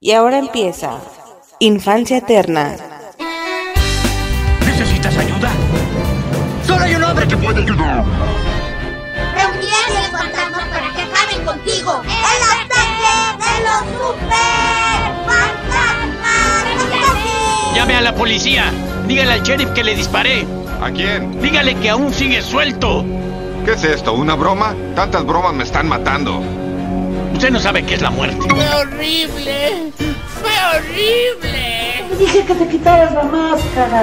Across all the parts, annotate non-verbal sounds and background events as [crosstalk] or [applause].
Y ahora empieza Infancia Eterna. ¿Necesitas ayuda? Solo hay un hombre que puede ayudar. Reunirás a los fantasmas para que acaben contigo. ¡El ataque de los super fantasmas! Llame a la policía. Dígale al sheriff que le disparé. ¿A quién? Dígale que aún sigue suelto. ¿Qué es esto? ¿Una broma? Tantas bromas me están matando. Usted no sabe qué es la muerte. ¡Fue horrible! ¡Fue horrible! Dije que te quitaras la máscara.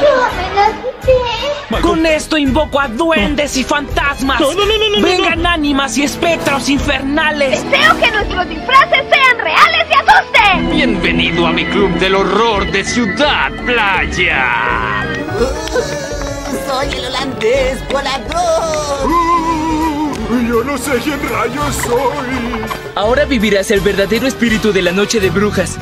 Yo me la quité. Con esto invoco a duendes y fantasmas. No, no, no, no, no, Vengan ánimas y espectros infernales. Deseo que nuestros disfraces sean reales y asusten. Bienvenido a mi club del horror de Ciudad Playa. ¡Soy el holandés volador! Yo no sé quién rayos soy. Ahora vivirás el verdadero espíritu de la noche de brujas.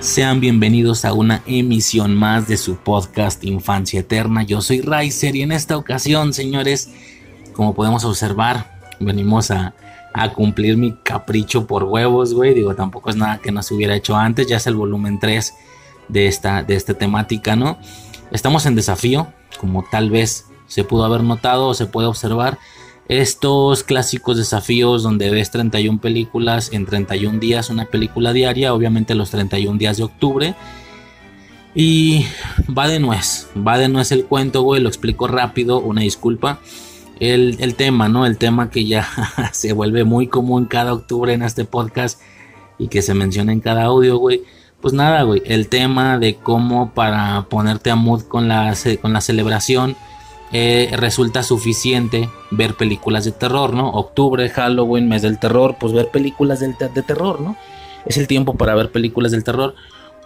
Sean bienvenidos a una emisión más de su podcast Infancia Eterna. Yo soy Riser y en esta ocasión, señores, como podemos observar, venimos a, a cumplir mi capricho por huevos, güey. Digo, tampoco es nada que no se hubiera hecho antes, ya es el volumen 3 de esta, de esta temática, ¿no? Estamos en desafío, como tal vez se pudo haber notado o se puede observar. Estos clásicos desafíos donde ves 31 películas en 31 días, una película diaria, obviamente los 31 días de octubre. Y va de nuez, va de nuez el cuento, güey, lo explico rápido, una disculpa. El, tema, ¿no? El tema que ya [laughs] se vuelve muy común cada octubre en este podcast y que se menciona en cada audio, güey. Pues nada, güey, el tema de cómo para ponerte a mood con la, con la celebración eh, resulta suficiente ver películas de terror, ¿no? Octubre, Halloween, mes del terror, pues ver películas de terror, ¿no? Es el tiempo para ver películas del terror.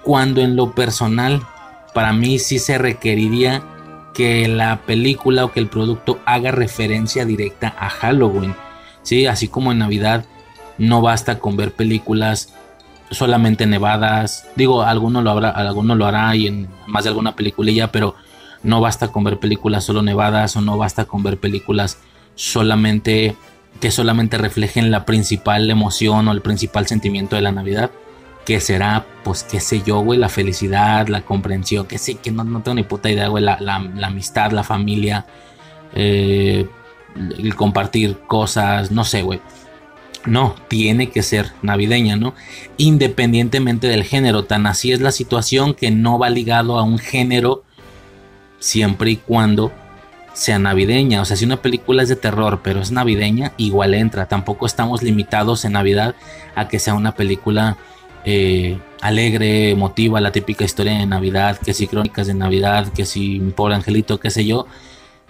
Cuando en lo personal, para mí sí se requeriría que la película o que el producto haga referencia directa a Halloween. Sí, así como en Navidad no basta con ver películas solamente nevadas. Digo, alguno lo habrá, alguno lo hará y en más de alguna peliculilla, pero no basta con ver películas solo nevadas o no basta con ver películas solamente que solamente reflejen la principal emoción o el principal sentimiento de la Navidad, que será, pues, qué sé yo, güey, la felicidad, la comprensión, que sé, que no, no tengo ni puta idea, güey, la, la, la amistad, la familia, eh, el compartir cosas, no sé, güey. No, tiene que ser navideña, ¿no? Independientemente del género, tan así es la situación que no va ligado a un género siempre y cuando sea navideña. O sea, si una película es de terror, pero es navideña, igual entra. Tampoco estamos limitados en Navidad a que sea una película eh, alegre, emotiva, la típica historia de Navidad, que si crónicas de Navidad, que si mi pobre angelito, qué sé yo,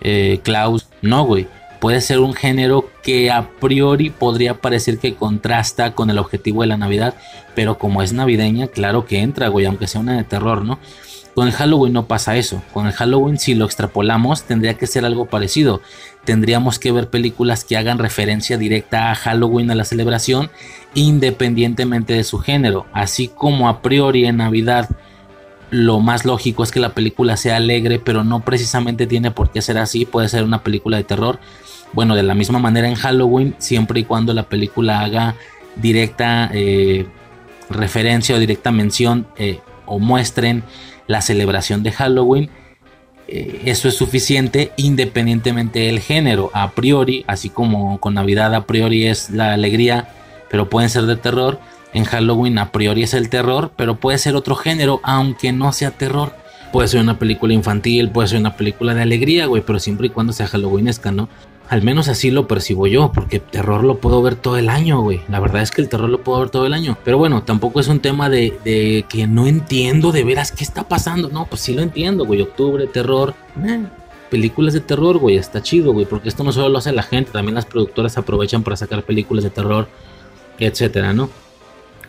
eh, Klaus. No, güey. Puede ser un género que a priori podría parecer que contrasta con el objetivo de la Navidad, pero como es navideña, claro que entra, güey, aunque sea una de terror, ¿no? Con el Halloween no pasa eso. Con el Halloween, si lo extrapolamos, tendría que ser algo parecido. Tendríamos que ver películas que hagan referencia directa a Halloween, a la celebración, independientemente de su género. Así como a priori en Navidad, lo más lógico es que la película sea alegre, pero no precisamente tiene por qué ser así. Puede ser una película de terror. Bueno, de la misma manera en Halloween, siempre y cuando la película haga directa eh, referencia o directa mención eh, o muestren la celebración de Halloween, eh, eso es suficiente independientemente del género. A priori, así como con Navidad a priori es la alegría, pero pueden ser de terror. En Halloween a priori es el terror, pero puede ser otro género, aunque no sea terror. Puede ser una película infantil, puede ser una película de alegría, güey, pero siempre y cuando sea halloweenesca, ¿no? Al menos así lo percibo yo, porque terror lo puedo ver todo el año, güey. La verdad es que el terror lo puedo ver todo el año. Pero bueno, tampoco es un tema de, que no entiendo de veras qué está pasando. No, pues sí lo entiendo, güey. Octubre, terror. Eh, películas de terror, güey. Está chido, güey. Porque esto no solo lo hace la gente, también las productoras aprovechan para sacar películas de terror, etcétera, ¿no?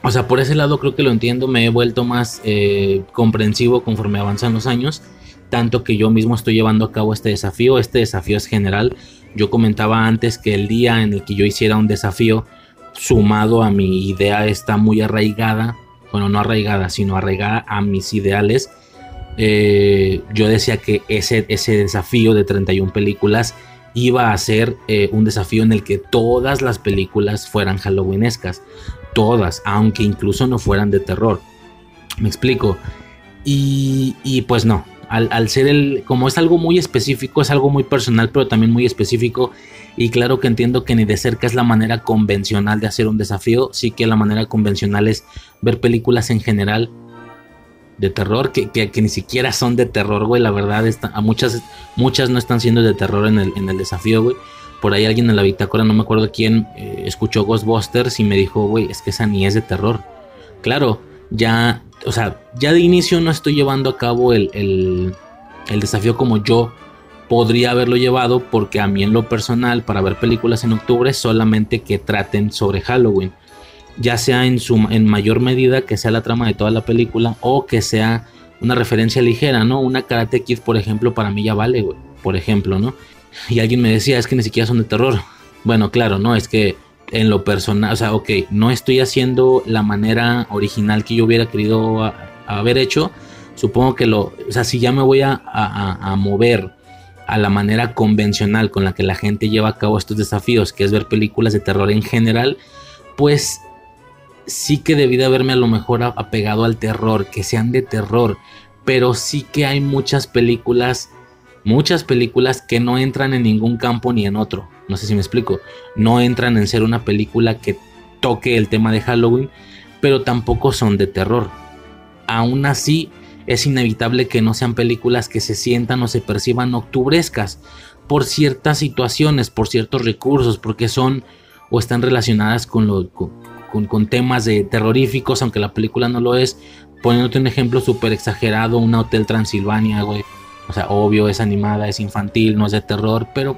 O sea, por ese lado creo que lo entiendo. Me he vuelto más eh, comprensivo conforme avanzan los años. Tanto que yo mismo estoy llevando a cabo este desafío. Este desafío es general yo comentaba antes que el día en el que yo hiciera un desafío, sumado a mi idea está muy arraigada bueno, no arraigada, sino arraigada a mis ideales, eh, yo decía que ese, ese desafío de 31 películas iba a ser eh, un desafío en el que todas las películas fueran halloweenescas. Todas, aunque incluso no fueran de terror. Me explico. Y, y pues no, al, ser el, como es algo muy específico, es algo muy personal, pero también muy específico. Y claro que entiendo que ni de cerca es la manera convencional de hacer un desafío, sí que la manera convencional es ver películas en general de terror, que, que, que ni siquiera son de terror, güey. La verdad, está, a muchas, muchas no están siendo de terror en el, en el desafío, güey. Por ahí alguien en la bitácora, no me acuerdo quién, eh, escuchó Ghostbusters y me dijo, güey, es que esa ni es de terror. Claro, ya, o sea, ya de inicio no estoy llevando a cabo el, el, el desafío como yo podría haberlo llevado, porque a mí en lo personal, para ver películas en octubre, solamente que traten sobre Halloween ya sea en, su, en mayor medida que sea la trama de toda la película o que sea una referencia ligera, ¿no? Una Karate Kid, por ejemplo, para mí ya vale, güey. Por ejemplo, ¿no? Y alguien me decía, es que ni siquiera son de terror. Bueno, claro, ¿no? Es que en lo personal, o sea, ok, no estoy haciendo la manera original que yo hubiera querido haber hecho. Supongo que lo, o sea, si ya me voy a, a, a mover a la manera convencional con la que la gente lleva a cabo estos desafíos, que es ver películas de terror en general, pues sí que debí de haberme a lo mejor apegado al terror, que sean de terror, pero sí que hay muchas películas, muchas películas que no entran en ningún campo ni en otro. No sé si me explico. No entran en ser una película que toque el tema de Halloween, pero tampoco son de terror. Aún así, es inevitable que no sean películas que se sientan o se perciban octubrescas por ciertas situaciones, por ciertos recursos, porque son o están relacionadas con lo, con, con, temas de terroríficos, aunque la película no lo es. Poniéndote un ejemplo súper exagerado, una Hotel Transilvania, güey. O sea, obvio, es animada, es infantil, no es de terror, pero,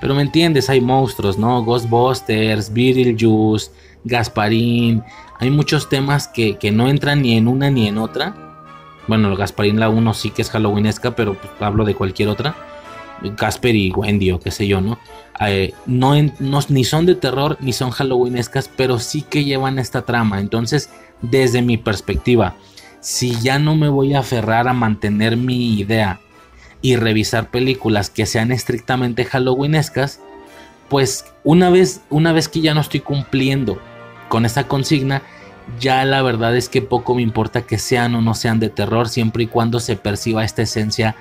pero me entiendes, hay monstruos, ¿no? Ghostbusters, Beetlejuice, Gasparín. Hay muchos temas que, que no entran ni en una ni en otra. Bueno, Gasparín la 1 sí que es halloweenesca, pero pues, hablo de cualquier otra. Casper y Wendy o qué sé yo, ¿no? Eh, no, no, ni son de terror ni son halloweenescas, pero sí que llevan esta trama. Entonces, desde mi perspectiva, si ya no me voy a aferrar a mantener mi idea y revisar películas que sean estrictamente halloweenescas, pues una vez, una vez que ya no estoy cumpliendo con esa consigna, ya la verdad es que poco me importa que sean o no sean de terror, siempre y cuando se perciba esta esencia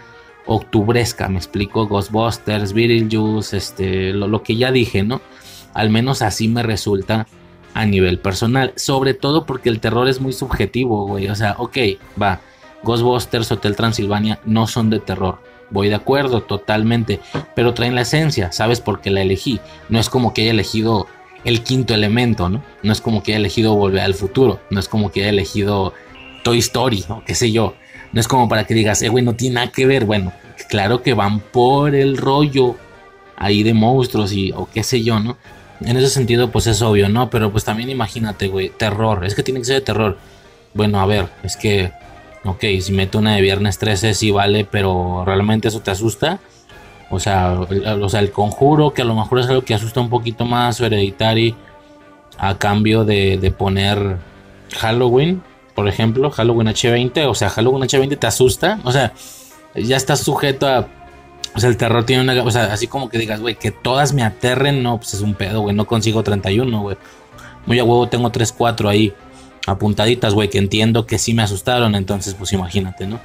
octubresca, me explico, Ghostbusters, Beetlejuice, este, lo, lo, que ya dije, ¿no? Al menos así me resulta a nivel personal, sobre todo porque el terror es muy subjetivo, güey, o sea, ok, va, Ghostbusters, Hotel Transilvania no son de terror, voy de acuerdo totalmente, pero traen la esencia, ¿sabes por qué la elegí? No es como que haya elegido el quinto elemento, ¿no? No es como que haya elegido Volver al Futuro, no es como que haya elegido Toy Story, ¿no? qué sé yo. No es como para que digas, eh, güey, no tiene nada que ver. Bueno, claro que van por el rollo ahí de monstruos y o qué sé yo, ¿no? En ese sentido, pues es obvio, ¿no? Pero pues también imagínate, güey, terror. Es que tiene que ser de terror. Bueno, a ver, es que, ok, si meto una de viernes 13 sí vale, pero realmente eso te asusta. O sea, el, o sea, el conjuro, que a lo mejor es algo que asusta un poquito más, hereditary, a cambio de, de poner Halloween por ejemplo, Halloween H20, o sea, Halloween H20 te asusta, o sea, ya estás sujeto a... O sea, el terror tiene una... O sea, así como que digas, güey, que todas me aterren, no, pues es un pedo, güey, no consigo 31, güey. Muy a huevo tengo 3, 4 ahí apuntaditas, güey, que entiendo que sí me asustaron, entonces, pues imagínate, ¿no?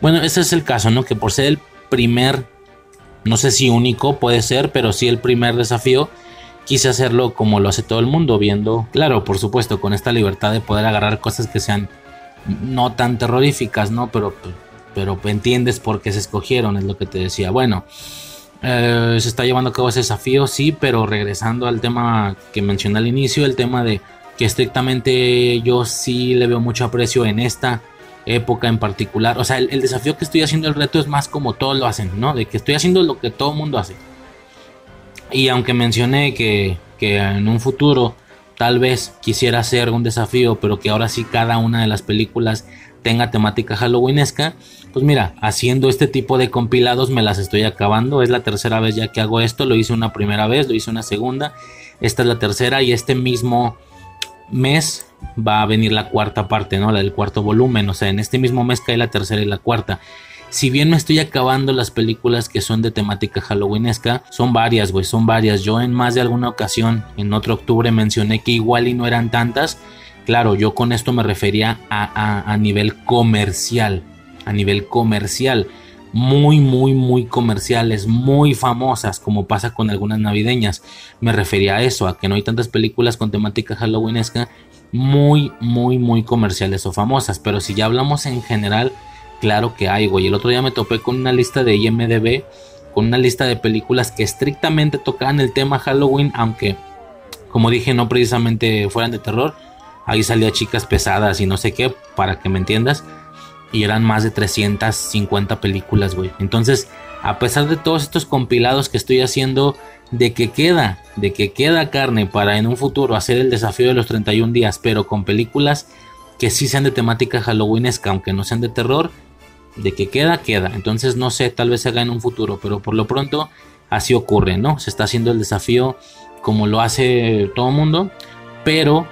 Bueno, ese es el caso, ¿no? Que por ser el primer, no sé si único puede ser, pero sí el primer desafío, quise hacerlo como lo hace todo el mundo, viendo, claro, por supuesto, con esta libertad de poder agarrar cosas que sean no tan terroríficas, ¿no? Pero, pero entiendes por qué se escogieron, es lo que te decía. Bueno, eh, se está llevando a cabo ese desafío, sí, pero regresando al tema que mencioné al inicio, el tema de que estrictamente yo sí le veo mucho aprecio en esta época en particular. O sea, el, desafío que estoy haciendo, el reto es más como todos lo hacen, ¿no? De que estoy haciendo lo que todo mundo hace. Y aunque mencioné que, que, en un futuro tal vez quisiera hacer un desafío, pero que ahora sí cada una de las películas tenga temática halloweenesca, pues mira, haciendo este tipo de compilados me las estoy acabando. Es la tercera vez ya que hago esto, lo hice una primera vez, lo hice una segunda, esta es la tercera y este mismo mes va a venir la cuarta parte, ¿no? La del cuarto volumen. O sea, en este mismo mes cae la tercera y la cuarta. Si bien me estoy acabando las películas que son de temática halloweenesca, son varias, güey, son varias. Yo en más de alguna ocasión, en otro octubre, mencioné que igual y no eran tantas. Claro, yo con esto me refería a, a nivel comercial. A nivel comercial muy, muy, muy comerciales, muy famosas, como pasa con algunas navideñas. Me refería a eso, a que no hay tantas películas con temática halloweenesca muy, muy, muy comerciales o famosas. Pero si ya hablamos en general, claro que hay, güey. El otro día me topé con una lista de IMDB, con una lista de películas que estrictamente tocaban el tema Halloween, aunque, como dije, no precisamente fueran de terror. Ahí salía chicas pesadas y no sé qué, para que me entiendas y eran más de 350 películas, güey. Entonces, a pesar de todos estos compilados que estoy haciendo, de que queda, de que queda carne para en un futuro hacer el desafío de los 31 días, pero con películas que sí sean de temática halloweenesca, aunque no sean de terror, de que queda, queda. Entonces, no sé, tal vez se haga en un futuro, pero por lo pronto así ocurre, ¿no? Se está haciendo el desafío como lo hace todo el mundo, pero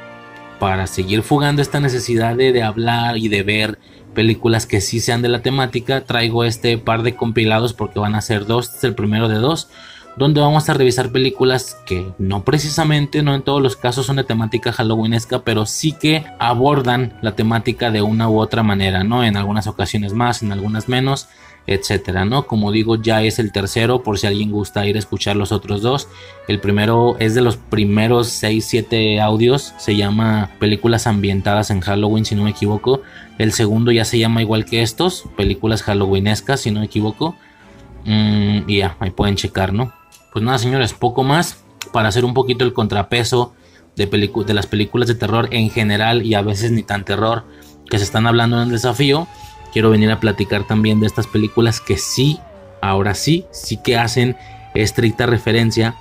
para seguir fugando esta necesidad de, de hablar y de ver películas que sí sean de la temática, traigo este par de compilados porque van a ser dos, es el primero de dos, donde vamos a revisar películas que no precisamente, no en todos los casos son de temática halloweenesca, pero sí que abordan la temática de una u otra manera, ¿no? En algunas ocasiones más, en algunas menos etcétera, ¿no? Como digo, ya es el tercero, por si alguien gusta ir a escuchar los otros dos. El primero es de los primeros 6, 7 audios, se llama Películas ambientadas en Halloween, si no me equivoco. El segundo ya se llama igual que estos, Películas Halloweenescas, si no me equivoco. Mm, y ya, ahí pueden checar, ¿no? Pues nada, señores, poco más para hacer un poquito el contrapeso de, de las películas de terror en general y a veces ni tan terror que se están hablando en el desafío quiero venir a platicar también de estas películas que sí, ahora sí, sí que hacen estricta referencia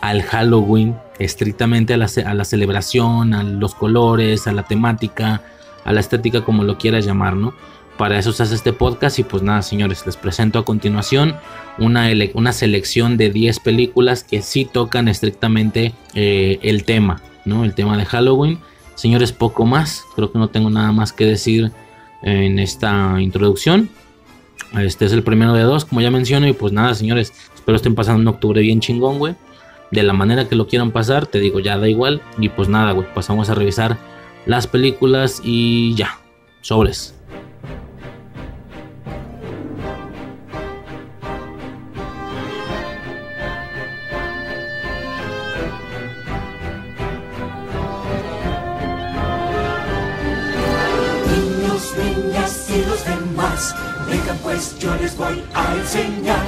al Halloween, estrictamente a la, a la celebración, a los colores, a la temática, a la estética, como lo quieras llamar, ¿no? Para eso se hace este podcast y pues nada, señores, les presento a continuación una, una selección de 10 películas que sí tocan estrictamente eh, el tema, ¿no? El tema de Halloween. Señores, poco más, creo que no tengo nada más que decir en esta introducción. Este es el primero de dos, como ya menciono. Y pues nada, señores, espero estén pasando un octubre bien chingón, güey. De la manera que lo quieran pasar, te digo, ya da igual. Y pues nada, güey, pasamos a revisar las películas y ya, sobres. Pues yo les voy a enseñar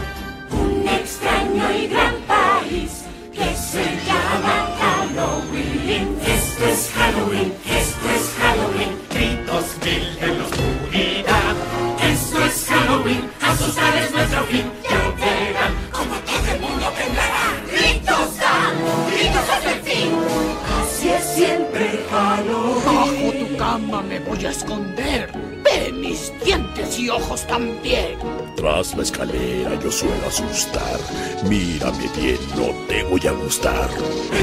un extraño y gran país que se llama Halloween. Esto es Halloween, esto es Halloween, gritos mil en la oscuridad. Esto es Halloween, asustar es nuestro fin, ya verán como todo el mundo temblará. Gritos dan, gritos hasta el fin. Así es siempre Halloween. Bajo tu cama me voy a esconder mis dientes y ojos también. Tras la escalera yo suelo asustar. Mírame bien, no te voy a gustar.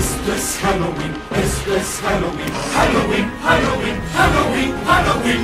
Esto es Halloween, esto es Halloween. Halloween, Halloween, Halloween, Halloween.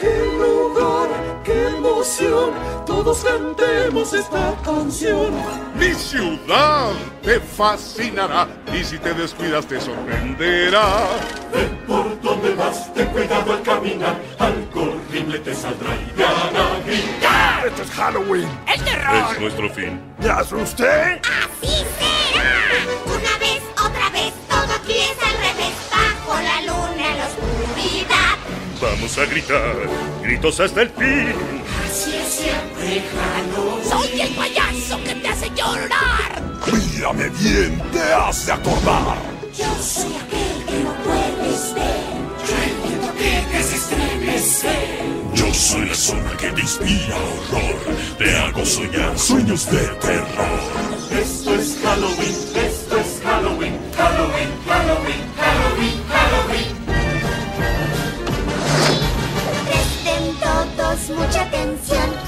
¡Qué lugar, qué emoción! Todos cantemos esta canción. Mi ciudad te fascinará y si te descuidas te sorprenderá. Ven por donde vas, ten cuidado al caminar, algo horrible te saldrá y te hará gritar. ¡Esto es Halloween! ¡El terror! Es nuestro fin. ¿Te asusté? ¡Así será! Una vez, otra vez, todo aquí es al revés, bajo la luna, en la oscuridad. Vamos a gritar, gritos hasta el fin. Siempre Halloween. ¡Soy el payaso que te hace llorar! Mírame bien, te hace acordar. Yo soy aquel que no puedes ver. Yo el viento que te hace estremecer. Yo soy la sombra que te inspira horror. Te hago soñar sueños de terror. Esto es Halloween, esto es Halloween, Halloween, Halloween, Halloween, Halloween. Presten todos mucha atención,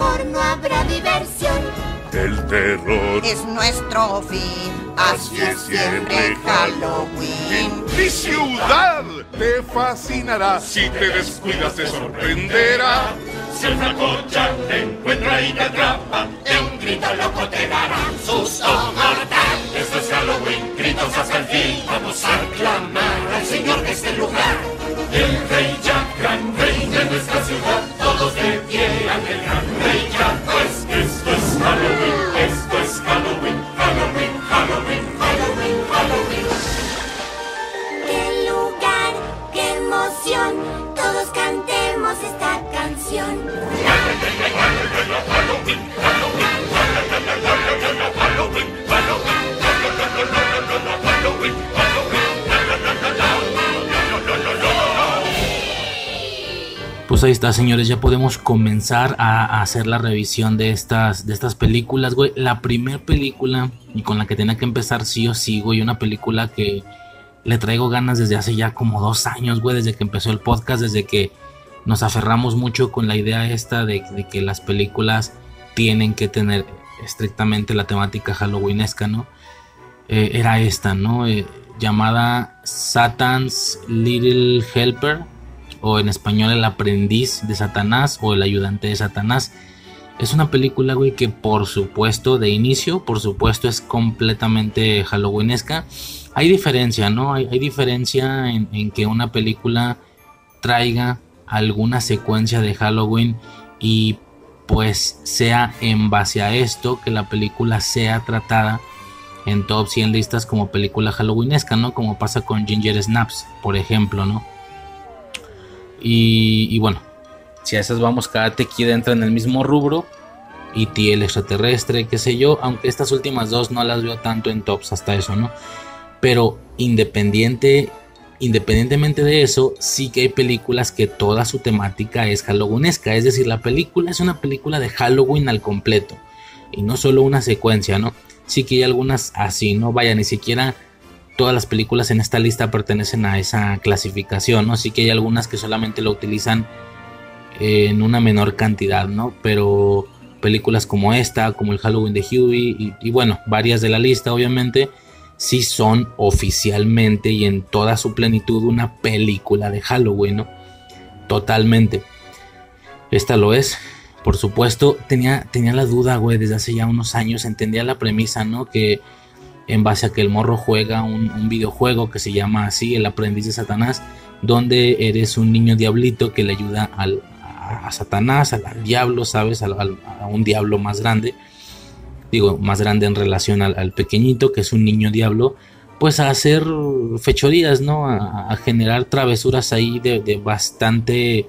no habrá diversión. El terror es nuestro fin. Así es siempre Halloween. Mi ciudad te fascinará. Si te descuidas te sorprenderá. Si el fracocha te encuentra y te atrapa, de un grito loco te dará un susto mortal. Esto es Halloween, gritos hasta el fin. Vamos a clamar está, señores, ya podemos comenzar a, hacer la revisión de estas, de estas películas, güey. La primera película, y con la que tenía que empezar sí o sí, güey, una película que le traigo ganas desde hace ya como dos años, güey, desde que empezó el podcast, desde que nos aferramos mucho con la idea esta de, de que las películas tienen que tener estrictamente la temática halloweenesca, ¿no? Eh, era esta, ¿no? Eh, llamada Satan's Little Helper, o en español El aprendiz de Satanás, o El ayudante de Satanás. Es una película, güey, que por supuesto, de inicio, por supuesto, es completamente halloweenesca. Hay diferencia, ¿no? Hay, diferencia en, en que una película traiga alguna secuencia de Halloween y pues sea en base a esto que la película sea tratada en top 100 listas como película halloweenesca, ¿no? Como pasa con Ginger Snaps, por ejemplo, ¿no? Y, bueno, si a esas vamos, Karate Kid entra en el mismo rubro. Y T el extraterrestre, qué sé yo, aunque estas últimas dos no las veo tanto en tops hasta eso, ¿no? Pero independiente independientemente de eso, sí que hay películas que toda su temática es halloweenesca. Es decir, la película es una película de Halloween al completo. Y no solo una secuencia, ¿no? Sí que hay algunas así, ¿no? Vaya, ni siquiera todas las películas en esta lista pertenecen a esa clasificación, ¿no? Sí que hay algunas que solamente lo utilizan en una menor cantidad, ¿no? Pero películas como esta, como el Halloween de Huey y, y bueno, varias de la lista, obviamente sí son oficialmente y en toda su plenitud una película de Halloween, ¿no? Totalmente. Esta lo es. Por supuesto, tenía, tenía la duda, güey, desde hace ya unos años. Entendía la premisa, ¿no? Que en base a que el morro juega un, videojuego que se llama así, El aprendiz de Satanás, donde eres un niño diablito que le ayuda al, a, Satanás, al, diablo, ¿sabes? Al, a un diablo más grande digo, más grande en relación al, pequeñito, que es un niño diablo, pues a hacer fechorías, ¿no? A, generar travesuras ahí de, bastante,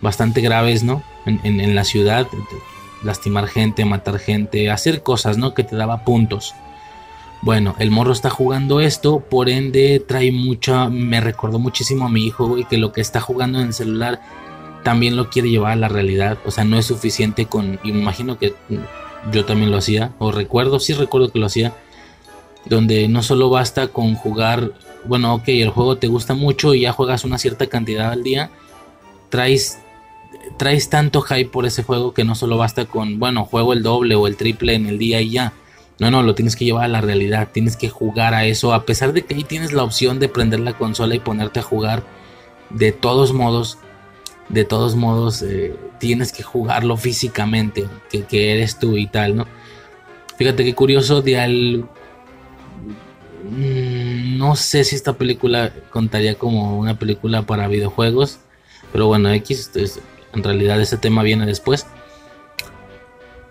bastante graves, ¿no? En, en, en, la ciudad, lastimar gente, matar gente, hacer cosas, ¿no? Que te daba puntos. Bueno, el morro está jugando esto, por ende trae mucha, me recordó muchísimo a mi hijo, güey, que lo que está jugando en el celular también lo quiere llevar a la realidad, o sea, no es suficiente con, y imagino que yo también lo hacía, o recuerdo, sí recuerdo que lo hacía, donde no solo basta con jugar, bueno, ok, el juego te gusta mucho y ya juegas una cierta cantidad al día, traes, traes tanto hype por ese juego que no solo basta con, bueno, juego el doble o el triple en el día y ya. No, no, lo tienes que llevar a la realidad, tienes que jugar a eso, a pesar de que ahí tienes la opción de prender la consola y ponerte a jugar, de todos modos, de todos modos eh, tienes que jugarlo físicamente, que, que, eres tú y tal, ¿no? Fíjate qué curioso, de al... Mm, no sé si esta película contaría como una película para videojuegos, pero bueno, X, en realidad ese tema viene después.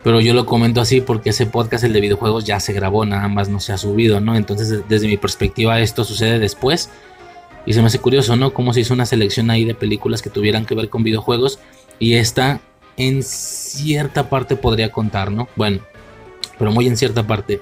Pero yo lo comento así porque ese podcast, el de videojuegos, ya se grabó, nada más no se ha subido, ¿no? Entonces, desde mi perspectiva, esto sucede después. Y se me hace curioso, ¿no? Cómo se hizo una selección ahí de películas que tuvieran que ver con videojuegos. Y esta en cierta parte podría contar, ¿no? Bueno, pero muy en cierta parte.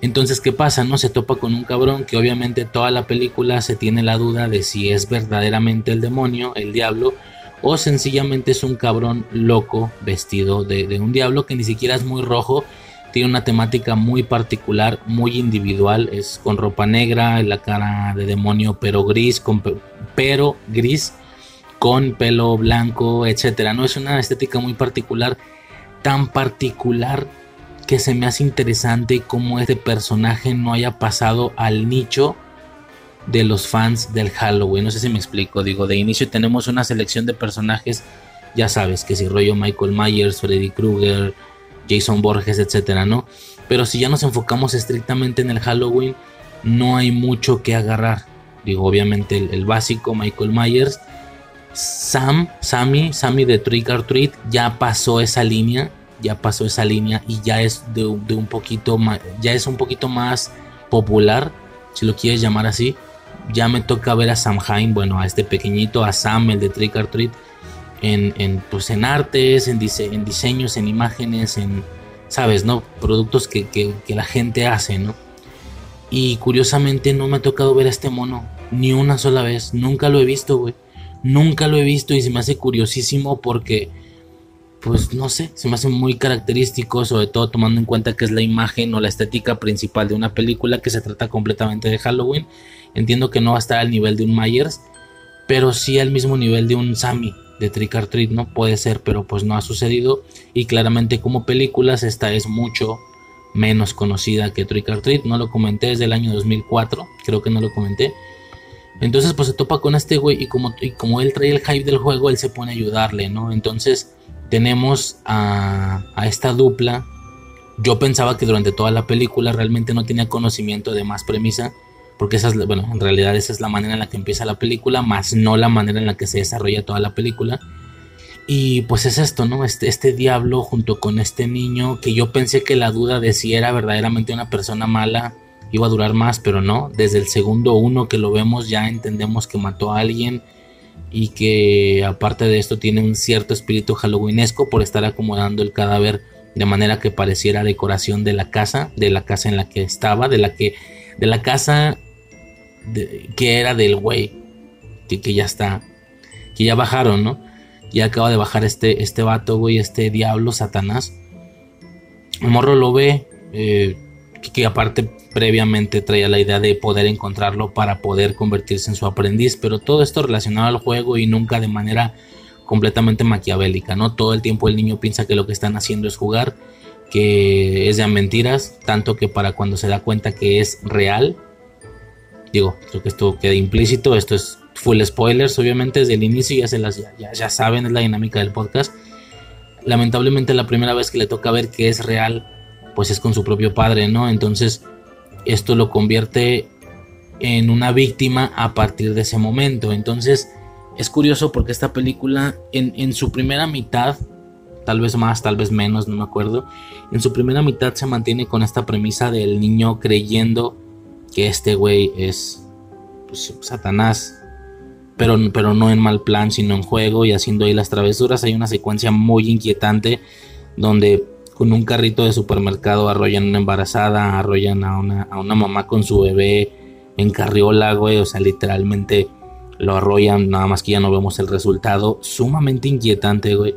Entonces, ¿qué pasa? No se topa con un cabrón que obviamente toda la película se tiene la duda de si es verdaderamente el demonio, el diablo, o sencillamente es un cabrón loco vestido de, un diablo que ni siquiera es muy rojo tiene una temática muy particular, muy individual, es con ropa negra, la cara de demonio pero gris, con pero gris, con pelo blanco, etcétera. No es una estética muy particular, tan particular que se me hace interesante cómo este personaje no haya pasado al nicho de los fans del Halloween. No sé si me explico. Digo, de inicio tenemos una selección de personajes, ya sabes, que si rollo Michael Myers, Freddy Krueger, Jason Borges, etcétera, ¿no? Pero si ya nos enfocamos estrictamente en el Halloween, no hay mucho que agarrar. Digo, obviamente el, básico, Michael Myers. Sam, Sammy, Sammy de Trick or Treat ya pasó esa línea, ya pasó esa línea y ya es de, un poquito más, ya es un poquito más popular, si lo quieres llamar así ya me toca ver a Sam Hain, bueno, a este pequeñito, a Sam, el de Trick or Treat, en, en, pues en artes, en, en, diseños, en imágenes, en, ¿sabes? ¿No? Productos que, que, la gente hace, ¿no? Y curiosamente no me ha tocado ver a este mono, ni una sola vez, nunca lo he visto, güey. Nunca lo he visto y se me hace curiosísimo porque, pues no sé, se me hace muy característico, sobre todo tomando en cuenta que es la imagen o la estética principal de una película que se trata completamente de Halloween Entiendo que no va a estar al nivel de un Myers, pero sí al mismo nivel de un Sammy de Trick or Treat, ¿no? Puede ser, pero pues no ha sucedido. Y claramente como películas esta es mucho menos conocida que Trick or Treat. No lo comenté desde el año 2004, creo que no lo comenté. Entonces pues se topa con este güey y como, y como él trae el hype del juego, él se pone a ayudarle, ¿no? Entonces tenemos a, a esta dupla. Yo pensaba que durante toda la película realmente no tenía conocimiento de más premisa porque esa es, bueno, en realidad esa es la manera en la que empieza la película, más no la manera en la que se desarrolla toda la película. Y pues es esto, ¿no? Este, este diablo junto con este niño, que yo pensé que la duda de si era verdaderamente una persona mala iba a durar más, pero no. Desde el segundo uno que lo vemos ya entendemos que mató a alguien y que aparte de esto tiene un cierto espíritu halloweenesco por estar acomodando el cadáver de manera que pareciera decoración de la casa, de la casa en la que estaba, de la que de la casa que era del güey, que, que, ya está, que ya bajaron, ¿no? Ya acaba de bajar este, este vato, güey, este diablo, Satanás. Morro lo ve, eh, que, aparte previamente traía la idea de poder encontrarlo para poder convertirse en su aprendiz, pero todo esto relacionado al juego y nunca de manera completamente maquiavélica, ¿no? Todo el tiempo el niño piensa que lo que están haciendo es jugar, que es de mentiras, tanto que para cuando se da cuenta que es real, digo, creo que esto queda implícito, esto es full spoilers, obviamente desde el inicio ya se las ya, ya saben, es la dinámica del podcast. Lamentablemente la primera vez que le toca ver que es real, pues es con su propio padre, ¿no? Entonces esto lo convierte en una víctima a partir de ese momento. Entonces es curioso porque esta película en, en su primera mitad, tal vez más, tal vez menos, no me acuerdo, en su primera mitad se mantiene con esta premisa del niño creyendo que este güey es pues, Satanás, pero, pero no en mal plan, sino en juego y haciendo ahí las travesuras. Hay una secuencia muy inquietante donde con un carrito de supermercado arrollan a una embarazada, arrollan a una, a una mamá con su bebé en carriola, güey, o sea, literalmente lo arrollan, nada más que ya no vemos el resultado. Sumamente inquietante, güey.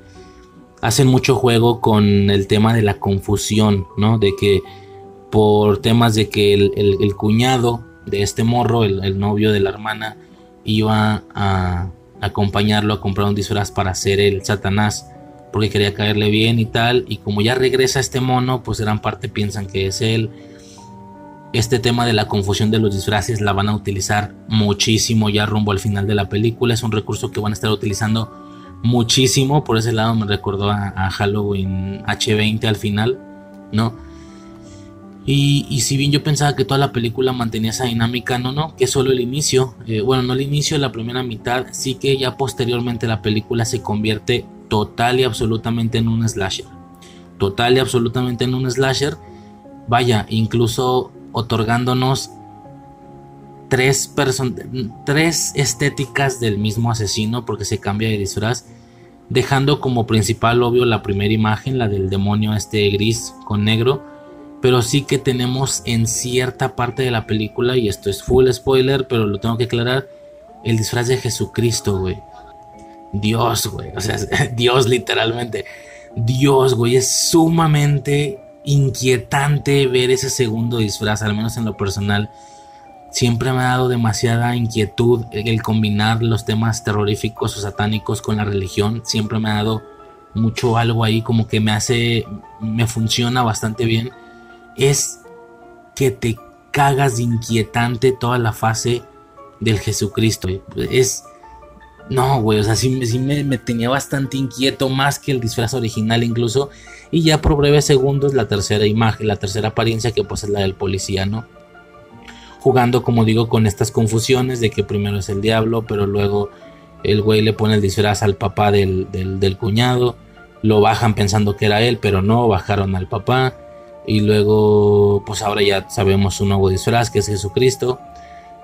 Hacen mucho juego con el tema de la confusión, ¿no? De que por temas de que el, cuñado de este morro, el, novio de la hermana, iba a acompañarlo a comprar un disfraz para hacer el Satanás porque quería caerle bien y tal y como ya regresa este mono pues gran parte piensan que es él. Este tema de la confusión de los disfraces la van a utilizar muchísimo ya rumbo al final de la película. Es un recurso que van a estar utilizando muchísimo. Por ese lado me recordó a, a Halloween H20 al final no y, si bien yo pensaba que toda la película mantenía esa dinámica, no, no, que solo el inicio, eh, bueno, no el inicio, la primera mitad, sí que ya posteriormente la película se convierte total y absolutamente en un slasher. Total y absolutamente en un slasher. Vaya, incluso otorgándonos tres, tres estéticas del mismo asesino porque se cambia de disfraz. Dejando como principal obvio la primera imagen, la del demonio este gris con negro pero sí que tenemos en cierta parte de la película, y esto es full spoiler, pero lo tengo que aclarar, el disfraz de Jesucristo, güey. Dios, güey, o sea, [laughs] Dios literalmente. Dios, güey, es sumamente inquietante ver ese segundo disfraz, al menos en lo personal. Siempre me ha dado demasiada inquietud el combinar los temas terroríficos o satánicos con la religión. Siempre me ha dado mucho algo ahí como que me hace, me funciona bastante bien, es que te cagas de inquietante toda la fase del Jesucristo. Es, no, güey, o sea, sí, me, me, tenía bastante inquieto, más que el disfraz original incluso. Y ya por breves segundos la tercera imagen, la tercera apariencia que pues es la del policía, ¿no? Jugando, como digo, con estas confusiones de que primero es el diablo, pero luego el güey le pone el disfraz al papá del, del, cuñado. Lo bajan pensando que era él, pero no, bajaron al papá. Y luego, pues ahora ya sabemos un nuevo disfraz que es Jesucristo.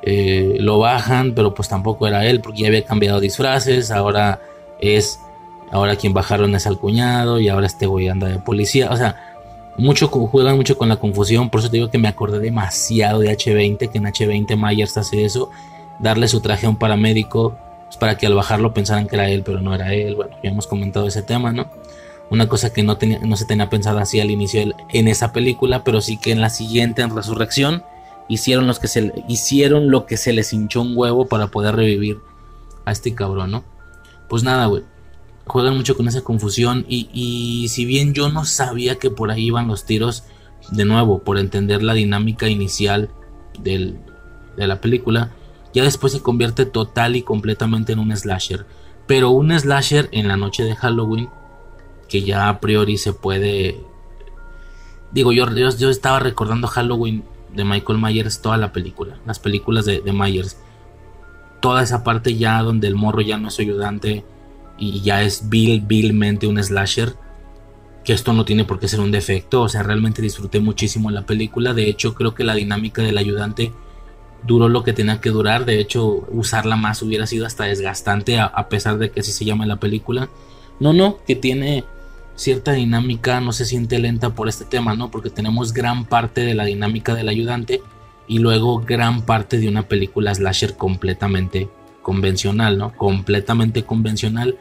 Eh, lo bajan, pero pues tampoco era él porque ya había cambiado disfraces. Ahora es, ahora quien bajaron es al cuñado y ahora este güey anda de policía. O sea, mucho juegan mucho con la confusión. Por eso te digo que me acordé demasiado de H20, que en H20 Myers hace eso, darle su traje a un paramédico pues, para que al bajarlo pensaran que era él, pero no era él. Bueno, ya hemos comentado ese tema, ¿no? Una cosa que no, tenía, no se tenía pensado así al inicio en esa película, pero sí que en la siguiente, en Resurrección, hicieron, los que se, hicieron lo que se les hinchó un huevo para poder revivir a este cabrón, ¿no? Pues nada, güey. Juegan mucho con esa confusión y, y si bien yo no sabía que por ahí iban los tiros, de nuevo, por entender la dinámica inicial del, de la película, ya después se convierte total y completamente en un slasher. Pero un slasher en la noche de Halloween, que ya a priori se puede... Digo, yo, yo, estaba recordando Halloween de Michael Myers, toda la película, las películas de, de Myers. Toda esa parte ya donde el morro ya no es ayudante y ya es vil, vilmente un slasher. Que esto no tiene por qué ser un defecto. O sea, realmente disfruté muchísimo la película. De hecho, creo que la dinámica del ayudante duró lo que tenía que durar. De hecho, usarla más hubiera sido hasta desgastante, a, pesar de que así se llama la película. No, no, que tiene cierta dinámica, no se siente lenta por este tema, ¿no? Porque tenemos gran parte de la dinámica del ayudante y luego gran parte de una película slasher completamente convencional, ¿no? Completamente convencional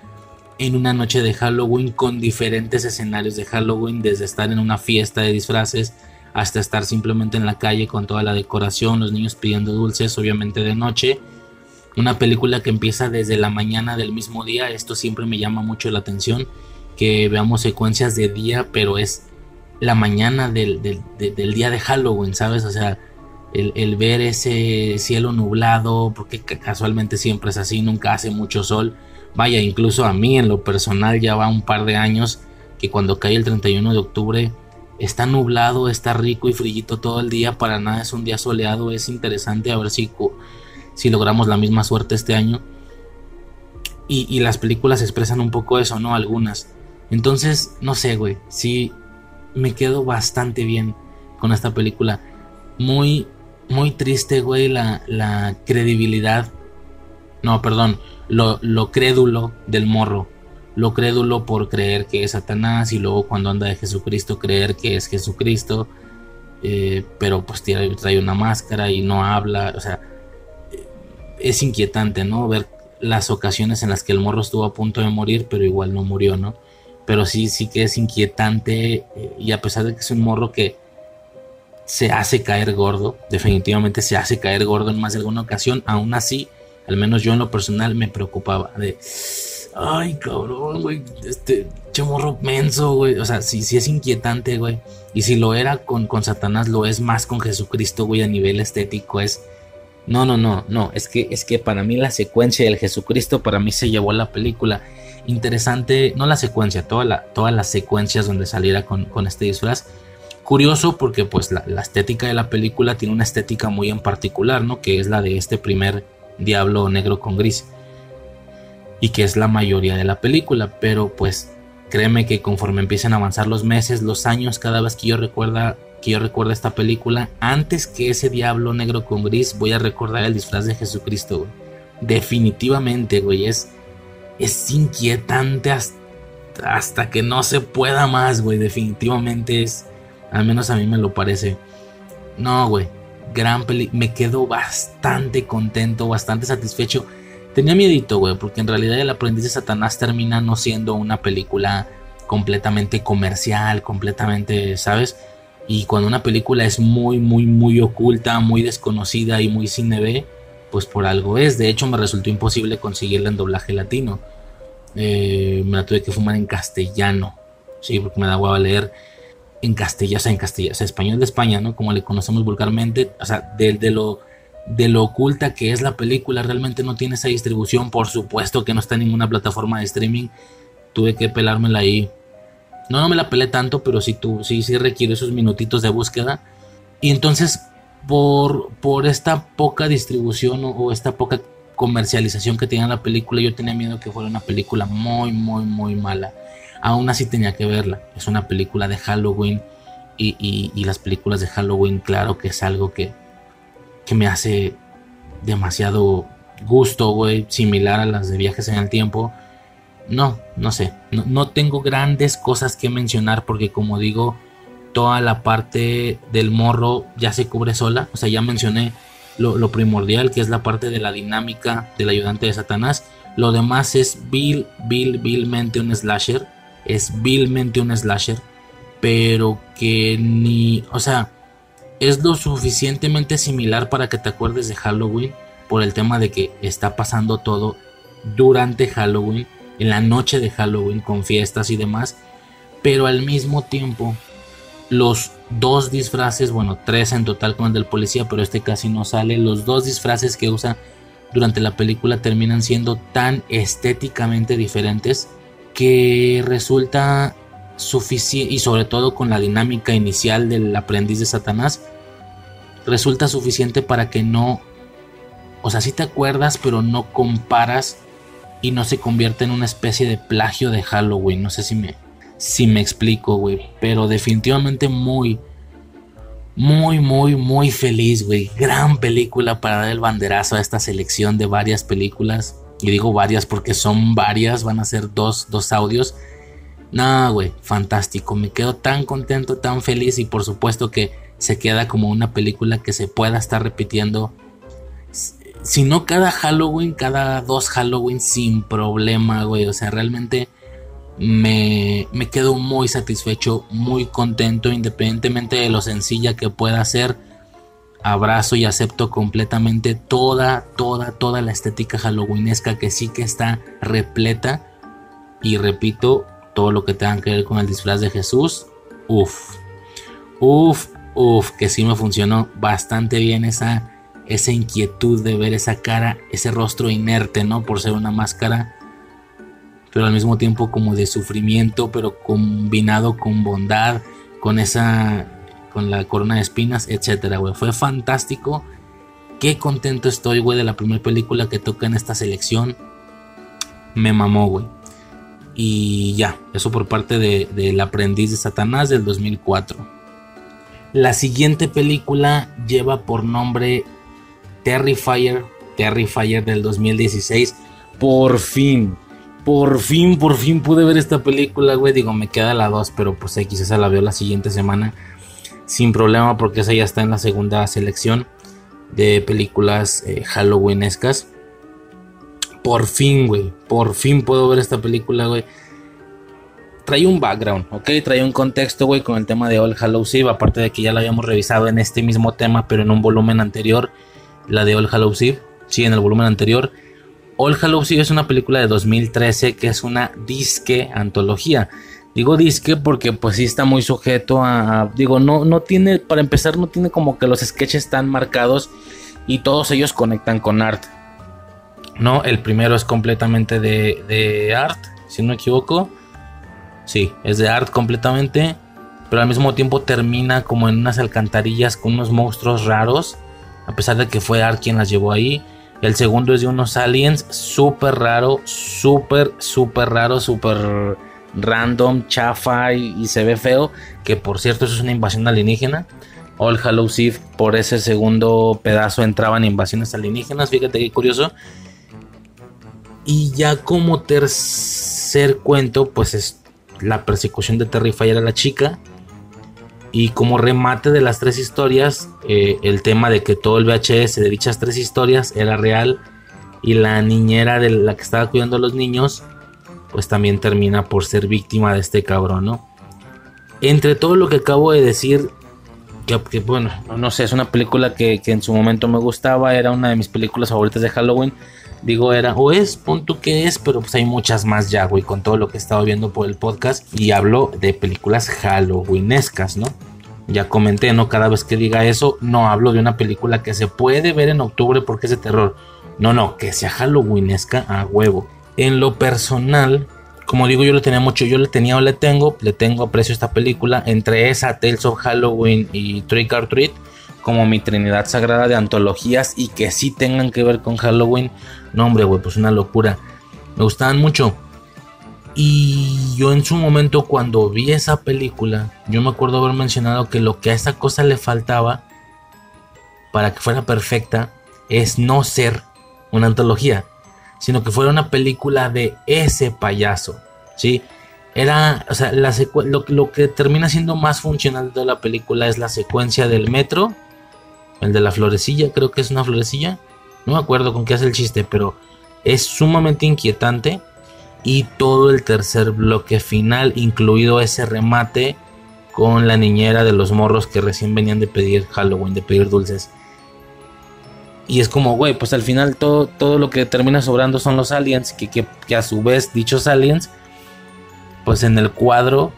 en una noche de Halloween con diferentes escenarios de Halloween, desde estar en una fiesta de disfraces, hasta estar simplemente en la calle con toda la decoración, los niños pidiendo dulces, obviamente de noche. Una película que empieza desde la mañana del mismo día, esto siempre me llama mucho la atención, que veamos secuencias de día, pero es la mañana del, día de Halloween, ¿sabes? O sea, el, el, ver ese cielo nublado, porque casualmente siempre es así, nunca hace mucho sol. Vaya, incluso a mí en lo personal ya va un par de años que cuando cae el 31 de octubre está nublado, está rico y frillito todo el día, para nada es un día soleado, es interesante a ver si, si logramos la misma suerte este año. Y, las películas expresan un poco eso, ¿no? Algunas. Entonces, no sé, güey, sí me quedo bastante bien con esta película. Muy, muy triste, güey, la, la credibilidad. No, perdón, lo, lo crédulo del morro lo crédulo por creer que es Satanás y luego cuando anda de Jesucristo creer que es Jesucristo, eh, pero pues trae, una máscara y no habla, o sea, eh, es inquietante, ¿no? Ver las ocasiones en las que el morro estuvo a punto de morir, pero igual no murió, ¿no? Pero sí, sí que es inquietante eh, y a pesar de que es un morro que se hace caer gordo, definitivamente se hace caer gordo en más de alguna ocasión, aún así, al menos yo en lo personal me preocupaba de Ay, cabrón, güey. Este chamorro menso, güey. O sea, si sí, es inquietante, güey. Y si lo era con, con Satanás, lo es más con Jesucristo, güey, a nivel estético. Es. No, no, no, no. Es que, es que para mí la secuencia del Jesucristo, para mí se llevó la película. Interesante, no la secuencia, toda todas las secuencias donde saliera con, este disfraz. Curioso porque pues la, estética de la película tiene una estética muy en particular, ¿no? Que es la de este primer diablo negro con gris y que es la mayoría de la película, pero pues créeme que conforme empiezan a avanzar los meses, los años, cada vez que yo recuerda que yo recuerda esta película, antes que ese diablo negro con gris, voy a recordar el disfraz de Jesucristo, Definitivamente, güey, es, es inquietante hasta, que no se pueda más, güey. Definitivamente es, al menos a mí me lo parece. No, güey, gran película, me quedo bastante contento, bastante satisfecho Tenía miedito, güey, porque en realidad el aprendiz de Satanás termina no siendo una película completamente comercial, completamente, ¿sabes? Y cuando una película es muy, muy, muy oculta, muy desconocida y muy cine B, pues por algo es. De hecho, me resultó imposible conseguirla en doblaje latino. eh, me la tuve que fumar en castellano. Sí, porque me da hueva leer en castellano, o sea, en castellano, o sea, español de España, ¿no? Como le conocemos vulgarmente, o sea, de, de, lo, de lo oculta que es la película, realmente no tiene esa distribución, por supuesto que no está en ninguna plataforma de streaming, tuve que pelármela ahí. No, no me la pelé tanto, pero sí, tú, sí, sí requiere esos minutitos de búsqueda. Y entonces, por, por esta poca distribución o, esta poca comercialización que tenía la película, yo tenía miedo que fuera una película muy, muy, muy mala. Aún así tenía que verla. Es una película de Halloween y, y, y las películas de Halloween, claro que es algo que, que me hace demasiado gusto, güey, similar a las de viajes en el tiempo. No, no sé, no, no, tengo grandes cosas que mencionar porque como digo, toda la parte del morro ya se cubre sola. O sea, ya mencioné lo, primordial, que es la parte de la dinámica del ayudante de Satanás. Lo demás es vil, vil, vilmente un slasher. Es vilmente un slasher. Pero que ni, o sea, es lo suficientemente similar para que te acuerdes de Halloween por el tema de que está pasando todo durante Halloween, en la noche de Halloween con fiestas y demás, pero al mismo tiempo los dos disfraces, bueno, tres en total con el del policía, pero este casi no sale, los dos disfraces que usa durante la película terminan siendo tan estéticamente diferentes que resulta suficiente y sobre todo con la dinámica inicial del aprendiz de Satanás resulta suficiente para que no o sea, sí te acuerdas, pero no comparas y no se convierte en una especie de plagio de Halloween. No sé si me, si me explico, güey. Pero definitivamente muy, muy, muy, muy feliz, güey. Gran película para dar el banderazo a esta selección de varias películas. Y digo varias porque son varias, van a ser dos, dos audios. No, güey, fantástico. Me quedo tan contento, tan feliz y por supuesto que se queda como una película que se pueda estar repitiendo si no cada Halloween, cada dos Halloween sin problema, güey. O sea, realmente me, quedo muy satisfecho, muy contento, independientemente de lo sencilla que pueda ser. Abrazo y acepto completamente toda, toda, toda la estética halloweenesca que sí que está repleta. Y repito, todo lo que tenga que ver con el disfraz de Jesús. Uf, uf, uf, que sí me funcionó bastante bien esa esa inquietud de ver esa cara, ese rostro inerte, ¿no? Por ser una máscara, pero al mismo tiempo como de sufrimiento, pero combinado con bondad, con esa, con la corona de espinas, etcétera, güey. Fue fantástico. Qué contento estoy, güey, de la primera película que toca en esta selección. Me mamó, güey. Y ya, eso por parte de, El aprendiz de Satanás del 2004. La siguiente película lleva por nombre Terrifier, Terrifier del 2016. Por fin, por fin, por fin pude ver esta película, güey. Digo, me queda la 2, pero pues X, esa la veo la siguiente semana. Sin problema, porque esa ya está en la segunda selección de películas eh, Halloweenescas. Por fin, güey. Por fin puedo ver esta película, güey. Trae un background, ¿ok? Trae un contexto, güey, con el tema de All Hallows Eve. Aparte de que ya lo habíamos revisado en este mismo tema, pero en un volumen anterior la de All Hallows Eve, sí, en el volumen anterior. All Hallows Eve es una película de 2013 que es una disque antología. Digo disque porque pues sí está muy sujeto a, digo, no, no tiene, para empezar no tiene como que los sketches tan marcados y todos ellos conectan con art. No, el primero es completamente de, de art, si no me equivoco. Sí, es de art completamente, pero al mismo tiempo termina como en unas alcantarillas con unos monstruos raros a pesar de que fue Art quien las llevó ahí. El segundo es de unos aliens súper raro, súper, súper raro, súper random, chafa y, se ve feo. Que por cierto, eso es una invasión alienígena. All Hallows Eve, por ese segundo pedazo entraban invasiones alienígenas. Fíjate qué curioso. Y ya como tercer cuento, pues es la persecución de Terrifier a la chica. Y como remate de las tres historias, eh, el tema de que todo el VHS de dichas tres historias era real y la niñera de la que estaba cuidando a los niños, pues también termina por ser víctima de este cabrón, ¿no? Entre todo lo que acabo de decir, que, bueno, no sé, es una película que, que, en su momento me gustaba, era una de mis películas favoritas de Halloween. Digo, era o es, punto que es, pero pues hay muchas más ya, güey, con todo lo que he estado viendo por el podcast. Y hablo de películas halloweenescas, ¿no? Ya comenté, ¿no? Cada vez que diga eso, no hablo de una película que se puede ver en octubre porque es de terror. No, no, que sea halloweenesca a huevo. En lo personal, como digo, yo le tenía mucho, yo le tenía o le tengo, le tengo aprecio esta película. Entre esa, Tales of Halloween y Trick or Treat, como mi trinidad sagrada de antologías y que sí tengan que ver con Halloween. No, hombre, güey, pues una locura. Me gustaban mucho. Y yo en su momento cuando vi esa película, yo me acuerdo haber mencionado que lo que a esa cosa le faltaba para que fuera perfecta es no ser una antología, sino que fuera una película de ese payaso, ¿sí? Era, o sea, la lo, lo, que termina siendo más funcional de la película es la secuencia del metro, el de la florecilla, creo que es una florecilla, no me acuerdo con qué hace el chiste, pero es sumamente inquietante y todo el tercer bloque final, incluido ese remate con la niñera de los morros que recién venían de pedir Halloween, de pedir dulces. Y es como, güey, pues al final todo, todo lo que termina sobrando son los aliens, que, que, a su vez dichos aliens, pues en el cuadro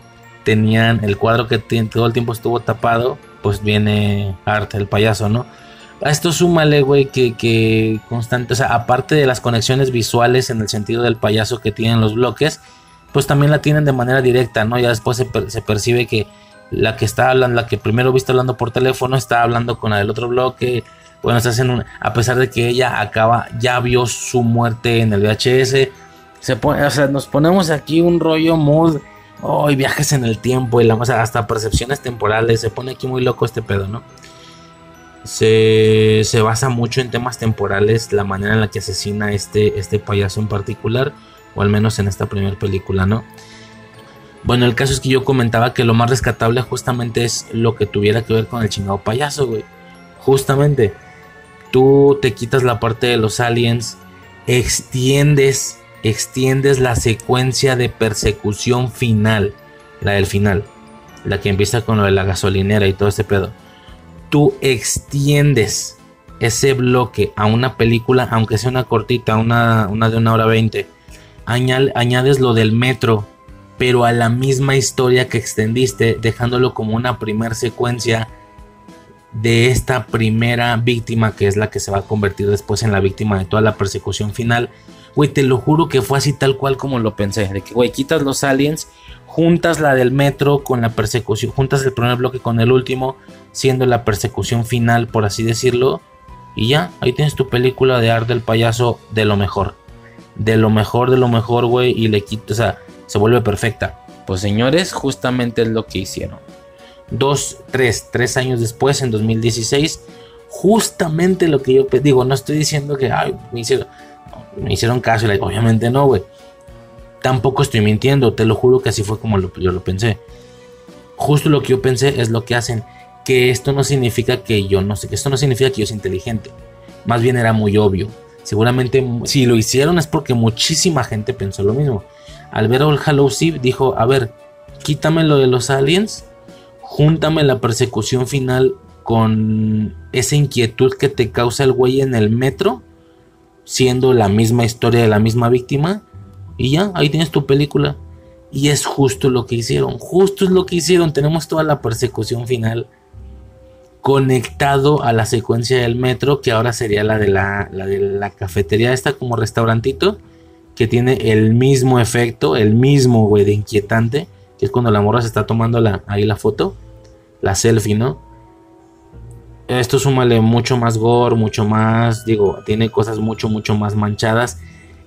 tenían, el cuadro que todo el tiempo estuvo tapado, pues viene Art, el payaso, ¿no? A esto súmale, güey, que, que constante, o sea, aparte de las conexiones visuales en el sentido del payaso que tienen los bloques, pues también la tienen de manera directa, ¿no? Ya después se, percibe que la que está hablando, la que primero viste hablando por teléfono, está hablando con la del otro bloque. Bueno, se hacen a pesar de que ella acaba, ya vio su muerte en el VHS. Se pone, o sea, nos ponemos aquí un rollo mood. Oh, viajes en el tiempo y la, o hasta percepciones temporales. Se pone aquí muy loco este pedo, ¿no? Se, basa mucho en temas temporales, la manera en la que asesina este, este payaso en particular, o al menos en esta primera película, ¿no? Bueno, el caso es que yo comentaba que lo más rescatable justamente es lo que tuviera que ver con el chingado payaso, güey. Justamente, tú te quitas la parte de los aliens, extiendes, extiendes la secuencia de persecución final, la del final, la que empieza con lo de la gasolinera y todo ese pedo tú extiendes ese bloque a una película, aunque sea una cortita, una, una de una hora veinte, añades lo del metro, pero a la misma historia que extendiste, dejándolo como una primera secuencia de esta primera víctima, que es la que se va a convertir después en la víctima de toda la persecución final. Güey, te lo juro que fue así tal cual como lo pensé. De que, güey, quitas los aliens juntas la del metro con la persecución, juntas el primer bloque con el último, siendo la persecución final, por así decirlo, y ya, ahí tienes tu película de arte del payaso de lo mejor. De lo mejor, de lo mejor, güey, y le quitas, o sea, se vuelve perfecta. Pues señores, justamente es lo que hicieron. Dos, tres, tres años después, en 2016, justamente lo que yo digo, no estoy diciendo que, ay, me hicieron caso, obviamente no, güey Tampoco estoy mintiendo, te lo juro que así fue como yo lo pensé. Justo lo que yo pensé es lo que hacen. Que esto no significa que yo no sé, que esto no significa que yo sea inteligente. Más bien era muy obvio. Seguramente si lo hicieron es porque muchísima gente pensó lo mismo. Al ver el Hello dijo, a ver, quítame lo de los aliens, júntame la persecución final con esa inquietud que te causa el güey en el metro, siendo la misma historia de la misma víctima, y ya, ahí tienes tu película. Y es justo lo que hicieron. Justo es lo que hicieron. Tenemos toda la persecución final conectado a la secuencia del metro, que ahora sería la de la, de la cafetería esta como restaurantito, que tiene el mismo efecto, el mismo, güey, de inquietante, que es cuando la morra se está tomando la, ahí la foto, la selfie, ¿no? Esto súmale mucho más gore, mucho más, digo, tiene cosas mucho, mucho más manchadas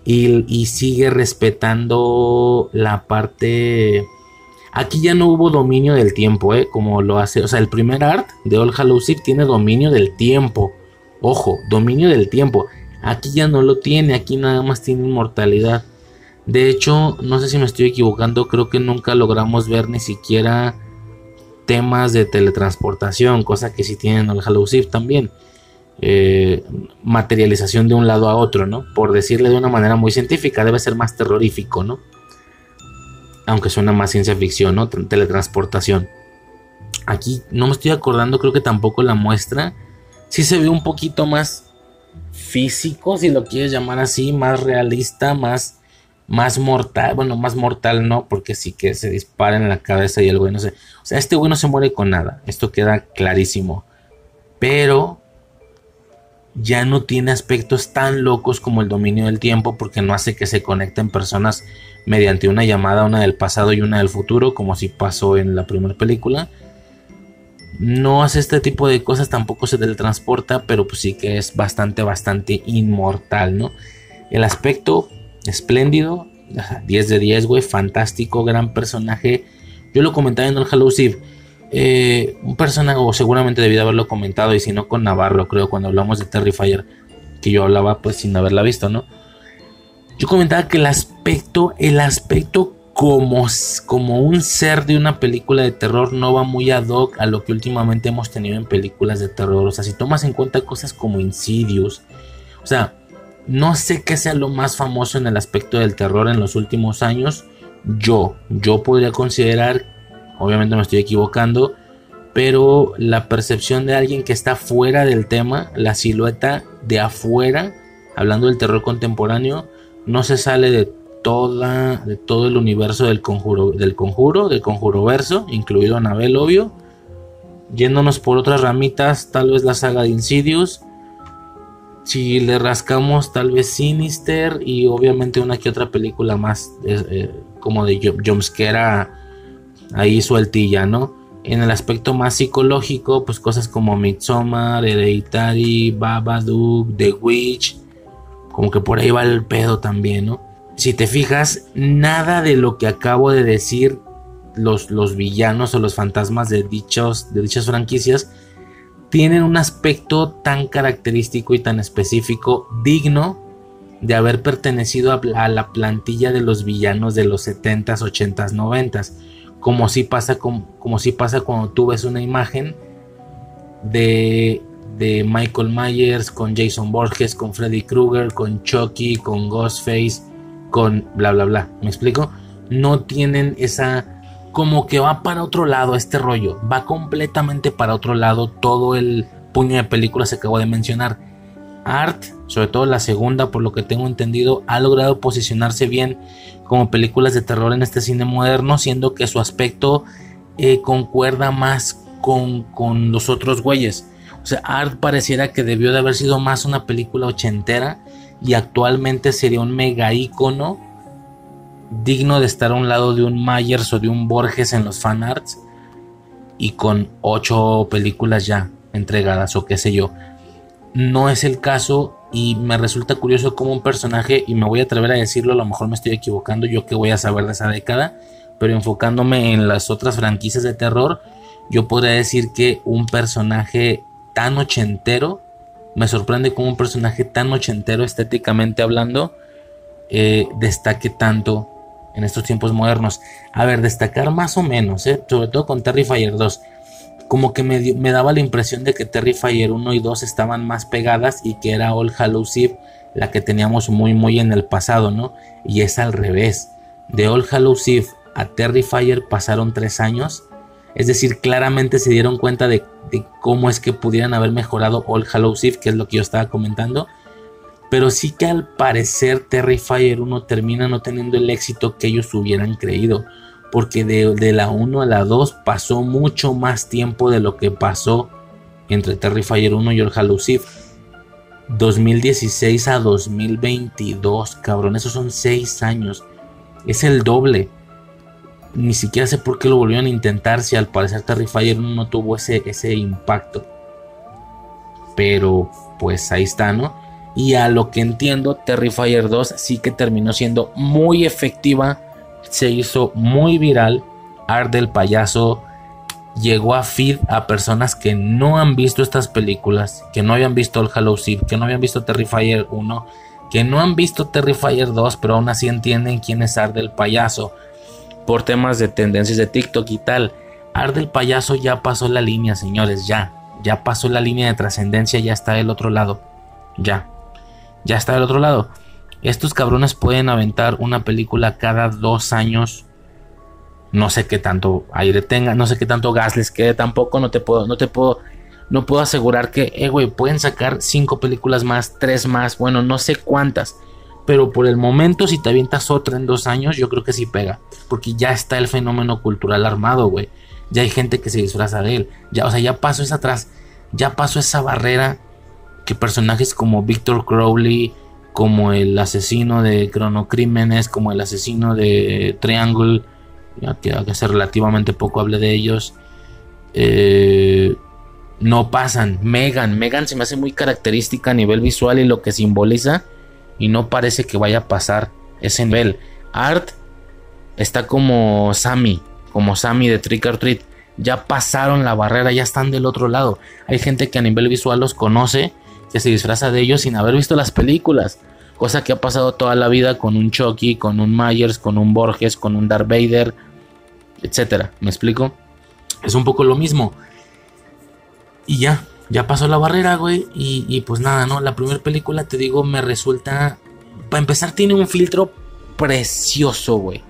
y, sigue respetando la parte... Aquí ya no hubo dominio del tiempo, ¿eh? Como lo hace. O sea, el primer art de All Hallows tiene dominio del tiempo. Ojo, dominio del tiempo. Aquí ya no lo tiene, aquí nada más tiene inmortalidad. De hecho, no sé si me estoy equivocando, creo que nunca logramos ver ni siquiera temas de teletransportación, cosa que sí tienen All Hallows también. Eh, materialización de un lado a otro, ¿no? Por decirle de una manera muy científica, debe ser más terrorífico, ¿no? Aunque suena más ciencia ficción, ¿no? Teletransportación. Aquí no me estoy acordando, creo que tampoco la muestra. Sí se ve un poquito más. físico, si lo quieres llamar así, más realista, más, más mortal. Bueno, más mortal no, porque sí que se dispara en la cabeza y el güey no sé. O sea, este güey no se muere con nada. Esto queda clarísimo. Pero ya no tiene aspectos tan locos como el dominio del tiempo porque no hace que se conecten personas mediante una llamada, una del pasado y una del futuro, como si pasó en la primera película. No hace este tipo de cosas, tampoco se teletransporta, pero pues sí que es bastante, bastante inmortal, ¿no? El aspecto espléndido, 10 de 10, güey, fantástico, gran personaje. Yo lo comentaba en el Hello eh, un personaje, o seguramente debí de haberlo comentado, y si no con Navarro, creo, cuando hablamos de Terrifier, que yo hablaba pues sin haberla visto, ¿no? Yo comentaba que el aspecto, el aspecto como, como un ser de una película de terror no va muy ad hoc a lo que últimamente hemos tenido en películas de terror. O sea, si tomas en cuenta cosas como Insidious, o sea, no sé qué sea lo más famoso en el aspecto del terror en los últimos años. Yo, yo podría considerar obviamente me estoy equivocando, pero la percepción de alguien que está fuera del tema, la silueta de afuera, hablando del terror contemporáneo, no se sale de toda de todo el universo del conjuro del conjuro del conjuro verso incluido Anabel obvio. Yéndonos por otras ramitas tal vez la saga de Insidious. Si le rascamos tal vez Sinister y obviamente una que otra película más eh, como de jumpscare ahí sueltilla, ¿no? En el aspecto más psicológico, pues cosas como Midsommar, Hereditary, Babadook, The Witch, como que por ahí va el pedo también, ¿no? Si te fijas, nada de lo que acabo de decir, los, los villanos o los fantasmas de, dichos, de dichas franquicias, tienen un aspecto tan característico y tan específico, digno de haber pertenecido a, a la plantilla de los villanos de los 70s, 80s, 90s como si pasa, como, si pasa cuando tú ves una imagen de, de Michael Myers con Jason Borges, con Freddy Krueger, con Chucky, con Ghostface, con bla bla bla. ¿Me explico? No tienen esa como que va para otro lado este rollo, va completamente para otro lado todo el puño de películas que acabo de mencionar. Art, sobre todo la segunda, por lo que tengo entendido, ha logrado posicionarse bien como películas de terror en este cine moderno, siendo que su aspecto eh, concuerda más con, con los otros güeyes. O sea, Art pareciera que debió de haber sido más una película ochentera y actualmente sería un mega ícono digno de estar a un lado de un Myers o de un Borges en los fanarts y con ocho películas ya entregadas o qué sé yo. No es el caso y me resulta curioso como un personaje, y me voy a atrever a decirlo, a lo mejor me estoy equivocando, yo que voy a saber de esa década, pero enfocándome en las otras franquicias de terror, yo podría decir que un personaje tan ochentero, me sorprende como un personaje tan ochentero estéticamente hablando, eh, destaque tanto en estos tiempos modernos. A ver, destacar más o menos, eh, sobre todo con Terrifier 2 como que me, me, daba la impresión de que Terrifier 1 y 2 estaban más pegadas y que era All Hallows Eve la que teníamos muy muy en el pasado, ¿no? Y es al revés. De All Hallows Eve a Terrifier pasaron tres años. Es decir, claramente se dieron cuenta de, cómo es que pudieran haber mejorado All Hallows Eve, que es lo que yo estaba comentando. Pero sí que al parecer Terrifier 1 termina no teniendo el éxito que ellos hubieran creído porque de, la 1 a la 2 pasó mucho más tiempo de lo que pasó entre Terrifier 1 y el Eve. 2016 a 2022, cabrón, esos son 6 años. Es el doble. Ni siquiera sé por qué lo volvieron a intentar si al parecer Terrifier 1 no tuvo ese, ese impacto. Pero pues ahí está, ¿no? Y a lo que entiendo, Terrifier 2 sí que terminó siendo muy efectiva se hizo muy viral. Art del payaso llegó a feed a personas que no han visto estas películas, que no habían visto el Halloween, que no habían visto Terrifier 1, que no han visto Terrifier 2, pero aún así entienden quién es Art del payaso por temas de tendencias de TikTok y tal. Art del payaso ya pasó la línea, señores, ya. Ya pasó la línea de trascendencia, ya está del otro lado. Ya. Ya está del otro lado. Estos cabrones pueden aventar una película cada dos años. No sé qué tanto aire tenga, no sé qué tanto gas les quede tampoco. No te puedo, no te puedo, no puedo asegurar que, eh, güey, pueden sacar cinco películas más, tres más, bueno, no sé cuántas. Pero por el momento, si te avientas otra en dos años, yo creo que sí pega. Porque ya está el fenómeno cultural armado, güey. Ya hay gente que se disfraza de él. Ya, o sea, ya pasó esa atrás. Ya pasó esa barrera que personajes como Victor Crowley, como el asesino de Cronocrímenes, como el asesino de Triangle, ya que hace relativamente poco hablé de ellos, eh, no pasan. Megan, Megan se me hace muy característica a nivel visual y lo que simboliza, y no parece que vaya a pasar ese nivel. Art está como Sammy, como Sammy de Trick or Treat. Ya pasaron la barrera, ya están del otro lado. Hay gente que a nivel visual los conoce, que se disfraza de ellos sin haber visto las películas. Cosa que ha pasado toda la vida con un Chucky, con un Myers, con un Borges, con un Darth Vader, etcétera. ¿Me explico? Es un poco lo mismo. Y ya, ya pasó la barrera, güey. Y, pues nada, ¿no? La primera película, te digo, me resulta. Para empezar, tiene un filtro precioso, güey.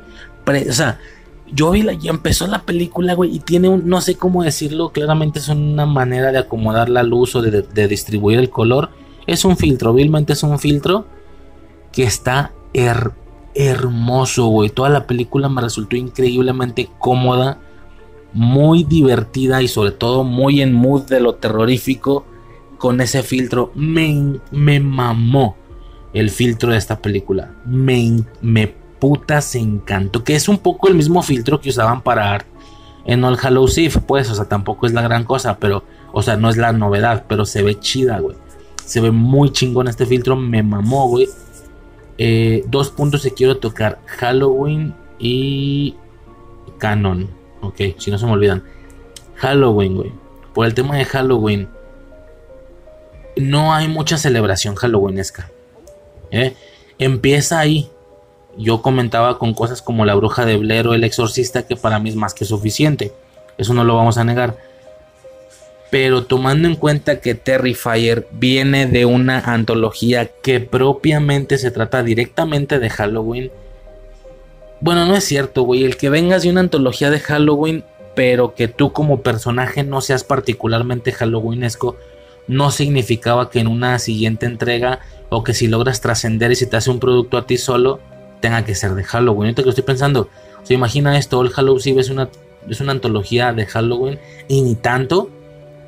o sea, yo vi la. Ya empezó la película, güey. Y tiene un. No sé cómo decirlo. Claramente es una manera de acomodar la luz o de, distribuir el color. Es un filtro. Vilmente es un filtro que está hermoso, güey. Toda la película me resultó increíblemente cómoda, muy divertida y sobre todo muy en mood de lo terrorífico con ese filtro. Me, me mamó el filtro de esta película. Me, me putas encantó. Que es un poco el mismo filtro que usaban para en All Hallows Eve, pues, o sea, tampoco es la gran cosa, pero, o sea, no es la novedad, pero se ve chida, güey. Se ve muy chingón este filtro, me mamó, güey. Eh, dos puntos que quiero tocar: Halloween y Canon. Ok, si no se me olvidan. Halloween, güey. Por el tema de Halloween, no hay mucha celebración halloweenesca. ¿eh? Empieza ahí. Yo comentaba con cosas como la bruja de Blair o el exorcista, que para mí es más que suficiente. Eso no lo vamos a negar. Pero tomando en cuenta que Terrifier viene de una antología que propiamente se trata directamente de Halloween. Bueno, no es cierto, güey. El que vengas de una antología de Halloween, pero que tú como personaje no seas particularmente Halloweenesco, no significaba que en una siguiente entrega o que si logras trascender y si te hace un producto a ti solo, tenga que ser de Halloween. Ahorita que estoy pensando, se imagina esto, el Halloween es una, es una antología de Halloween y ni tanto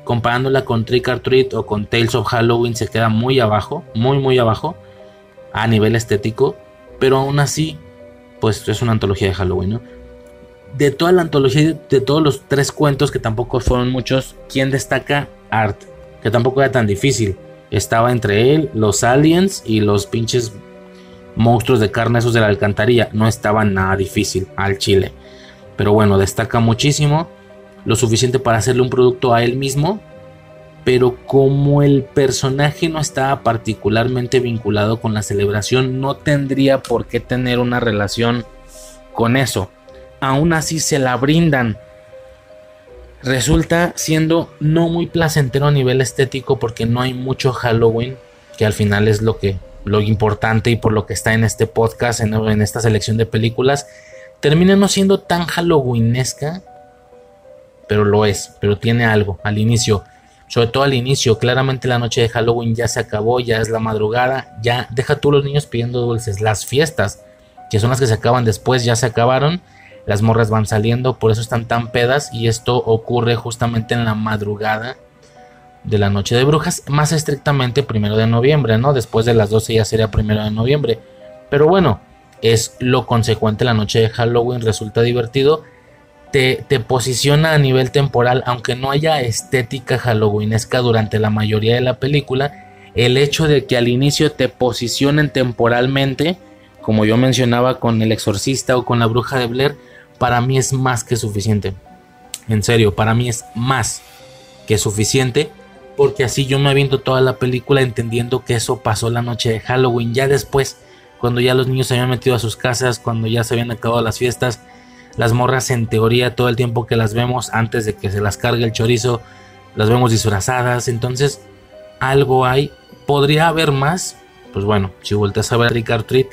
comparándola con Trick or Treat o con Tales of Halloween se queda muy abajo, muy muy abajo a nivel estético, pero aún así, pues es una antología de Halloween, ¿no? De toda la antología, de todos los tres cuentos, que tampoco fueron muchos, ¿quién destaca? Art, que tampoco era tan difícil. Estaba entre él, los aliens y los pinches monstruos de carne esos de la alcantarilla. No estaba nada difícil al chile. Pero bueno, destaca muchísimo lo suficiente para hacerle un producto a él mismo, pero como el personaje no estaba particularmente vinculado con la celebración, no tendría por qué tener una relación con eso. Aún así se la brindan. Resulta siendo no muy placentero a nivel estético porque no hay mucho Halloween, que al final es lo que lo importante y por lo que está en este podcast, en, esta selección de películas, termina no siendo tan Halloweenesca pero lo es, pero tiene algo al inicio, sobre todo al inicio, claramente la noche de Halloween ya se acabó, ya es la madrugada, ya deja tú los niños pidiendo dulces, las fiestas, que son las que se acaban después, ya se acabaron, las morras van saliendo, por eso están tan pedas y esto ocurre justamente en la madrugada de la noche de brujas, más estrictamente primero de noviembre, ¿no? Después de las 12 ya sería primero de noviembre, pero bueno, es lo consecuente la noche de Halloween, resulta divertido te, posiciona a nivel temporal, aunque no haya estética halloweenesca durante la mayoría de la película, el hecho de que al inicio te posicionen temporalmente, como yo mencionaba con el exorcista o con la bruja de Blair, para mí es más que suficiente. En serio, para mí es más que suficiente. Porque así yo me aviento toda la película entendiendo que eso pasó la noche de Halloween. Ya después, cuando ya los niños se habían metido a sus casas, cuando ya se habían acabado las fiestas, las morras en teoría todo el tiempo que las vemos antes de que se las cargue el chorizo, las vemos disfrazadas. Entonces algo hay. ¿Podría haber más? Pues bueno, si volteas a ver a Rick Treat,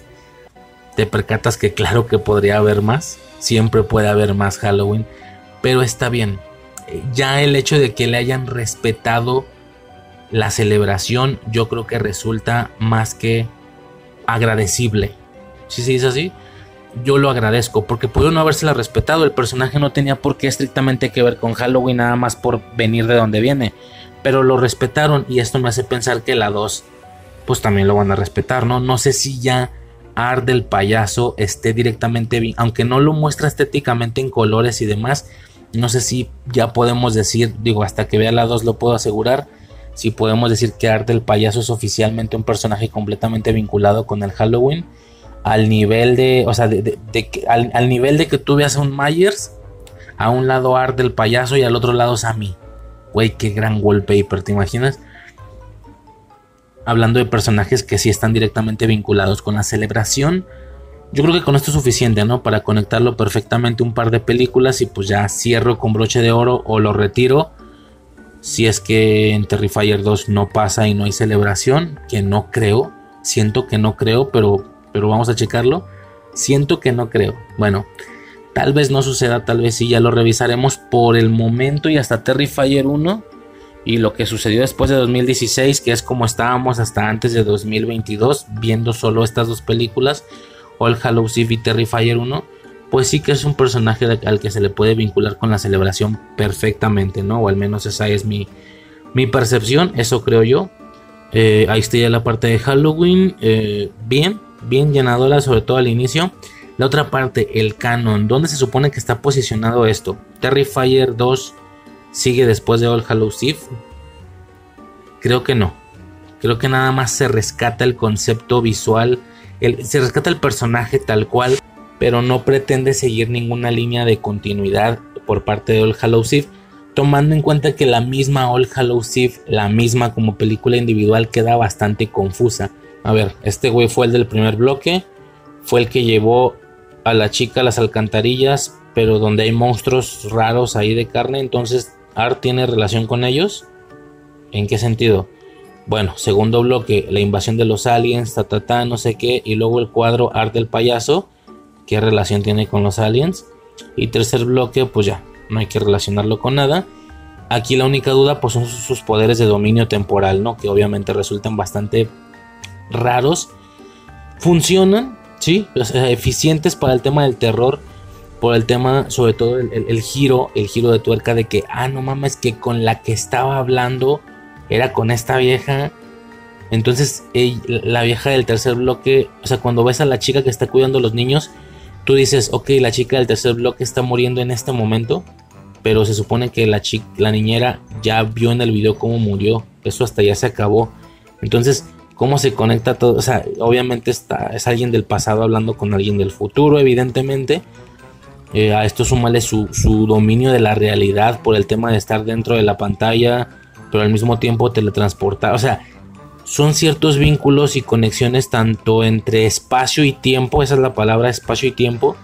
te percatas que claro que podría haber más. Siempre puede haber más Halloween. Pero está bien. Ya el hecho de que le hayan respetado la celebración, yo creo que resulta más que agradecible. Si se dice así, yo lo agradezco porque pudo no habérsela respetado. El personaje no tenía por qué estrictamente que ver con Halloween, nada más por venir de donde viene. Pero lo respetaron y esto me hace pensar que la 2 pues también lo van a respetar, ¿no? No sé si ya Art del payaso esté directamente bien, aunque no lo muestra estéticamente en colores y demás. No sé si ya podemos decir, digo, hasta que vea la 2 lo puedo asegurar. Si podemos decir que Art del payaso es oficialmente un personaje completamente vinculado con el Halloween al nivel de, o sea, al, nivel de que tú veas a un Myers, a un lado Art del payaso y al otro lado Sammy. Güey, qué gran wallpaper, ¿te imaginas? Hablando de personajes que sí están directamente vinculados con la celebración. Yo creo que con esto es suficiente, ¿no? Para conectarlo perfectamente un par de películas y pues ya cierro con broche de oro o lo retiro. Si es que en Terrifier 2 no pasa y no hay celebración, que no creo. Siento que no creo, pero pero vamos a checarlo. Siento que no creo. Bueno, tal vez no suceda, tal vez sí, ya lo revisaremos por el momento y hasta Terrifier 1 y lo que sucedió después de 2016, que es como estábamos hasta antes de 2022, viendo solo estas dos películas, All Hallows Eve y Terrifier 1, pues sí que es un personaje al que se le puede vincular con la celebración perfectamente, ¿no? O al menos esa es mi, mi percepción, eso creo yo. Eh, ahí está ya la parte de Halloween, eh, bien, bien llenadora, sobre todo al inicio. La otra parte, el canon, ¿dónde se supone que está posicionado esto? Terrifier 2 sigue después de All Hallows Eve. Creo que no. Creo que nada más se rescata el concepto visual, se rescata el personaje tal cual, pero no pretende seguir ninguna línea de continuidad por parte de All Hallows tomando en cuenta que la misma All Hallows la misma como película individual, queda bastante confusa. A ver, este güey fue el del primer bloque. Fue el que llevó a la chica a las alcantarillas, pero donde hay monstruos raros ahí de carne. Entonces, Art tiene relación con ellos. ¿En qué sentido? Bueno, segundo bloque, la invasión de los aliens, ta, ta, ta, no sé qué. Y luego el cuadro Art del payaso. ¿Qué relación tiene con los aliens? Y tercer bloque, pues ya, no hay que relacionarlo con nada. Aquí la única duda pues son sus poderes de dominio temporal, ¿no? Que obviamente resultan bastante raros, funcionan, ¿sí? eficientes para el tema del terror, por el tema, sobre todo el, giro, el giro de tuerca de que, ah, no mames, que con la que estaba hablando era con esta vieja. Entonces, la vieja del tercer bloque, o sea, cuando ves a la chica que está cuidando a los niños, tú dices, ok, la chica del tercer bloque está muriendo en este momento, pero se supone que la, niñera ya vio en el video cómo murió, eso hasta ya se acabó. Entonces, cómo se conecta todo. O sea, obviamente está, es alguien del pasado hablando con alguien del futuro, evidentemente. Eh, a esto súmale su, su, dominio de la realidad por el tema de estar dentro de la pantalla, pero al mismo tiempo teletransportar. O sea, son ciertos vínculos y conexiones tanto entre espacio y tiempo, esa es la palabra, espacio y tiempo.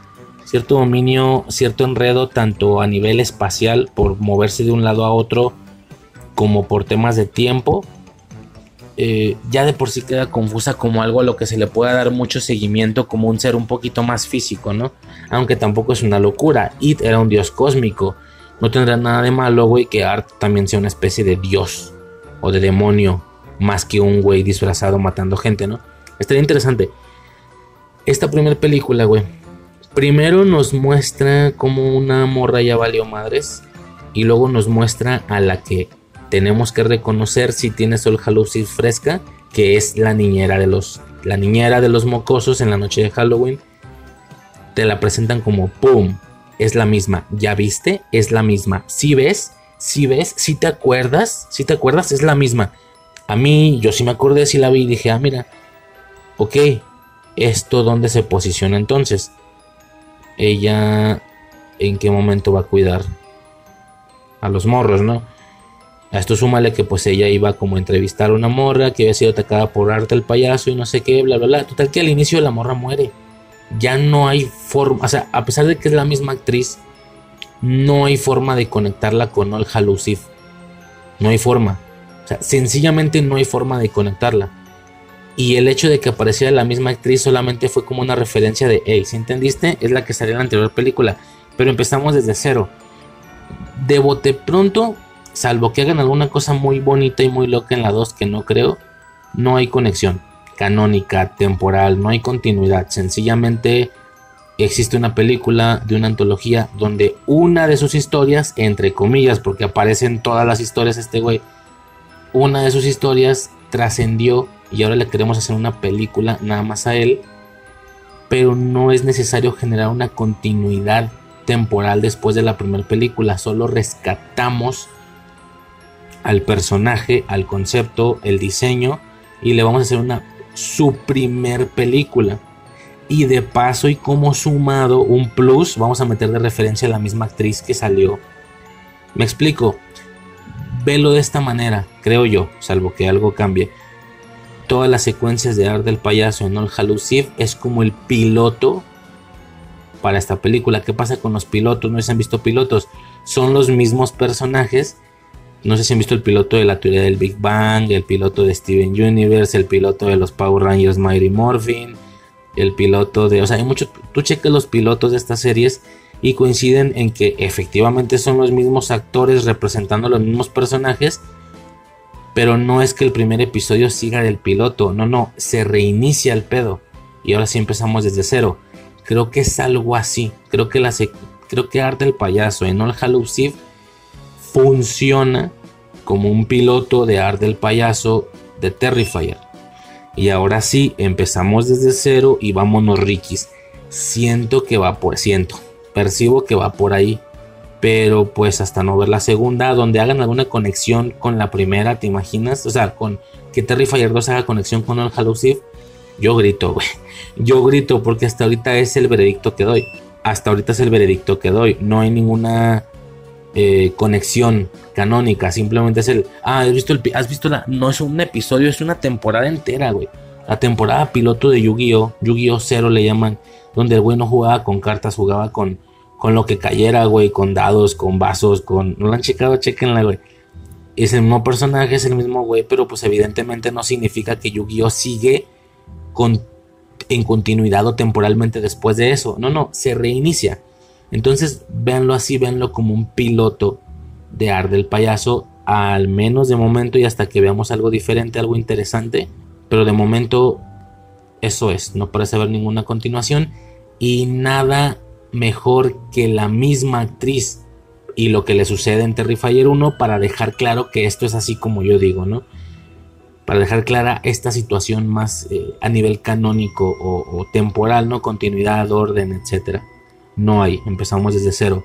Cierto dominio, cierto enredo, tanto a nivel espacial, por moverse de un lado a otro, como por temas de tiempo eh, ya de por sí queda confusa como algo a lo que se le pueda dar mucho seguimiento como un ser un poquito más físico, ¿no? Aunque tampoco es una locura. It era un dios cósmico. No tendrá nada de malo, güey, que Art también sea una especie de dios o de demonio, más que un güey disfrazado matando gente, ¿no? Estaría interesante. Esta primera película, güey. Primero nos muestra como una morra ya valió madres. Y luego nos muestra a la que tenemos que reconocer si tiene Sol Halloween fresca, que es la niñera de los la niñera de los mocosos en la noche de Halloween. Te la presentan como pum, es la misma. ¿Ya viste? Es la misma. Si ves? Si ves? Si te acuerdas? Si te acuerdas? Es la misma. A mí, yo sí me acordé, si la vi y dije, ah, mira, ok, ¿esto dónde se posiciona entonces? Ella, ¿en qué momento va a cuidar a los morros, no? A esto súmale que pues ella iba como a entrevistar a una morra que había sido atacada por arte el payaso y no sé qué, bla, bla, bla. Total que al inicio la morra muere. Ya no hay forma, o sea, a pesar de que es la misma actriz, no hay forma de conectarla con All Hallows No hay forma. O sea, sencillamente no hay forma de conectarla. Y el hecho de que apareciera la misma actriz solamente fue como una referencia de, hey, si entendiste, es la que salió en la anterior película. Pero empezamos desde cero de bote pronto, salvo que hagan alguna cosa muy bonita y muy loca en la 2 que no creo, no hay conexión canónica, temporal, no hay continuidad. Sencillamente existe una película de una antología donde una de sus historias, entre comillas, porque aparecen todas las historias este güey, una de sus historias trascendió y ahora le queremos hacer una película nada más a él, pero no es necesario generar una continuidad temporal después de la primera película, solo rescatamos al personaje, al concepto, el diseño y le vamos a hacer una su primer película. Y de paso y como sumado un plus, vamos a meter de referencia a la misma actriz que salió. Me explico. Velo de esta manera, creo yo, salvo que algo cambie. Todas las secuencias de Art del Payaso en All Hallows es como el piloto para esta película. ¿Qué pasa con los pilotos? No se han visto pilotos. Son los mismos personajes no sé si han visto el piloto de la teoría del Big Bang, el piloto de Steven Universe, el piloto de los Power Rangers Mighty Morphin, el piloto de... O sea, hay muchos... Tú cheques los pilotos de estas series y coinciden en que efectivamente son los mismos actores representando los mismos personajes, pero no es que el primer episodio siga del piloto, no, no, se reinicia el pedo y ahora sí empezamos desde cero. Creo que es algo así, creo que la creo que Arte el Payaso en All Hallows Eve funciona como un piloto de Art del Payaso de Terrifier. Y ahora sí, empezamos desde cero y vámonos Rikis. Siento que va por siento, percibo que va por ahí. Pero pues hasta no ver la segunda, donde hagan alguna conexión con la primera, ¿te imaginas? O sea, con que Terrifier 2 haga conexión con el Hallows Yo grito, güey. Yo grito porque hasta ahorita es el veredicto que doy. Hasta ahorita es el veredicto que doy. No hay ninguna eh, conexión canónica, simplemente es el, ah, has visto has visto la, no es un episodio, es una temporada entera, güey. La temporada piloto de Yu-Gi-Oh, Yu-Gi-Oh 0 le llaman, donde el güey no jugaba con cartas, jugaba con, con lo que cayera, güey, con dados, con vasos, con, no lo han checado, chequenla, güey. Es el mismo personaje, es el mismo güey, pero pues evidentemente no significa que Yu-Gi-Oh sigue con, en continuidad o temporalmente después de eso. No, no, se reinicia. Entonces, véanlo así, véanlo como un piloto de Ar del Payaso, al menos de momento y hasta que veamos algo diferente, algo interesante. Pero de momento, eso es, no parece haber ninguna continuación y nada mejor que la misma actriz y lo que le sucede en Terrifier 1 para dejar claro que esto es así como yo digo, ¿no? Para dejar clara esta situación más eh, a nivel canónico o, o temporal, ¿no? Continuidad, orden, etcétera no hay, empezamos desde cero.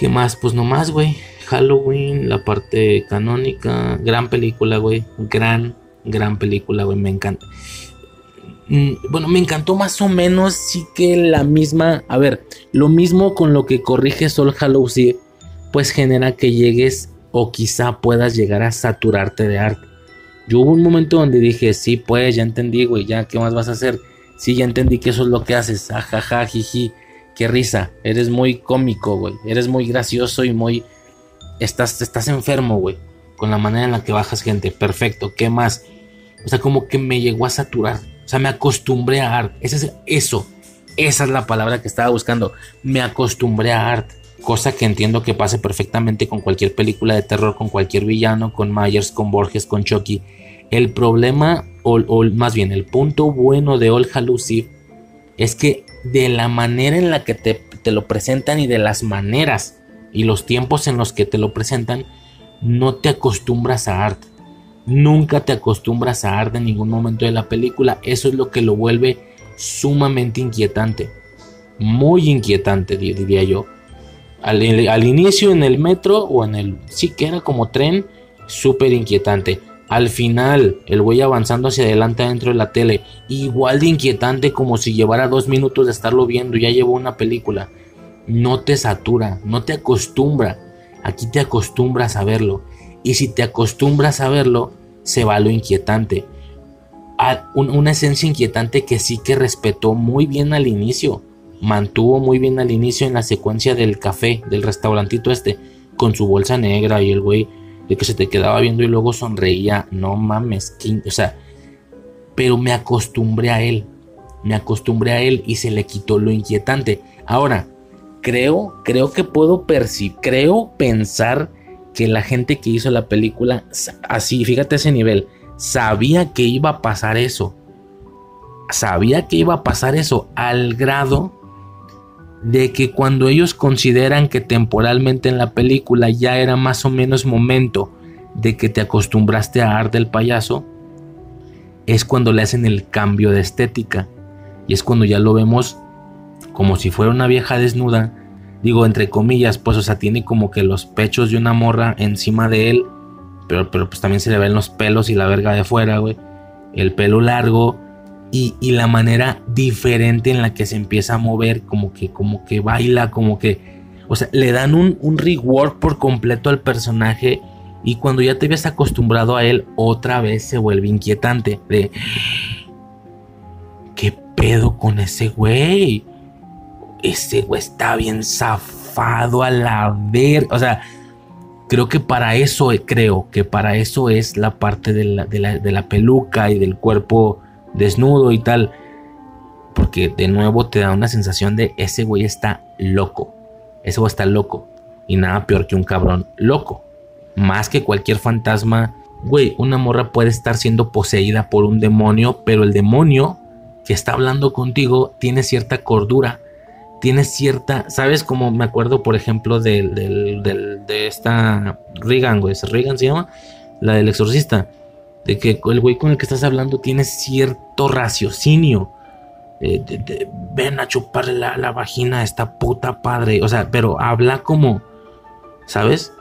¿Qué más? Pues nomás, güey. Halloween, la parte canónica, gran película, güey. Gran, gran película, güey. Me encanta. Mm, bueno, me encantó más o menos, sí que la misma. A ver, lo mismo con lo que corrige Sol Halloween, pues genera que llegues o quizá puedas llegar a saturarte de arte. Yo hubo un momento donde dije, sí, pues ya entendí, güey, ya, ¿qué más vas a hacer? Sí, ya entendí que eso es lo que haces, ajaja, jiji qué risa, eres muy cómico, güey, eres muy gracioso y muy... Estás, estás enfermo, güey, con la manera en la que bajas gente, perfecto, ¿qué más? O sea, como que me llegó a saturar, o sea, me acostumbré a art, Ese es, eso, esa es la palabra que estaba buscando, me acostumbré a art, cosa que entiendo que pase perfectamente con cualquier película de terror, con cualquier villano, con Myers, con Borges, con Chucky. El problema, o, más bien el punto bueno de All Hallows es que de la manera en la que te, lo presentan y de las maneras y los tiempos en los que te lo presentan, no te acostumbras a arte. Nunca te acostumbras a arte en ningún momento de la película. Eso es lo que lo vuelve sumamente inquietante. Muy inquietante, diría yo. Al, al inicio en el metro o en el... Sí que era como tren, súper inquietante. Al final, el güey avanzando hacia adelante dentro de la tele, igual de inquietante como si llevara dos minutos de estarlo viendo, ya llevó una película. No te satura, no te acostumbra. Aquí te acostumbras a verlo. Y si te acostumbras a verlo, se va lo inquietante. una esencia inquietante que sí que respetó muy bien al inicio. Mantuvo muy bien al inicio en la secuencia del café, del restaurantito este, con su bolsa negra y el güey de que se te quedaba viendo y luego sonreía, no mames, o sea, pero me acostumbré a él, me acostumbré a él y se le quitó lo inquietante. Ahora, creo, creo que puedo percibir, creo pensar que la gente que hizo la película, así, fíjate ese nivel, sabía que iba a pasar eso. Sabía que iba a pasar eso al grado de que cuando ellos consideran que temporalmente en la película ya era más o menos momento de que te acostumbraste a arte del payaso, es cuando le hacen el cambio de estética. Y es cuando ya lo vemos como si fuera una vieja desnuda. Digo, entre comillas, pues, o sea, tiene como que los pechos de una morra encima de él. Pero, pero pues también se le ven los pelos y la verga de fuera, güey. El pelo largo y, la manera diferente en la que se empieza a mover, como que, como que baila, como que, o sea, le dan un, un rework por completo al personaje y cuando ya te ves acostumbrado a él, otra vez se vuelve inquietante de, ¿qué pedo con ese güey? Ese güey está bien zafado a la ver, o sea, creo que para eso, creo que para eso es la parte de la, de la peluca y del cuerpo desnudo y tal. Porque de nuevo te da una sensación de ese güey está loco. Ese güey está loco. Y nada peor que un cabrón loco. Más que cualquier fantasma. Güey, una morra puede estar siendo poseída por un demonio, pero el demonio que está hablando contigo tiene cierta cordura. Tiene cierta, ¿sabes? Como me acuerdo, por ejemplo, del, de esta Regan, güey. ¿Regan se llama? La del exorcista de que el güey con el que estás hablando tiene cierto raciocinio. ven a chuparle la, vagina a esta puta padre. O sea, pero habla como, ¿sabes?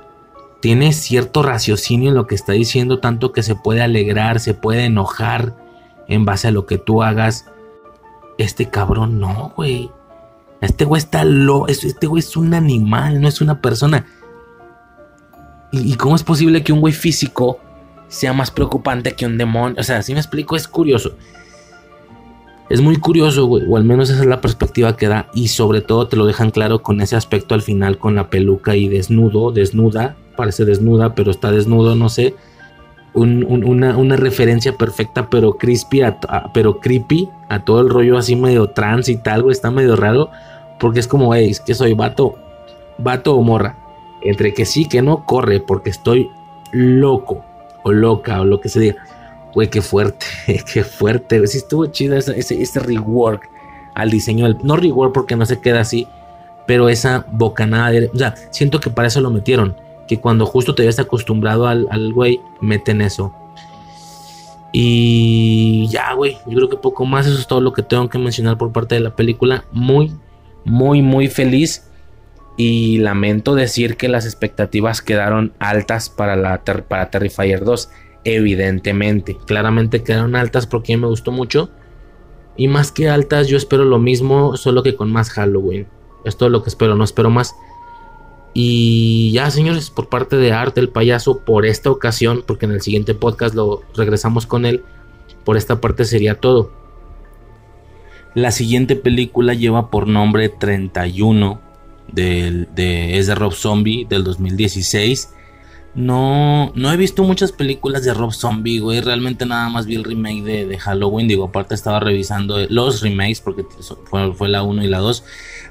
Tiene cierto raciocinio en lo que está diciendo, tanto que se puede alegrar, se puede enojar en base a lo que tú hagas. Este cabrón no, güey. Este güey está lo. Este güey es un animal, no es una persona. ¿Y, ¿Y cómo es posible que un güey físico sea más preocupante que un demonio. O sea, si me explico, es curioso. Es muy curioso, güey, o al menos esa es la perspectiva que da. Y sobre todo te lo dejan claro con ese aspecto al final, con la peluca y desnudo, desnuda. Parece desnuda, pero está desnudo, no sé. una, referencia perfecta, pero crispy, pero creepy, a todo el rollo así medio trans y tal, güey. Está medio raro. Porque es como, hey, es que soy vato, vato o morra. Entre que sí, que no, corre, porque estoy loco o loca o lo que se diga. Güey, qué fuerte, [laughs] qué fuerte. Sí estuvo chido ese, ese, rework al diseño. no rework porque no se queda así, pero esa bocanada de... O sea, siento que para eso lo metieron. Que cuando justo te habías acostumbrado al, al güey, meten eso. Y ya, güey, yo creo que poco más. Eso es todo lo que tengo que mencionar por parte de la película. Muy, muy, muy feliz y lamento decir que las expectativas quedaron altas para, la para Terrifier 2. Evidentemente, claramente quedaron altas porque me gustó mucho. Y más que altas, yo espero lo mismo, solo que con más Halloween. Es todo lo que espero, no espero más. Y ya, señores, por parte de Arte el payaso, por esta ocasión, porque en el siguiente podcast lo regresamos con él, por esta parte sería todo. La siguiente película lleva por nombre 31 de, es de Rob Zombie del 2016. No, no he visto muchas películas de Rob Zombie, güey. Realmente nada más vi el remake de, Halloween. Digo, aparte estaba revisando los remakes porque fue, fue la 1 y la 2.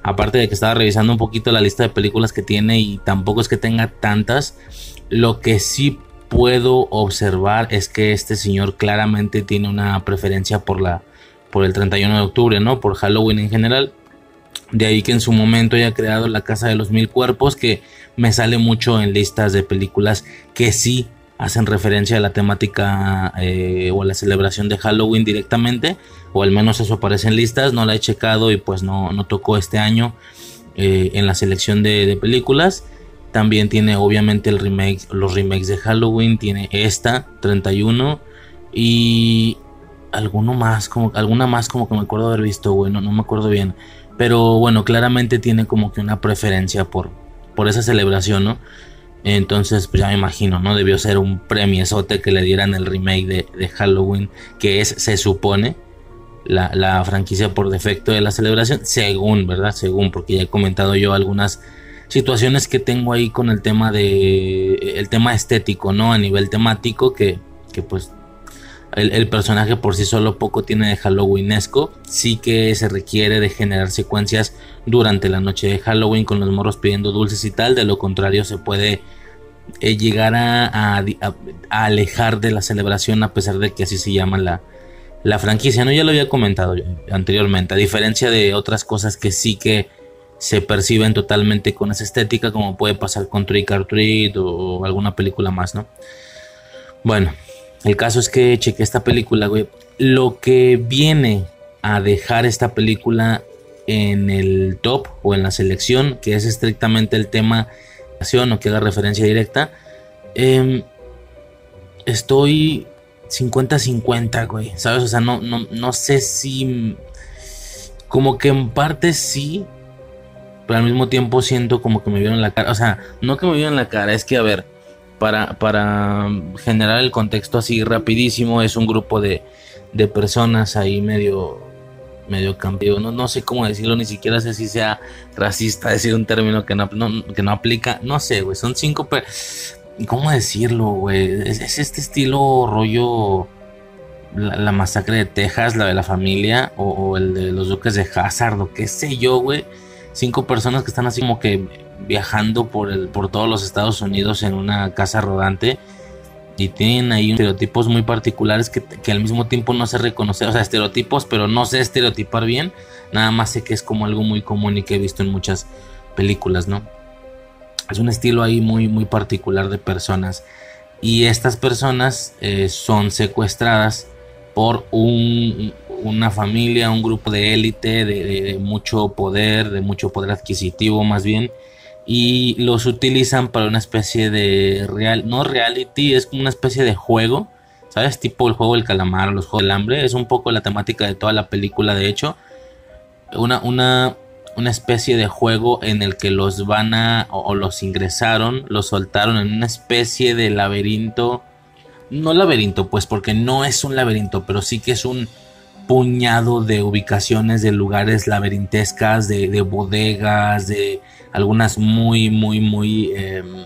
Aparte de que estaba revisando un poquito la lista de películas que tiene y tampoco es que tenga tantas. Lo que sí puedo observar es que este señor claramente tiene una preferencia por la por el 31 de octubre, ¿no? Por Halloween en general. De ahí que en su momento haya creado La Casa de los Mil Cuerpos, que me sale mucho en listas de películas que sí hacen referencia a la temática eh, o a la celebración de Halloween directamente, o al menos eso aparece en listas, no la he checado y pues no, no tocó este año eh, en la selección de, películas. También tiene obviamente el remake, los remakes de Halloween, tiene esta, 31, y alguno más, como, alguna más como que me acuerdo haber visto, bueno, no me acuerdo bien. Pero bueno, claramente tiene como que una preferencia por, por esa celebración, ¿no? Entonces, pues ya me imagino, ¿no? Debió ser un premiesote que le dieran el remake de, Halloween, que es, se supone, la, franquicia por defecto de la celebración, según, ¿verdad? Según, porque ya he comentado yo algunas situaciones que tengo ahí con el tema de, el tema estético, ¿no? A nivel temático, que, que pues el, personaje por sí solo poco tiene de Halloweenesco. Sí que se requiere de generar secuencias durante la noche de Halloween con los morros pidiendo dulces y tal. De lo contrario, se puede eh, llegar a, alejar de la celebración a pesar de que así se llama la, la franquicia. No, ya lo había comentado anteriormente. A diferencia de otras cosas que sí que se perciben totalmente con esa estética, como puede pasar con Trick or Treat o alguna película más, ¿no? Bueno, el caso es que chequé esta película, güey. Lo que viene a dejar esta película en el top o en la selección, que es estrictamente el tema o que haga referencia directa, em, estoy 50-50, güey. ¿Sabes? O sea, no, no, no sé si. Como que en parte sí, pero al mismo tiempo siento como que me vieron la cara. O sea, no que me vieron la cara, es que a ver para, generar el contexto así rapidísimo, es un grupo de, personas ahí medio medio cambio, no, no sé cómo decirlo, ni siquiera sé si sea racista [laughs] decir un término que no, que no aplica, no sé, güey, son cinco, ¿cómo decirlo, güey? Es, este estilo rollo, la, masacre de Texas, la de la familia, o, o el de los duques de Hazard, o qué sé yo, güey, cinco personas que están así como que viajando por, el, por todos los Estados Unidos en una casa rodante y tienen ahí estereotipos muy particulares que, al mismo tiempo no sé reconocer, o sea, estereotipos, pero no sé estereotipar bien, nada más sé que es como algo muy común y que he visto en muchas películas, ¿no? Es un estilo ahí muy, muy particular de personas y estas personas eh, son secuestradas por un, una familia, un grupo de élite de, mucho poder, de mucho poder adquisitivo más bien, y los utilizan para una especie de real, no reality, es como una especie de juego, ¿sabes? Tipo el juego del calamar los juegos del hambre, es un poco la temática de toda la película, de hecho, una, una, una especie de juego en el que los van a, o los ingresaron, los soltaron en una especie de laberinto, no laberinto, pues porque no es un laberinto, pero sí que es un puñado de ubicaciones de lugares laberintescas, de, bodegas, de algunas muy, muy, muy em,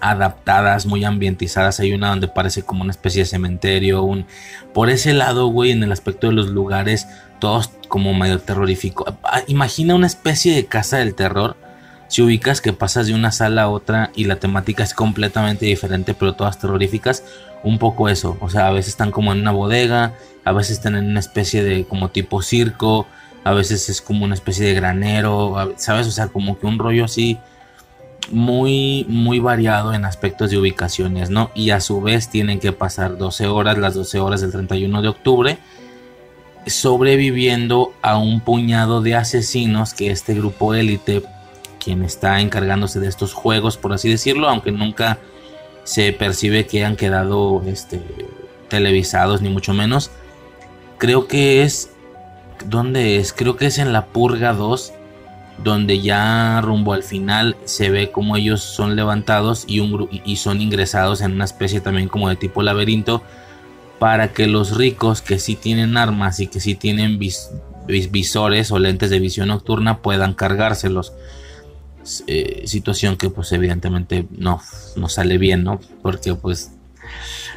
adaptadas, muy ambientizadas. Hay una donde parece como una especie de cementerio. Un... Por ese lado, güey, en el aspecto de los lugares, todos como medio terrorífico. Ah, imagina una especie de casa del terror. Si ubicas que pasas de una sala a otra y la temática es completamente diferente, pero todas terroríficas, un poco eso. O sea, a veces están como en una bodega, a veces están en una especie de como tipo circo, a veces es como una especie de granero, ¿sabes? O sea, como que un rollo así muy, muy variado en aspectos de ubicaciones, ¿no? Y a su vez tienen que pasar 12 horas, las 12 horas del 31 de octubre, sobreviviendo a un puñado de asesinos que este grupo élite, quien está encargándose de estos juegos, por así decirlo, aunque nunca se percibe que han quedado este, televisados, ni mucho menos, creo que es. ¿Dónde es? Creo que es en la Purga 2. Donde ya rumbo al final se ve como ellos son levantados y, un, y son ingresados en una especie también como de tipo laberinto. Para que los ricos que sí tienen armas y que sí tienen visores o lentes de visión nocturna puedan cargárselos. Eh, situación que pues evidentemente no, no sale bien, ¿no? Porque pues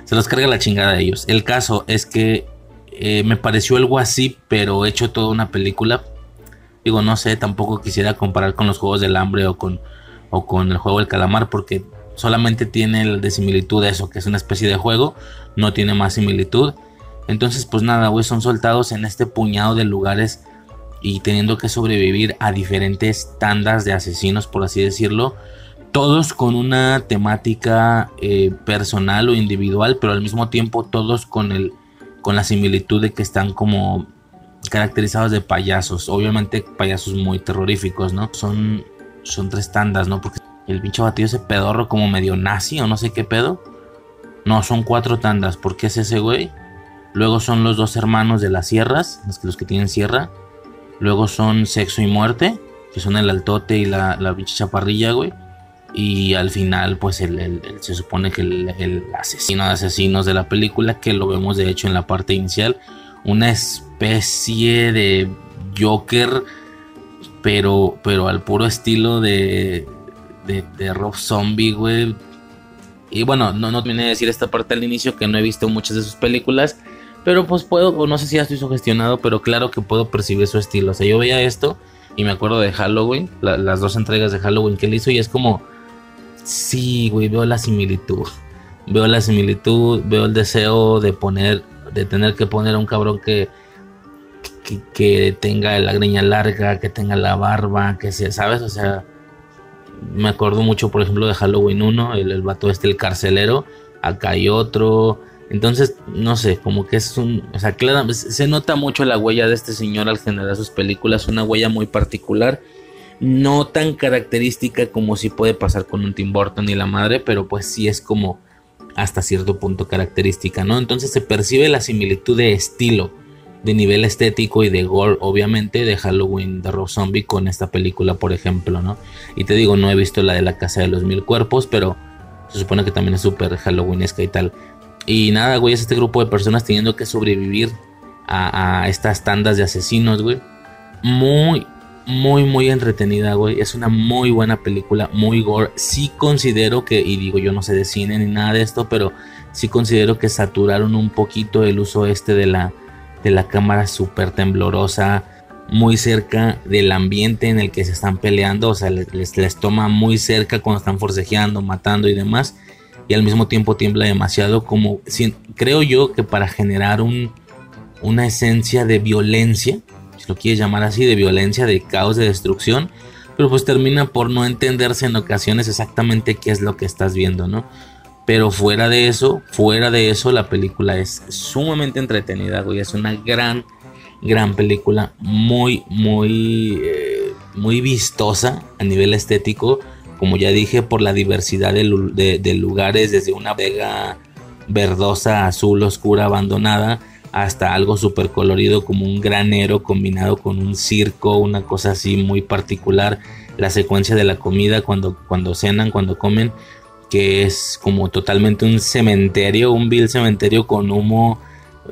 se los carga la chingada de ellos. El caso es que eh, me pareció algo así, pero hecho toda una película. Digo, no sé, tampoco quisiera comparar con los Juegos del Hambre o con, o con el juego del calamar, porque solamente tiene de similitud eso, que es una especie de juego, no tiene más similitud. Entonces, pues nada, güey, son soltados en este puñado de lugares y teniendo que sobrevivir a diferentes tandas de asesinos, por así decirlo. Todos con una temática eh, personal o individual, pero al mismo tiempo todos con el con la similitud de que están como caracterizados de payasos. Obviamente payasos muy terroríficos, ¿no? Son, son tres tandas, ¿no? Porque el pinche batido ese pedorro como medio nazi o no sé qué pedo. No, son cuatro tandas. ¿Por qué es ese güey? Luego son los dos hermanos de las sierras, los que, los que tienen sierra. Luego son sexo y muerte, que son el altote y la, la pinche chaparrilla, güey. Y al final, pues se supone que el, asesino de asesinos de la película, que lo vemos de hecho en la parte inicial, una especie de Joker, pero, pero al puro estilo de, de, Rob Zombie, güey. Y bueno, no, no terminé de decir esta parte al inicio que no he visto muchas de sus películas. Pero pues puedo, no sé si ya estoy sugestionado, pero claro que puedo percibir su estilo. O sea, yo veía esto y me acuerdo de Halloween, las dos entregas de Halloween que él hizo y es como, sí, güey, veo la similitud. Veo la similitud, veo el deseo de poner, de tener que poner a un cabrón que, que, tenga la greña larga, que tenga la barba, que sea, ¿sabes? O sea, me acuerdo mucho, por ejemplo, de Halloween 1, el, el vato este, el carcelero, acá hay otro. Entonces, no sé, como que es un. O sea, claro, se nota mucho la huella de este señor al generar sus películas, una huella muy particular. No tan característica como si puede pasar con un Tim Burton y la madre, pero pues sí es como hasta cierto punto característica, ¿no? Entonces se percibe la similitud de estilo, de nivel estético y de gore, obviamente, de Halloween de Rob Zombie con esta película, por ejemplo, ¿no? Y te digo, no he visto la de la Casa de los Mil Cuerpos, pero se supone que también es súper Halloweenesca y tal. Y nada, güey, es este grupo de personas teniendo que sobrevivir a, a estas tandas de asesinos, güey. Muy, muy, muy entretenida, güey. Es una muy buena película, muy gore. Sí considero que, y digo, yo no sé de cine ni nada de esto, pero sí considero que saturaron un poquito el uso este de la, de la cámara súper temblorosa, muy cerca del ambiente en el que se están peleando. O sea, les, les, toma muy cerca cuando están forcejeando, matando y demás. Y al mismo tiempo tiembla demasiado, como creo yo que para generar un, una esencia de violencia lo quieres llamar así, de violencia, de caos, de destrucción, pero pues termina por no entenderse en ocasiones exactamente qué es lo que estás viendo, ¿no? Pero fuera de eso, fuera de eso, la película es sumamente entretenida, güey. Es una gran, gran película, muy, muy, eh, muy vistosa a nivel estético. Como ya dije, por la diversidad de lugares, desde una vega verdosa, azul, oscura, abandonada, hasta algo súper colorido como un granero combinado con un circo, una cosa así muy particular. La secuencia de la comida cuando, cuando cenan, cuando comen, que es como totalmente un cementerio, un vil cementerio con humo,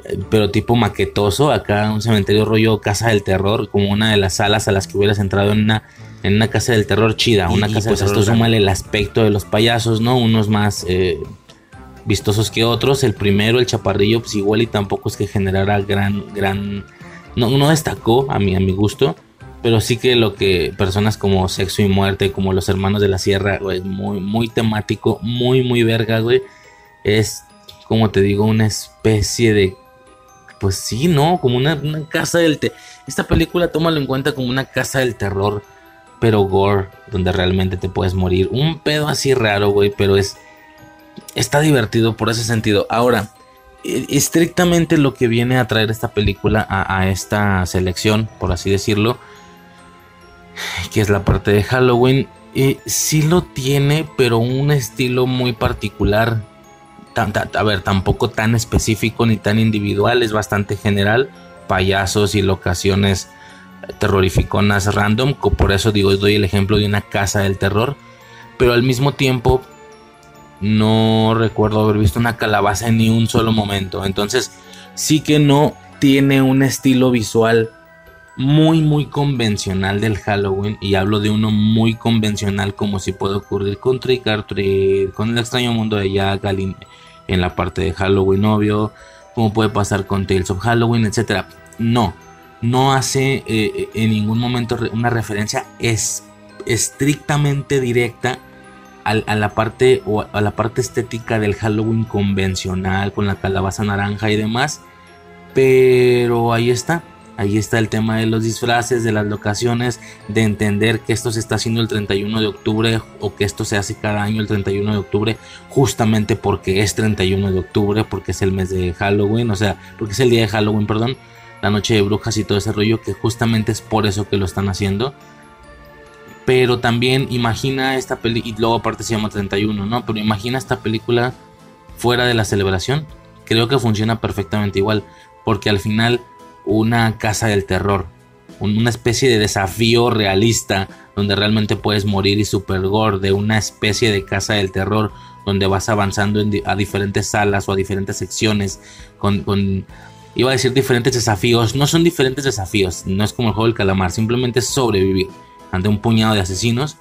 eh, pero tipo maquetoso. Acá un cementerio rollo casa del terror, como una de las salas a las que hubieras entrado en una, en una casa del terror chida. Una casa pues esto súmale el aspecto de los payasos, ¿no? Unos más... Eh, vistosos que otros. El primero, el chaparrillo, pues igual y tampoco es que generara gran, gran... No, no destacó a mi, a mi gusto. Pero sí que lo que personas como Sexo y Muerte, como Los Hermanos de la Sierra, güey, muy, muy temático, muy, muy verga, güey. Es, como te digo, una especie de... Pues sí, ¿no? Como una, una casa del... Te Esta película, tómalo en cuenta como una casa del terror, pero gore, donde realmente te puedes morir. Un pedo así raro, güey, pero es está divertido por ese sentido. Ahora, e, estrictamente lo que viene a traer esta película a, esta selección, por así decirlo, que es la parte de Halloween, eh, sí lo tiene, pero un estilo muy particular. a ver, tampoco tan específico ni tan individual, es bastante general. Payasos y locaciones terrorificonas random, por eso digo, doy el ejemplo de una casa del terror, pero al mismo tiempo no recuerdo haber visto una calabaza en ni un solo momento. Entonces, sí que no tiene un estilo visual muy, muy convencional del Halloween. Y hablo de uno muy convencional, como si puede ocurrir con Trick or Treat, con el extraño mundo de Jack, en la parte de Halloween, obvio. Como puede pasar con Tales of Halloween, etc. No, no hace eh, eh, en ningún momento una referencia es, estrictamente directa a, la parte o a la parte estética del Halloween convencional con la calabaza naranja y demás. Pero ahí está, ahí está el tema de los disfraces, de las locaciones, de entender que esto se está haciendo el 31 de octubre o que esto se hace cada año el 31 de octubre, justamente porque es 31 de octubre, porque es el mes de Halloween, o sea, porque es el día de Halloween, perdón, la noche de brujas y todo ese rollo, que justamente es por eso que lo están haciendo. Pero también imagina esta película, y luego aparte se llama 31, ¿no? Pero imagina esta película fuera de la celebración. Creo que funciona perfectamente igual, porque al final una casa del terror, una especie de desafío realista donde realmente puedes morir y super gore, de una especie de casa del terror donde vas avanzando a diferentes salas o a diferentes secciones con, con, iba a decir diferentes desafíos, no son diferentes desafíos, no es como el juego del calamar, simplemente sobrevivir ante un puñado de asesinos.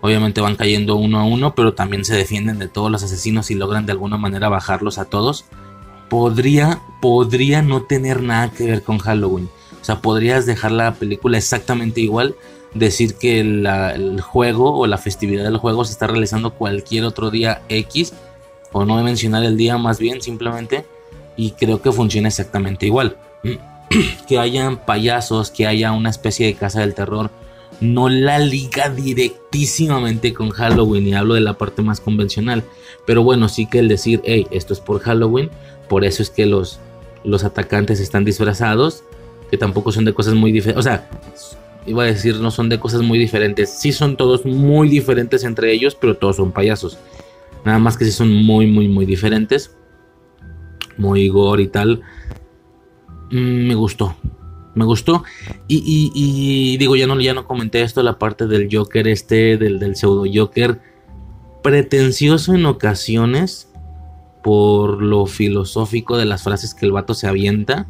Obviamente van cayendo uno a uno, pero también se defienden de todos los asesinos y logran de alguna manera bajarlos a todos. podría, podría no tener nada que ver con Halloween. O sea, podrías dejar la película exactamente igual, decir que el juego o la festividad del juego se está realizando cualquier otro día X, o no mencionar el día más bien, simplemente, y creo que funciona exactamente igual. [clears throat] que hayan payasos, que haya una especie de casa del terror, no la liga directísimamente con Halloween, y hablo de la parte más convencional, pero bueno, sí que el decir, hey, esto es por Halloween, por eso es que los, los atacantes están disfrazados, que tampoco son de cosas muy diferentes, o sea, iba a decir, no son de cosas muy diferentes, sí son todos muy diferentes entre ellos, pero todos son payasos, nada más que sí son muy, muy, muy diferentes, muy gore y tal, mm, me gustó, me gustó. Y, digo, ya no, ya no comenté esto, la parte del Joker este, del, del pseudo Joker, pretencioso en ocasiones por lo filosófico de las frases que el vato se avienta,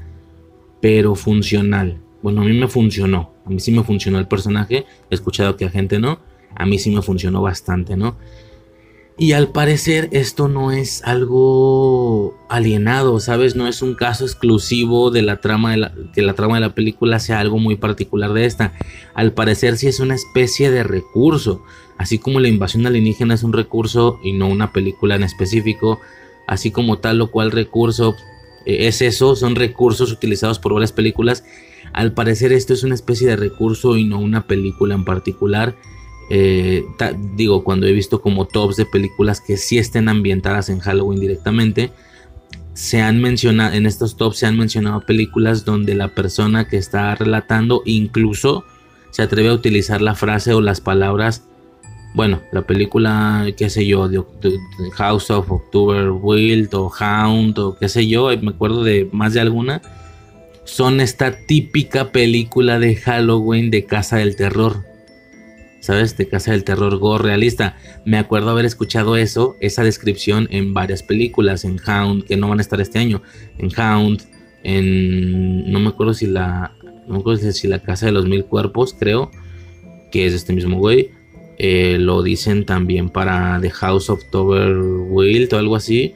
pero funcional. Bueno, a mí me funcionó, a mí sí me funcionó el personaje, he escuchado que a gente no, a mí sí me funcionó bastante, ¿no? Y al parecer esto no es algo alienado, ¿sabes? No es un caso exclusivo de la trama de la, que la trama de la película sea algo muy particular de esta. Al parecer sí es una especie de recurso, así como la invasión alienígena es un recurso y no una película en específico, así como tal o cual recurso eh, es eso, son recursos utilizados por varias películas. Al parecer esto es una especie de recurso y no una película en particular. Eh, digo, cuando he visto como tops de películas que sí estén ambientadas en Halloween directamente, se han mencionado, en estos tops se han mencionado películas donde la persona que está relatando incluso se atreve a utilizar la frase o las palabras. Bueno, la película, qué sé yo, de, House of October Wild o Hound o qué sé yo, me acuerdo de más de alguna, son esta típica película de Halloween de Casa del Terror ¿sabes? De Casa del Terror Gore realista. Me acuerdo haber escuchado eso, esa descripción en varias películas, en Hound, que no van a estar este año, en Hound, en... no me acuerdo si la... no me acuerdo si la Casa de los Mil Cuerpos, creo, que es este mismo güey. Eh, lo dicen también para The House of Tower Wild o algo así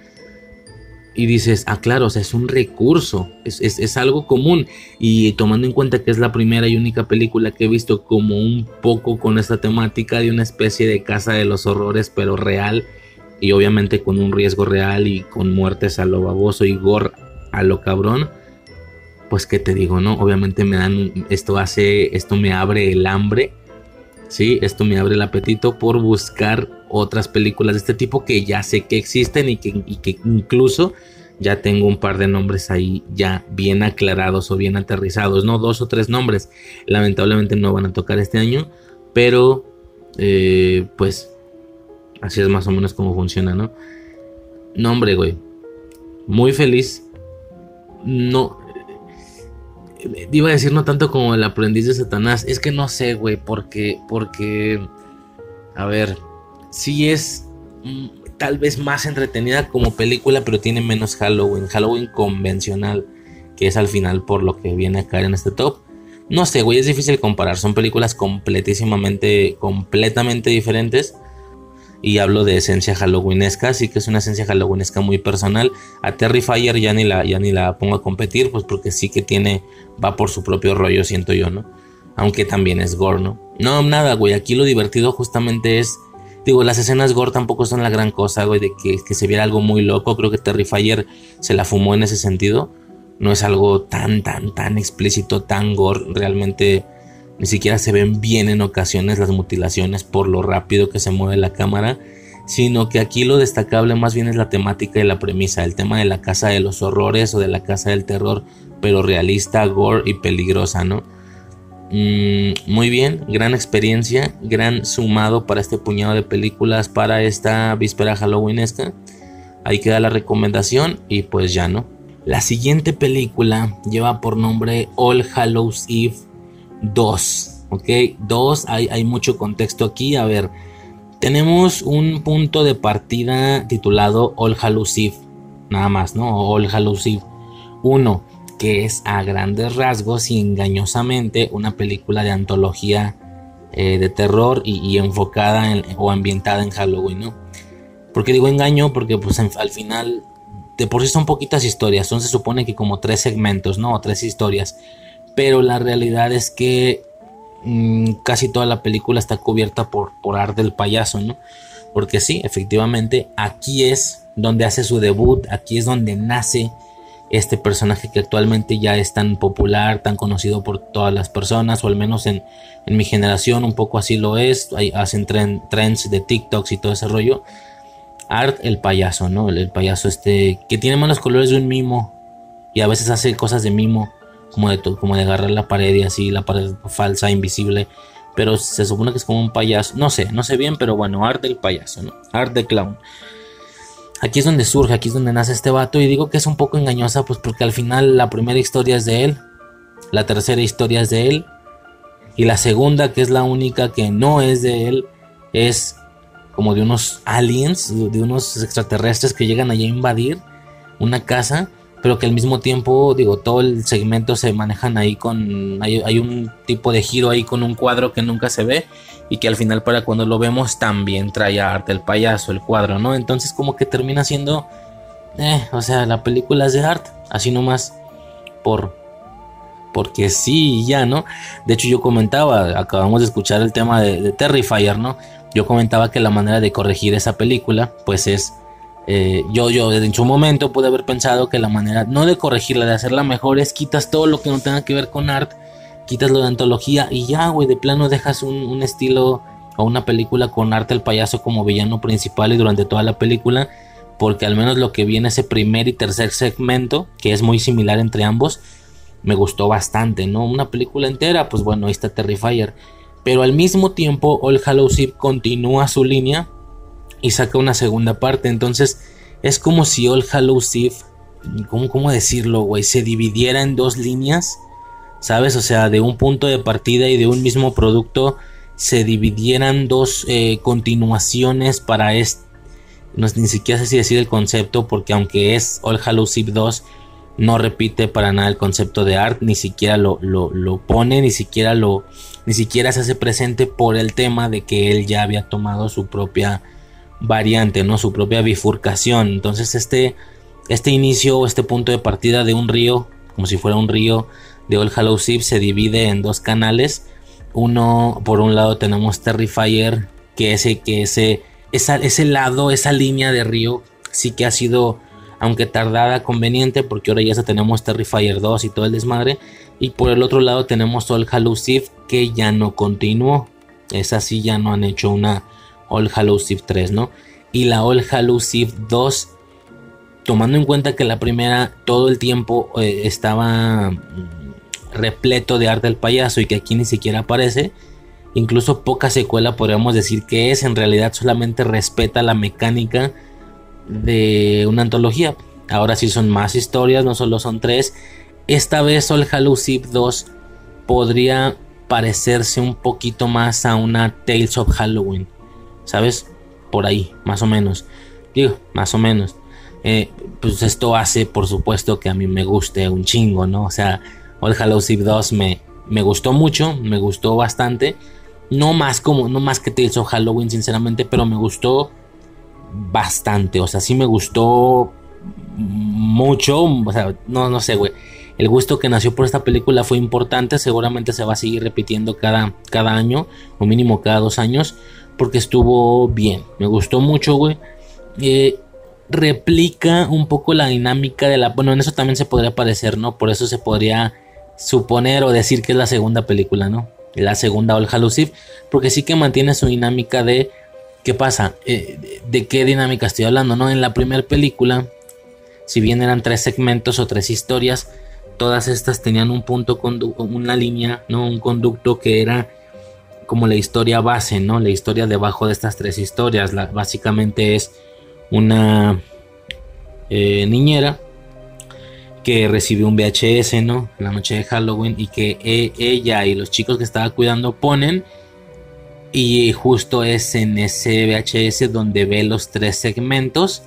y dices, ah, claro, o sea, es un recurso, es, algo común. Y tomando en cuenta que es la primera y única película que he visto como un poco con esta temática de una especie de casa de los horrores, pero real, y obviamente con un riesgo real y con muertes a lo baboso y gore a lo cabrón, pues qué te digo, ¿no? Obviamente me dan, esto hace, esto me abre el hambre, ¿sí? Esto me abre el apetito por buscar otras películas de este tipo que ya sé que existen y que, incluso ya tengo un par de nombres ahí ya bien aclarados o bien aterrizados, no dos o tres nombres, lamentablemente no van a tocar este año, pero eh, pues así es más o menos como funciona, ¿no? Nombre, güey, muy feliz, no, iba a decir no tanto como el aprendiz de Satanás, es que no sé, güey, porque, porque, a ver, sí es mm, tal vez más entretenida como película, pero tiene menos Halloween, Halloween convencional, que es al final por lo que viene a caer en este top. No sé, güey, es difícil comparar, son películas completísimamente, completamente diferentes. Y hablo de esencia halloweenesca, sí que es una esencia halloweenesca muy personal. A Terrifier ya ni la, ya ni la pongo a competir, pues porque sí que tiene, va por su propio rollo, siento yo, ¿no? Aunque también es gore, ¿no? No, nada, güey, aquí lo divertido justamente es Digo, las escenas gore tampoco son la gran cosa, güey, de que, se viera algo muy loco. Creo que Terrifier se la fumó en ese sentido. No es algo tan, tan, tan explícito, tan gore. Realmente ni siquiera se ven bien en ocasiones las mutilaciones por lo rápido que se mueve la cámara. Sino que aquí lo destacable más bien es la temática y la premisa. El tema de la casa de los horrores o de la casa del terror, pero realista, gore y peligrosa, ¿no? Mm, muy bien, gran experiencia, gran sumado para este puñado de películas para esta víspera halloweenesca. Ahí queda la recomendación y pues ya no. La siguiente película lleva por nombre All Hallows Eve 2. Ok, 2, hay, hay mucho contexto aquí. A ver, tenemos un punto de partida titulado All Hallows Eve. Nada más, ¿no? All Hallows Eve 1 que es a grandes rasgos y engañosamente una película de antología eh, de terror y, enfocada o ambientada en Halloween, ¿no? Porque digo engaño? Porque pues al final de por sí son poquitas historias, son se supone que como tres segmentos, ¿no? O tres historias. Pero la realidad es que mm, casi toda la película está cubierta por, por arte del payaso, ¿no? Porque sí, efectivamente, aquí es donde hace su debut, aquí es donde nace este personaje que actualmente ya es tan popular, tan conocido por todas las personas, o al menos en, mi generación un poco así lo es, hacen trends de TikToks y todo ese rollo. Art el payaso, ¿no? El, payaso este que tiene malos colores de un mimo y a veces hace cosas de mimo, como de, como de agarrar la pared y así, la pared falsa, invisible. Pero se supone que es como un payaso. No sé, no sé bien, pero bueno, Art el payaso, ¿no? Art clown aquí es donde surge, aquí es donde nace este vato. Y digo que es un poco engañosa, pues porque al final la primera historia es de él, la tercera historia es de él, y la segunda, que es la única que no es de él, es como de unos aliens, de unos extraterrestres que llegan allí a invadir una casa, pero que al mismo tiempo, digo, todo el segmento se manejan ahí con, hay, hay un tipo de giro ahí con un cuadro que nunca se ve y que al final para cuando lo vemos también trae arte el payaso, el cuadro, ¿no? Entonces como que termina siendo, eh, o sea, la película es de arte, así nomás por, porque sí, ya, ¿no? De hecho yo comentaba, acabamos de escuchar el tema de, de Terrifier, ¿no? Yo comentaba que la manera de corregir esa película, pues es... Eh, yo, yo en su momento pude haber pensado que la manera, no de corregirla, de hacerla mejor, es quitas todo lo que no tenga que ver con arte quitas lo de antología y ya, güey, de plano dejas un, estilo o una película con arte el payaso como villano principal y durante toda la película, porque al menos lo que viene ese primer y tercer segmento, que es muy similar entre ambos, me gustó bastante, ¿no? Una película entera, pues bueno, ahí está Terrifier. Pero al mismo tiempo, All Hallows continúa su línea y saca una segunda parte. Entonces, es como si All Hallows Eve, ¿cómo, cómo decirlo, güey? Se dividiera en dos líneas ¿sabes? O sea, de un punto de partida y de un mismo producto se dividieran dos eh, continuaciones para este. No, ni siquiera sé si decir el concepto, porque aunque es All Hallows Eve 2, no repite para nada el concepto de art, ni siquiera lo, lo, pone, ni siquiera lo. Ni siquiera se hace presente por el tema de que él ya había tomado su propia variante, ¿no? Su propia bifurcación. Entonces, este, este inicio, este punto de partida de un río, como si fuera un río de All Hallows se divide en dos canales. Uno, por un lado tenemos Terrifier, que ese, que ese, ese lado, esa línea de río, sí que ha sido, aunque tardada, conveniente, porque ahora ya tenemos Terrifier 2 y todo el desmadre. Y por el otro lado tenemos All Hallows Eve, que ya no continuó. Esa sí ya no han hecho una All Hallows Eve 3, ¿no? Y la All Hallows Eve 2 tomando en cuenta que la primera todo el tiempo eh, estaba repleto de arte del payaso y que aquí ni siquiera aparece. Incluso poca secuela podríamos decir que es, en realidad solamente respeta la mecánica de una antología. Ahora sí son más historias, no solo son tres. Esta vez All Hallows Eve 2 podría parecerse un poquito más a una Tales of Halloween. ¿Sabes? Por ahí, más o menos. Digo, más o menos. Eh, pues esto hace, por supuesto, que a mí me guste un chingo, ¿no? O sea, All Hallows Eve 2 me, me gustó mucho, me gustó bastante. No más como, no más que Tales of Halloween, sinceramente, pero me gustó bastante. O sea, sí me gustó mucho. O sea, no, no sé, güey. El gusto que nació por esta película fue importante. Seguramente se va a seguir repitiendo cada, cada año, o mínimo cada dos años, porque estuvo bien. Me gustó mucho, güey. Eh, replica un poco la dinámica de la. Bueno, en eso también se podría parecer, ¿no? Por eso se podría suponer o decir que es la segunda película, ¿no? La segunda All Hallows porque sí que mantiene su dinámica de ¿qué pasa? Eh, ¿De qué dinámica estoy hablando? ¿no? En la primera película, si bien eran tres segmentos o tres historias, todas estas tenían un punto, una línea, ¿no? Un conducto que era como la historia base, ¿no? La historia debajo de estas tres historias. La, básicamente es una eh, niñera que recibió un VHS, ¿no? La noche de Halloween y que e, ella y los chicos que estaba cuidando ponen y justo es en ese VHS donde ve los tres segmentos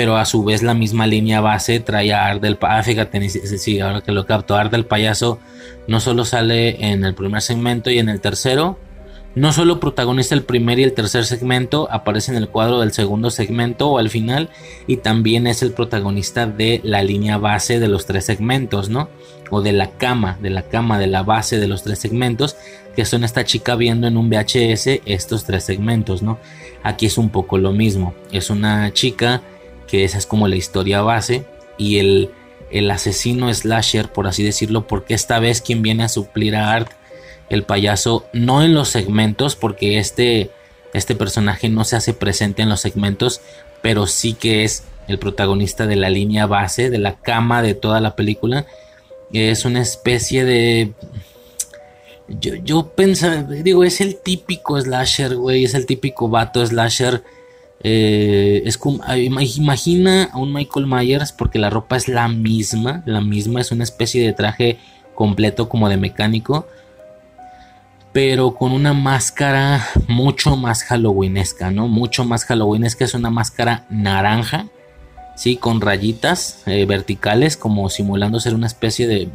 pero a su vez la misma línea base trae a Art del Payaso. Ah, fíjate, sí, ahora que lo capto, Art del Payaso no solo sale en el primer segmento y en el tercero, No solo protagoniza el primer y el tercer segmento, aparece en el cuadro del segundo segmento o al final y también es el protagonista de la línea base de los tres segmentos, ¿no? O de la cama, de la cama, de la base de los tres segmentos, que son esta chica viendo en un VHS estos tres segmentos, ¿no? Aquí es un poco lo mismo, es una chica que esa es como la historia base y el, el asesino slasher, por así decirlo, porque esta vez quien viene a suplir a Art el payaso, no en los segmentos, porque este, este personaje no se hace presente en los segmentos, pero sí que es el protagonista de la línea base, de la cama de toda la película. Es una especie de... Yo, yo pensaba, digo, es el típico slasher, güey, es el típico vato slasher. Eh, imagina a un Michael Myers porque la ropa es la misma, la misma, es una especie de traje completo como de mecánico pero con una máscara mucho más halloweenesca, ¿no? Mucho más halloweenesca, es una máscara naranja, ¿sí? Con rayitas eh, verticales, como simulando ser una especie de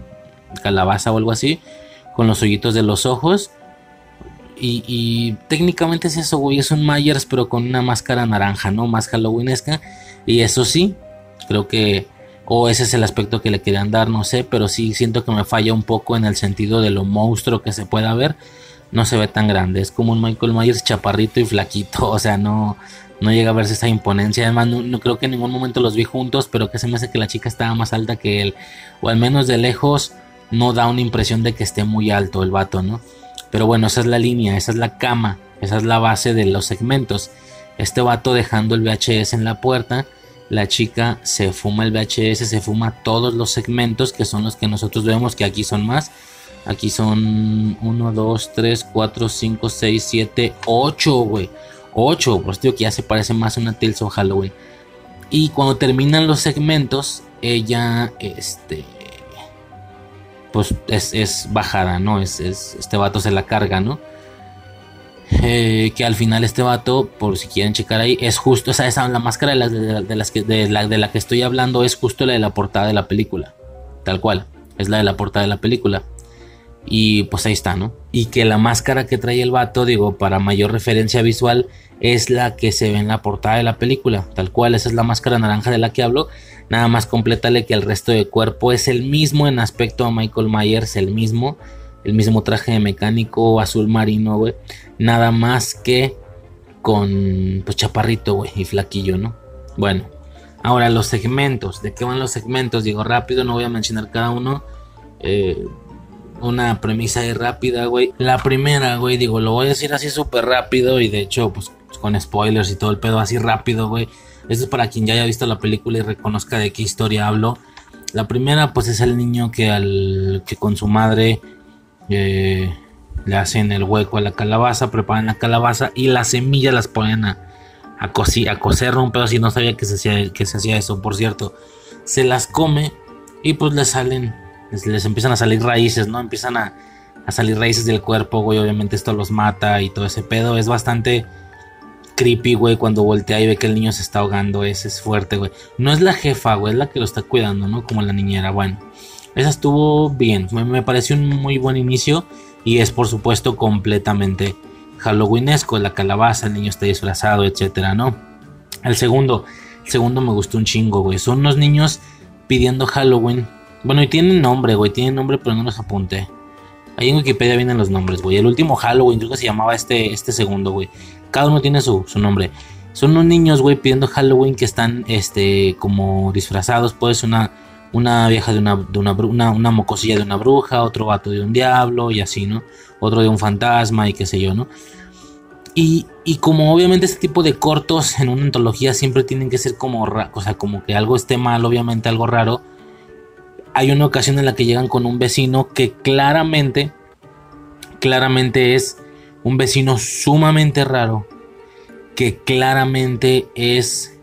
calabaza o algo así, con los hoyitos de los ojos. Y, técnicamente es eso, güey, es un Myers, pero con una máscara naranja, ¿no? Más halloweenesca. Y eso sí, creo que o ese es el aspecto que le querían dar, no sé, pero sí siento que me falla un poco en el sentido de lo monstruo que se pueda ver no se ve tan grande. Es como un Michael Myers chaparrito y flaquito. [laughs] O sea, no, no llega a verse esa imponencia. Además, no, creo que en ningún momento los vi juntos, pero que se me hace que la chica estaba más alta que él. O al menos de lejos no da una impresión de que esté muy alto el vato, ¿no? Pero bueno, esa es la línea, esa es la cama, esa es la base de los segmentos. Este vato dejando el VHS en la puerta. La chica se fuma el VHS, se fuma todos los segmentos que son los que nosotros vemos, que aquí son más Aquí son 1, 2, 3, 4, 5, 6, 7, 8, güey. 8, por eso digo que ya se parece más a una Tales of Halloween. Y cuando terminan los segmentos, ella, este, pues es, bajada, ¿no? Es, este vato se la carga, ¿no? Eh, que al final este vato, por si quieren checar ahí, es justo, o sea, esa, la máscara de, las que, de, la, de la que estoy hablando es justo la de la portada de la película. Tal cual, es la de la portada de la película. Y pues ahí está, ¿no? Y que la máscara que trae el vato, digo, para mayor referencia visual, es la que se ve en la portada de la película. Tal cual, esa es la máscara naranja de la que hablo. Nada más complétale que el resto del cuerpo es el mismo en aspecto a Michael Myers, el mismo. El mismo traje de mecánico azul marino, güey. Nada más que con pues chaparrito, güey, y flaquillo, ¿no? Bueno, ahora los segmentos. ¿De qué van los segmentos? Digo rápido, no voy a mencionar cada uno. Eh, una premisa ahí rápida, güey. La primera, güey, digo, lo voy a decir así súper rápido y de hecho, pues con spoilers y todo el pedo así rápido, güey. Esto es para quien ya haya visto la película y reconozca de qué historia hablo. La primera, pues es el niño que al que con su madre eh, le hacen el hueco a la calabaza, preparan la calabaza y las semillas las ponen a, a, a cocer un pedo así. No sabía que se, hacía, que se hacía eso, por cierto. Se las come y pues le salen les, empiezan a salir raíces, ¿no? Empiezan a, salir raíces del cuerpo, güey. Obviamente esto los mata y todo ese pedo. Es bastante creepy, güey, cuando voltea y ve que el niño se está ahogando. Ese es fuerte, güey. No es la jefa, güey, es la que lo está cuidando, ¿no? Como la niñera. Bueno, esa estuvo bien. Me, pareció un muy buen inicio. Y es, por supuesto, completamente halloweenesco. La calabaza, el niño está disfrazado, etcétera, ¿no? El segundo, el segundo me gustó un chingo, güey. Son unos niños pidiendo Halloween bueno, y tienen nombre, güey. Tienen nombre, pero no los apunté. Ahí en Wikipedia vienen los nombres, güey. El último Halloween, creo que se llamaba este, este segundo, güey. Cada uno tiene su, nombre. Son unos niños, güey, pidiendo Halloween que están, este, como disfrazados. Puede ser una, una vieja de una, de una, una, una mocosilla de una bruja, otro vato de un diablo y así, ¿no? Otro de un fantasma y qué sé yo, ¿no? Y, y, como obviamente este tipo de cortos en una antología siempre tienen que ser como, o sea, como que algo esté mal, obviamente algo raro hay una ocasión en la que llegan con un vecino que claramente, claramente es un vecino sumamente raro, que claramente es,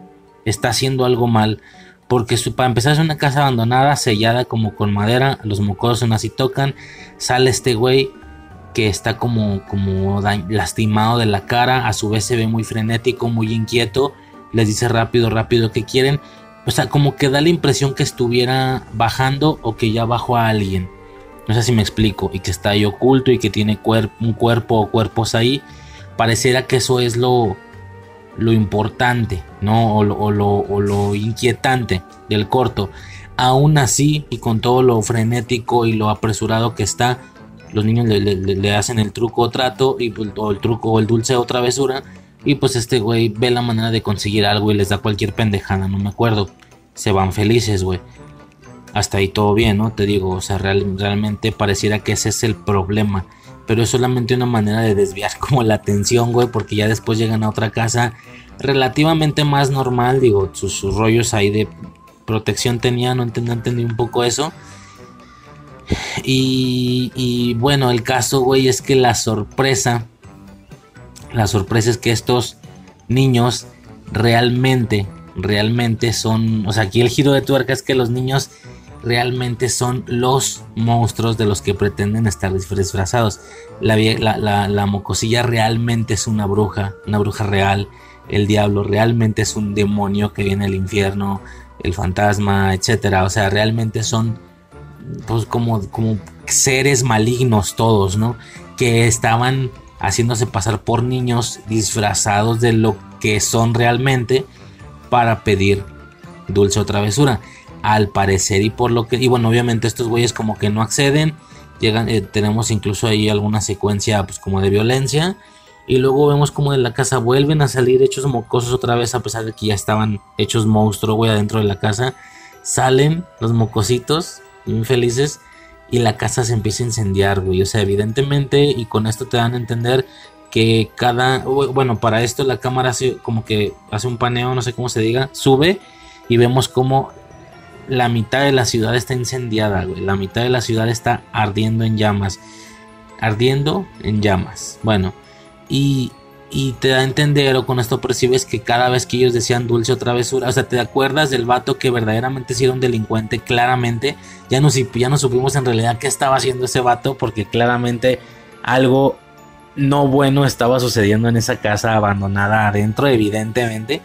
está haciendo algo mal, porque para empezar es una casa abandonada, sellada como con madera, los mocosos son así tocan, sale este güey que está como, como lastimado de la cara, a su vez se ve muy frenético, muy inquieto, les dice rápido, rápido que quieren, o sea, como que da la impresión que estuviera bajando o que ya bajó a alguien. No sé si me explico. Y que está ahí oculto y que tiene un cuerpo o cuerpos ahí. Pareciera que eso es lo, lo importante, ¿no? O lo, o lo inquietante del corto. Aún así, y con todo lo frenético y lo apresurado que está, los niños le, hacen el truco o trato, y, pues, el truco o el dulce o travesura, y pues este güey ve la manera de conseguir algo y les da cualquier pendejada, no me acuerdo. Se van felices, güey. Hasta ahí todo bien, ¿no? Te digo, o sea, realmente pareciera que ese es el problema. Pero es solamente una manera de desviar [laughs] como la atención, güey, porque ya después llegan a otra casa relativamente más normal, digo, sus, sus rollos ahí de protección tenía, no entendí, entendí un poco eso. Y, y bueno, el caso, güey, es que la sorpresa, la sorpresa es que estos niños realmente, realmente son, o sea, aquí el giro de tuerca es que los niños realmente son los monstruos de los que pretenden estar disfrazados. La, la, la, mocosilla realmente es una bruja, una bruja real. El diablo realmente es un demonio que viene del infierno el fantasma, etcétera. O sea, realmente son pues como, como seres malignos todos, ¿no? Que estaban haciéndose pasar por niños disfrazados de lo que son realmente para pedir dulce o travesura. Al parecer y por lo que... Y bueno, obviamente estos güeyes como que no acceden. Llegan, eh, tenemos incluso ahí alguna secuencia pues como de violencia. Y luego vemos como de la casa vuelven a salir hechos mocosos otra vez, a pesar de que ya estaban hechos monstruos, güey, adentro de la casa. Salen los mocositos, muy felices, y la casa se empieza a incendiar, güey. O sea, evidentemente, y con esto te dan a entender que cada. Bueno, para esto la cámara hace como que hace un paneo, no sé cómo se diga, sube y vemos como la mitad de la ciudad está incendiada, güey. La mitad de la ciudad está ardiendo en llamas. Ardiendo en llamas. Bueno, y, te da a entender o con esto percibes que cada vez que ellos decían dulce o travesura, o sea, te acuerdas del vato que verdaderamente sí era un delincuente, claramente, ya no, ya no supimos en realidad qué estaba haciendo ese vato porque claramente algo no bueno estaba sucediendo en esa casa abandonada adentro, evidentemente.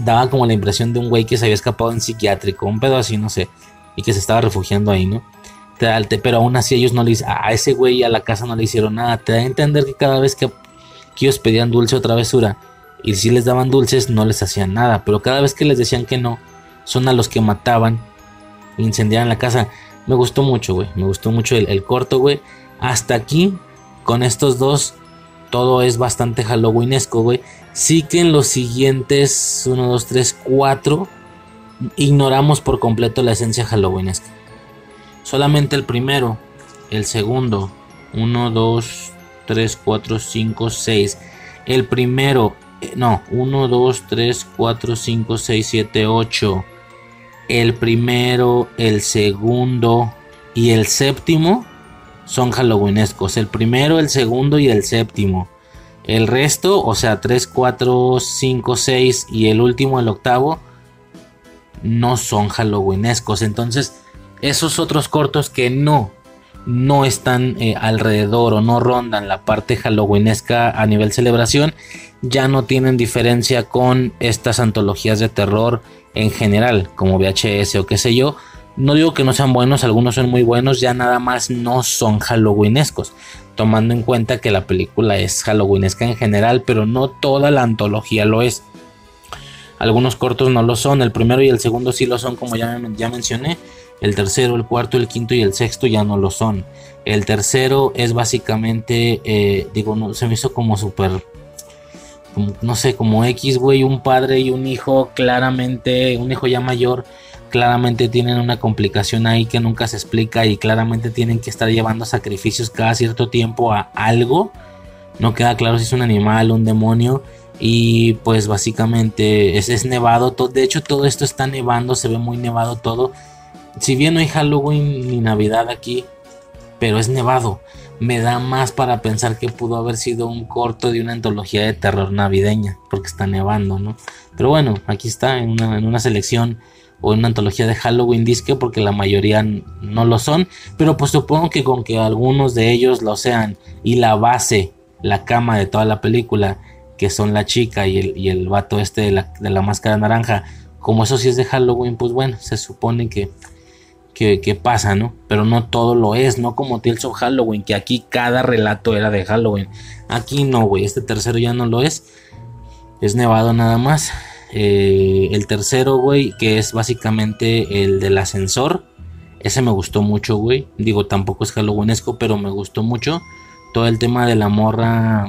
Daba como la impresión de un güey que se había escapado en psiquiátrico, un pedo así, no sé, y que se estaba refugiando ahí, ¿no? pero aún así ellos no le a ese güey a la casa no le hicieron nada. Te da a entender que cada vez que que ellos pedían dulce o travesura y si les daban dulces no les hacían nada, pero cada vez que les decían que no, son a los que mataban, incendiaban la casa. Me gustó mucho, güey, me gustó mucho el, corto, güey. Hasta aquí, con estos dos, todo es bastante halloweenesco, güey. Sí que en los siguientes 1, 2, 3, 4 ignoramos por completo la esencia halloweenesca. Solamente el primero, el segundo, 1, 2, 3, 4, 5, 6. El primero, eh, no, 1, 2, 3, 4, 5, 6, 7, 8. El primero, el segundo y el séptimo son halloweenescos. El primero, el segundo y el séptimo. El resto, o sea, 3, 4, 5, 6 y el último, el octavo, no son halloweenescos. Entonces, esos otros cortos que no no están eh, alrededor o no rondan la parte halloweenesca a nivel celebración, ya no tienen diferencia con estas antologías de terror en general, como VHS o qué sé yo. No digo que no sean buenos, algunos son muy buenos, ya nada más no son halloweenescos, tomando en cuenta que la película es halloweenesca en general, pero no toda la antología lo es. Algunos cortos no lo son, el primero y el segundo sí lo son, como ya, ya mencioné el tercero, el cuarto, el quinto y el sexto ya no lo son. El tercero es básicamente, eh, digo, no, se me hizo como súper, no sé, como X, güey, un padre y un hijo, claramente, un hijo ya mayor, claramente tienen una complicación ahí que nunca se explica y claramente tienen que estar llevando sacrificios cada cierto tiempo a algo. No queda claro si es un animal, un demonio. Y pues básicamente es, es nevado. De hecho todo esto está nevando, se ve muy nevado todo si bien no hay Halloween ni Navidad aquí, pero es nevado, me da más para pensar que pudo haber sido un corto de una antología de terror navideña, porque está nevando, ¿no? Pero bueno, aquí está en una, selección o en una antología de Halloween disque, porque la mayoría no lo son, pero pues supongo que con que algunos de ellos lo sean y la base, la cama de toda la película, que son la chica y el, y el vato este de la, de la máscara naranja, como eso sí es de Halloween, pues bueno, se supone que que, pasa, ¿no? Pero no todo lo es, no como Tales of Halloween, que aquí cada relato era de Halloween. Aquí no, güey, este tercero ya no lo es. Es nevado nada más. Eh, el tercero, güey, que es básicamente el del ascensor. Ese me gustó mucho, güey. Digo, tampoco es halloweenesco, pero me gustó mucho. Todo el tema de la morra,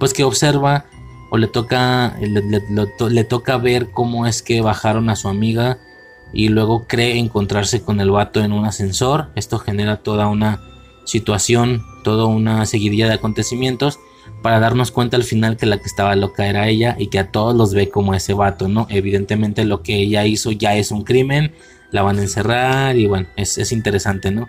pues que observa o le toca, le, toca ver cómo es que bajaron a su amiga y luego cree encontrarse con el vato en un ascensor. Esto genera toda una situación, toda una seguidilla de acontecimientos para darnos cuenta al final que la que estaba loca era ella y que a todos los ve como ese vato, ¿no? Evidentemente lo que ella hizo ya es un crimen, la van a encerrar y bueno, es, interesante, ¿no?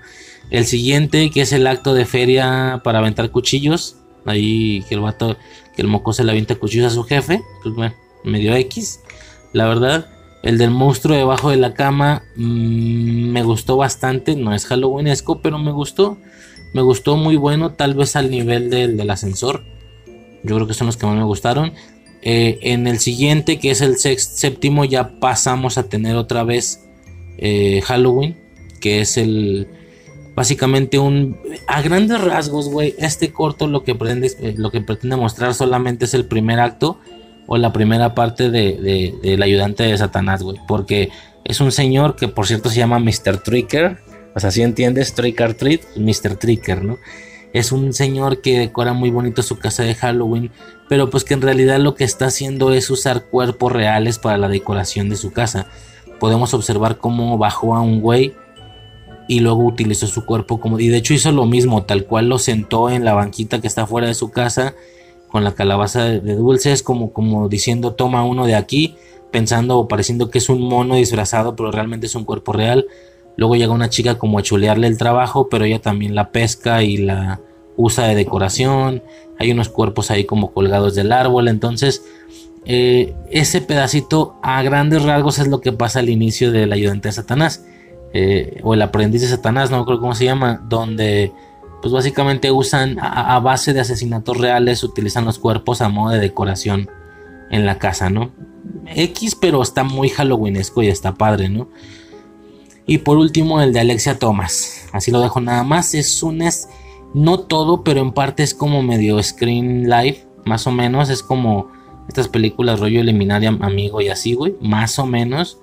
El siguiente, que es el acto de feria para aventar cuchillos, ahí que el vato, que el moco se le avienta cuchillos a su jefe, pues bueno, medio X, la verdad. El del monstruo debajo de la cama mm, me gustó bastante, no es halloweenesco, pero me gustó. Me gustó muy bueno, tal vez al nivel del, del ascensor. Yo creo que son los que más me gustaron. Eh, en el siguiente, que es el séptimo, ya pasamos a tener otra vez eh, Halloween, que es el básicamente un a grandes rasgos, güey. Este corto lo que eh, lo que pretende mostrar solamente es el primer acto o la primera parte de, del ayudante de Satanás, güey, porque es un señor que por cierto se llama Mr. Tricker, o sea, si entiendes, Trick or Treat, Mr. Tricker, ¿no? es un señor que decora muy bonito su casa de Halloween, pero pues que en realidad lo que está haciendo es usar cuerpos reales para la decoración de su casa. Podemos observar cómo bajó a un güey y luego utilizó su cuerpo como y de hecho hizo lo mismo, tal cual lo sentó en la banquita que está fuera de su casa con la calabaza de, dulces como como diciendo toma uno de aquí, pensando o pareciendo que es un mono disfrazado, pero realmente es un cuerpo real Luego llega una chica como a chulearle el trabajo, pero ella también la pesca y la usa de decoración. Hay unos cuerpos ahí como colgados del árbol. Entonces, eh, ese pedacito a grandes rasgos es lo que pasa al inicio del ayudante de Satanás. Eh, o el aprendiz de Satanás, no creo cómo se llama, donde pues básicamente usan a, base de asesinatos reales, utilizan los cuerpos a modo de decoración en la casa, ¿no? X, pero está muy halloweenesco y está padre, ¿no? Y por último el de Alexia Thomas. Así lo dejo nada más. Es un es no todo, pero en parte es como medio screen live. Más o menos. Es como estas películas rollo eliminaria amigo y así, güey. Más o menos.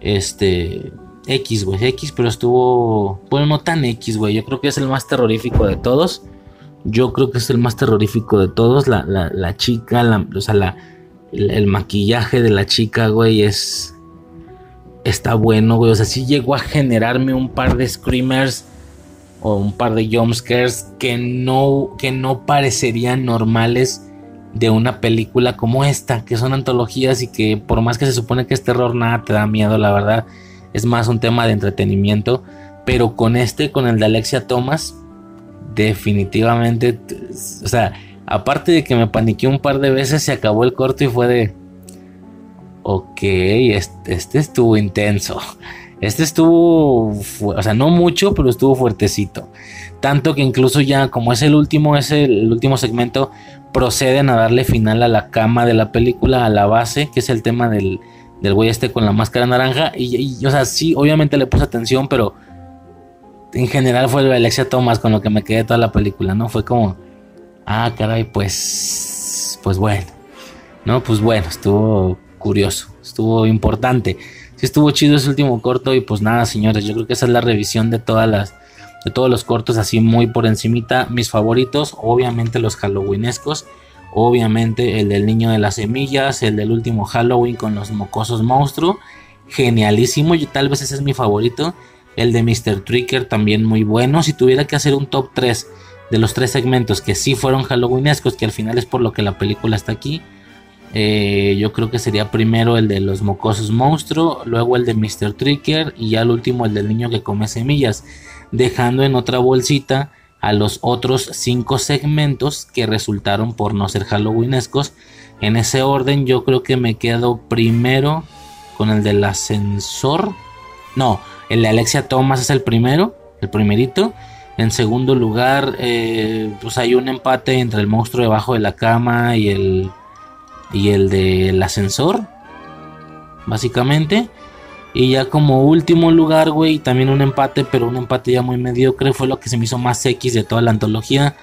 Este. X, güey. X, pero estuvo. Bueno, no tan X, güey. Yo creo que es el más terrorífico de todos. Yo creo que es el más terrorífico de todos. La, la, chica, la, o sea, la, el maquillaje de la chica, güey, es está bueno, güey. O sea, sí llegó a generarme un par de screamers o un par de jumpscares que no, que no parecerían normales de una película como esta, que son antologías y que por más que se supone que es terror, nada te da miedo, la verdad. Es más un tema de entretenimiento. Pero con este, con el de Alexia Thomas, definitivamente, o sea, aparte de que me paniqué un par de veces, se acabó el corto y fue de ok, este, estuvo intenso. Este estuvo, o sea, no mucho, pero estuvo fuertecito. Tanto que incluso ya, como es el último, es el, último segmento, proceden a darle final a la cama de la película, a la base, que es el tema del, del güey este con la máscara naranja. Y, o sea, sí, obviamente le puse atención, pero en general fue Alexia Thomas con lo que me quedé toda la película, ¿no? Fue como, ah, caray, pues, pues bueno. No, pues bueno, estuvo curioso, estuvo importante. Sí estuvo chido ese último corto y pues nada, señores, yo creo que esa es la revisión de todas las de todos los cortos así muy por encimita, mis favoritos, obviamente los halloweenescos, obviamente el del niño de las semillas, el del último Halloween con los mocosos monstruo, genialísimo, y tal vez ese es mi favorito, el de Mr. Tricker también muy bueno, si tuviera que hacer un top 3 de los tres segmentos que sí fueron halloweenescos, que al final es por lo que la película está aquí, eh, yo creo que sería primero el de los mocosos monstruo, luego el de Mr. Tricker y ya el último el del niño que come semillas, dejando en otra bolsita a los otros cinco segmentos que resultaron por no ser halloweenescos. En ese orden yo creo que me quedo primero con el del ascensor. No, el de Alexia Thomas es el primero, el primerito. En segundo lugar, eh, pues hay un empate entre el monstruo debajo de la cama y el y el del ascensor, básicamente. Y ya como último lugar, güey, también un empate, pero un empate ya muy mediocre, fue lo que se me hizo más X de toda la antología.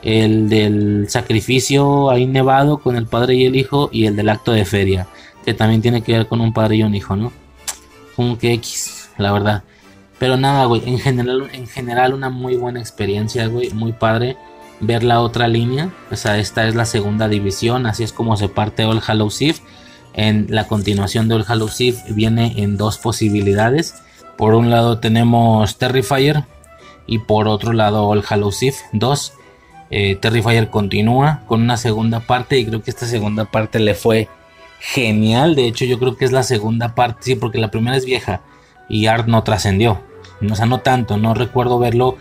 El del sacrificio ahí nevado con el padre y el hijo y el del acto de feria, que también tiene que ver con un padre y un hijo, ¿no? Como que X, la verdad. Pero nada, güey, en general, en general una muy buena experiencia, güey, muy padre ver la otra línea. O sea, esta es la segunda división, así es como se parte All Hallows Eve. En la continuación de All Hallows Eve viene en dos posibilidades. Por un lado tenemos Terrifier y por otro lado All Hallows Eve 2. Eh, Terrifier continúa con una segunda parte y creo que esta segunda parte le fue genial. De hecho, yo creo que es la segunda parte, sí, porque la primera es vieja y Art no trascendió. O sea, no tanto, no recuerdo verlo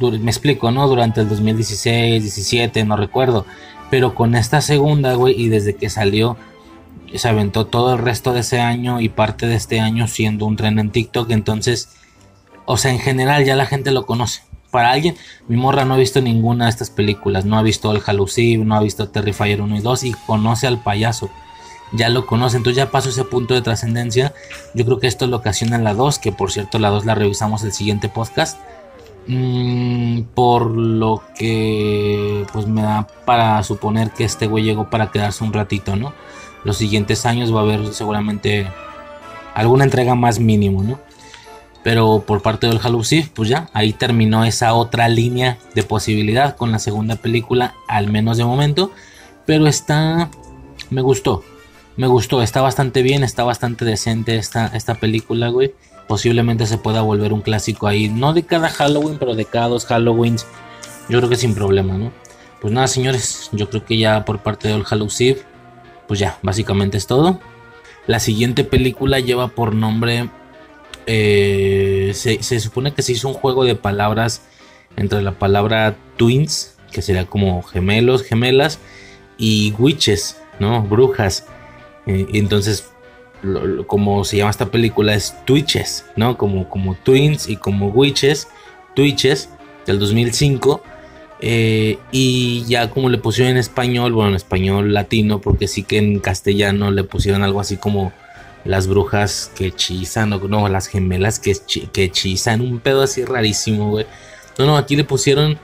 me explico, ¿no? Durante el 2016, 17, no recuerdo. Pero con esta segunda, güey, y desde que salió, se aventó todo el resto de ese año y parte de este año siendo un tren en TikTok. Entonces, o sea, en general ya la gente lo conoce. Para alguien, mi morra no ha visto ninguna de estas películas, no ha visto el Hallucive, no ha visto Terrifier 1 y 2 y conoce al payaso. Ya lo conoce, entonces ya pasó ese punto de trascendencia. Yo creo que esto lo ocasiona la 2, que por cierto la 2 la revisamos el siguiente podcast Mm, por lo que pues me da para suponer que este güey llegó para quedarse un ratito, ¿no? Los siguientes años va a haber seguramente alguna entrega más mínimo, ¿no? Pero por parte del Halusif, pues ya, ahí terminó esa otra línea de posibilidad con la segunda película, al menos de momento. Pero está, me gustó, me gustó, está bastante bien, está bastante decente esta, esta película, güey posiblemente se pueda volver un clásico ahí, no de cada Halloween, pero de cada dos Halloweens, yo creo que sin problema, ¿no? Pues nada, señores, yo creo que ya por parte del Halloween, pues ya, básicamente es todo. La siguiente película lleva por nombre, eh, se, se supone que se hizo un juego de palabras entre la palabra twins, que sería como gemelos, gemelas, y witches, ¿no? Brujas. Eh, entonces como se llama esta película, es Twitches, ¿no? Como, como Twins y como Witches, Twitches, del 2005. Eh, y ya como le pusieron en español, bueno, en español latino, porque sí que en castellano le pusieron algo así como las brujas que hechizan, o no, las gemelas que, que hechizan, un pedo así rarísimo, güey. No, no, aquí le pusieron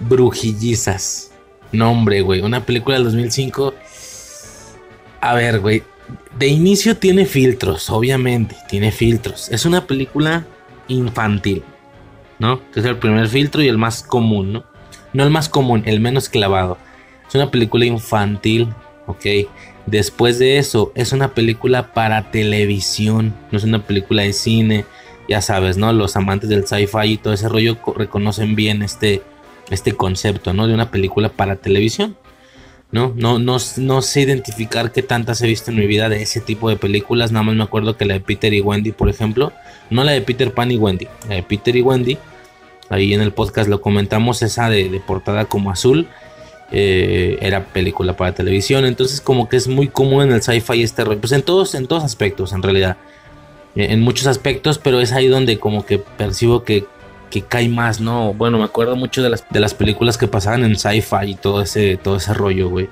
brujillizas. Nombre, güey, una película del 2005. A ver, güey, de inicio tiene filtros, obviamente, tiene filtros. Es una película infantil, ¿no? Que es el primer filtro y el más común, ¿no? No el más común, el menos clavado. Es una película infantil, ¿ok? Después de eso, es una película para televisión, no es una película de cine. Ya sabes, ¿no? Los amantes del sci-fi y todo ese rollo reconocen bien este, este concepto, ¿no? De una película para televisión. ¿no? No, no, no sé identificar qué tantas he visto en mi vida de ese tipo de películas. Nada más me acuerdo que la de Peter y Wendy, por ejemplo. No la de Peter Pan y Wendy. La de Peter y Wendy. Ahí en el podcast lo comentamos. Esa de, portada como azul. Eh, era película para televisión. Entonces como que es muy común en el sci-fi este rollo. Pues en todos, en todos aspectos en realidad. Eh, en muchos aspectos. Pero es ahí donde como que percibo que que cae más, ¿no? Bueno, me acuerdo mucho de las, de las películas que pasaban en sci-fi y todo ese, todo ese rollo, güey.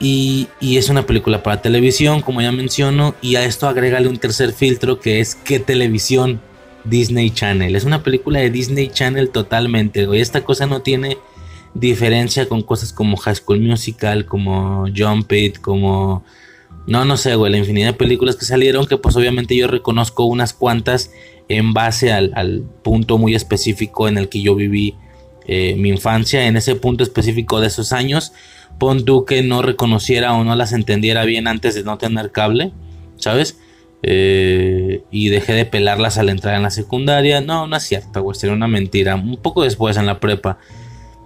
Y, y, es una película para televisión, como ya menciono, y a esto agrégale un tercer filtro que es ¿qué televisión? Disney Channel. Es una película de Disney Channel totalmente, güey. Esta cosa no tiene diferencia con cosas como High School Musical, como Jump It, como... No, no sé, güey, la infinidad de películas que salieron, que pues obviamente yo reconozco unas cuantas en base al, punto muy específico en el que yo viví eh, mi infancia, en ese punto específico de esos años, pon que no reconociera o no las entendiera bien antes de no tener cable, ¿sabes? Eh, y dejé de pelarlas al entrar en la secundaria. No, no es cierto, güey, sería una mentira. Un poco después en la prepa.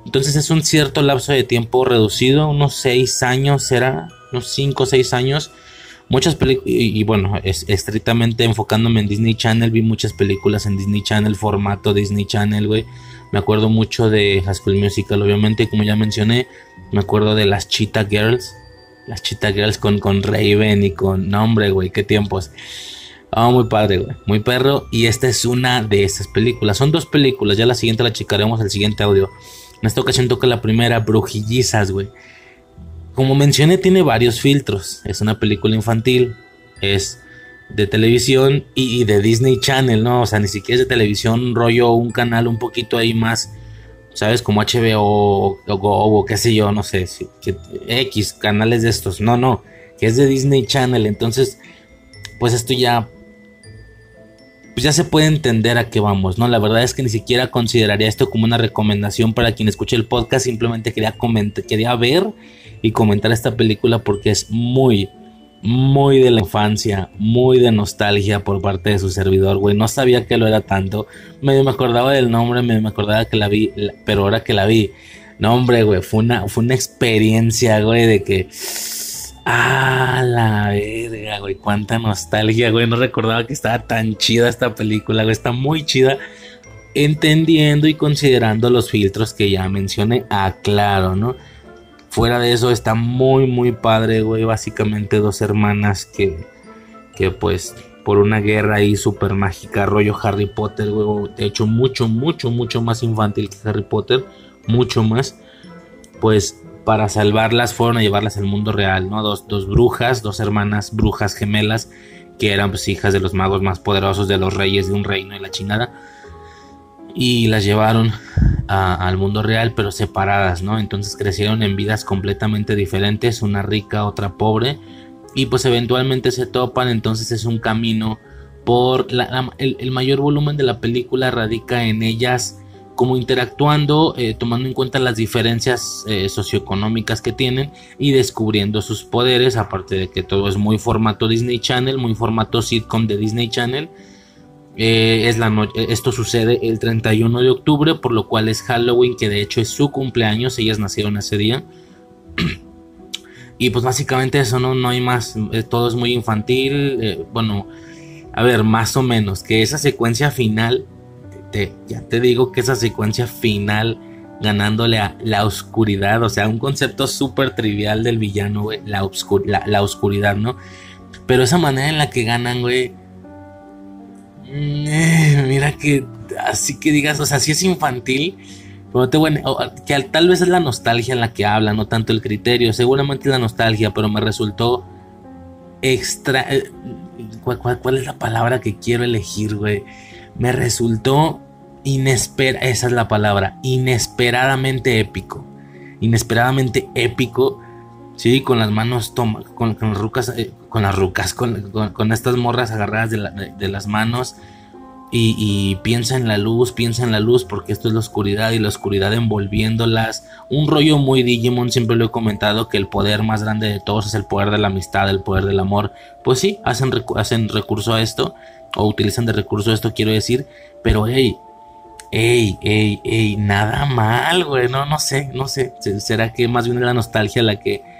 Entonces es un cierto lapso de tiempo reducido, unos 6 años, será, unos 5 o 6 años muchas películas, y, bueno, es, estrictamente enfocándome en Disney Channel, vi muchas películas en Disney Channel, formato Disney Channel, güey. Me acuerdo mucho de School Musical, obviamente, como ya mencioné, me acuerdo de las Cheetah Girls, las Cheetah Girls con, con Raven y con, no hombre, güey, qué tiempos. Ah, muy padre, güey, muy perro. Y esta es una de esas películas. Son dos películas, ya la siguiente la checaremos el siguiente audio. En esta ocasión toca la primera, Brujillizas, güey. Como mencioné, tiene varios filtros. Es una película infantil. Es de televisión y, de Disney Channel, ¿no? O sea, ni siquiera es de televisión, rollo, un canal un poquito ahí más, ¿sabes? Como HBO o, o, qué sé yo, no sé, X, canales de estos, no, no, que es de Disney Channel, entonces, pues esto ya, pues ya se puede entender a qué vamos, ¿no? La verdad es que ni siquiera consideraría esto como una recomendación para quien escuche el podcast, simplemente quería comentar, quería ver y comentar esta película porque es muy, muy de la infancia, muy de nostalgia por parte de su servidor, güey. No sabía que lo era tanto. Me, me acordaba del nombre, me, me acordaba que la vi, pero ahora que la vi, no, hombre, güey, fue una, fue una experiencia, güey, de que. Ah, la verga, güey, cuánta nostalgia, güey. No recordaba que estaba tan chida esta película, güey. Está muy chida. Entendiendo y considerando los filtros que ya mencioné, aclaro, ¿no? Fuera de eso está muy muy padre, güey. Básicamente dos hermanas que, que pues por una guerra ahí súper mágica, rollo Harry Potter, güey. De hecho, mucho, mucho, mucho más infantil que Harry Potter. Mucho más. Pues para salvarlas fueron a llevarlas al mundo real, ¿no? Dos, dos brujas, dos hermanas brujas gemelas que eran pues hijas de los magos más poderosos de los reyes de un reino y la chingada y las llevaron al mundo real pero separadas, ¿no? Entonces crecieron en vidas completamente diferentes, una rica, otra pobre y pues eventualmente se topan, entonces es un camino por el, mayor volumen de la película radica en ellas como interactuando, eh, tomando en cuenta las diferencias eh, socioeconómicas que tienen y descubriendo sus poderes, aparte de que todo es muy formato Disney Channel, muy formato sitcom de Disney Channel eh, es la noche, esto sucede el 31 de octubre, por lo cual es Halloween, que de hecho es su cumpleaños, ellas nacieron ese día. y pues básicamente eso, no, no hay más, eh, todo es muy infantil. Eh, bueno, a ver, más o menos, que esa secuencia final, te, ya te digo que esa secuencia final ganándole a la oscuridad, o sea, un concepto súper trivial del villano, güey, la, la, la oscuridad, ¿no? Pero esa manera en la que ganan, güey eh, mira que así que digas, o sea, si es infantil, pero te, bueno, que tal vez es la nostalgia la que habla, no tanto el criterio, seguramente es la nostalgia, pero me resultó extra... Eh, ¿cuál, es la palabra que quiero elegir, güey? Me resultó inesperado, esa es la palabra, inesperadamente épico, inesperadamente épico. Sí, con las manos toma, con, las rucas, eh, con las rucas, con, estas morras agarradas de, las manos. Y, piensa en la luz, piensa en la luz, porque esto es la oscuridad y la oscuridad envolviéndolas. Un rollo muy Digimon, siempre lo he comentado, que el poder más grande de todos es el poder de la amistad, el poder del amor. Pues sí, hacen, hacen recurso a esto, o utilizan de recurso esto, quiero decir, pero hey, hey, hey, hey, nada mal, güey, no, no sé, no sé. ¿Será que más bien es la nostalgia la que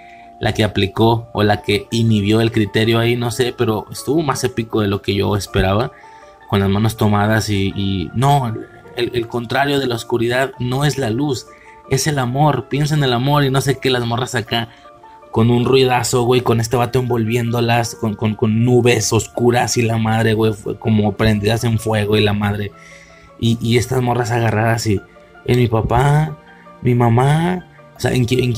la que aplicó o la que inhibió el criterio ahí, no sé, pero estuvo más épico de lo que yo esperaba, con las manos tomadas y, no, el, contrario de la oscuridad no es la luz, es el amor, piensa en el amor y no sé qué, las morras acá con un ruidazo, güey, con este vato envolviéndolas, con, con, nubes oscuras y la madre, güey, como prendidas en fuego y la madre. Y, y estas morras agarradas y en mi papá, mi mamá, o sea, ¿en, quién,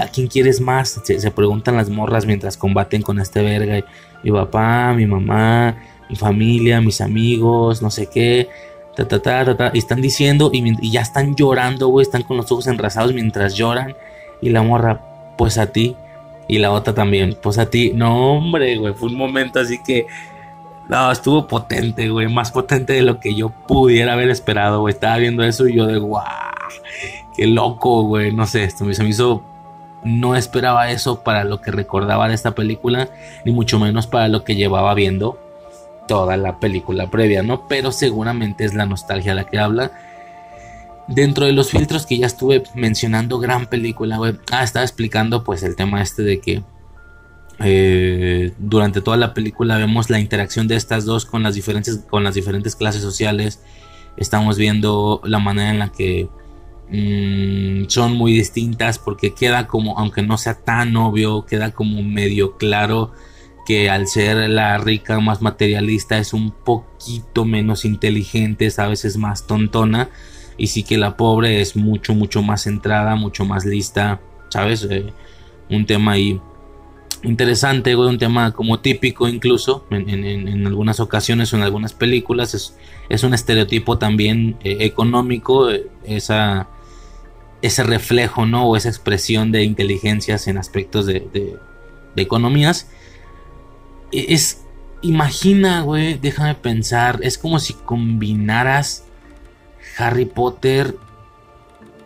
¿a quién quieres más? Se, preguntan las morras mientras combaten con este verga. Mi papá, mi mamá, mi familia, mis amigos, no sé qué. Ta, ta, ta, ta, y están diciendo y, ya están llorando, güey. Están con los ojos enrasados mientras lloran. Y la morra, pues a ti. Y la otra también, pues a ti. No, hombre, güey. Fue un momento así que. No, estuvo potente, güey. Más potente de lo que yo pudiera haber esperado, güey. Estaba viendo eso y yo de guau. Qué loco, güey. No sé, esto se me hizo. No esperaba eso para lo que recordaba de esta película, ni mucho menos para lo que llevaba viendo toda la película previa, ¿no? Pero seguramente es la nostalgia la que habla. Dentro de los filtros que ya estuve mencionando, gran película, güey. Ah, estaba explicando pues el tema este de que eh, durante toda la película vemos la interacción de estas dos con las diferentes, con las diferentes clases sociales. Estamos viendo la manera en la que Mm, son muy distintas porque queda como, aunque no sea tan obvio, queda como medio claro que al ser la rica más materialista es un poquito menos inteligente, a veces más tontona, y sí que la pobre es mucho, mucho más centrada, mucho más lista, ¿sabes? Eh, un tema ahí interesante, güey, un tema como típico incluso en, algunas ocasiones o en algunas películas. Es, es un estereotipo también eh, económico, eh, esa, ese reflejo, ¿no? O esa expresión de inteligencias en aspectos de, de, de economías. E, es, imagina, güey, déjame pensar, es como si combinaras Harry Potter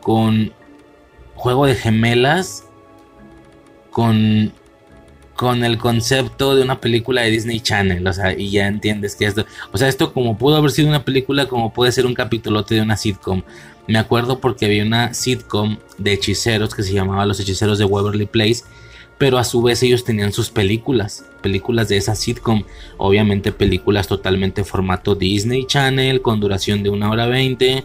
con Juego de Gemelas con con el concepto de una película de Disney Channel, o sea, y ya entiendes que esto, o sea, esto como pudo haber sido una película, como puede ser un capítulote de una sitcom. Me acuerdo porque había una sitcom de hechiceros que se llamaba Los Hechiceros de Waverly Place, pero a su vez ellos tenían sus películas, películas de esa sitcom, obviamente películas totalmente formato Disney Channel, con duración de una hora veinte,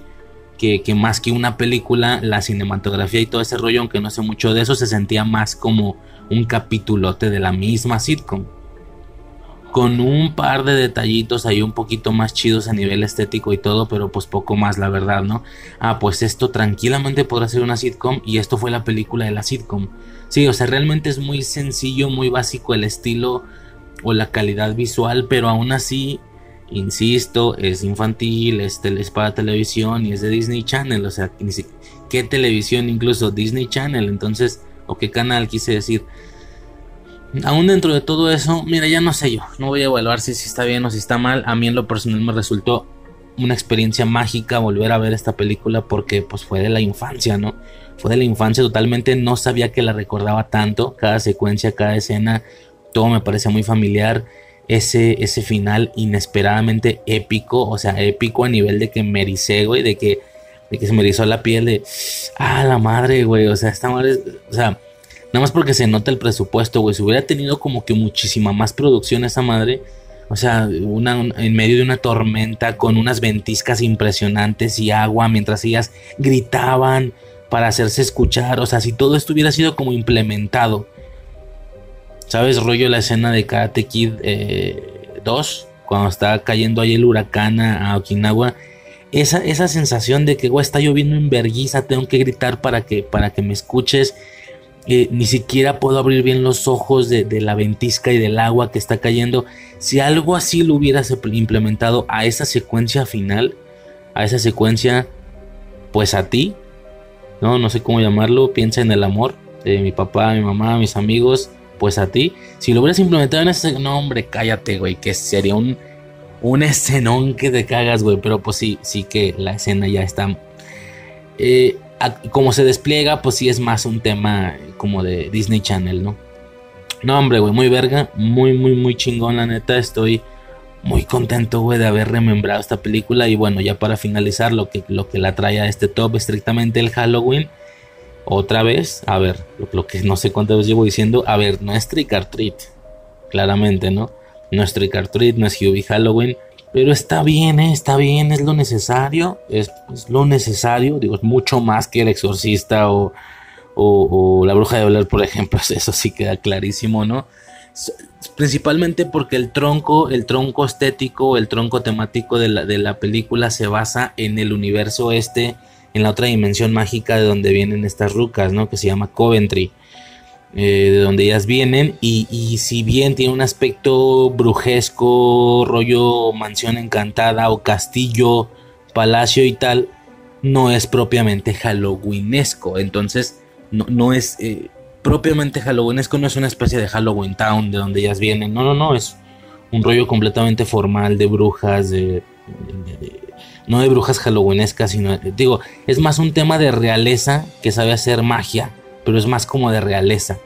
que, que, más que una película, la cinematografía y todo ese rollo, aunque no sé mucho de eso, se sentía más como un capitulote de la misma sitcom. Con un par de detallitos ahí un poquito más chidos a nivel estético y todo, pero pues poco más, la verdad, ¿no? Ah, pues esto tranquilamente podrá ser una sitcom y esto fue la película de la sitcom. Sí, o sea, realmente es muy sencillo, muy básico el estilo o la calidad visual, pero aún así, insisto, es infantil, es, es para televisión y es de Disney Channel, o sea, ¿qué televisión incluso? Disney Channel, entonces o qué canal quise decir. Aún dentro de todo eso, mira, ya no sé yo, no voy a evaluar si, está bien o si está mal. A mí en lo personal me resultó una experiencia mágica volver a ver esta película porque pues fue de la infancia, ¿no? Fue de la infancia totalmente, no sabía que la recordaba tanto, cada secuencia, cada escena, todo me parece muy familiar. Ese, ese final inesperadamente épico, o sea, épico a nivel de que me ericé, güey, de que que se me erizó la piel de, ah, la madre, güey, o sea, esta madre, o sea, nada más porque se nota el presupuesto, güey, si hubiera tenido como que muchísima más producción esa madre, o sea, una, en medio de una tormenta con unas ventiscas impresionantes y agua mientras ellas gritaban para hacerse escuchar, o sea, si todo esto hubiera sido como implementado, ¿sabes? Rollo la escena de Karate Kid 2, eh, cuando está cayendo ahí el huracán a Okinawa esa, sensación de que, está lloviendo en tengo que gritar para que, para que me escuches. Eh, ni siquiera puedo abrir bien los ojos de, la ventisca y del agua que está cayendo. Si algo así lo hubieras implementado a esa secuencia final, a esa secuencia, pues a ti, no, no sé cómo llamarlo, piensa en el amor de mi papá, mi mamá, mis amigos, pues a ti. Si lo hubieras implementado en ese, no hombre, cállate, güey, que sería un un escenón que te cagas, güey. Pero pues sí, sí que la escena ya está. Eh, como se despliega, pues sí es más un tema como de Disney Channel, ¿no? No, hombre, güey, muy verga. Muy, muy, muy chingón, la neta. Estoy muy contento, güey, de haber remembrado esta película. Y bueno, ya para finalizar, lo que, lo que la trae a este top, estrictamente el Halloween. Otra vez, a ver, lo, que no sé cuántas veces llevo diciendo, a ver, no es Trick or Treat, claramente, ¿no? No es Trick or Treat, no es Hubie Halloween. Pero está bien, ¿eh? está bien, es lo necesario. Es, lo necesario. Digo, es mucho más que el exorcista o, la bruja de Blair, por ejemplo. [laughs] Eso sí queda clarísimo, ¿no? Principalmente porque el tronco, el tronco estético, el tronco temático de la película se basa en el universo este, en la otra dimensión mágica de donde vienen estas rucas, ¿no? Que se llama Coventry. Eh, de donde ellas vienen y, si bien tiene un aspecto brujesco, rollo mansión encantada o castillo, palacio y tal, no es propiamente halloweenesco, entonces no, no es eh, propiamente halloweenesco, no es una especie de Halloween Town de donde ellas vienen, no, no, no, es un rollo completamente formal de brujas, de, no de brujas halloweenescas, sino, digo, es más un tema de realeza que sabe hacer magia pero es más como de realeza.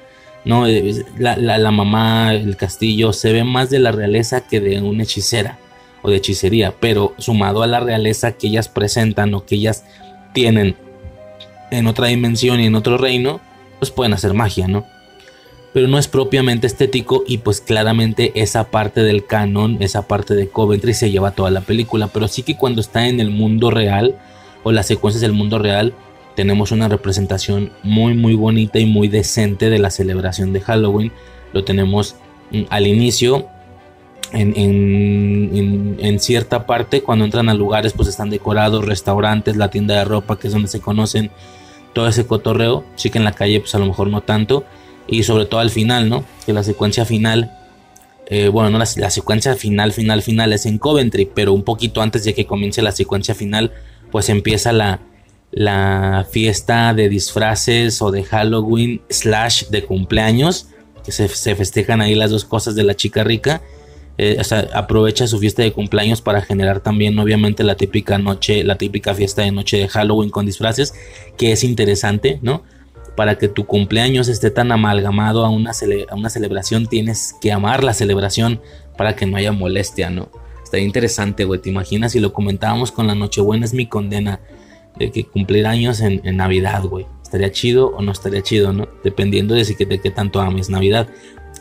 ¿no? Eh, la, la, mamá, el castillo, se ve más de la realeza que de una hechicera o de hechicería, pero sumado a la realeza que ellas presentan o que ellas tienen en otra dimensión y en otro reino, pues pueden hacer magia, ¿no? Pero no es propiamente estético y pues claramente esa parte del canon, esa parte de Coventry se lleva toda la película, pero sí que cuando está en el mundo real o las secuencias del mundo real, tenemos una representación muy muy bonita y muy decente de la celebración de Halloween. Lo tenemos mm, al inicio, en, en, cierta parte, cuando entran a lugares, pues están decorados, restaurantes, la tienda de ropa, que es donde se conocen todo ese cotorreo. Sí que en la calle, pues a lo mejor no tanto. Y sobre todo al final, ¿no? Que la secuencia final, eh, bueno, no la, la, secuencia final, final, final es en Coventry, pero un poquito antes de que comience la secuencia final, pues empieza la, la fiesta de disfraces o de Halloween slash de cumpleaños, que se, se festejan ahí las dos cosas de la chica rica. Eh, o sea, aprovecha su fiesta de cumpleaños para generar también obviamente la típica noche, la típica fiesta de noche de Halloween con disfraces, que es interesante, ¿no? Para que tu cumpleaños esté tan amalgamado a una, a una celebración, tienes que amar la celebración para que no haya molestia, ¿no? Está interesante, güey. ¿Te imaginas si lo comentábamos con la Nochebuena es mi condena? De que cumplir años en, en Navidad, güey. ¿Estaría chido o no estaría chido, no? Dependiendo de, si, de qué tanto ames Navidad.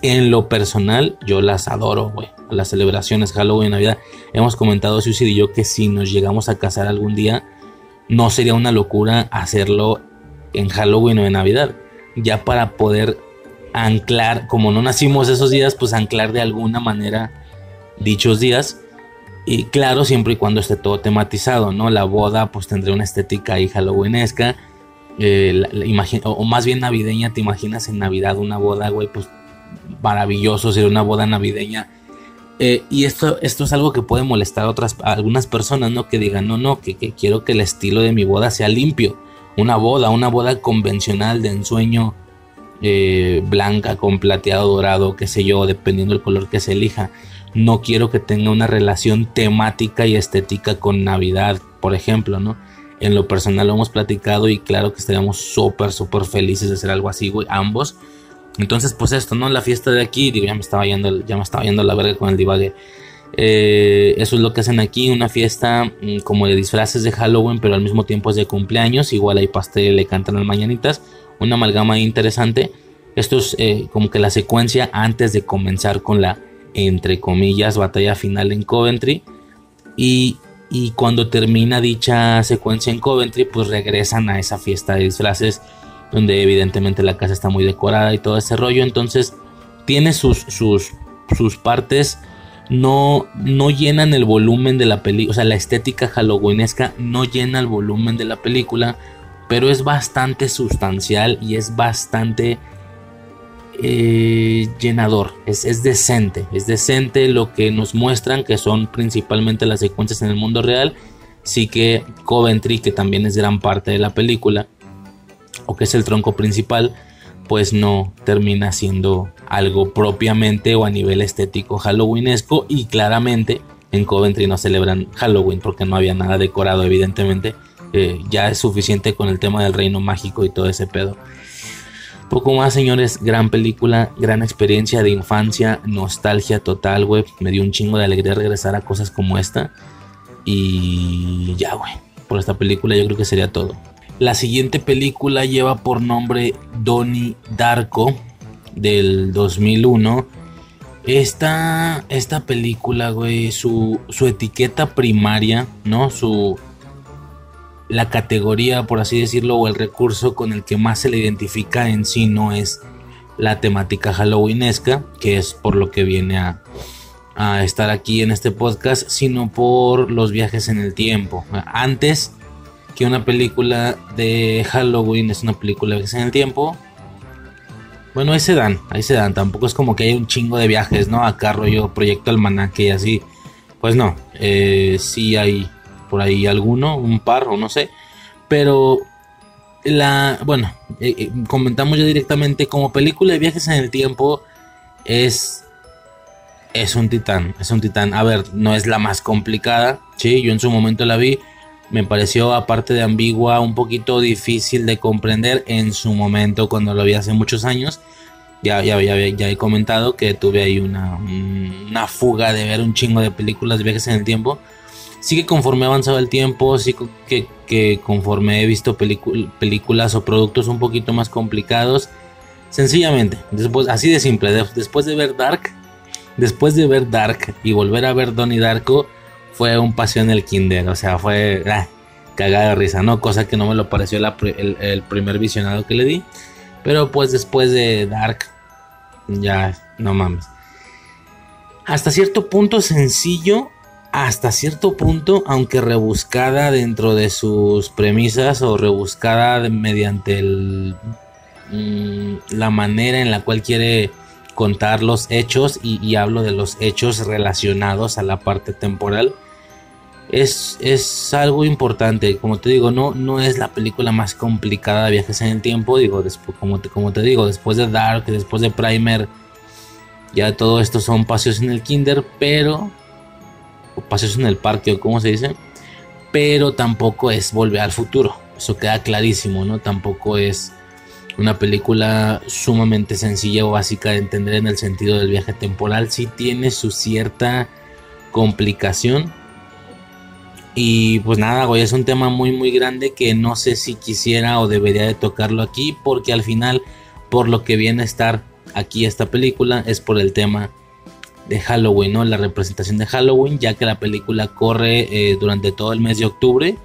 En lo personal, yo las adoro, güey. Las celebraciones Halloween, Navidad. Hemos comentado, Susi y yo, que si nos llegamos a casar algún día, no sería una locura hacerlo en Halloween o en Navidad. Ya para poder anclar, como no nacimos esos días, pues anclar de alguna manera dichos días. Y claro, siempre y cuando esté todo tematizado, ¿no? La boda, pues tendría una estética ahí halloweenesca. Eh, o más bien navideña, te imaginas en Navidad una boda, güey, pues maravilloso, sería una boda navideña. Eh, y esto, esto es algo que puede molestar a, otras, algunas personas, ¿no? Que digan, no, no, que, que, quiero que el estilo de mi boda sea limpio. Una boda, una boda convencional de ensueño eh, blanca con plateado dorado, qué sé yo, dependiendo del color que se elija. No quiero que tenga una relación temática y estética con Navidad, por ejemplo, ¿no? En lo personal lo hemos platicado y claro que estaríamos súper, súper felices de hacer algo así, güey, ambos. Entonces, pues esto, ¿no? La fiesta de aquí, digo, ya me estaba yendo, ya me estaba yendo la verga con el divague. Eh, eso es lo que hacen aquí, una fiesta mm, como de disfraces de Halloween, pero al mismo tiempo es de cumpleaños. Igual hay pastel, le cantan las mañanitas. Una amalgama interesante. Esto es eh, como que la secuencia antes de comenzar con la, entre comillas, batalla final en Coventry. Y, y cuando termina dicha secuencia en Coventry, pues regresan a esa fiesta de disfraces donde evidentemente la casa está muy decorada y todo ese rollo. Entonces tiene sus, sus, sus partes, no, no llenan el volumen de la película, o sea, la estética halloweenesca no llena el volumen de la película, pero es bastante sustancial y es bastante eh, llenador, es, es decente, es decente lo que nos muestran que son principalmente las secuencias en el mundo real. Sí que Coventry, que también es gran parte de la película, o que es el tronco principal, pues no termina siendo algo propiamente o a nivel estético halloweenesco y claramente en Coventry no celebran Halloween porque no había nada decorado evidentemente eh, ya es suficiente con el tema del reino mágico y todo ese pedo poco más señores gran película gran experiencia de infancia nostalgia total güey me dio un chingo de alegría regresar a cosas como esta y ya güey por esta película yo creo que sería todo la siguiente película lleva por nombre Donnie Darko del 2001. Esta, esta película, güey, su, su etiqueta primaria, ¿no? Su, la categoría, por así decirlo, o el recurso con el que más se le identifica en sí no es la temática halloweenesca, que es por lo que viene a, a, estar aquí en este podcast, sino por los viajes en el tiempo. Antes que una película de Halloween es una película de en el tiempo. Bueno, ahí se dan, ahí se dan. Tampoco es como que hay un chingo de viajes, ¿no? Acá rollo Proyecto Almanaque y así. Pues no, eh, sí hay por ahí alguno, un par o no sé. Pero la, bueno, eh, eh, comentamos ya directamente como película de viajes en el tiempo es es un titán, es un titán. A ver, no es la más complicada, sí, yo en su momento la vi me pareció, aparte de ambigua, un poquito difícil de comprender en su momento cuando lo vi hace muchos años. Ya, ya, ya, ya he comentado que tuve ahí una, una fuga de ver un chingo de películas de viajes en el tiempo. Sí que conforme ha avanzado el tiempo, sí que, conforme he visto películas o productos un poquito más complicados, sencillamente, después, así de simple, después de ver Dark, después de ver Dark y volver a ver Donnie Darko, fue un paseo en el kinder, o sea, fue ah, cagada de risa, ¿no? Cosa que no me lo pareció el, primer visionado que le di. Pero pues después de Dark, ya, no mames. Hasta cierto punto sencillo, hasta cierto punto, aunque rebuscada dentro de sus premisas o rebuscada mediante mm, la manera en la cual quiere contar los hechos y, hablo de los hechos relacionados a la parte temporal. Es, es, algo importante, como te digo, no, no es la película más complicada de viajes en el tiempo, digo, después, como, te, como te digo, después de Dark, después de Primer, ya todo esto son paseos en el kinder, pero... Paseos en el parque, o como se dice. Pero tampoco es volver al futuro. Eso queda clarísimo, ¿no? Tampoco es una película sumamente sencilla o básica de entender en el sentido del viaje temporal. Sí tiene su cierta complicación. Y pues nada, güey, es un tema muy muy grande que no sé si quisiera o debería de tocarlo aquí porque al final por lo que viene a estar aquí esta película es por el tema de Halloween, ¿no? La representación de Halloween, ya que la película corre eh, durante todo el mes de octubre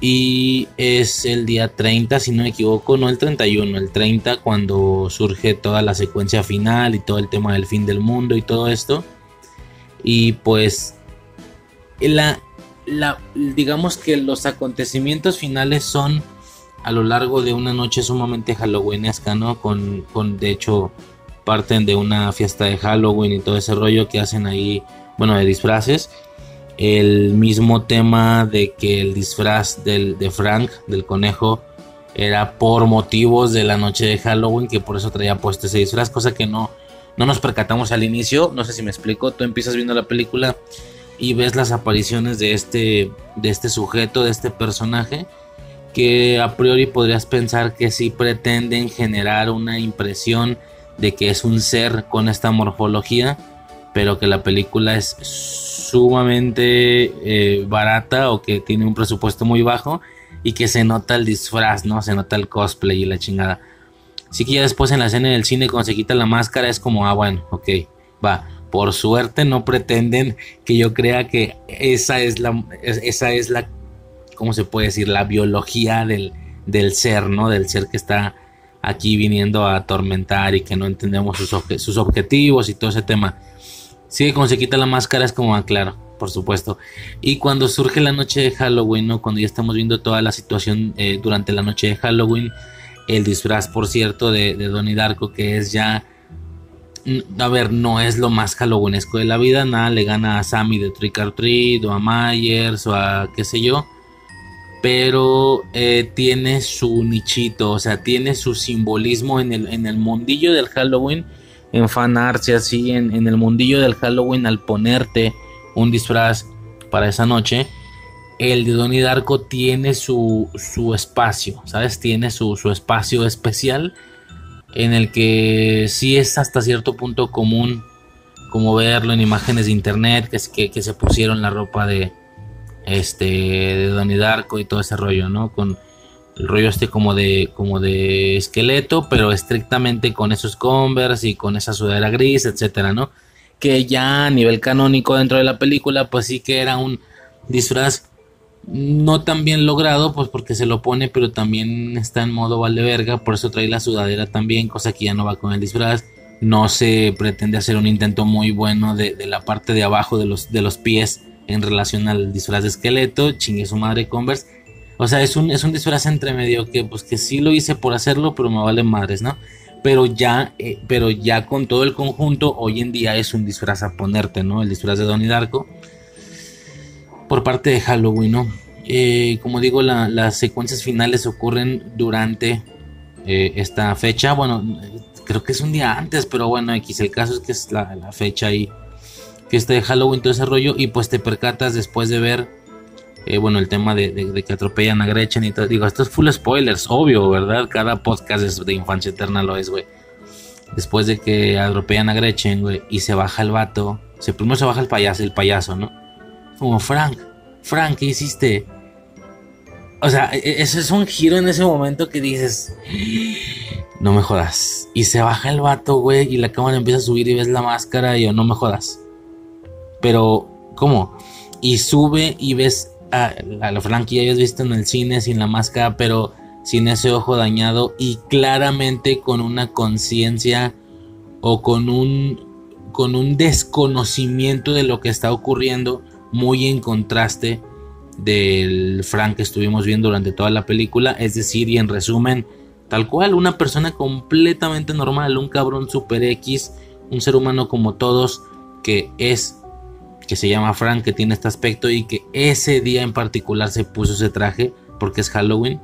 y es el día 30, si no me equivoco, no el 31, el 30 cuando surge toda la secuencia final y todo el tema del fin del mundo y todo esto. Y pues la, la digamos que los acontecimientos finales son a lo largo de una noche sumamente halloweenesca, ¿no? Con, con, de hecho, parten de una fiesta de Halloween y todo ese rollo que hacen ahí, bueno, de disfraces. El mismo tema de que el disfraz del, de Frank, del conejo, era por motivos de la noche de Halloween, que por eso traía puesto ese disfraz, cosa que no, no nos percatamos al inicio. No sé si me explico. Tú empiezas viendo la película y ves las apariciones de este, de este sujeto, de este personaje que a priori podrías pensar que sí pretenden generar una impresión de que es un ser con esta morfología, pero que la película es sumamente eh, barata o que tiene un presupuesto muy bajo y que se nota el disfraz, ¿no? Se nota el cosplay y la chingada. Así que ya después en la escena del cine cuando se quita la máscara es como, ah, bueno, ok, va. Por suerte no pretenden que yo crea que esa es la, esa es la ¿cómo se puede decir? La biología del, del ser, ¿no? Del ser que está aquí viniendo a atormentar y que no entendemos sus, objetivos y todo ese tema. Sí, cuando se quita la máscara es como, ah, claro, por supuesto. Y cuando surge la noche de Halloween. Cuando ya estamos viendo toda la situación eh, durante la noche de Halloween, el disfraz, por cierto, de, de Donnie Darko, que es ya a ver, no es lo más halloweenesco de la vida, nada le gana a Sammy de Trick or Treat o a Myers o a qué sé yo pero eh, tiene su nichito, o sea, tiene su simbolismo en el, en el mundillo del Halloween, en fanarts y así, en, el mundillo del Halloween, al ponerte un disfraz para esa noche, el de Donnie Darko tiene su, su espacio, ¿sabes? Tiene su, su, espacio especial en el que sí es hasta cierto punto común como verlo en imágenes de internet, que, que se pusieron la ropa de, este de Donnie Darko y todo ese rollo, ¿no? Con el rollo este como de como de esqueleto, pero estrictamente con esos Converse y con esa sudadera gris, etcétera, ¿no? Que ya a nivel canónico dentro de la película, pues sí que era un disfraz no tan bien logrado, pues porque se lo pone, pero también está en modo verga, por eso trae la sudadera también, cosa que ya no va con el disfraz. No se pretende hacer un intento muy bueno de, de la parte de abajo de los, de los pies en relación al disfraz de esqueleto, chingue su madre Converse. O sea, es un, es un disfraz entre medio que pues que sí lo hice por hacerlo, pero me vale madres, ¿no? Pero ya, eh, pero ya con todo el conjunto, hoy en día es un disfraz a ponerte, ¿no? El disfraz de Donnie Darko. Por parte de Halloween, ¿no? Eh, como digo, las secuencias finales ocurren durante eh, esta fecha. Bueno, creo que es un día antes, pero bueno, X. El caso es que es la fecha ahí fiesta de Halloween, todo ese rollo, y pues te percatas después de ver, eh, bueno, el tema de, que atropellan a Gretchen y todo. Digo, esto es full spoilers, obvio, ¿verdad? Cada podcast de Infancia Eterna lo es, güey. Después de que atropellan a Gretchen, güey, y se baja el vato, se, primero se baja el payaso, el payaso, ¿no? Como, Frank, Frank, ¿qué hiciste? O sea, e, e, ese es un giro en ese momento que dices, no me jodas. Y se baja el vato, güey, y la cámara empieza a subir y ves la máscara y yo, no me jodas. Pero, ¿cómo? Y sube y ves a, la Frank que ya habías visto en el cine sin la máscara, pero sin ese ojo dañado y claramente con una conciencia o con un, con un desconocimiento de lo que está ocurriendo, muy en contraste del Frank que estuvimos viendo durante toda la película. Es decir, y en resumen, Tal cual, una persona completamente normal, un cabrón super X, un ser humano como todos, que es, que se llama Frank, que tiene este aspecto y que ese día en particular se puso ese traje porque es Halloween.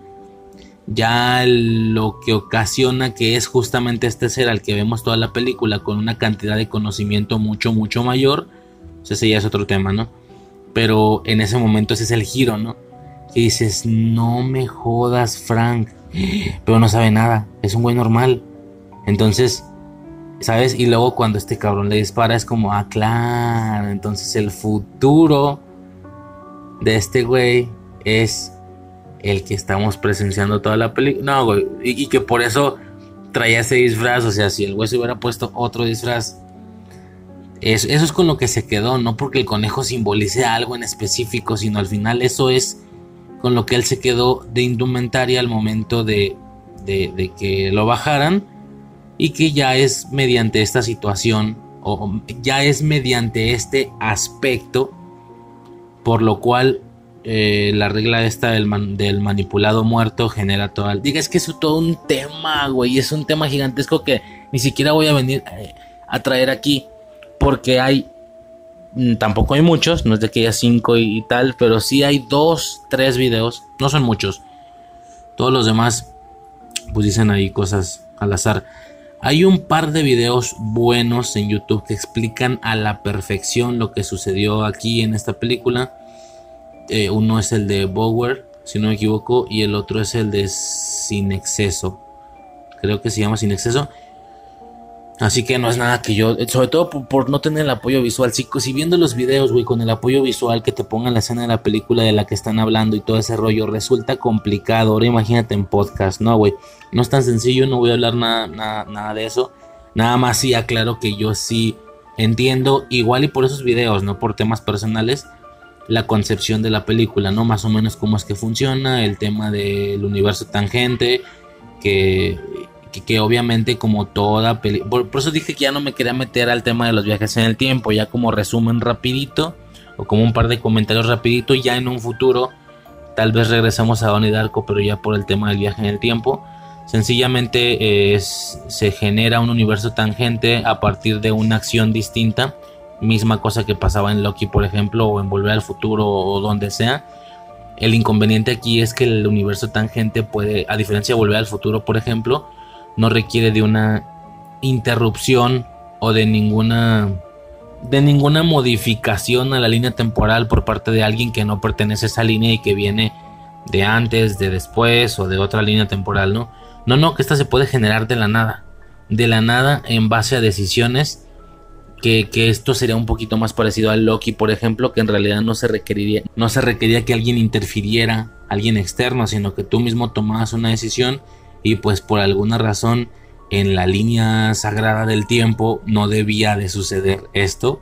Ya lo que ocasiona que es justamente este ser al que vemos toda la película con una cantidad de conocimiento mucho, mucho mayor. ese ya es otro tema, ¿no? Pero en ese momento ese es el giro, ¿no? Que dices, no me jodas, Frank pero no sabe nada, es un güey normal. Entonces, ¿sabes? Y luego cuando este cabrón le dispara es como, ah, claro, entonces el futuro de este güey es el que estamos presenciando toda la película. No, güey, y, que por eso traía ese disfraz, o sea, si el güey se hubiera puesto otro disfraz. Eso, es con lo que se quedó, no porque el conejo simbolice algo en específico, sino al final eso es con lo que él se quedó de indumentaria al momento de, de, que lo bajaran y que ya es mediante esta situación o ya es mediante este aspecto por lo cual eh, la regla esta del, del, manipulado muerto genera todo el... Diga, es que es todo un tema, güey, es un tema gigantesco que ni siquiera voy a venir eh, a traer aquí porque hay Mm, tampoco hay muchos, no es de que haya cinco y, tal, pero sí hay dos, tres videos, no son muchos. Todos los demás, pues dicen ahí cosas al azar. Hay un par de videos buenos en YouTube que explican a la perfección lo que sucedió aquí en esta película. Eh, uno es el de Bower, si no me equivoco, y el otro es el de Sin Exceso. Creo que se llama Sin Exceso. Así que no es nada que yo, sobre todo por, no tener el apoyo visual. Si, si viendo los videos, güey, con el apoyo visual que te pongan la escena de la película de la que están hablando y todo ese rollo, resulta complicado. Ahora imagínate en podcast, no, güey. No es tan sencillo, no voy a hablar nada, nada, nada de eso. Nada más sí aclaro que yo sí entiendo, igual y por esos videos, no por temas personales, la concepción de la película, ¿no? Más o menos cómo es que funciona, el tema del universo tangente, que que, obviamente como toda película, por, eso dije que ya no me quería meter al tema de los viajes en el tiempo, ya como resumen rapidito o como un par de comentarios rapidito, ya en un futuro tal vez regresamos a Donnie Darko, pero ya por el tema del viaje en el tiempo. Sencillamente es, se genera un universo tangente a partir de una acción distinta, misma cosa que pasaba en Loki, por ejemplo, o en Volver al Futuro o donde sea. El inconveniente aquí es que el universo tangente puede, a diferencia de Volver al Futuro, por ejemplo, no requiere de una interrupción o de ninguna de ninguna modificación a la línea temporal por parte de alguien que no pertenece a esa línea y que viene de antes, de después o de otra línea temporal, ¿no? No, no, que esta se puede generar de la nada. De la nada en base a decisiones que, que, esto sería un poquito más parecido al Loki, por ejemplo, que en realidad no se requeriría, no se requería que alguien interfiriera, alguien externo, sino que tú mismo tomabas una decisión y pues por alguna razón en la línea sagrada del tiempo no debía de suceder esto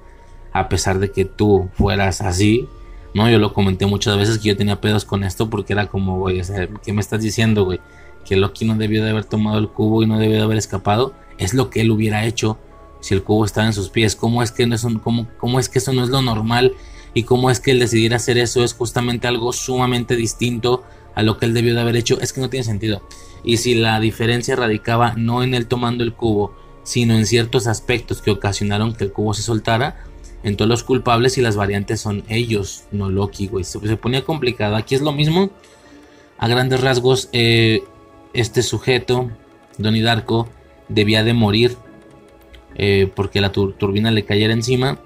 a pesar de que tú fueras así no yo lo comenté muchas veces que yo tenía pedos con esto porque era como güey o sea, qué me estás diciendo güey que Loki no debió de haber tomado el cubo y no debió de haber escapado. Es lo que él hubiera hecho si el cubo estaba en sus pies. Cómo es que no es cómo, cómo es que eso no es lo normal y cómo es que el decidir hacer eso es justamente algo sumamente distinto a lo que él debió de haber hecho es que no tiene sentido y si la diferencia radicaba no en él tomando el cubo, sino en ciertos aspectos que ocasionaron que el cubo se soltara, entonces los culpables y las variantes son ellos, no Loki, güey. Se, ponía complicado. Aquí es lo mismo. A grandes rasgos, eh, este sujeto, Donnie debía de morir eh, porque la turbina le cayera encima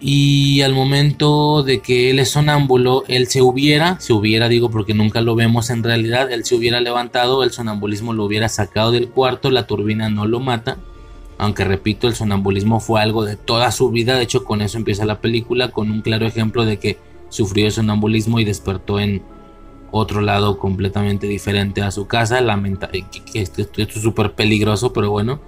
y al momento de que él es sonámbulo, él se hubiera, se hubiera digo porque nunca lo vemos en realidad, él se hubiera levantado, el sonambulismo lo hubiera sacado del cuarto, la turbina no lo mata, aunque repito, el sonambulismo fue algo de toda su vida, de hecho con eso empieza la película, con un claro ejemplo de que sufrió sonambulismo y despertó en otro lado completamente diferente a su casa, lamenta que esto es súper peligroso, pero bueno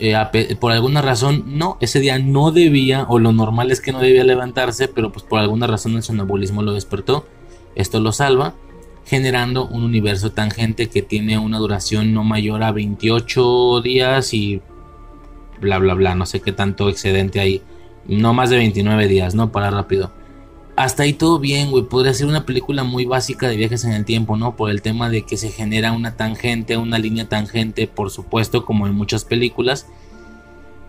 eh, por alguna razón, no, ese día no debía, o lo normal es que no debía levantarse, pero pues por alguna razón el sonambulismo lo despertó. Esto lo salva, generando un universo tangente que tiene una duración no mayor a 28 días y bla bla bla, no sé qué tanto excedente hay, no más de 29 días, ¿no? Para rápido. Hasta ahí todo bien, güey. Podría ser una película muy básica de viajes en el tiempo, ¿no? Por el tema de que se genera una tangente, una línea tangente, por supuesto, como en muchas películas.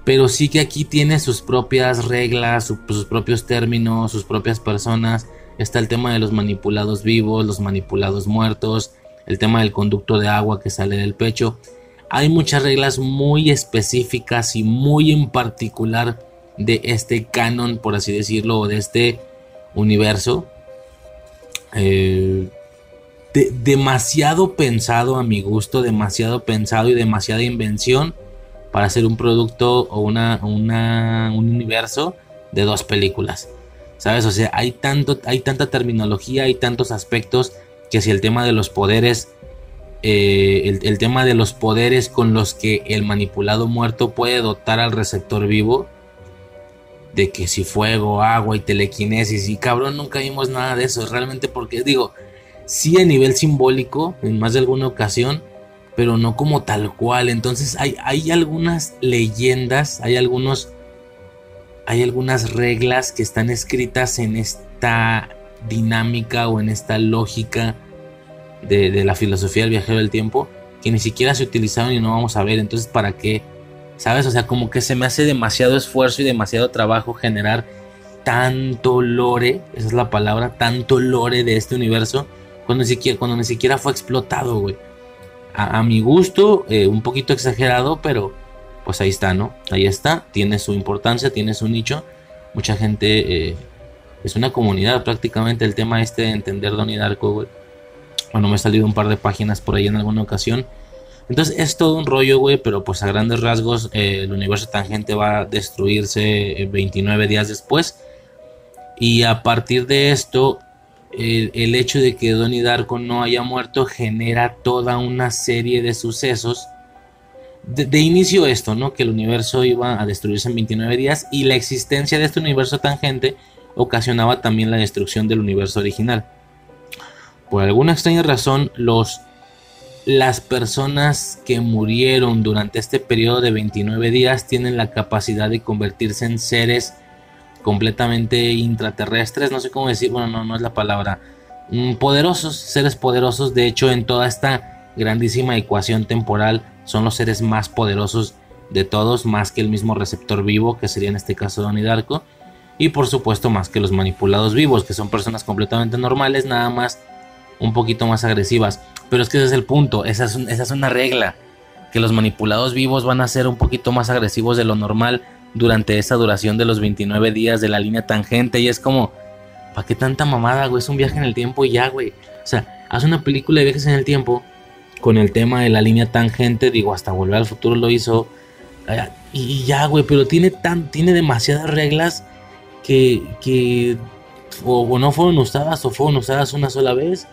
Pero sí que aquí tiene sus propias reglas, sus propios términos, sus propias personas. Está el tema de los manipulados vivos, los manipulados muertos, el tema del conducto de agua que sale del pecho. Hay muchas reglas muy específicas y muy en particular de este canon, por así decirlo, o de este universo. Eh, demasiado pensado a mi gusto, demasiado pensado y demasiada invención para hacer un producto o una, un universo de dos películas. ¿Sabes? O sea, hay, tanto, hay tanta terminología, hay tantos aspectos que si el tema de los poderes, eh, el, el, tema de los poderes con los que el manipulado muerto puede dotar al receptor vivo, de que si fuego, agua y telequinesis, y cabrón, nunca vimos nada de eso, realmente porque digo, sí a nivel simbólico, en más de alguna ocasión, pero no como tal cual. Entonces hay, hay algunas leyendas, hay algunos. Hay algunas reglas que están escritas en esta dinámica o en esta lógica de, la filosofía del viajero del tiempo que ni siquiera se utilizaron y no vamos a ver. Entonces, ¿para qué? ¿Sabes? O sea, como que se me hace demasiado esfuerzo y demasiado trabajo generar tanto lore, esa es la palabra, tanto lore de este universo, cuando ni siquiera, cuando ni siquiera fue explotado, güey a, mi gusto, eh, un poquito exagerado, pero pues ahí está, ¿no? Ahí está, tiene su importancia, tiene su nicho. Mucha gente, eh, es una comunidad prácticamente el tema este de entender Donnie Darko, güey. Bueno, me ha salido un par de páginas por ahí en alguna ocasión. Entonces es todo un rollo, güey, pero pues a grandes rasgos eh, el universo tangente va a destruirse 29 días después. Y a partir de esto, el, hecho de que Donnie Darko no haya muerto genera toda una serie de sucesos. De, inicio esto, ¿no? Que el universo iba a destruirse en 29 días y la existencia de este universo tangente ocasionaba también la destrucción del universo original. Por alguna extraña razón, los, las personas que murieron durante este periodo de 29 días tienen la capacidad de convertirse en seres completamente intraterrestres, no sé cómo decir, bueno, no, no es la palabra, mm, poderosos, seres poderosos, de hecho en toda esta grandísima ecuación temporal son los seres más poderosos de todos, más que el mismo receptor vivo, que sería en este caso Donnie Darko, y por supuesto más que los manipulados vivos, que son personas completamente normales, nada más un poquito más agresivas. Pero es que ese es el punto, esa es, una regla, que los manipulados vivos van a ser un poquito más agresivos de lo normal durante esa duración de los 29 días de la línea tangente. Y es como, ¿para qué tanta mamada, güey? Es un viaje en el tiempo y ya, güey. O sea, haz una película de viajes en el tiempo con el tema de la línea tangente. Digo, hasta Volver al Futuro lo hizo. Y ya, güey, pero tiene, tan, tiene demasiadas reglas que, que o, no fueron usadas o fueron usadas una sola vez.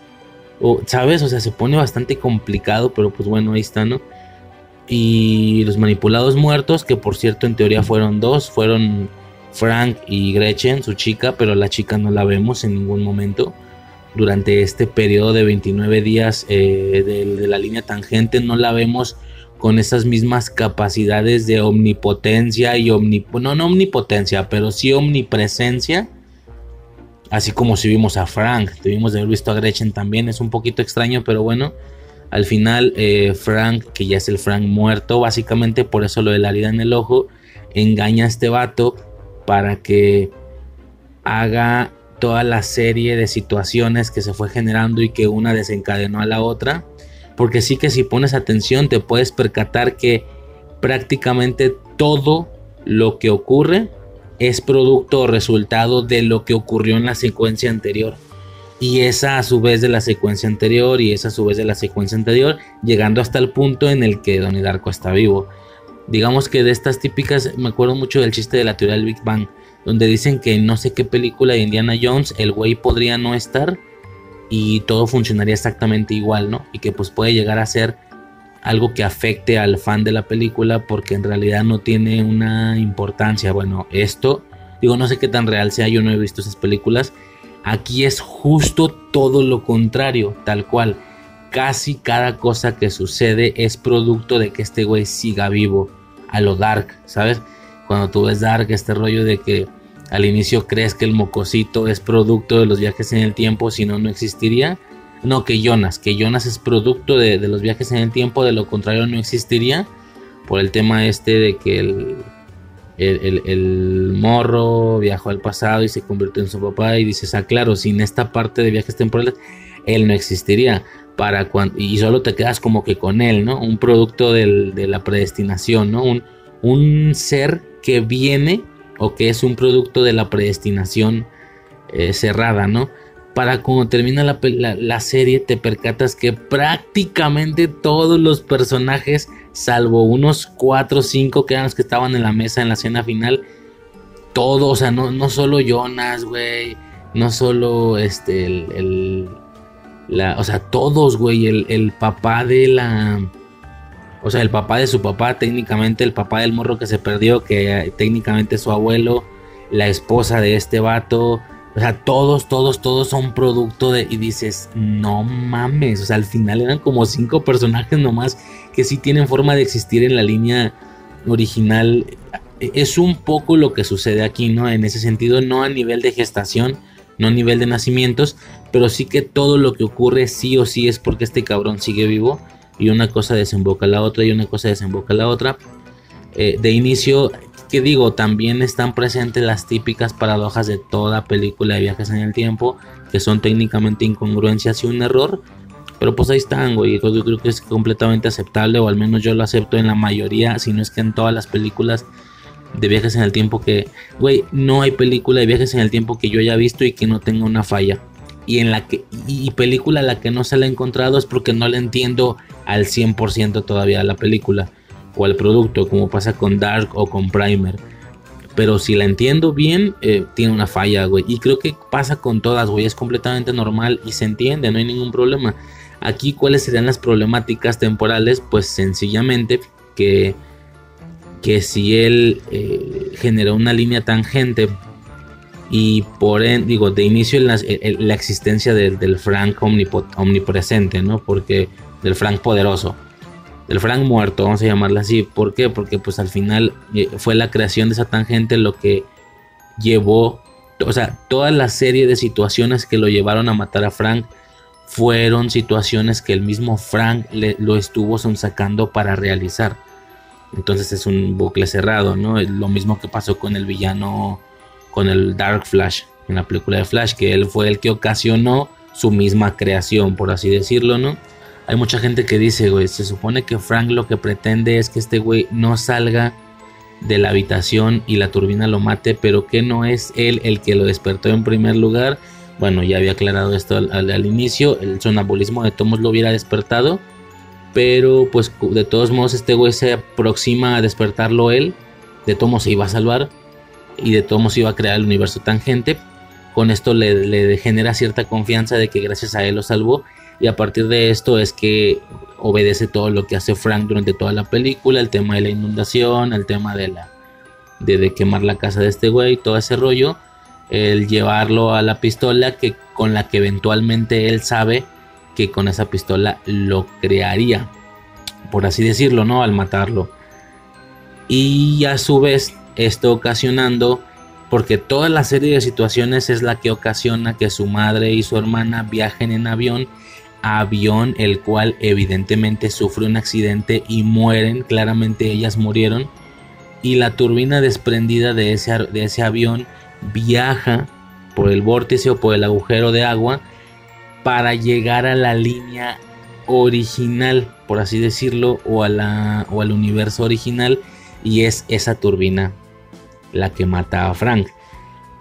¿Sabes? O sea, se pone bastante complicado, pero pues bueno, ahí está, ¿no? y los manipulados muertos, que por cierto en teoría fueron dos, fueron Frank y Gretchen, su chica, pero la chica no la vemos en ningún momento. Durante este periodo de 29 días eh, de, la línea tangente no la vemos con esas mismas capacidades de omnipotencia y omni, no, no omnipotencia, pero sí omnipresencia. Así como si vimos a Frank, debimos de haber visto a Gretchen también, es un poquito extraño, pero bueno. Al final, eh, Frank, que ya es el Frank muerto, básicamente por eso lo de la herida en el ojo, engaña a este vato para que haga toda la serie de situaciones que se fue generando y que una desencadenó a la otra. Porque sí que si pones atención te puedes percatar que prácticamente todo lo que ocurre es producto o resultado de lo que ocurrió en la secuencia anterior y esa a su vez de la secuencia anterior y esa a su vez de la secuencia anterior, llegando hasta el punto en el que Donnie Darko está vivo. Digamos que de estas típicas, me acuerdo mucho del chiste de la teoría del Big Bang, donde dicen que no sé qué película de Indiana Jones el güey podría no estar y todo funcionaría exactamente igual, ¿no? Y que pues puede llegar a ser algo que afecte al fan de la película porque en realidad no tiene una importancia. Bueno, esto, digo, no sé qué tan real sea, yo no he visto esas películas, Aquí es justo todo lo contrario, tal cual. Casi cada cosa que sucede es producto de que este güey siga vivo. A lo dark, ¿sabes? Cuando tú ves dark, este rollo de que al inicio crees que el mocosito es producto de los viajes en el tiempo, si no, no existiría. No, que Jonas, que Jonas es producto de, los viajes en el tiempo, de lo contrario no existiría. Por el tema este de que el, el, morro viajó al pasado y se convirtió en su papá y dices, ah, claro, sin esta parte de viajes temporales, él no existiría. Para cuando, y solo te quedas como que con él, ¿no? Un producto de la predestinación, ¿no? Un, un ser que viene o que es un producto de la predestinación eh, cerrada, ¿no? Para cuando termina la, serie te percatas que prácticamente todos los personajes, salvo unos 4 o 5 que eran los que estaban en la mesa en la escena final, todos, o sea, no, no solo Jonas, güey, no solo este, el, la, o sea, todos, güey, el, el papá de la o sea, el papá de su papá, técnicamente el papá del morro que se perdió, que eh, técnicamente es su abuelo, la esposa de este vato. O sea, todos, todos, todos son producto de... Y dices, no mames. O sea, al final eran como cinco personajes nomás que sí tienen forma de existir en la línea original. Es un poco lo que sucede aquí, ¿no? En ese sentido, no a nivel de gestación, no a nivel de nacimientos, pero sí que todo lo que ocurre sí o sí es porque este cabrón sigue vivo y una cosa desemboca la otra y una cosa desemboca la otra. Eh, de inicio, que digo, también están presentes las típicas paradojas de toda película de viajes en el tiempo, que son técnicamente incongruencias y un error. Pero pues ahí están, güey. Yo creo que es completamente aceptable, o al menos yo lo acepto en la mayoría, si no es que en todas las películas de viajes en el tiempo que, güey, no hay película de viajes en el tiempo que yo haya visto y que no tenga una falla y en la que y película la que no se la he encontrado es porque no le entiendo al 100% todavía a la película o al producto como pasa con Dark o con Primer. Pero si la entiendo bien eh, tiene una falla güey. Y creo que pasa con todas güey. Es completamente normal y se entiende no hay ningún problema. Aquí cuáles serían las problemáticas temporales pues sencillamente que que si él eh, generó una línea tangente y por ende, digo, de inicio la existencia del, Frank omnipresente, ¿no? Porque del Frank poderoso, del Frank muerto, vamos a llamarlo así. ¿Por qué? Porque pues al final eh, fue la creación de esa tangente lo que llevó, o sea, toda la serie de situaciones que lo llevaron a matar a Frank fueron situaciones que el mismo Frank lo estuvo sacando para realizar. Entonces es un bucle cerrado, ¿no? Lo mismo que pasó con el villano con el Dark Flash en la película de Flash, que él fue el que ocasionó su misma creación, por así decirlo, ¿no? Hay mucha gente que dice, güey, se supone que Frank lo que pretende es que este güey no salga de la habitación y la turbina lo mate, pero que no es él el que lo despertó en primer lugar. Bueno, ya había aclarado esto al, inicio, el sonambulismo de Tomos lo hubiera despertado, pero pues de todos modos este güey se aproxima a despertarlo él, de Tomos se iba a salvar, y de todos modos iba a crear el universo tangente. Con esto le, genera cierta confianza de que gracias a él lo salvó. Y a partir de esto es que obedece todo lo que hace Frank durante toda la película. El tema de la inundación, el tema de la de, quemar la casa de este güey, todo ese rollo. El llevarlo a la pistola que con la que eventualmente él sabe que con esa pistola lo crearía. Por así decirlo, ¿no? Al matarlo. Y a su vez esto ocasionando, porque toda la serie de situaciones es la que ocasiona que su madre y su hermana viajen en avión, avión el cual evidentemente sufre un accidente y mueren, claramente ellas murieron, y la turbina desprendida de ese, de ese avión viaja por el vórtice o por el agujero de agua para llegar a la línea original, por así decirlo, o, a la, o al universo original, y es esa turbina la que mata a Frank.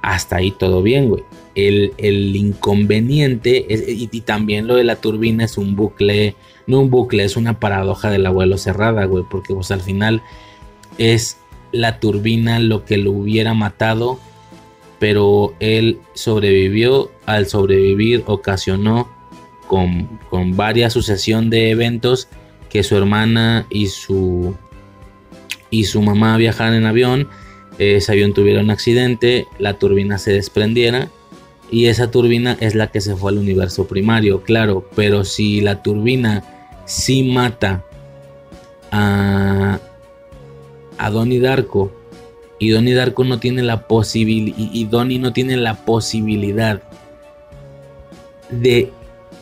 Hasta ahí todo bien, güey. El, inconveniente y, también lo de la turbina es un bucle, no un bucle, es una paradoja del abuelo cerrada, güey, porque pues al final es la turbina lo que lo hubiera matado, pero él sobrevivió, al sobrevivir ocasionó con, con varias sucesión de eventos que su hermana y su y su mamá viajaran en avión ese avión tuviera un accidente, la turbina se desprendiera y esa turbina es la que se fue al universo primario, claro, pero si la turbina sí mata a, a Donnie Darko Y Donnie Darko no tiene la posibilidad. Y Donnie no tiene la posibilidad de.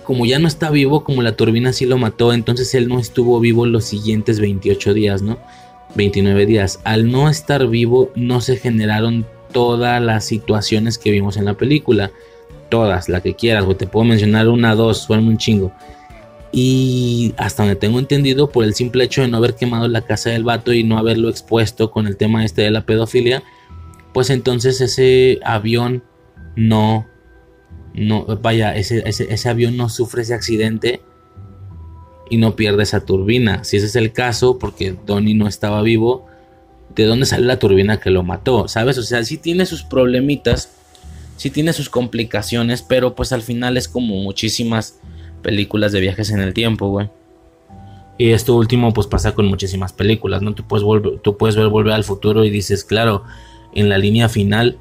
Como ya no está vivo, como la turbina sí lo mató, entonces él no estuvo vivo los siguientes 28 días, ¿no? 29 días. Al no estar vivo, no se generaron todas las situaciones que vimos en la película. Todas, la que quieras, o te puedo mencionar una, dos, suena un chingo. Y hasta donde tengo entendido, por el simple hecho de no haber quemado la casa del vato y no haberlo expuesto con el tema este de la pedofilia, pues entonces ese avión no, no, vaya, ese, ese, avión no sufre ese accidente y no pierde esa turbina. Si ese es el caso, porque Donnie no estaba vivo, ¿de dónde sale la turbina que lo mató? ¿Sabes? O sea, sí tiene sus problemitas, sí tiene sus complicaciones, pero pues al final es como muchísimas películas de viajes en el tiempo, güey. Y esto último pues pasa con muchísimas películas, ¿no? Tú puedes, tú puedes ver Volver al Futuro y dices, claro, en la línea final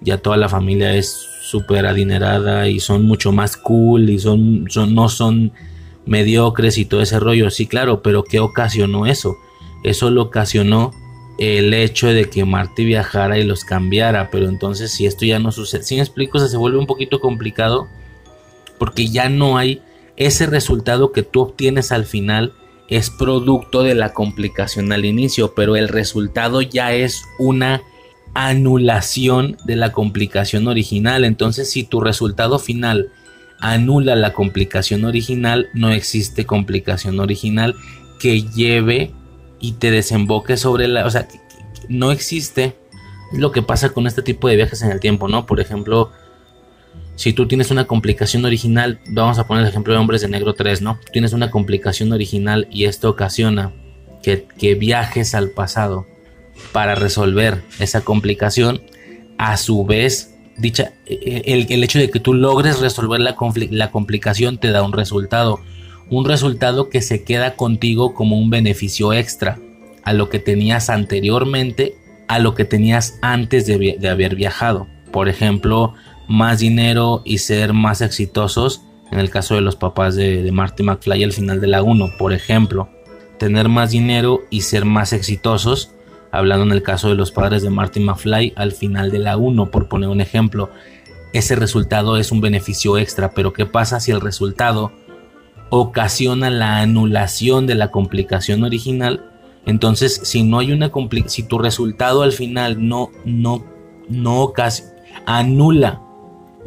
ya toda la familia es súper adinerada y son mucho más cool y son, no son mediocres y todo ese rollo. Sí, claro, pero ¿qué ocasionó eso? Eso lo ocasionó el hecho de que Marty viajara y los cambiara, pero entonces si esto ya no sucede, si me explico, se vuelve un poquito complicado porque ya no hay ese resultado que tú obtienes al final es producto de la complicación al inicio, pero el resultado ya es una anulación de la complicación original. Entonces, si tu resultado final anula la complicación original, no existe complicación original que lleve y te desemboque sobre la... O sea, no existe lo que pasa con este tipo de viajes en el tiempo, ¿no? Por ejemplo, si tú tienes una complicación original, vamos a poner el ejemplo de Hombres de Negro 3, ¿no? Tienes una complicación original y esto ocasiona que, viajes al pasado para resolver esa complicación. A su vez, dicha, el, el hecho de que tú logres resolver la, la complicación te da un resultado. Un resultado que se queda contigo como un beneficio extra a lo que tenías anteriormente, a lo que tenías antes de, de haber viajado. Por ejemplo, más dinero y ser más exitosos. En el caso de los papás de, Marty McFly al final de la 1, por ejemplo. Tener más dinero y ser más exitosos. Hablando en el caso de los padres de Marty McFly al final de la 1, por poner un ejemplo. Ese resultado es un beneficio extra, pero ¿qué pasa si el resultado ocasiona la anulación de la complicación original? Entonces, si no hay una si tu resultado al final no no no anula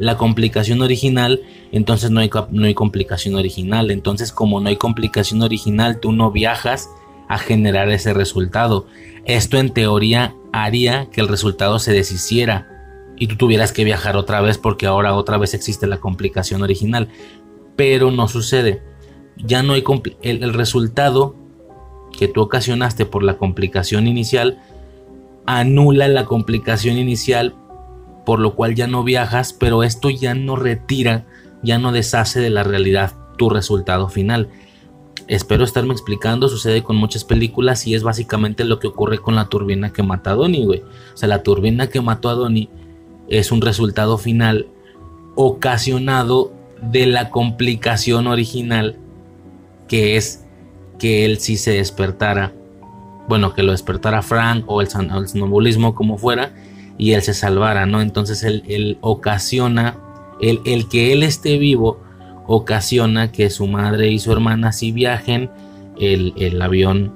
la complicación original, entonces no hay, no hay complicación original. Entonces, como no hay complicación original, tú no viajas a generar ese resultado. Esto en teoría haría que el resultado se deshiciera y tú tuvieras que viajar otra vez porque ahora otra vez existe la complicación original. Pero no sucede. Ya no hay el, el resultado que tú ocasionaste por la complicación inicial anula la complicación inicial por lo cual ya no viajas, pero esto ya no retira, ya no deshace de la realidad tu resultado final. Espero estarme explicando, sucede con muchas películas y es básicamente lo que ocurre con la turbina que mata a Donnie, güey. O sea, la turbina que mató a Donnie es un resultado final ocasionado de la complicación original que es que él sí se despertara, bueno, que lo despertara Frank o el, el sonambulismo como fuera, y él se salvara, ¿no? Entonces él, ocasiona, el, el, que él esté vivo, ocasiona que su madre y su hermana sí viajen, el, el avión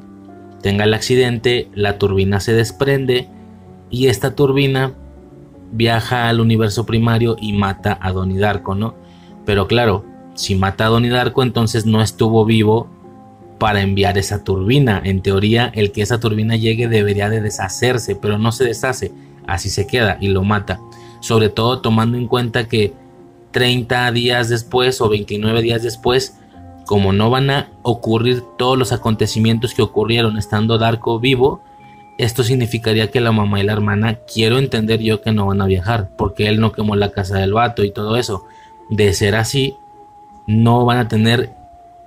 tenga el accidente, la turbina se desprende y esta turbina viaja al universo primario y mata a Donnie Darko, ¿no? Pero claro, si mata a Donnie Darko, entonces no estuvo vivo para enviar esa turbina. En teoría, el que esa turbina llegue debería de deshacerse, pero no se deshace así se queda y lo mata. Sobre todo tomando en cuenta que 30 días después o 29 días después, como no van a ocurrir todos los acontecimientos que ocurrieron estando Darko vivo, esto significaría que la mamá y la hermana, quiero entender yo que no van a viajar, porque él no quemó la casa del vato y todo eso. De ser así, no van a tener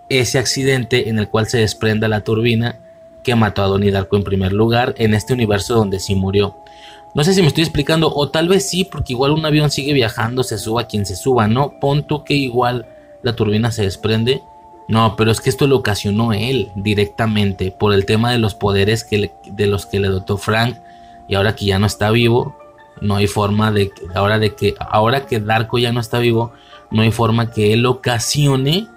ese accidente en el cual se desprenda la turbina que mató a Donnie Darko en primer lugar en este universo donde sí murió. No sé si me estoy explicando, o tal vez sí, porque igual un avión sigue viajando, se suba quien se suba, ¿no? Pon tú que igual la turbina se desprende. No, pero es que esto lo ocasionó él directamente por el tema de los poderes que de los que le dotó Frank y ahora que ya no está vivo, no hay forma de ahora de que ahora que Darko ya no está vivo, no hay forma que él ocasione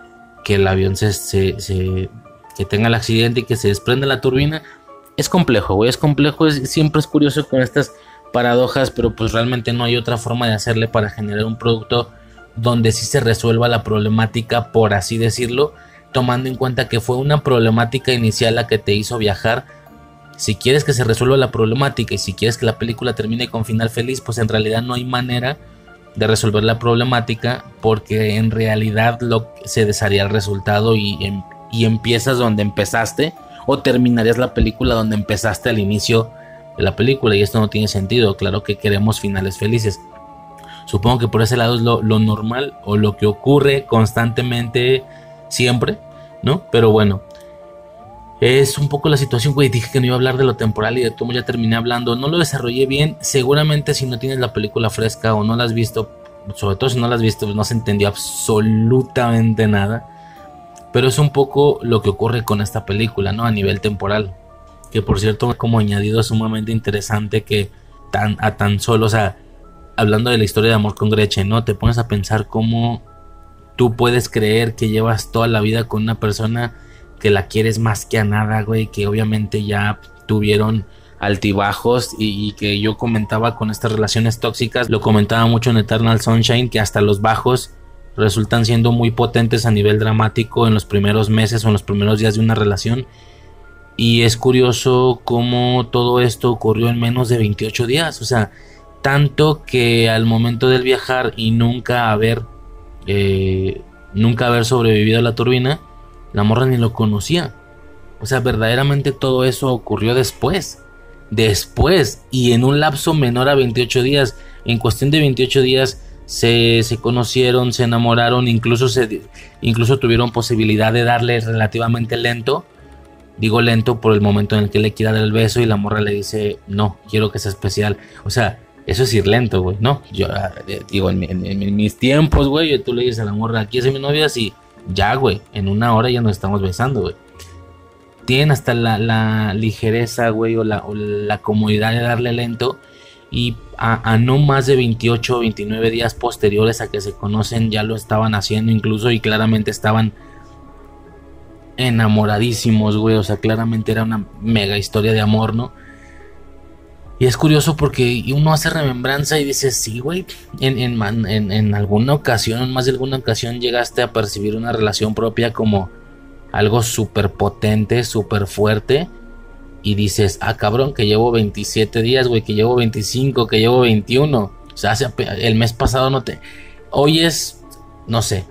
que el avión se, se, que tenga el accidente y que se desprenda la turbina. Es complejo, güey, es complejo, siempre es curioso con estas paradojas, pero pues realmente no hay otra forma de hacerle para generar un producto donde sí se resuelva la problemática, por así decirlo, tomando en cuenta que fue una problemática inicial la que te hizo viajar. Si quieres que se resuelva la problemática y si quieres que la película termine con final feliz, pues en realidad no hay manera de resolver la problemática porque en realidad lo, se desharía el resultado y, em, y empiezas donde empezaste o terminarías la película donde empezaste al inicio de la película y esto no tiene sentido. Claro que queremos finales felices. Supongo que por ese lado es lo, normal o lo que ocurre constantemente siempre, ¿no? Pero bueno, es un poco la situación, güey. Dije que no iba a hablar de lo temporal y de cómo ya terminé hablando. No lo desarrollé bien. Seguramente si no tienes la película fresca o no la has visto, sobre todo si no la has visto, pues no se entendió absolutamente nada. Pero es un poco lo que ocurre con esta película, ¿no? A nivel temporal que por cierto como añadido sumamente interesante que tan, a tan solo, o sea, hablando de la historia de amor con Gretchen, ¿no? Te pones a pensar cómo tú puedes creer que llevas toda la vida con una persona que la quieres más que a nada, güey, que obviamente ya tuvieron altibajos y, que yo comentaba con estas relaciones tóxicas, lo comentaba mucho en Eternal Sunshine, que hasta los bajos resultan siendo muy potentes a nivel dramático en los primeros meses o en los primeros días de una relación y es curioso cómo todo esto ocurrió en menos de 28 días. O sea, tanto que al momento del viajar y nunca haber, eh, nunca haber sobrevivido a la turbina, la morra ni lo conocía. O sea, verdaderamente todo eso ocurrió después. Después. Y en un lapso menor a 28 días. En cuestión de 28 días se, se conocieron, se enamoraron, incluso, se, incluso tuvieron posibilidad de darle relativamente lento Digo lento por el momento en el que le quiere dar el beso y la morra le dice, no, quiero que sea especial. O sea, eso es ir lento, güey, ¿no? Yo ah, eh, digo, en, mis tiempos, güey, tú le dices a la morra, aquí es mi novia, así, ya, güey, en una hora ya nos estamos besando, güey. Tienen hasta la, ligereza, güey, o la, comodidad de darle lento. Y a, a, no más de 28 o 29 días posteriores a que se conocen ya lo estaban haciendo incluso y claramente estaban enamoradísimos, güey. O sea, claramente era una mega historia de amor, ¿no? Y es curioso porque uno hace remembranza y dice, sí, güey, en, en, en, alguna ocasión, en más de alguna ocasión llegaste a percibir una relación propia como algo súper potente, súper fuerte. Y dices, ah, cabrón, que llevo 27 días, güey, que llevo 25, que llevo 21. O sea, el mes pasado no te... Hoy es, no sé,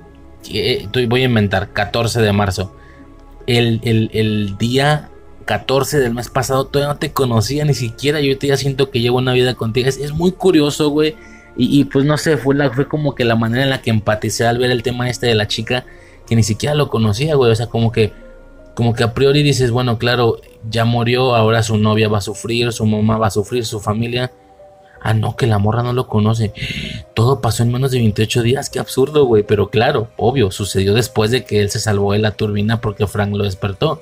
voy a inventar, 14 de marzo el, día 14 del mes pasado todavía no te conocía ni siquiera. Yo ya siento que llevo una vida contigo. Es, muy curioso, güey. Y, pues no sé, fue, la, fue como que la manera en la que empaticé al ver el tema este de la chica que ni siquiera lo conocía, güey. O sea, como que, como que a priori dices, bueno, claro, ya murió, ahora su novia va a sufrir, su mamá va a sufrir, su familia. Ah, no, que la morra no lo conoce. Todo pasó en menos de 28 días. Qué absurdo, güey. Pero claro, obvio, sucedió después de que él se salvó de la turbina porque Frank lo despertó.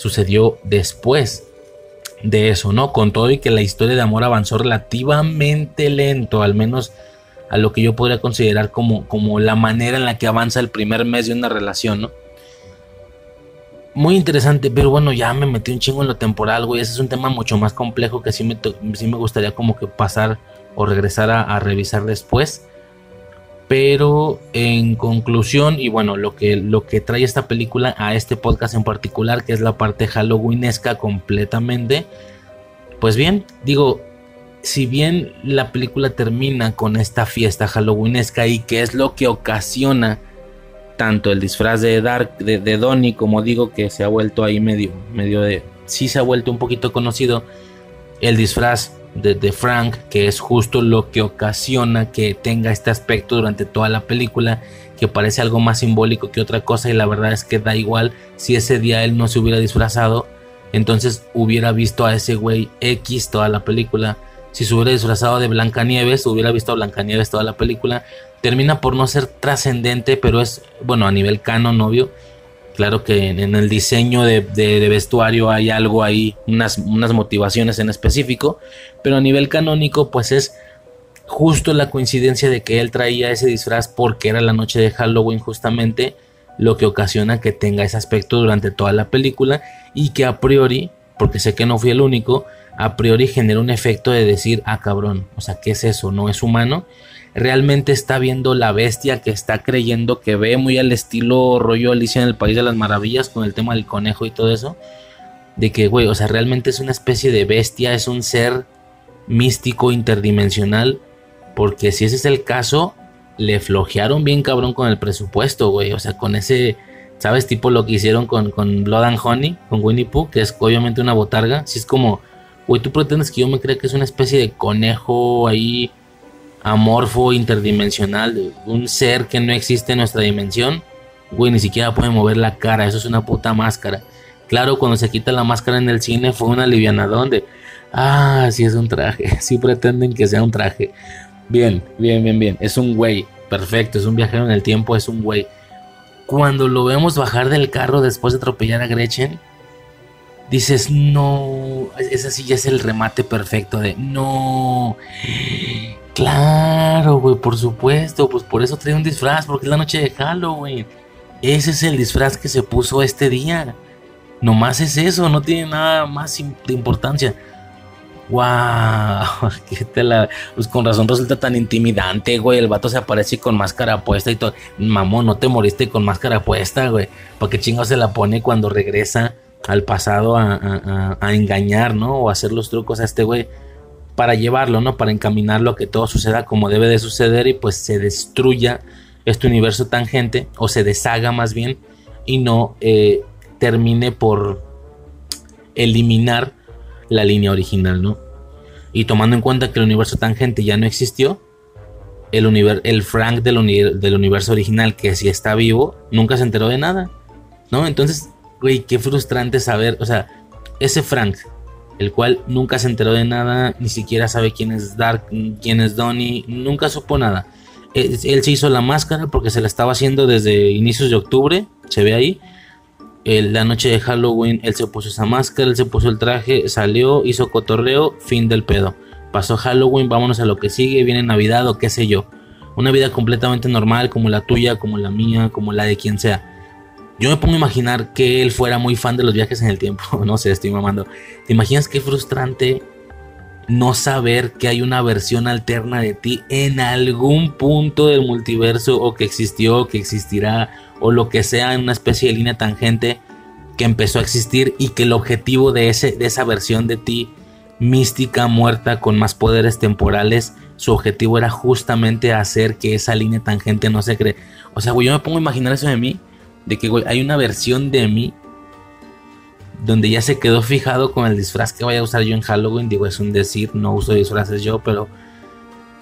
Sucedió después de eso, ¿no? Con todo y que la historia de amor avanzó relativamente lento, al menos a lo que yo podría considerar como, como la manera en la que avanza el primer mes de una relación, ¿no? muy interesante, pero bueno, ya me metí un chingo en lo temporal, güey. Ese es un tema mucho más complejo que sí me, sí me gustaría como que pasar o regresar a, revisar después. Pero en conclusión, y bueno, lo que, lo que trae esta película a este podcast en particular, que es la parte halloweenesca completamente, pues bien, digo, si bien la película termina con esta fiesta halloweenesca y que es lo que ocasiona tanto el disfraz de Dark, de, Donnie, como digo, que se ha vuelto ahí medio, medio de. Sí se ha vuelto un poquito conocido. El disfraz de, Frank, que es justo lo que ocasiona que tenga este aspecto durante toda la película, que parece algo más simbólico que otra cosa, y la verdad es que da igual si ese día él no se hubiera disfrazado, entonces hubiera visto a ese güey X toda la película. Si se hubiera disfrazado de Blancanieves, hubiera visto a Blancanieves toda la película termina por no ser trascendente, pero es, bueno, a nivel canon, obvio, Claro que en, el diseño de, vestuario hay algo ahí, unas, unas motivaciones en específico, pero a nivel canónico pues es justo la coincidencia de que él traía ese disfraz porque era la noche de Halloween justamente lo que ocasiona que tenga ese aspecto durante toda la película y que a priori, porque sé que no fui el único, a priori genera un efecto de decir, ah cabrón, o sea, ¿qué es eso? ¿No es humano? Realmente está viendo la bestia que está creyendo que ve muy al estilo rollo Alicia en el País de las Maravillas con el tema del conejo y todo eso. De que, güey, o sea, realmente es una especie de bestia, es un ser místico interdimensional. Porque si ese es el caso, le flojearon bien cabrón con el presupuesto, güey. O sea, con ese, ¿sabes? Tipo lo que hicieron con, con Blood and Honey, con Winnie Pooh, que es obviamente una botarga. Si es como, güey, tú pretendes que yo me crea que es una especie de conejo ahí amorfo, interdimensional, un ser que no existe en nuestra dimensión, güey, ni siquiera puede mover la cara, eso es una puta máscara. Claro, cuando se quita la máscara en el cine fue una alivianadón de, ah, sí es un traje, [laughs] sí pretenden que sea un traje. Bien, bien, bien, bien, es un güey, perfecto, es un viajero en el tiempo, es un güey. Cuando lo vemos bajar del carro después de atropellar a Gretchen, dices, no, ese sí ya es el remate perfecto de, no, Claro, güey, por supuesto. Pues por eso trae un disfraz, porque es la noche de Halloween. Ese es el disfraz que se puso este día. Nomás es eso, no tiene nada más de importancia. ¡Wow! [laughs] ¿Qué te la... Pues con razón resulta tan intimidante, güey. El vato se aparece con máscara puesta y todo. Mamón, no te moriste con máscara puesta, güey. Porque chingo se la pone cuando regresa al pasado a, a engañar, ¿no? O hacer los trucos a este güey para llevarlo, ¿no? Para encaminarlo a que todo suceda como debe de suceder y pues se destruya este universo tangente o se deshaga más bien y no eh, termine por eliminar la línea original, ¿no? Y tomando en cuenta que el universo tangente ya no existió, el, el Frank del, del universo original, que si está vivo, nunca se enteró de nada, ¿no? Entonces, güey, qué frustrante saber, o sea, ese Frank el cual nunca se enteró de nada, ni siquiera sabe quién es Dark, quién es Donnie, nunca supo nada. Él, se hizo la máscara porque se la estaba haciendo desde inicios de octubre, se ve ahí. la noche de Halloween él se puso esa máscara, él se puso el traje, salió, hizo cotorreo, fin del pedo. Pasó Halloween, vámonos a lo que sigue, viene Navidad o qué sé yo. Una vida completamente normal como la tuya, como la mía, como la de quien sea. Yo me pongo a imaginar que él fuera muy fan de los viajes en el tiempo. [laughs] No sé, estoy mamando. ¿Te imaginas qué frustrante no saber que hay una versión alterna de ti en algún punto del multiverso o que existió, que existirá o lo que sea en una especie de línea tangente que empezó a existir y que el objetivo de, ese, de esa versión de ti mística, muerta, con más poderes temporales, su objetivo era justamente hacer que esa línea tangente no se cree. O sea, güey, yo me pongo a imaginar eso de mí de que, hay una versión de mí donde ya se quedó fijado con el disfraz que vaya a usar yo en Halloween. Digo, es un decir, no uso disfraces yo, pero.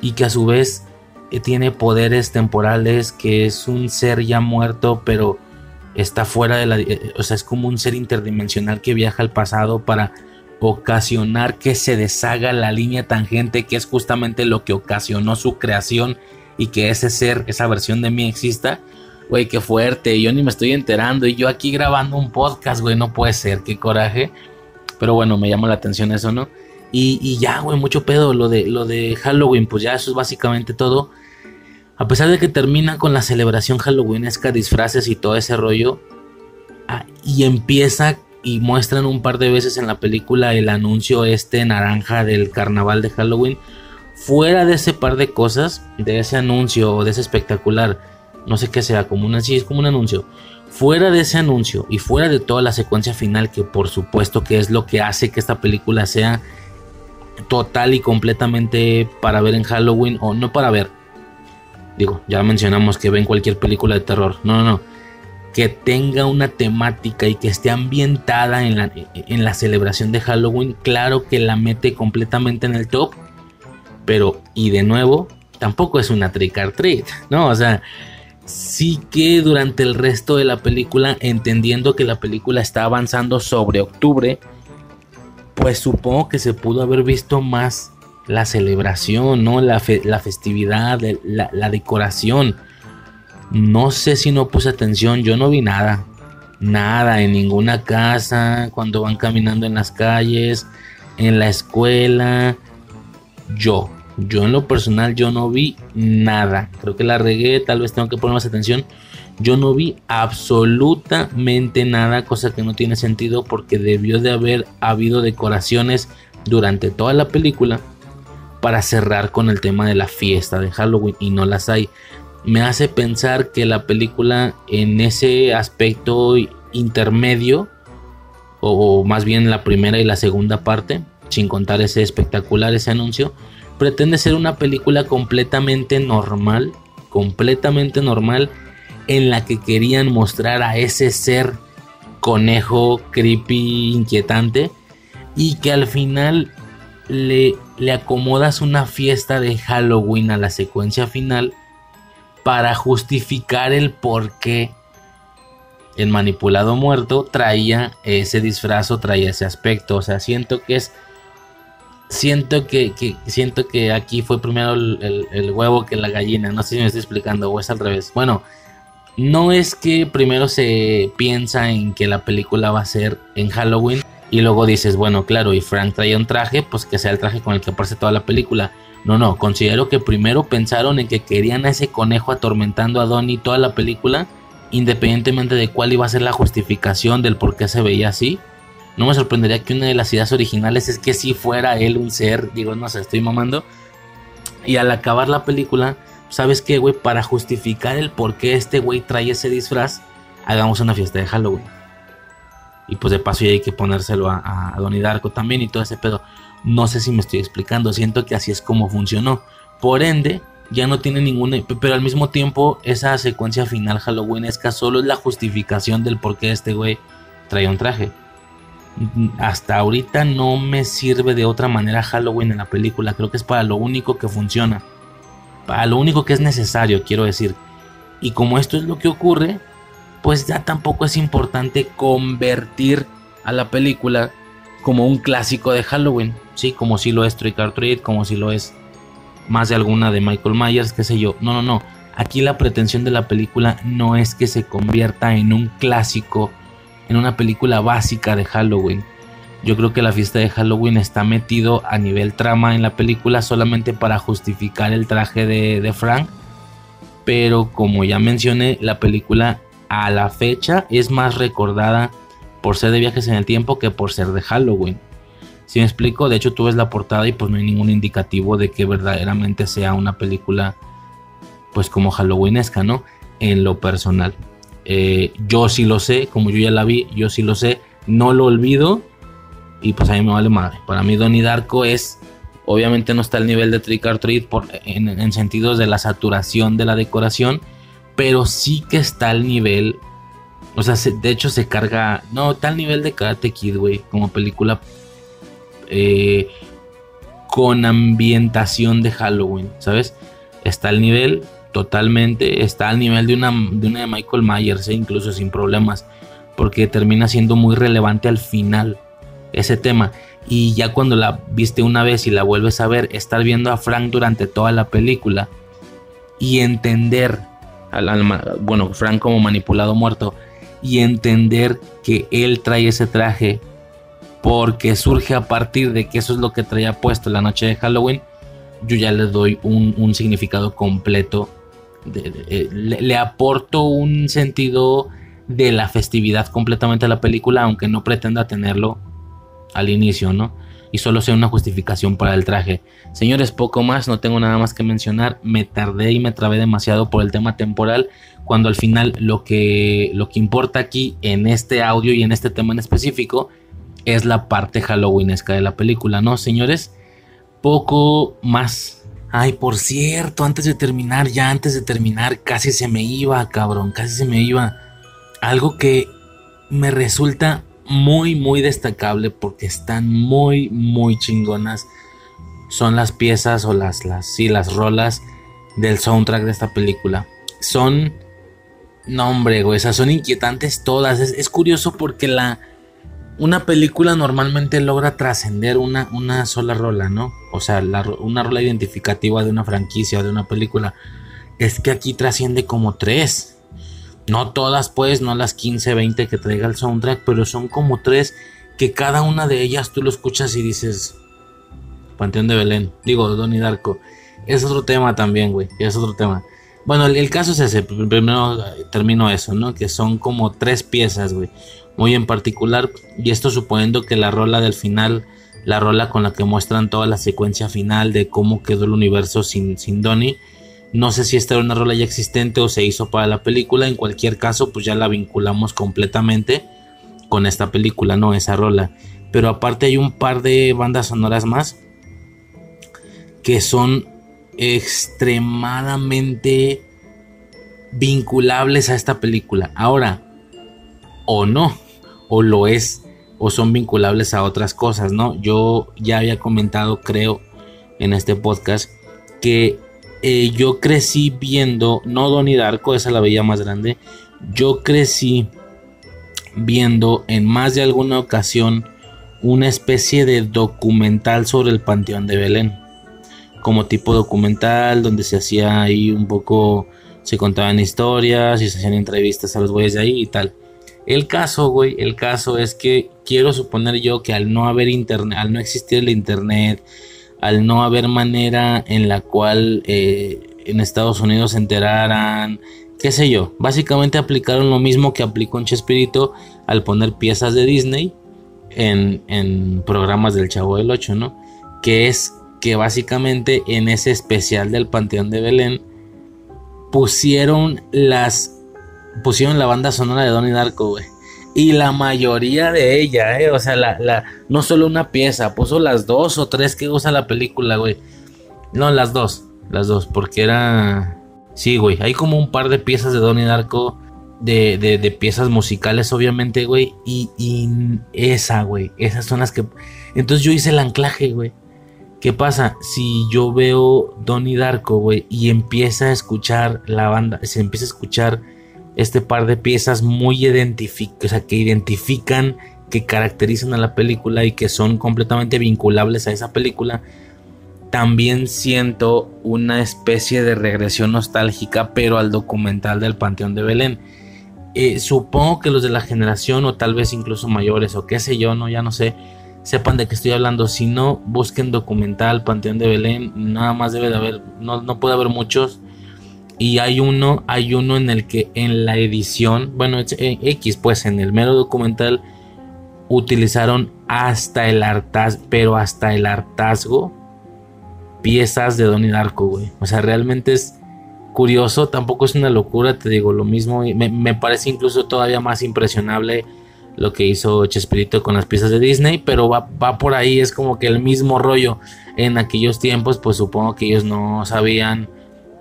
Y que a su vez eh, tiene poderes temporales, que es un ser ya muerto, pero está fuera de la. Eh, o sea, es como un ser interdimensional que viaja al pasado para ocasionar que se deshaga la línea tangente, que es justamente lo que ocasionó su creación y que ese ser, esa versión de mí exista güey, qué fuerte, yo ni me estoy enterando y yo aquí grabando un podcast, güey, no puede ser, qué coraje. Pero bueno, me llama la atención eso, ¿no? Y, ya, güey, mucho pedo lo de, lo de Halloween, pues ya eso es básicamente todo. A pesar de que termina con la celebración halloweenesca, disfraces y todo ese rollo, ah, y empieza y muestran un par de veces en la película el anuncio este naranja del carnaval de Halloween. Fuera de ese par de cosas, de ese anuncio o de ese espectacular, no sé qué sea, como una, sí, es como un anuncio. Fuera de ese anuncio y fuera de toda la secuencia final, que por supuesto que es lo que hace que esta película sea total y completamente para ver en Halloween o no para ver. Digo, ya mencionamos que ven cualquier película de terror. No, no, no. Que tenga una temática y que esté ambientada en la, en la celebración de Halloween, claro que la mete completamente en el top. Pero, y de nuevo, tampoco es una trick or treat, ¿no? O sea, sí que durante el resto de la película, entendiendo que la película está avanzando sobre octubre, pues supongo que se pudo haber visto más la celebración, ¿no? La, festividad, la, decoración. No sé si no puse atención, yo no vi nada. Nada, en ninguna casa, cuando van caminando en las calles, en la escuela. Yo, yo en lo personal, yo no vi nada. Creo que la regué, tal vez tengo que poner más atención. Yo no vi absolutamente nada, cosa que no tiene sentido porque debió de haber habido decoraciones durante toda la película para cerrar con el tema de la fiesta de Halloween y no las hay. Me hace pensar que la película en ese aspecto intermedio, o, más bien la primera y la segunda parte, sin contar ese espectacular, ese anuncio, pretende ser una película completamente normal, completamente normal, en la que querían mostrar a ese ser conejo, creepy, inquietante, y que al final le, le acomodas una fiesta de Halloween a la secuencia final para justificar el por qué el manipulado muerto traía ese disfraz o traía ese aspecto. O sea, siento que es. Siento que, siento que aquí fue primero el, el, huevo que la gallina. No sé si me estoy explicando o es al revés. Bueno, no es que primero se piensa en que la película va a ser en Halloween y luego dices, bueno, claro, y Frank traía un traje, pues que sea el traje con el que aparece toda la película. No, no, considero que primero pensaron en que querían a ese conejo atormentando a Donnie toda la película, independientemente de cuál iba a ser la justificación del por qué se veía así. No me sorprendería que una de las ideas originales es que si fuera él un ser, digo, no sé, estoy mamando. Y al acabar la película, ¿sabes qué, güey? Para justificar el por qué este güey trae ese disfraz, hagamos una fiesta de Halloween. Y pues de paso ya hay que ponérselo a, a Donnie Darko también y todo ese pedo. No sé si me estoy explicando, siento que así es como funcionó. Por ende, ya no tiene ninguna... Pero al mismo tiempo, esa secuencia final halloweenesca solo es la justificación del por qué este güey trae un traje. Hasta ahorita no me sirve de otra manera Halloween en la película. Creo que es para lo único que funciona. Para lo único que es necesario, quiero decir. Y como esto es lo que ocurre, pues ya tampoco es importante convertir a la película como un clásico de Halloween, sí, como si lo es Trick or Treat, como si lo es más de alguna de Michael Myers, qué sé yo. No, no, no. Aquí la pretensión de la película no es que se convierta en un clásico, en una película básica de Halloween. Yo creo que la fiesta de Halloween está metido a nivel trama en la película solamente para justificar el traje de, Frank. Pero como ya mencioné, la película a la fecha es más recordada por ser de viajes en el tiempo que por ser de Halloween. Si me explico, de hecho tú ves la portada y pues no hay ningún indicativo de que verdaderamente sea una película pues como Halloweenesca, ¿no? En lo personal. Eh, yo sí lo sé, como yo ya la vi, yo sí lo sé, no lo olvido y pues a mí me vale madre. Para mí Donnie Darko es, obviamente no está al nivel de Trick or Treat por, en, en sentidos de la saturación de la decoración, pero sí que está al nivel. O sea, de hecho se carga. No, está al nivel de Karate Kid, güey. Como película. Eh, con ambientación de Halloween, ¿sabes? Está al nivel totalmente. Está al nivel de una de, una de Michael Myers, eh, incluso sin problemas. Porque termina siendo muy relevante al final ese tema. Y ya cuando la viste una vez y la vuelves a ver, estar viendo a Frank durante toda la película y entender bueno, Frank como manipulado muerto, y entender que él trae ese traje porque surge a partir de que eso es lo que traía puesto la noche de Halloween, yo ya le doy un, significado completo, le, le, aporto un sentido de la festividad completamente a la película, aunque no pretenda tenerlo al inicio, ¿no? y solo sea una justificación para el traje. Señores, poco más, no tengo nada más que mencionar. Me tardé y me trabé demasiado por el tema temporal, cuando al final lo que, lo que importa aquí en este audio y en este tema en específico es la parte halloweenesca de la película, ¿no, señores? Poco más. Ay, por cierto, antes de terminar, ya antes de terminar, casi se me iba, cabrón, casi se me iba. Algo que me resulta muy, muy destacable porque están muy, muy chingonas. Son las piezas o las, las, sí, las rolas del soundtrack de esta película. Son, no hombre, güey, esas son inquietantes todas. Es, curioso porque la, una película normalmente logra trascender una, una sola rola, ¿no? O sea, una rola identificativa de una franquicia o de una película. Es que aquí trasciende como tres. No todas, pues, no las 15, 20 que traiga el soundtrack, pero son como tres que cada una de ellas tú lo escuchas y dices, Panteón de Belén, digo, Donnie Darko. Es otro tema también, güey, es otro tema. Bueno, el, caso es ese, primero termino eso, ¿no? Que son como tres piezas, güey, muy en particular, y esto suponiendo que la rola del final, la rola con la que muestran toda la secuencia final de cómo quedó el universo sin, sin Donnie, no sé si esta era una rola ya existente o se hizo para la película. En cualquier caso, pues ya la vinculamos completamente con esta película, no esa rola. Pero aparte hay un par de bandas sonoras más que son extremadamente vinculables a esta película. Ahora, o no, o lo es, o son vinculables a otras cosas, ¿no? Yo ya había comentado, creo, en este podcast, que eh, yo crecí viendo, no Donnie Darko, esa la veía más grande, yo crecí viendo en más de alguna ocasión una especie de documental sobre el Panteón de Belén. Como tipo documental donde se hacía ahí un poco, se contaban historias y se hacían entrevistas a los güeyes de ahí y tal. El caso, güey, el caso es que quiero suponer yo que al no haber internet, al no existir el internet, al no haber manera en la cual eh, en Estados Unidos se enteraran, qué sé yo, básicamente aplicaron lo mismo que aplicó en Chespirito al poner piezas de Disney en, en programas del Chavo del 8, ¿no? Que es que básicamente en ese especial del Panteón de Belén pusieron las pusieron la banda sonora de Donnie Darko, güey. Y la mayoría de ella, ¿eh? O sea, la, la, no solo una pieza, puso las dos o tres que usa la película, güey. No, las dos, las dos, porque era... Sí, güey, hay como un par de piezas de Donnie Darko, de, de, piezas musicales, obviamente, güey. Y, y esa, güey, esas son las que... Entonces yo hice el anclaje, güey. ¿Qué pasa? Si yo veo Donnie Darko, güey, y empieza a escuchar la banda, se empieza a escuchar este par de piezas muy identificadas, que identifican, que caracterizan a la película y que son completamente vinculables a esa película, también siento una especie de regresión nostálgica, pero al documental del Panteón de Belén. Eh, supongo que los de la generación, o tal vez incluso mayores, o qué sé yo, no, ya no sé, sepan de qué estoy hablando. Si no, busquen documental Panteón de Belén, nada más debe de haber, no, no puede haber muchos y hay uno, hay uno en el que en la edición, bueno, eh, X, pues en el mero documental utilizaron hasta el hartazgo, pero hasta el hartazgo, piezas de Donnie Darko, güey. O sea, realmente es curioso, tampoco es una locura, te digo, lo mismo, me, me parece incluso todavía más impresionable lo que hizo Chespirito con las piezas de Disney, pero va, va por ahí, es como que el mismo rollo. En aquellos tiempos, pues supongo que ellos no sabían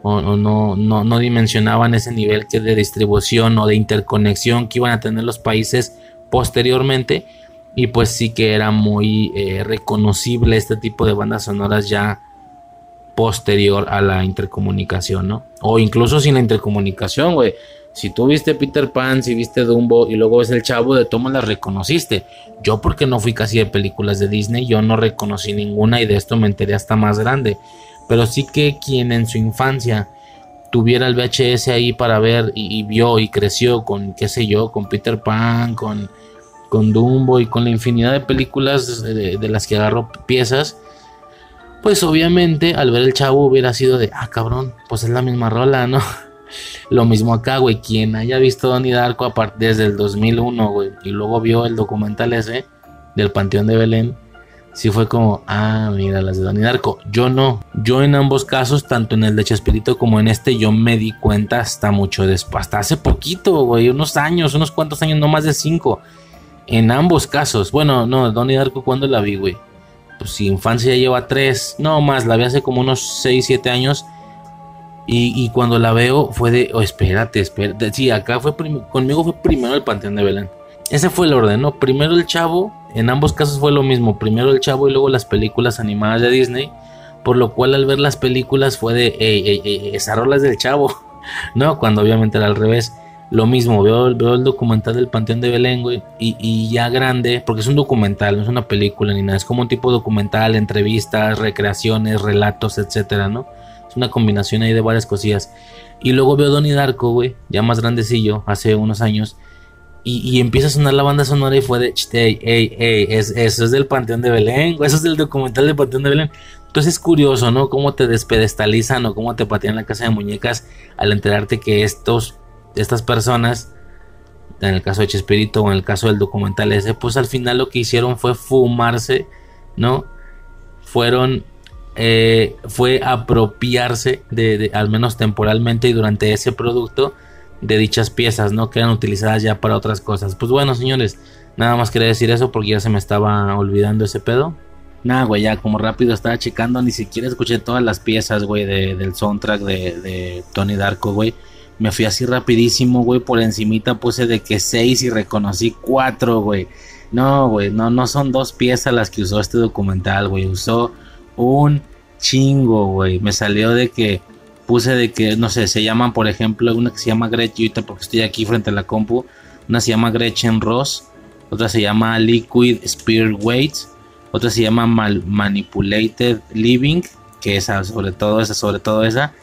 o, no, no, dimensionaban ese nivel que de distribución o de interconexión que iban a tener los países posteriormente y pues sí que era muy eh, reconocible este tipo de bandas sonoras ya posterior a la intercomunicación, ¿no? O incluso sin la intercomunicación, güey. Si tú viste Peter Pan, si viste Dumbo y luego ves el chavo de Toma la reconociste. Yo porque no fui casi de películas de Disney, yo no reconocí ninguna y de esto me enteré hasta más grande pero sí que quien en su infancia tuviera el VHS ahí para ver y, vio y creció con, qué sé yo, con Peter Pan, con, con Dumbo y con la infinidad de películas de, las que agarró piezas, pues obviamente al ver el chavo hubiera sido de, ah cabrón, pues es la misma rola, ¿no? [laughs] Lo mismo acá, güey, quien haya visto Donnie Darko desde el 2001, güey, y luego vio el documental ese del Panteón de Belén, sí fue como, ah, mira, las de Donnie Darko. Yo no. Yo en ambos casos, tanto en el de Chespirito como en este, yo me di cuenta hasta mucho después, hasta hace poquito, güey, unos años, unos cuantos años, no más de cinco. En ambos casos. Bueno, no, Donnie Darko, ¿cuándo la vi, güey? Pues si infancia ya lleva tres, no más, la vi hace como unos seis, siete años. Y, cuando la veo fue de, oh, espérate, espérate. Sí, acá fue, conmigo fue primero el Panteón de Belén. Ese fue el orden, ¿no? Primero el chavo, en ambos casos fue lo mismo, primero el chavo y luego las películas animadas de Disney, por lo cual al ver las películas fue de, ey, ey, ey, esa rola es del chavo, [laughs] ¿no? Cuando obviamente era al revés. Lo mismo, veo, el documental del Panteón de Belén, güey, y, y, ya grande, porque es un documental, no es una película ni nada, es como un tipo documental, entrevistas, recreaciones, relatos, etcétera, ¿no? Es una combinación ahí de varias cosillas. Y luego veo Donnie Darko, güey, ya más grandecillo, hace unos años. Y, empieza a sonar la banda sonora y fue de, ey, ey, ey, es, eso es del Panteón de Belén, eso es del documental del Panteón de Belén. Entonces es curioso, ¿no? Cómo te despedestalizan o cómo te patean la casa de muñecas al enterarte que estos, estas personas, en el caso de Chespirito o en el caso del documental ese, pues al final lo que hicieron fue fumarse, ¿no? Fueron eh, fue apropiarse de, al menos temporalmente y durante ese producto de dichas piezas, ¿no? Que eran utilizadas ya para otras cosas. Pues bueno, señores, nada más quería decir eso porque ya se me estaba olvidando ese pedo. Nada, güey, ya como rápido estaba checando, ni siquiera escuché todas las piezas, güey, del soundtrack de, de Tony Darko, güey. Me fui así rapidísimo, güey, por encimita puse de que seis y reconocí cuatro, güey. No, güey, no, no son dos piezas las que usó este documental, güey. Usó un chingo, güey. Me salió de que puse de que, no sé, se llaman, por ejemplo, una que se llama Gretchen, porque estoy aquí frente a la compu. Una se llama Gretchen Ross, otra se llama Liquid Spirit Weights, otra se llama Manipulated Living, que esa, sobre todo esa, sobre todo esa.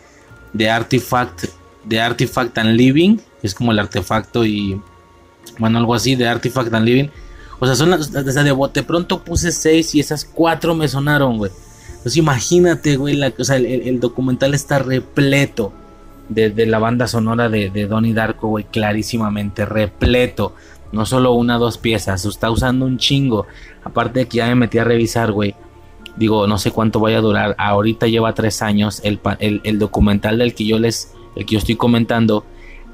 De Artifact, de Artifact and Living, es como el artefacto y, bueno, algo así, de Artifact and Living. O sea, son las, de bote pronto puse seis y esas cuatro me sonaron, güey. Entonces imagínate, güey, la, o sea, el, documental está repleto de, la banda sonora de, de Donnie Darko, güey, clarísimamente, repleto. No solo una dos piezas, está usando un chingo. Aparte de que ya me metí a revisar, güey. Digo, no sé cuánto vaya a durar. Ahorita lleva tres años el, el, documental del que yo les, el que yo estoy comentando.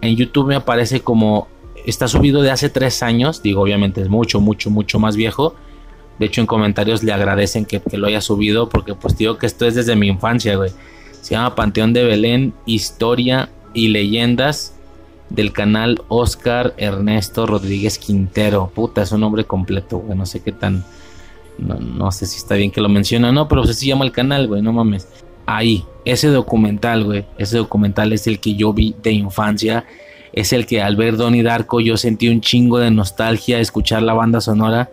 En YouTube me aparece como está subido de hace tres años. Digo, obviamente es mucho, mucho, mucho más viejo de hecho, en comentarios le agradecen que, lo haya subido porque pues digo que esto es desde mi infancia, güey. Se llama Panteón de Belén, Historia y Leyendas del canal Oscar Ernesto Rodríguez Quintero. Puta, es un nombre completo, güey. No sé qué tan... No, sé si está bien que lo menciona, no, pero se llama el canal, güey, no mames. Ahí, ese documental, güey, ese documental es el que yo vi de infancia. Es el que al ver Donnie Darko yo sentí un chingo de nostalgia, escuchar la banda sonora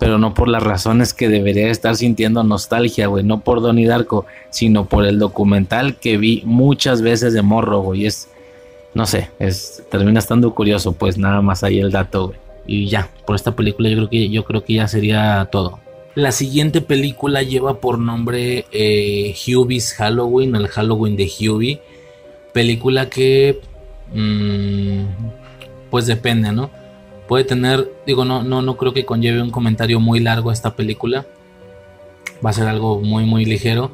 pero no por las razones que debería estar sintiendo nostalgia, güey, no por Donnie Darko, sino por el documental que vi muchas veces de morro, güey, es, no sé, es, termina estando curioso, pues nada más ahí el dato, güey. Y ya, por esta película yo creo que, yo creo que ya sería todo. La siguiente película lleva por nombre eh, Hubie's Halloween, el Halloween de Hubie, película que, mm, pues depende, ¿no? Puede tener, digo, no, no, no creo que conlleve un comentario muy largo esta película. Va a ser algo muy, muy ligero.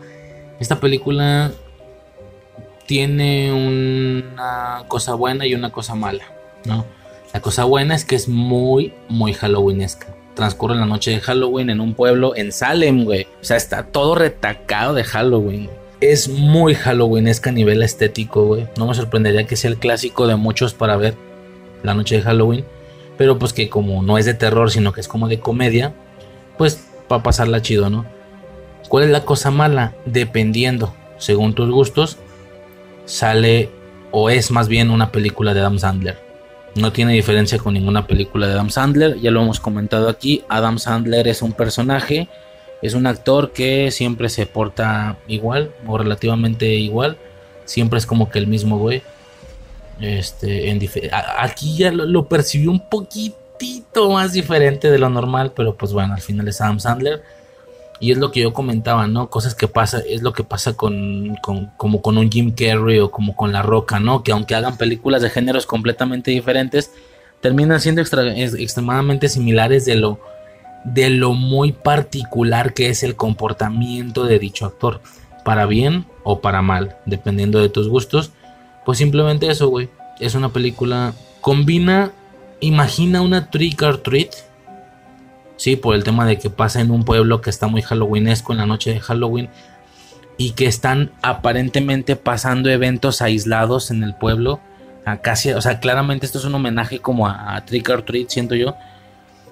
Esta película tiene una cosa buena y una cosa mala, ¿no? La cosa buena es que es muy, muy halloweenesca. Transcurre la noche de Halloween en un pueblo en Salem, güey. O sea, está todo retacado de Halloween. Es muy halloweenesca a nivel estético, güey. No me sorprendería que sea el clásico de muchos para ver la noche de Halloween pero pues que como no es de terror, sino que es como de comedia, pues va a pasarla chido, ¿no? ¿Cuál es la cosa mala? Dependiendo, según tus gustos, sale o es más bien una película de Adam Sandler. No tiene diferencia con ninguna película de Adam Sandler, ya lo hemos comentado aquí, Adam Sandler es un personaje, es un actor que siempre se porta igual o relativamente igual, siempre es como que el mismo güey este, en aquí ya lo, percibió un poquitito más diferente de lo normal, pero pues bueno, al final es Adam Sandler. Y es lo que yo comentaba, ¿no? Cosas que pasa, es lo que pasa con, como con un Jim Carrey o como con La Roca, ¿no? Que aunque hagan películas de géneros completamente diferentes, terminan siendo extremadamente similares de lo, de lo muy particular que es el comportamiento de dicho actor. Para bien o para mal, dependiendo de tus gustos. Pues simplemente eso, güey. Es una película. Combina. Imagina una trick or treat. Sí, por el tema de que pasa en un pueblo que está muy halloweenesco en la noche de Halloween. Y que están aparentemente pasando eventos aislados en el pueblo. casi, o sea, claramente esto es un homenaje como a, Trick or Treat, siento yo.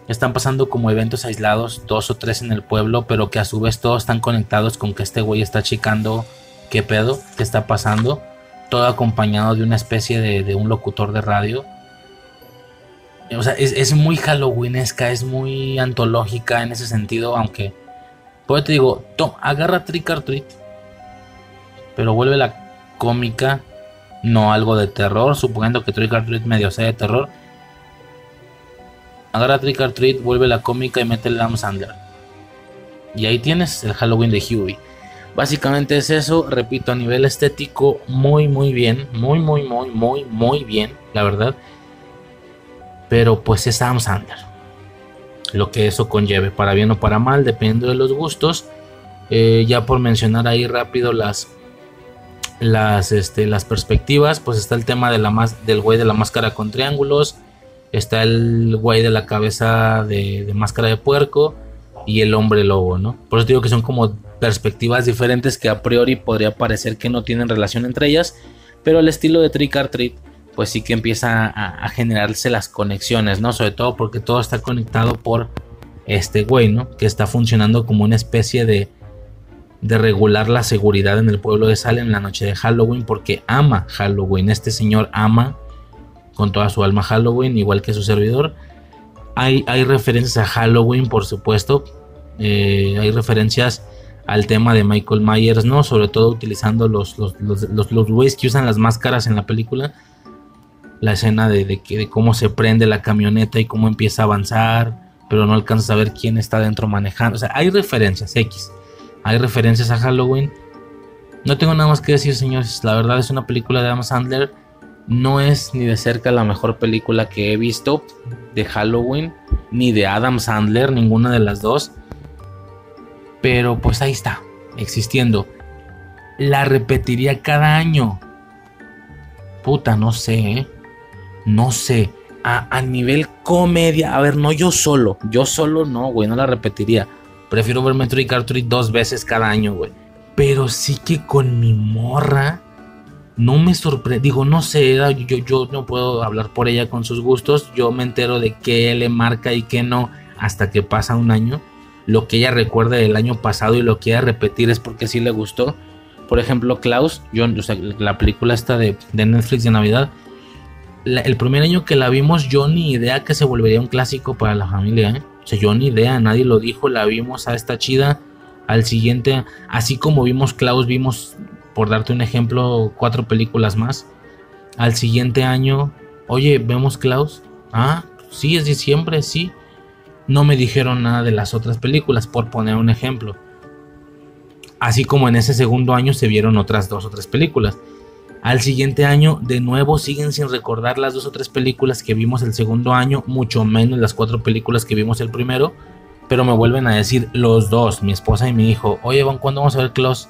Están pasando como eventos aislados, dos o tres en el pueblo, pero que a su vez todos están conectados con que este güey está chicando qué pedo, qué está pasando todo acompañado de una especie de, un locutor de radio. O sea, es, muy halloweenesca, es muy antológica en ese sentido, aunque... Pues te digo, agarra Trick or Treat. pero vuelve la cómica, no algo de terror, suponiendo que Trick or Treat medio sea de terror. Agarra Trick or Treat, vuelve la cómica y mete el Adam Sandler. Y ahí tienes el Halloween de Huey. Básicamente es eso, repito, a nivel estético, muy, muy bien, muy, muy, muy, muy, muy bien, la verdad. Pero pues es Adam Sandler. Lo que eso conlleve, para bien o para mal, dependiendo de los gustos. Eh, ya por mencionar ahí rápido las las, este, las perspectivas, pues está el tema de la más, del güey de la máscara con triángulos, está el güey de la cabeza de, de, máscara de puerco y el hombre lobo, ¿no? Por eso digo que son como perspectivas diferentes que a priori podría parecer que no tienen relación entre ellas, pero el estilo de Trick or Treat, pues sí que empieza a, generarse las conexiones, ¿no? Sobre todo porque todo está conectado por este güey, ¿no? Que está funcionando como una especie de de regular la seguridad en el pueblo de Salem en la noche de Halloween porque ama Halloween. Este señor ama con toda su alma Halloween, igual que su servidor. Hay, hay referencias a Halloween, por supuesto. Eh, hay referencias al tema de Michael Myers, ¿no? Sobre todo utilizando los, los, los, güeyes que usan las máscaras en la película. La escena de, de, de cómo se prende la camioneta y cómo empieza a avanzar, pero no alcanzas a ver quién está dentro manejando. O sea, hay referencias X hay referencias a Halloween. No tengo nada más que decir, señores. La verdad es una película de Adam Sandler. No es ni de cerca la mejor película que he visto de Halloween, ni de Adam Sandler, ninguna de las dos. Pero pues ahí está, existiendo. La repetiría cada año. Puta, no sé, ¿eh? No sé. A, a, nivel comedia, a ver, no yo solo. Yo solo no, güey, no la repetiría. Prefiero verme Trick or Treat dos veces cada año, güey. Pero sí que con mi morra no me sorprende. Digo, no sé, yo, yo no puedo hablar por ella con sus gustos. Yo me entero de qué le marca y qué no hasta que pasa un año. Lo que ella recuerda del año pasado y lo quiere repetir es porque sí le gustó. Por ejemplo, Klaus, yo, la película esta de, Netflix de Navidad. El primer año que la vimos, yo ni idea que se volvería un clásico para la familia, ¿eh? O sea, yo ni idea, nadie lo dijo, la vimos a esta chida. Al siguiente, así como vimos Klaus, vimos, por darte un ejemplo, cuatro películas más. Al siguiente año, oye, vemos Klaus. Ah, sí, es diciembre, sí. No me dijeron nada de las otras películas, por poner un ejemplo. Así como en ese segundo año se vieron otras dos o tres películas. Al siguiente año, de nuevo, siguen sin recordar las dos o tres películas que vimos el segundo año, mucho menos las cuatro películas que vimos el primero. Pero me vuelven a decir los dos, mi esposa y mi hijo, oye, Van, ¿cuándo vamos a ver Klaus?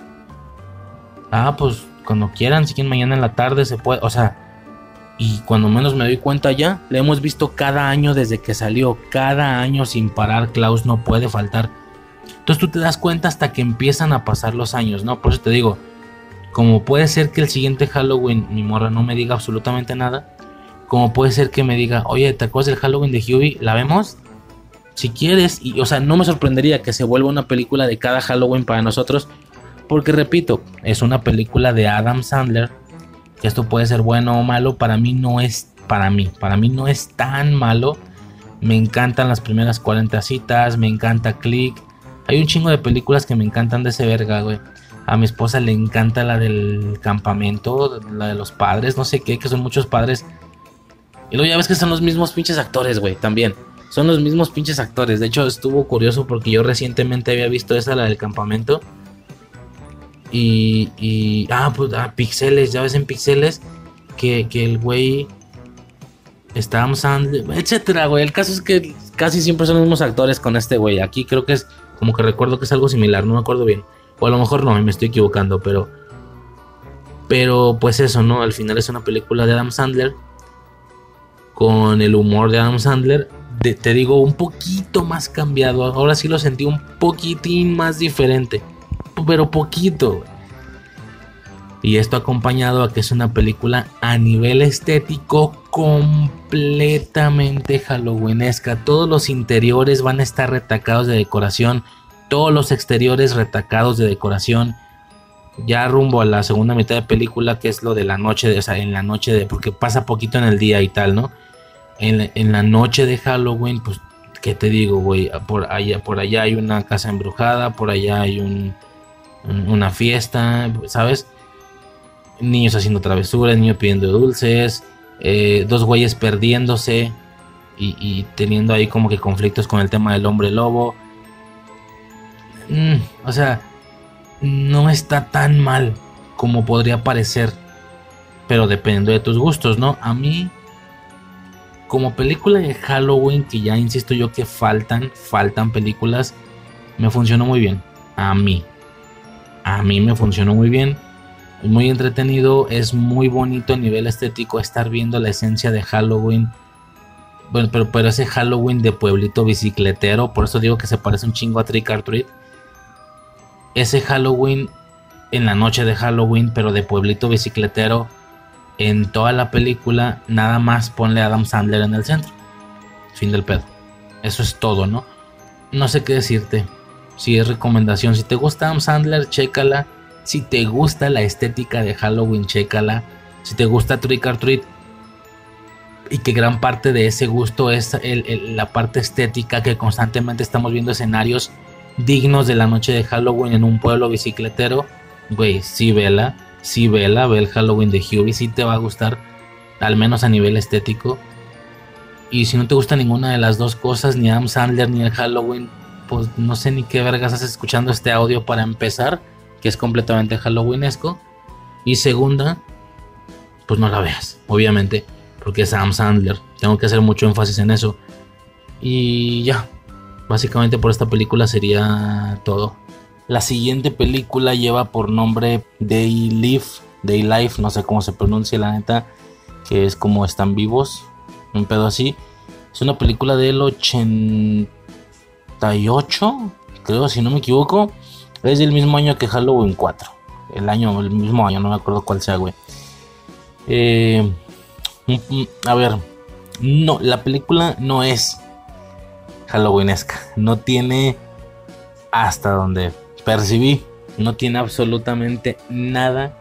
Ah, pues cuando quieran, si quieren mañana en la tarde se puede, o sea, y cuando menos me doy cuenta ya, le hemos visto cada año desde que salió, cada año sin parar, Klaus no puede faltar. Entonces tú te das cuenta hasta que empiezan a pasar los años, ¿no? Por eso te digo, como puede ser que el siguiente Halloween mi morra no me diga absolutamente nada. Como puede ser que me diga, oye, ¿te acuerdas del Halloween de Huey? ¿La vemos? Si quieres, y, o sea, no me sorprendería que se vuelva una película de cada Halloween para nosotros. Porque repito, es una película de Adam Sandler. Que esto puede ser bueno o malo. Para mí no es. Para mí. Para mí no es tan malo. Me encantan las primeras 40 citas. Me encanta Click. Hay un chingo de películas que me encantan de ese verga, güey. A mi esposa le encanta la del campamento, la de los padres, no sé qué, que son muchos padres. Y luego ya ves que son los mismos pinches actores, güey, también. Son los mismos pinches actores. De hecho, estuvo curioso porque yo recientemente había visto esa, la del campamento. Y, y ah, pues, ah, pixeles, ya ves en pixeles que, que el güey estábamos etcétera, güey. El caso es que casi siempre son los mismos actores con este güey. Aquí creo que es como que recuerdo que es algo similar, no me acuerdo bien. O a lo mejor no, me estoy equivocando, pero. Pero pues eso, ¿no? Al final es una película de Adam Sandler. Con el humor de Adam Sandler. te digo, un poquito más cambiado. Ahora sí lo sentí un poquitín más diferente. Pero poquito. Y esto acompañado a que es una película a nivel estético completamente halloweenesca. Todos los interiores van a estar retacados de decoración todos los exteriores retacados de decoración. Ya rumbo a la segunda mitad de película, que es lo de la noche, de, o sea, en la noche de, porque pasa poquito en el día y tal, ¿no? En, la noche de Halloween, pues, ¿qué te digo, güey? Por allá, por allá hay una casa embrujada, por allá hay un, una fiesta, ¿sabes? niños haciendo travesuras, niños pidiendo dulces, eh, dos güeyes perdiéndose y, teniendo ahí como que conflictos con el tema del hombre lobo. Mm, o sea, no está tan mal como podría parecer, pero dependiendo de tus gustos, ¿no? A mí, como película de Halloween, que ya insisto yo que faltan, faltan películas, me funcionó muy bien. A mí. A mí me funcionó muy bien. Muy entretenido. Es muy bonito a nivel estético estar viendo la esencia de Halloween. Bueno, pero, pero ese Halloween de pueblito bicicletero. Por eso digo que se parece un chingo a Trick or Treat. Ese Halloween en la noche de Halloween, pero de pueblito bicicletero. En toda la película, nada más ponle a Adam Sandler en el centro. Fin del pedo. Eso es todo, ¿no? No sé qué decirte si es recomendación. Si te gusta Adam Sandler, chécala. Si te gusta la estética de Halloween, chécala. Si te gusta Trick or Treat y que gran parte de ese gusto es la parte estética que constantemente estamos viendo escenarios dignos de la noche de Halloween en un pueblo bicicletero, güey, sí vela, sí vela, ve el Halloween de Hubie, sí te va a gustar, al menos a nivel estético. Y si no te gusta ninguna de las dos cosas, ni Adam Sandler ni el Halloween, pues no sé ni qué vergas estás escuchando este audio para empezar, que es completamente halloweenesco. Y segunda, pues no la veas, obviamente, porque es Adam Sandler. Tengo que hacer mucho énfasis en eso. Y ya, básicamente por esta película sería todo. La siguiente película lleva por nombre Day Live, Day Life, no sé cómo se pronuncia la neta, que es como están vivos, un pedo así. Es una película del 80 creo, si no me equivoco. Es del mismo año que Halloween 4. El año, el mismo año, no me acuerdo cuál sea, güey. Eh, mm, mm, a ver, no, la película no es Halloweenesca. No tiene, hasta donde percibí, no tiene absolutamente nada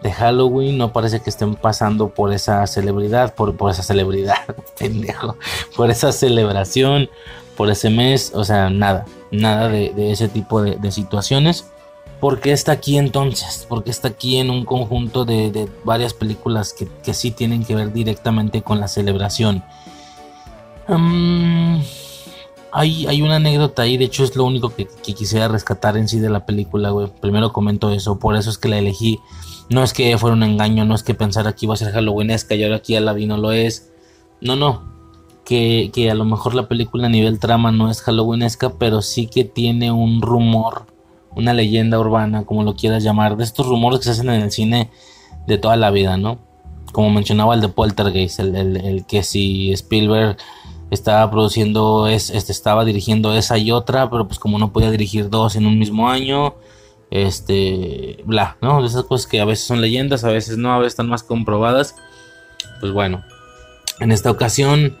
de Halloween. No parece que estén pasando por esa celebridad, por, por esa celebridad, [laughs] pendejo, por esa celebración por ese mes, o sea, nada, nada de, ese tipo de, situaciones. ¿Por qué está aquí entonces? Porque está aquí en un conjunto de, varias películas que, sí tienen que ver directamente con la celebración. hay, hay, una anécdota ahí, de hecho es lo único que, quisiera rescatar en sí de la película, güey. Primero comento eso, por eso es que la elegí. No es que fuera un engaño, no es que pensara que iba a ser Halloweenesca y ahora aquí ya la vi no lo es. No, no, que, a lo mejor la película a nivel trama no es halloweenesca, pero sí que tiene un rumor, una leyenda urbana, como lo quieras llamar, de estos rumores que se hacen en el cine de toda la vida, ¿no? Como mencionaba el de Poltergeist, el, que si Spielberg estaba produciendo, es, este, estaba dirigiendo esa y otra, pero pues como no podía dirigir dos en un mismo año, este, bla, ¿no? De esas cosas que a veces son leyendas, a veces no, a veces están más comprobadas. Pues bueno, en esta ocasión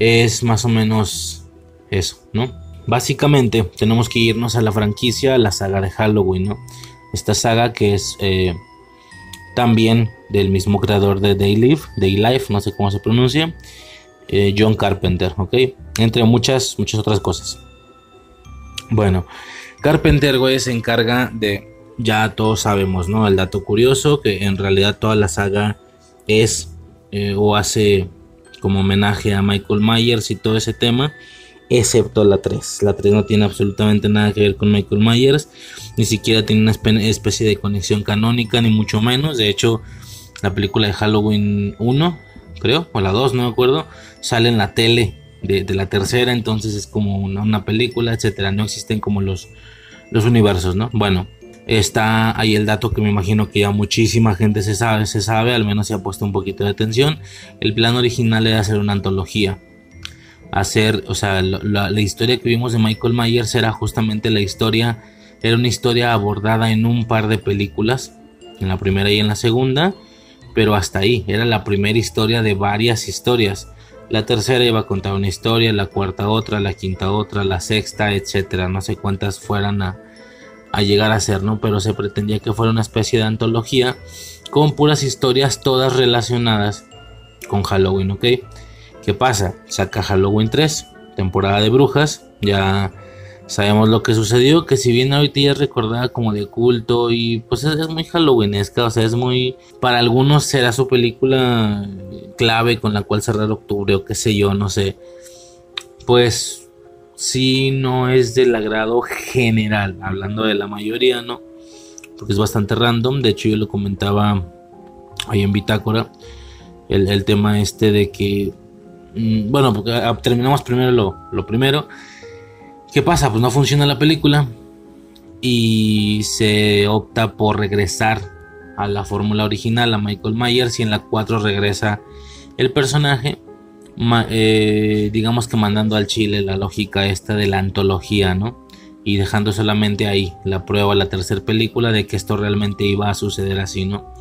es más o menos eso, ¿no? Básicamente tenemos que irnos a la franquicia, a la saga de Halloween, ¿no? Esta saga que es eh, también del mismo creador de Day Live, Day Life, no sé cómo se pronuncia, eh, John Carpenter, ¿ok? Entre muchas, muchas otras cosas. Bueno, Carpenter, güey, se encarga de, ya todos sabemos, ¿no? El dato curioso, que en realidad toda la saga es eh, o hace como homenaje a Michael Myers y todo ese tema, excepto la 3. La 3 no tiene absolutamente nada que ver con Michael Myers, ni siquiera tiene una especie de conexión canónica, ni mucho menos. De hecho, la película de Halloween 1, creo, o la 2, no me acuerdo, sale en la tele de, la tercera, entonces es como una, una película, etcétera. No existen como los, los universos, ¿no? Bueno. Está ahí el dato que me imagino que ya muchísima gente se sabe, se sabe, al menos se ha puesto un poquito de atención. El plan original era hacer una antología. Hacer, o sea, la, historia que vimos de Michael Myers era justamente la historia, era una historia abordada en un par de películas, en la primera y en la segunda, pero hasta ahí, era la primera historia de varias historias. La tercera iba a contar una historia, la cuarta otra, la quinta otra, la sexta, etcétera. No sé cuántas fueran a, a llegar a ser, ¿no? Pero se pretendía que fuera una especie de antología con puras historias todas relacionadas con Halloween, ¿ok? ¿Qué pasa? Saca Halloween 3, temporada de brujas, ya Sabemos lo que sucedió, que si bien ahorita ya es recordada como de culto y pues es, muy halloweenesca, o sea, es muy... Para algunos será su película clave con la cual cerrar octubre o qué sé yo, no sé. Pues sí no es del agrado general, hablando de la mayoría, ¿no? Porque es bastante random, de hecho yo lo comentaba ahí en Bitácora, el, tema este de que... Mm, bueno, ah, terminamos primero lo, lo primero ¿Qué pasa? Pues no funciona la película y se opta por regresar a la fórmula original, a Michael Myers, y en la 4 regresa el personaje, eh, digamos que mandando al chile la lógica esta de la antología, ¿no? Y dejando solamente ahí la prueba, la tercera película, de que esto realmente iba a suceder así, ¿no?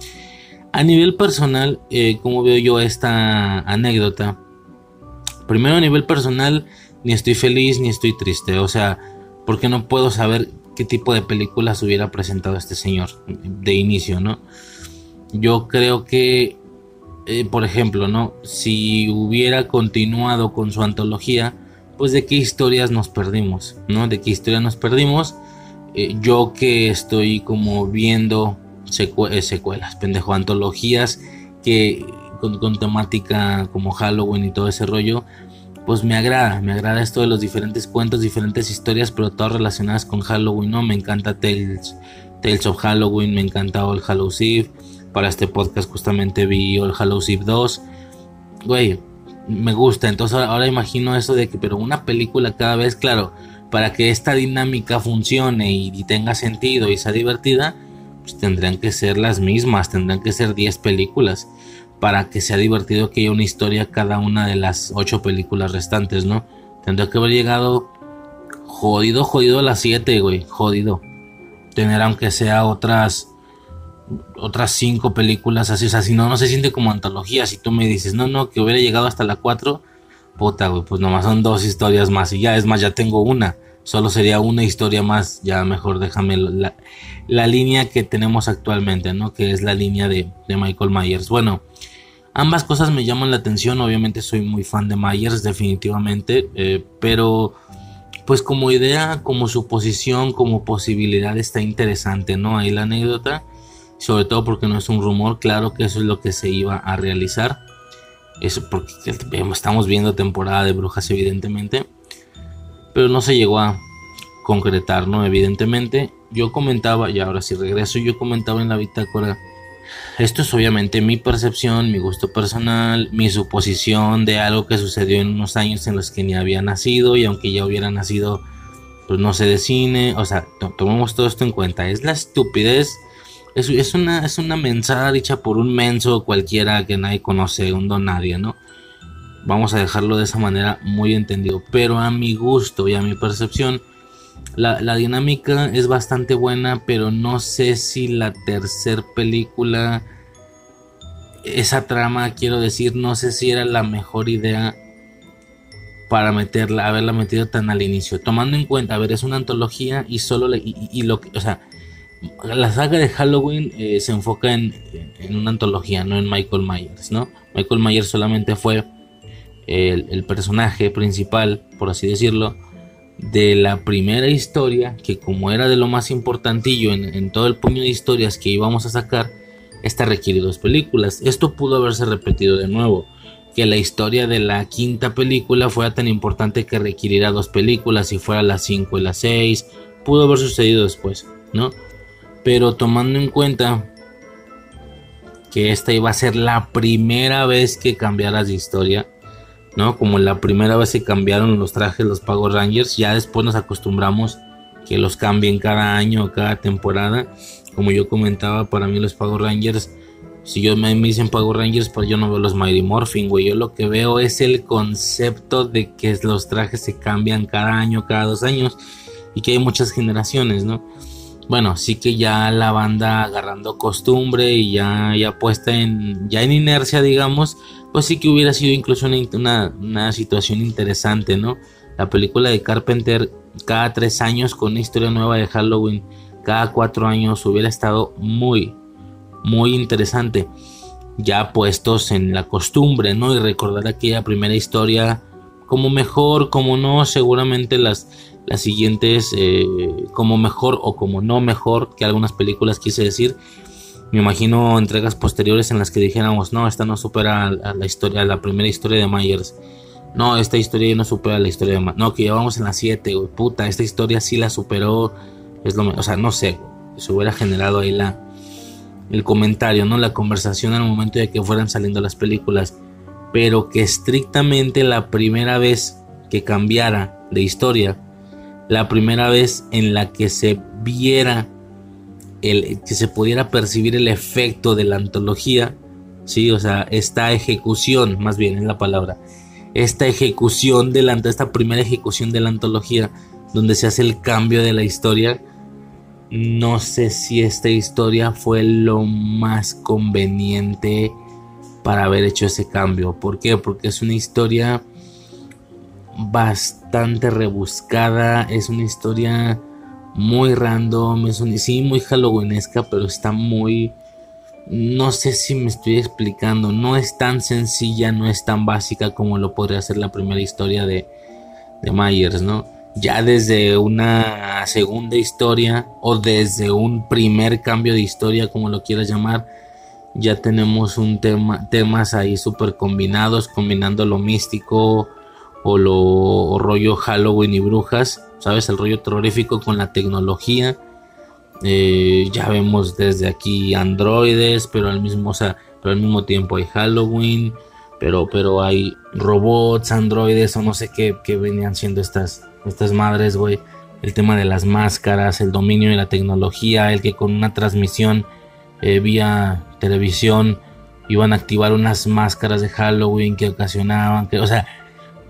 A nivel personal, eh, como veo yo esta anécdota? Primero a nivel personal, ni estoy feliz ni estoy triste. O sea, porque no puedo saber qué tipo de películas hubiera presentado este señor de inicio, ¿no? Yo creo que, eh, por ejemplo, ¿no? Si hubiera continuado con su antología, pues de qué historias nos perdimos, ¿no? De qué historias nos perdimos. Eh, yo que estoy como viendo eh, secuelas, pendejo, antologías que con temática como Halloween y todo ese rollo, pues me agrada, me agrada esto de los diferentes cuentos, diferentes historias, pero todas relacionadas con Halloween, ¿no? Me encanta Tales, of Halloween, me encanta All Hallows Eve. Para este podcast justamente vi All Hallows Eve 2. Güey, me gusta. Entonces ahora, imagino eso de que, pero una película cada vez, claro, para que esta dinámica funcione y, tenga sentido y sea divertida, pues tendrían que ser las mismas, tendrían que ser 10 películas para que sea divertido que haya una historia cada una de las ocho películas restantes, ¿no? Tendría que haber llegado jodido, jodido a las siete, güey, jodido. Tener aunque sea otras otras cinco películas así, o sea, si no, no se siente como antología. Si tú me dices, no, no, que hubiera llegado hasta la cuatro, puta, güey, pues nomás son dos historias más y ya, es más, ya tengo una. Solo sería una historia más, ya mejor déjame la, la línea que tenemos actualmente, ¿no? Que es la línea de, de Michael Myers. Bueno, Ambas cosas me llaman la atención, obviamente soy muy fan de Myers definitivamente, eh, pero pues como idea, como suposición, como posibilidad está interesante, ¿no? Ahí la anécdota, sobre todo porque no es un rumor, claro que eso es lo que se iba a realizar. Eso porque estamos viendo temporada de brujas evidentemente, pero no se llegó a concretar, ¿no? Evidentemente, yo comentaba, y ahora si regreso, yo comentaba en la bitácora esto es obviamente mi percepción, mi gusto personal, mi suposición de algo que sucedió en unos años en los que ni había nacido y aunque ya hubiera nacido, pues no sé de cine. O sea, tomemos todo esto en cuenta. Es la estupidez. Es, es, una, es una mensada dicha por un menso cualquiera que nadie conoce, un don nadie, ¿no? Vamos a dejarlo de esa manera muy entendido. Pero a mi gusto y a mi percepción, la, dinámica es bastante buena, pero no sé si la tercera película, esa trama, quiero decir, no sé si era la mejor idea para meterla, haberla metido tan al inicio. Tomando en cuenta, a ver, es una antología y solo le, y, lo o sea, la saga de Halloween eh, se enfoca en, en, una antología, no en Michael Myers, ¿no? Michael Myers solamente fue el, el personaje principal, por así decirlo de la primera historia, que como era de lo más importantillo en, todo el puño de historias que íbamos a sacar, esta requiere dos películas. Esto pudo haberse repetido de nuevo. Que la historia de la quinta película fuera tan importante que requiriera dos películas, y fuera la 5 y la 6, pudo haber sucedido después, ¿no? Pero tomando en cuenta que esta iba a ser la primera vez que cambiaras de historia, ¿no? Como la primera vez que cambiaron los trajes los Power Rangers, ya después nos acostumbramos que los cambien cada año o cada temporada. Como yo comentaba, para mí los Power Rangers, si yo me, dicen Power Rangers, pues yo no veo los Mighty Morphin, güey. Yo lo que veo es el concepto de que los trajes se cambian cada año, cada dos años y que hay muchas generaciones, ¿no? Bueno, sí que ya la banda agarrando costumbre y ya, ya puesta en, ya en inercia, digamos, pues sí que hubiera sido incluso una, situación interesante, ¿no? La película de Carpenter cada tres años con una historia nueva de Halloween, cada cuatro años hubiera estado muy, muy interesante. Ya puestos en la costumbre, ¿no? Y recordar aquella primera historia como mejor, como no, seguramente las, La siguiente es eh, como mejor o como no mejor que algunas películas quise decir. Me imagino entregas posteriores en las que dijéramos, no, esta no supera a la historia, la primera historia de Myers. No, esta historia no supera la historia de Myers. No, que llevamos en la 7, puta, esta historia sí la superó. Es lo, o sea, no sé, se hubiera generado ahí la, el comentario, ¿no? La conversación al momento de que fueran saliendo las películas. Pero que estrictamente la primera vez que cambiara de historia, la primera vez en la que se viera el, que se pudiera percibir el efecto de la antología, sí, o sea, esta ejecución, más bien es la palabra, esta ejecución de la, esta primera ejecución de la antología, donde se hace el cambio de la historia, no sé si esta historia fue lo más conveniente para haber hecho ese cambio. ¿Por qué? Porque es una historia bastante rebuscada, es una historia muy random, es un, sí, muy halloweenesca, pero está muy... No sé si me estoy explicando, no es tan sencilla, no es tan básica como lo podría ser la primera historia de, de Myers, ¿no? Ya desde una segunda historia o desde un primer cambio de historia, como lo quieras llamar, ya tenemos un tema, temas ahí súper combinados, combinando lo místico o lo rollo Halloween y brujas ¿sabes? El rollo terrorífico con la tecnología. Eh, ya vemos desde aquí androides, pero al mismo, pero al mismo tiempo hay Halloween, pero, pero hay robots, androides o no sé qué, que venían siendo estas, estas madres, güey. El tema de las máscaras, el dominio de la tecnología, el que con una transmisión eh, vía televisión iban a activar unas máscaras de Halloween que ocasionaban, que, o sea,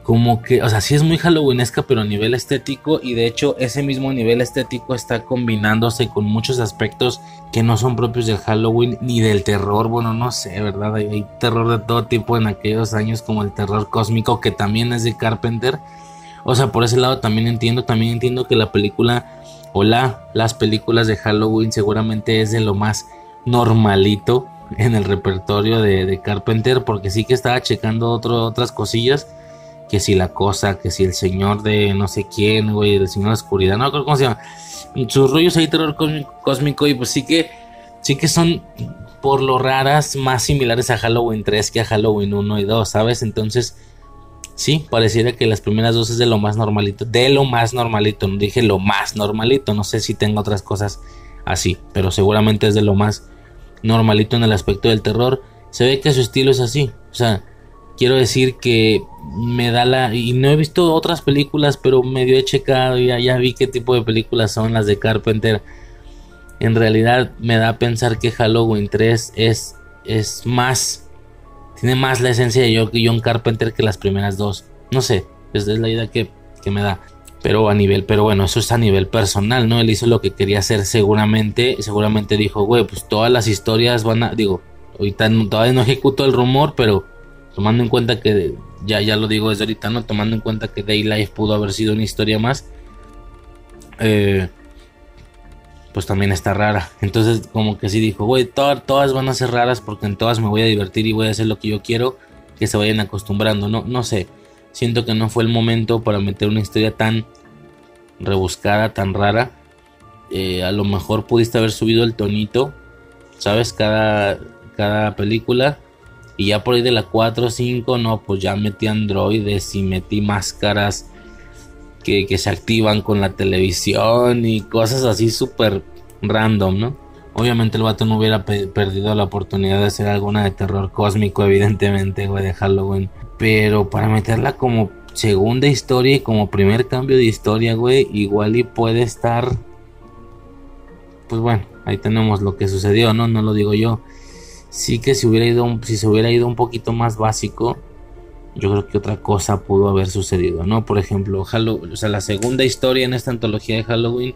como que, o sea, sí es muy halloweenesca, pero a nivel estético, y de hecho ese mismo nivel estético está combinándose con muchos aspectos que no son propios del Halloween ni del terror, bueno, no sé, ¿verdad? Hay, terror de todo tipo en aquellos años, como el terror cósmico, que también es de Carpenter. O sea, por ese lado también entiendo, también entiendo que la película, o las películas de Halloween seguramente es de lo más normalito en el repertorio de, Carpenter, porque sí que estaba checando otras cosillas que si la cosa, que si el señor de no sé quién, güey, el señor de la oscuridad, no cómo se llama. Sus rollos ahí terror cósmico y pues sí que sí que son por lo raras más similares a Halloween 3 que a Halloween 1 y 2, ¿sabes? Entonces, sí, pareciera que las primeras dos es de lo más normalito, de lo más normalito, no dije lo más normalito, no sé si tengo otras cosas así, pero seguramente es de lo más normalito en el aspecto del terror. Se ve que su estilo es así, o sea, quiero decir que me da la y no he visto otras películas pero medio he checado ya, ya vi qué tipo de películas son las de Carpenter en realidad me da a pensar que Halloween 3 es es más tiene más la esencia de John Carpenter que las primeras dos no sé es la idea que, que me da pero a nivel, pero bueno, eso es a nivel personal, ¿no? Él hizo lo que quería hacer seguramente, seguramente dijo, güey, pues todas las historias van a, digo, ahorita todavía no ejecuto el rumor, pero tomando en cuenta que, ya, ya lo digo desde ahorita, ¿no? Tomando en cuenta que Day Life pudo haber sido una historia más, eh, pues también está rara. Entonces, como que sí dijo, güey, todas van a ser raras porque en todas me voy a divertir y voy a hacer lo que yo quiero, que se vayan acostumbrando, no, no sé. Siento que no fue el momento para meter una historia tan rebuscada, tan rara. Eh, a lo mejor pudiste haber subido el tonito, ¿sabes? Cada, cada película y ya por ahí de la 4 o 5, no, pues ya metí androides y metí máscaras que, se activan con la televisión y cosas así súper random, ¿no? Obviamente el vato no hubiera perdido la oportunidad de hacer alguna de terror cósmico, evidentemente, güey, de Halloween. Pero para meterla como segunda historia y como primer cambio de historia, güey, igual y puede estar... Pues bueno, ahí tenemos lo que sucedió, ¿no? No lo digo yo sí que si hubiera ido si se hubiera ido un poquito más básico yo creo que otra cosa pudo haber sucedido no por ejemplo Halloween, o sea la segunda historia en esta antología de Halloween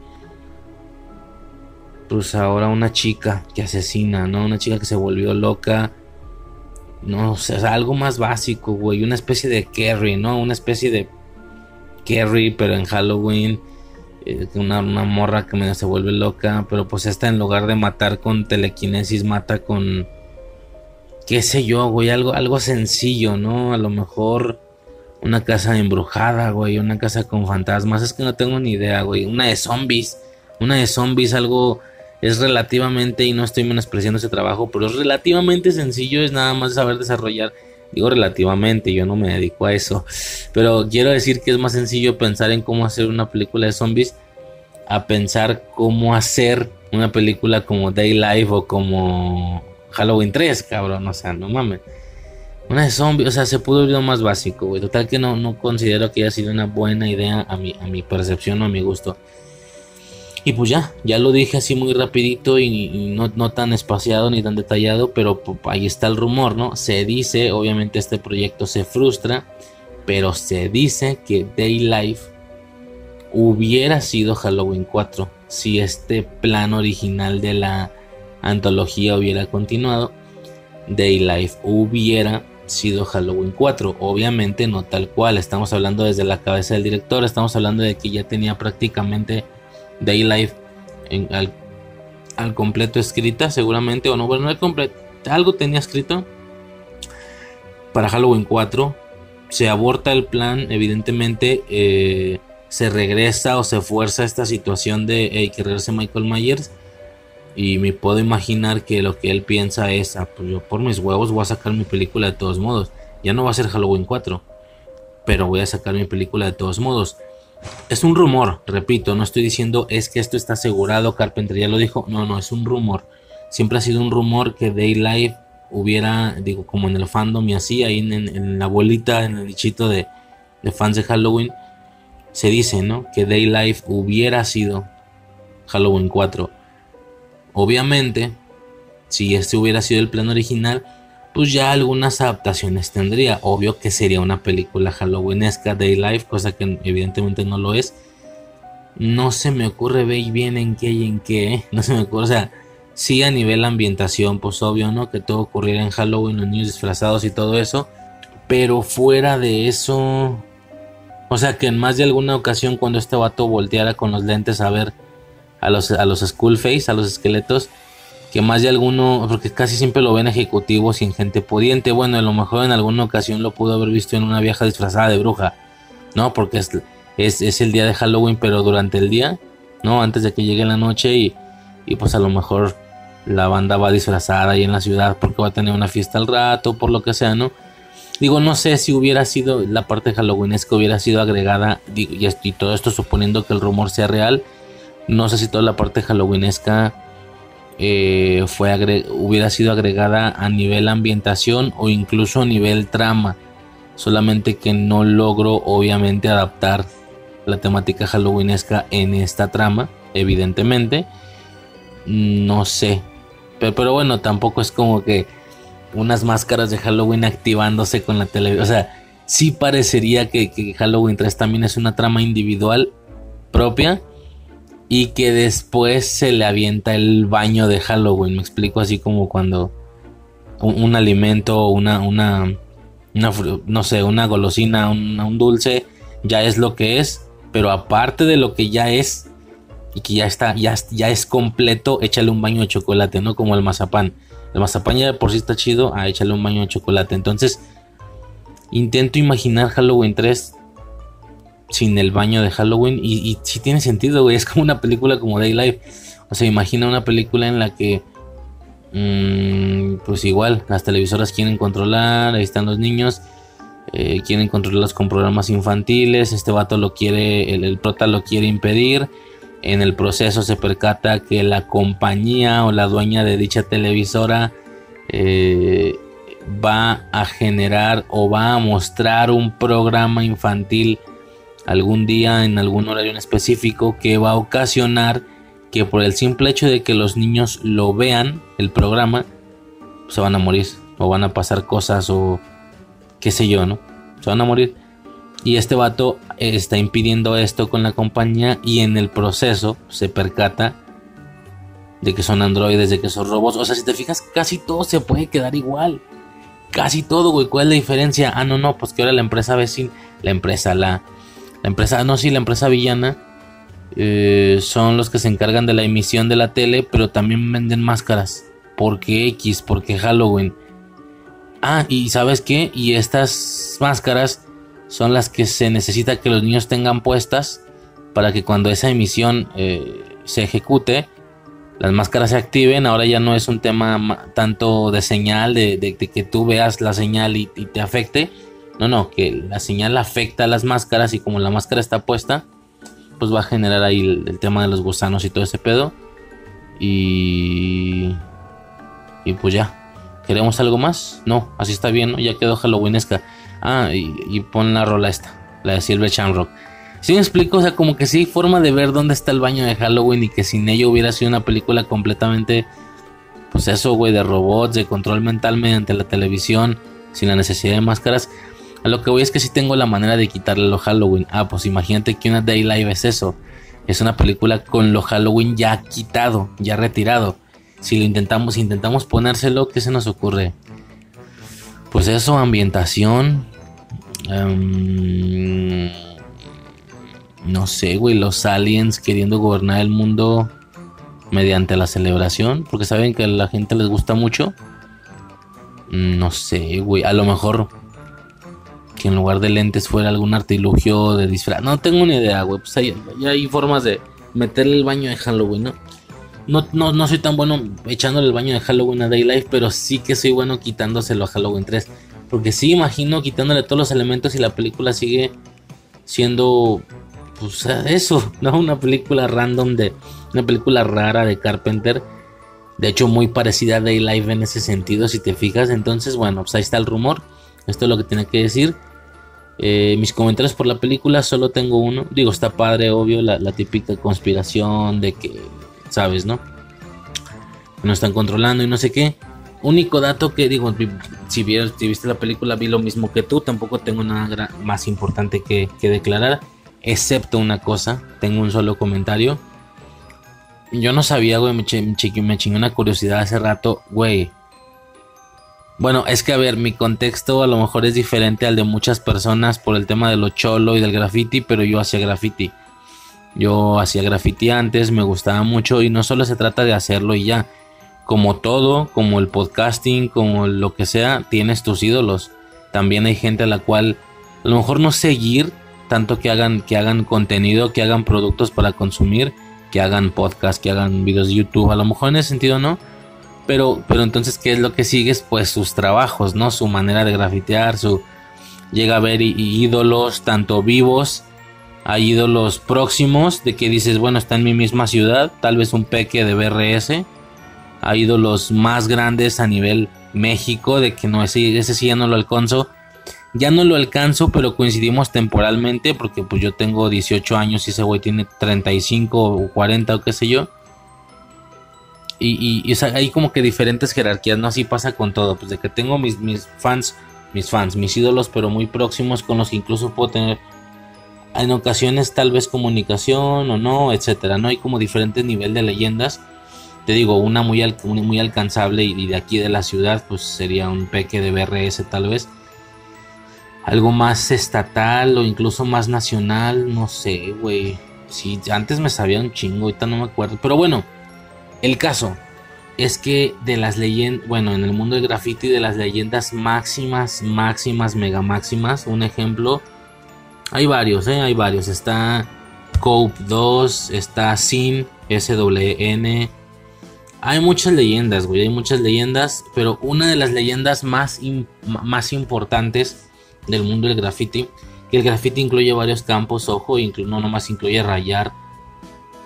pues ahora una chica que asesina no una chica que se volvió loca no o sea algo más básico güey una especie de Carrie no una especie de Carrie pero en Halloween eh, una, una morra que medio se vuelve loca pero pues esta en lugar de matar con telequinesis mata con qué sé yo, güey, algo, algo sencillo, ¿no? A lo mejor una casa embrujada, güey, una casa con fantasmas, es que no tengo ni idea, güey, una de zombies, una de zombies, algo es relativamente, y no estoy menospreciando ese trabajo, pero es relativamente sencillo, es nada más saber desarrollar, digo relativamente, yo no me dedico a eso, pero quiero decir que es más sencillo pensar en cómo hacer una película de zombies a pensar cómo hacer una película como Day Life o como Halloween 3, cabrón, o sea, no mames. Una de zombies, o sea, se pudo ir lo más básico, güey. Total que no, no considero que haya sido una buena idea a mi, a mi percepción o a mi gusto. Y pues ya, ya lo dije así muy rapidito y, no, no, tan espaciado ni tan detallado, pero ahí está el rumor, ¿no? Se dice, obviamente este proyecto se frustra, pero se dice que Day Life hubiera sido Halloween 4 si este plan original de la antología hubiera continuado. Day Life hubiera sido Halloween 4. Obviamente no tal cual. Estamos hablando desde la cabeza del director. Estamos hablando de que ya tenía prácticamente Day Life al, al, completo escrita. Seguramente. O no, bueno, no al completo. Algo tenía escrito para Halloween 4. Se aborta el plan. Evidentemente. Eh, se regresa o se fuerza esta situación de hey, que regrese Michael Myers. Y me puedo imaginar que lo que él piensa es, ah, pues yo por mis huevos voy a sacar mi película de todos modos. Ya no va a ser Halloween 4, pero voy a sacar mi película de todos modos. Es un rumor, repito, no estoy diciendo es que esto está asegurado, Carpenter ya lo dijo, no, no, es un rumor. Siempre ha sido un rumor que Daylight hubiera, digo, como en el fandom y así, ahí en, la bolita, en el dichito de, de fans de Halloween, se dice, ¿no? Que Day Life hubiera sido Halloween 4. Obviamente, si este hubiera sido el plan original, pues ya algunas adaptaciones tendría. Obvio que sería una película Halloweenesca Day Life, cosa que evidentemente no lo es. No se me ocurre ver bien en qué y en qué. ¿eh? No se me ocurre, o sea, sí a nivel ambientación, pues obvio, ¿no? Que todo ocurriera en Halloween, los niños disfrazados y todo eso. Pero fuera de eso, o sea que en más de alguna ocasión cuando este vato volteara con los lentes a ver a los, a los Skull Face, a los esqueletos, que más de alguno, porque casi siempre lo ven ejecutivos y en gente pudiente, bueno, a lo mejor en alguna ocasión lo pudo haber visto en una vieja disfrazada de bruja, ¿no? Porque es, es, el día de Halloween, pero durante el día, ¿no? Antes de que llegue la noche y, y pues a lo mejor la banda va disfrazada ahí en la ciudad porque va a tener una fiesta al rato, por lo que sea, ¿no? Digo, no sé si hubiera sido la parte halloweenesca hubiera sido agregada, y, todo esto suponiendo que el rumor sea real. No sé si toda la parte halloweenesca eh, fue hubiera sido agregada a nivel ambientación o incluso a nivel trama. Solamente que no logro, obviamente, adaptar la temática halloweenesca en esta trama, evidentemente. No sé. pero bueno, tampoco es como que unas máscaras de Halloween activándose con la televisión. O sea, sí parecería que, Halloween 3 también es una trama individual propia y que después se le avienta el baño de Halloween. Me explico así como cuando un, alimento, una, una, una, no sé, una golosina, un, dulce, ya es lo que es, pero aparte de lo que ya es y que ya está, ya, es completo, échale un baño de chocolate, ¿no? Como el mazapán. El mazapán ya por sí está chido, a échale un baño de chocolate. Entonces, intento imaginar Halloween 3 sin el baño de Halloween. Y, si tiene sentido, güey. Es como una película como Day. O sea, imagina una película en la que. Mm, pues igual, las televisoras quieren controlar. Ahí están los niños. Eh, quieren controlarlos con programas infantiles. Este vato lo quiere. El, el prota lo quiere impedir. En el proceso se percata que la compañía o la dueña de dicha televisora eh, va a generar o va a mostrar un programa infantil algún día en algún horario en específico que va a ocasionar que por el simple hecho de que los niños lo vean, el programa, se van a morir o van a pasar cosas o qué sé yo, ¿no? Se van a morir. Y este vato está impidiendo esto con la compañía y en el proceso se percata de que son androides, de que son robots. O sea, si te fijas, casi todo se puede quedar igual. Casi todo, güey. ¿Cuál es la diferencia? Ah, no, no, pues que ahora la empresa vecina, la empresa, la, la empresa, no, sí, la empresa villana eh, son los que se encargan de la emisión de la tele, pero también venden máscaras. Porque X, porque Halloween. Ah, y ¿sabes qué? Y estas máscaras son las que se necesita que los niños tengan puestas para que cuando esa emisión eh, se ejecute, las máscaras se activen. Ahora ya no es un tema tanto de señal, de, que tú veas la señal y, te afecte. No, no, que la señal afecta a las máscaras y como la máscara está puesta, pues va a generar ahí el, tema de los gusanos y todo ese pedo. Y... Y pues ya. ¿Queremos algo más? No, así está bien, ¿no? Ya quedó Halloweenesca. Ah, y, pon la rola esta, la de Silver Shamrock. Si me explico, o sea, como que sí hay forma de ver dónde está el baño de Halloween y que sin ello hubiera sido una película completamente, pues eso, güey, de robots, de control mental mediante la televisión, sin la necesidad de máscaras. A lo que voy es que sí tengo la manera de quitarle lo Halloween. Ah, pues imagínate que una Day Live es eso. Es una película con lo Halloween ya quitado, ya retirado. Si lo intentamos, intentamos ponérselo, ¿qué se nos ocurre? Pues eso, ambientación. Em, no sé, güey, los aliens queriendo gobernar el mundo mediante la celebración, porque saben que a la gente les gusta mucho. No sé, güey, a lo mejor que en lugar de lentes fuera algún artilugio de disfraz. No tengo ni idea, güey, pues hay, hay formas de meterle el baño de Halloween, ¿no? No, no, no soy tan bueno echándole el baño de Halloween a Daylight, pero sí que soy bueno quitándoselo a Halloween 3. Porque sí imagino quitándole todos los elementos y la película sigue siendo pues eso, ¿no? Una película random de. Una película rara de Carpenter. De hecho, muy parecida a Daylight en ese sentido, si te fijas. Entonces, bueno, pues ahí está el rumor. Esto es lo que tiene que decir. Eh, mis comentarios por la película solo tengo uno. Digo, está padre, obvio, la, típica conspiración de que, ¿sabes, no? Que nos están controlando y no sé qué. Único dato que digo, si, viste la película, vi lo mismo que tú. Tampoco tengo nada más importante que, declarar. Excepto una cosa, tengo un solo comentario. Yo no sabía, güey, me, me chingué una curiosidad hace rato, güey. Bueno, es que a ver, mi contexto a lo mejor es diferente al de muchas personas por el tema de lo cholo y del graffiti, pero yo hacía graffiti. Yo hacía graffiti antes, me gustaba mucho y no solo se trata de hacerlo y ya. Como todo, como el podcasting, como lo que sea, tienes tus ídolos. También hay gente a la cual a lo mejor no seguir, tanto que hagan, que hagan contenido, que hagan productos para consumir, que hagan podcast, que hagan videos de YouTube. A lo mejor en ese sentido no. Pero, pero entonces, ¿qué es lo que sigues? Pues sus trabajos, ¿no? Su manera de grafitear, su... Llega a ver ídolos tanto vivos, hay ídolos próximos de que dices, bueno, está en mi misma ciudad, tal vez un peque de BRS. Hay ídolos más grandes a nivel México, de que no, ese, ese sí ya no lo alcanzo ya no lo alcanzo, pero coincidimos temporalmente porque pues yo tengo 18 años y ese güey tiene 35 o 40 o qué sé yo. Y, y, hay como que diferentes jerarquías, ¿no? Así pasa con todo, pues de que tengo mis, mis fans, mis fans, mis ídolos, pero muy próximos con los que incluso puedo tener en ocasiones tal vez comunicación o no, etcétera, ¿no? Hay como diferentes niveles de leyendas. Te digo, una muy, muy alcanzable y de aquí de la ciudad, pues sería un peque de BRS tal vez algo más estatal o incluso más nacional, no sé, güey. Sí, antes me sabía un chingo, ahorita no me acuerdo. Pero bueno, el caso es que de las leyendas, bueno, en el mundo del graffiti, de las leyendas máximas, máximas, mega máximas, un ejemplo, hay varios, ¿eh? Hay varios. Está Cope 2, está Sin, SWN. Hay muchas leyendas, güey, hay muchas leyendas, pero una de las leyendas más, más importantes del mundo del graffiti. Que el graffiti incluye varios campos, ojo, no nomás incluye rayar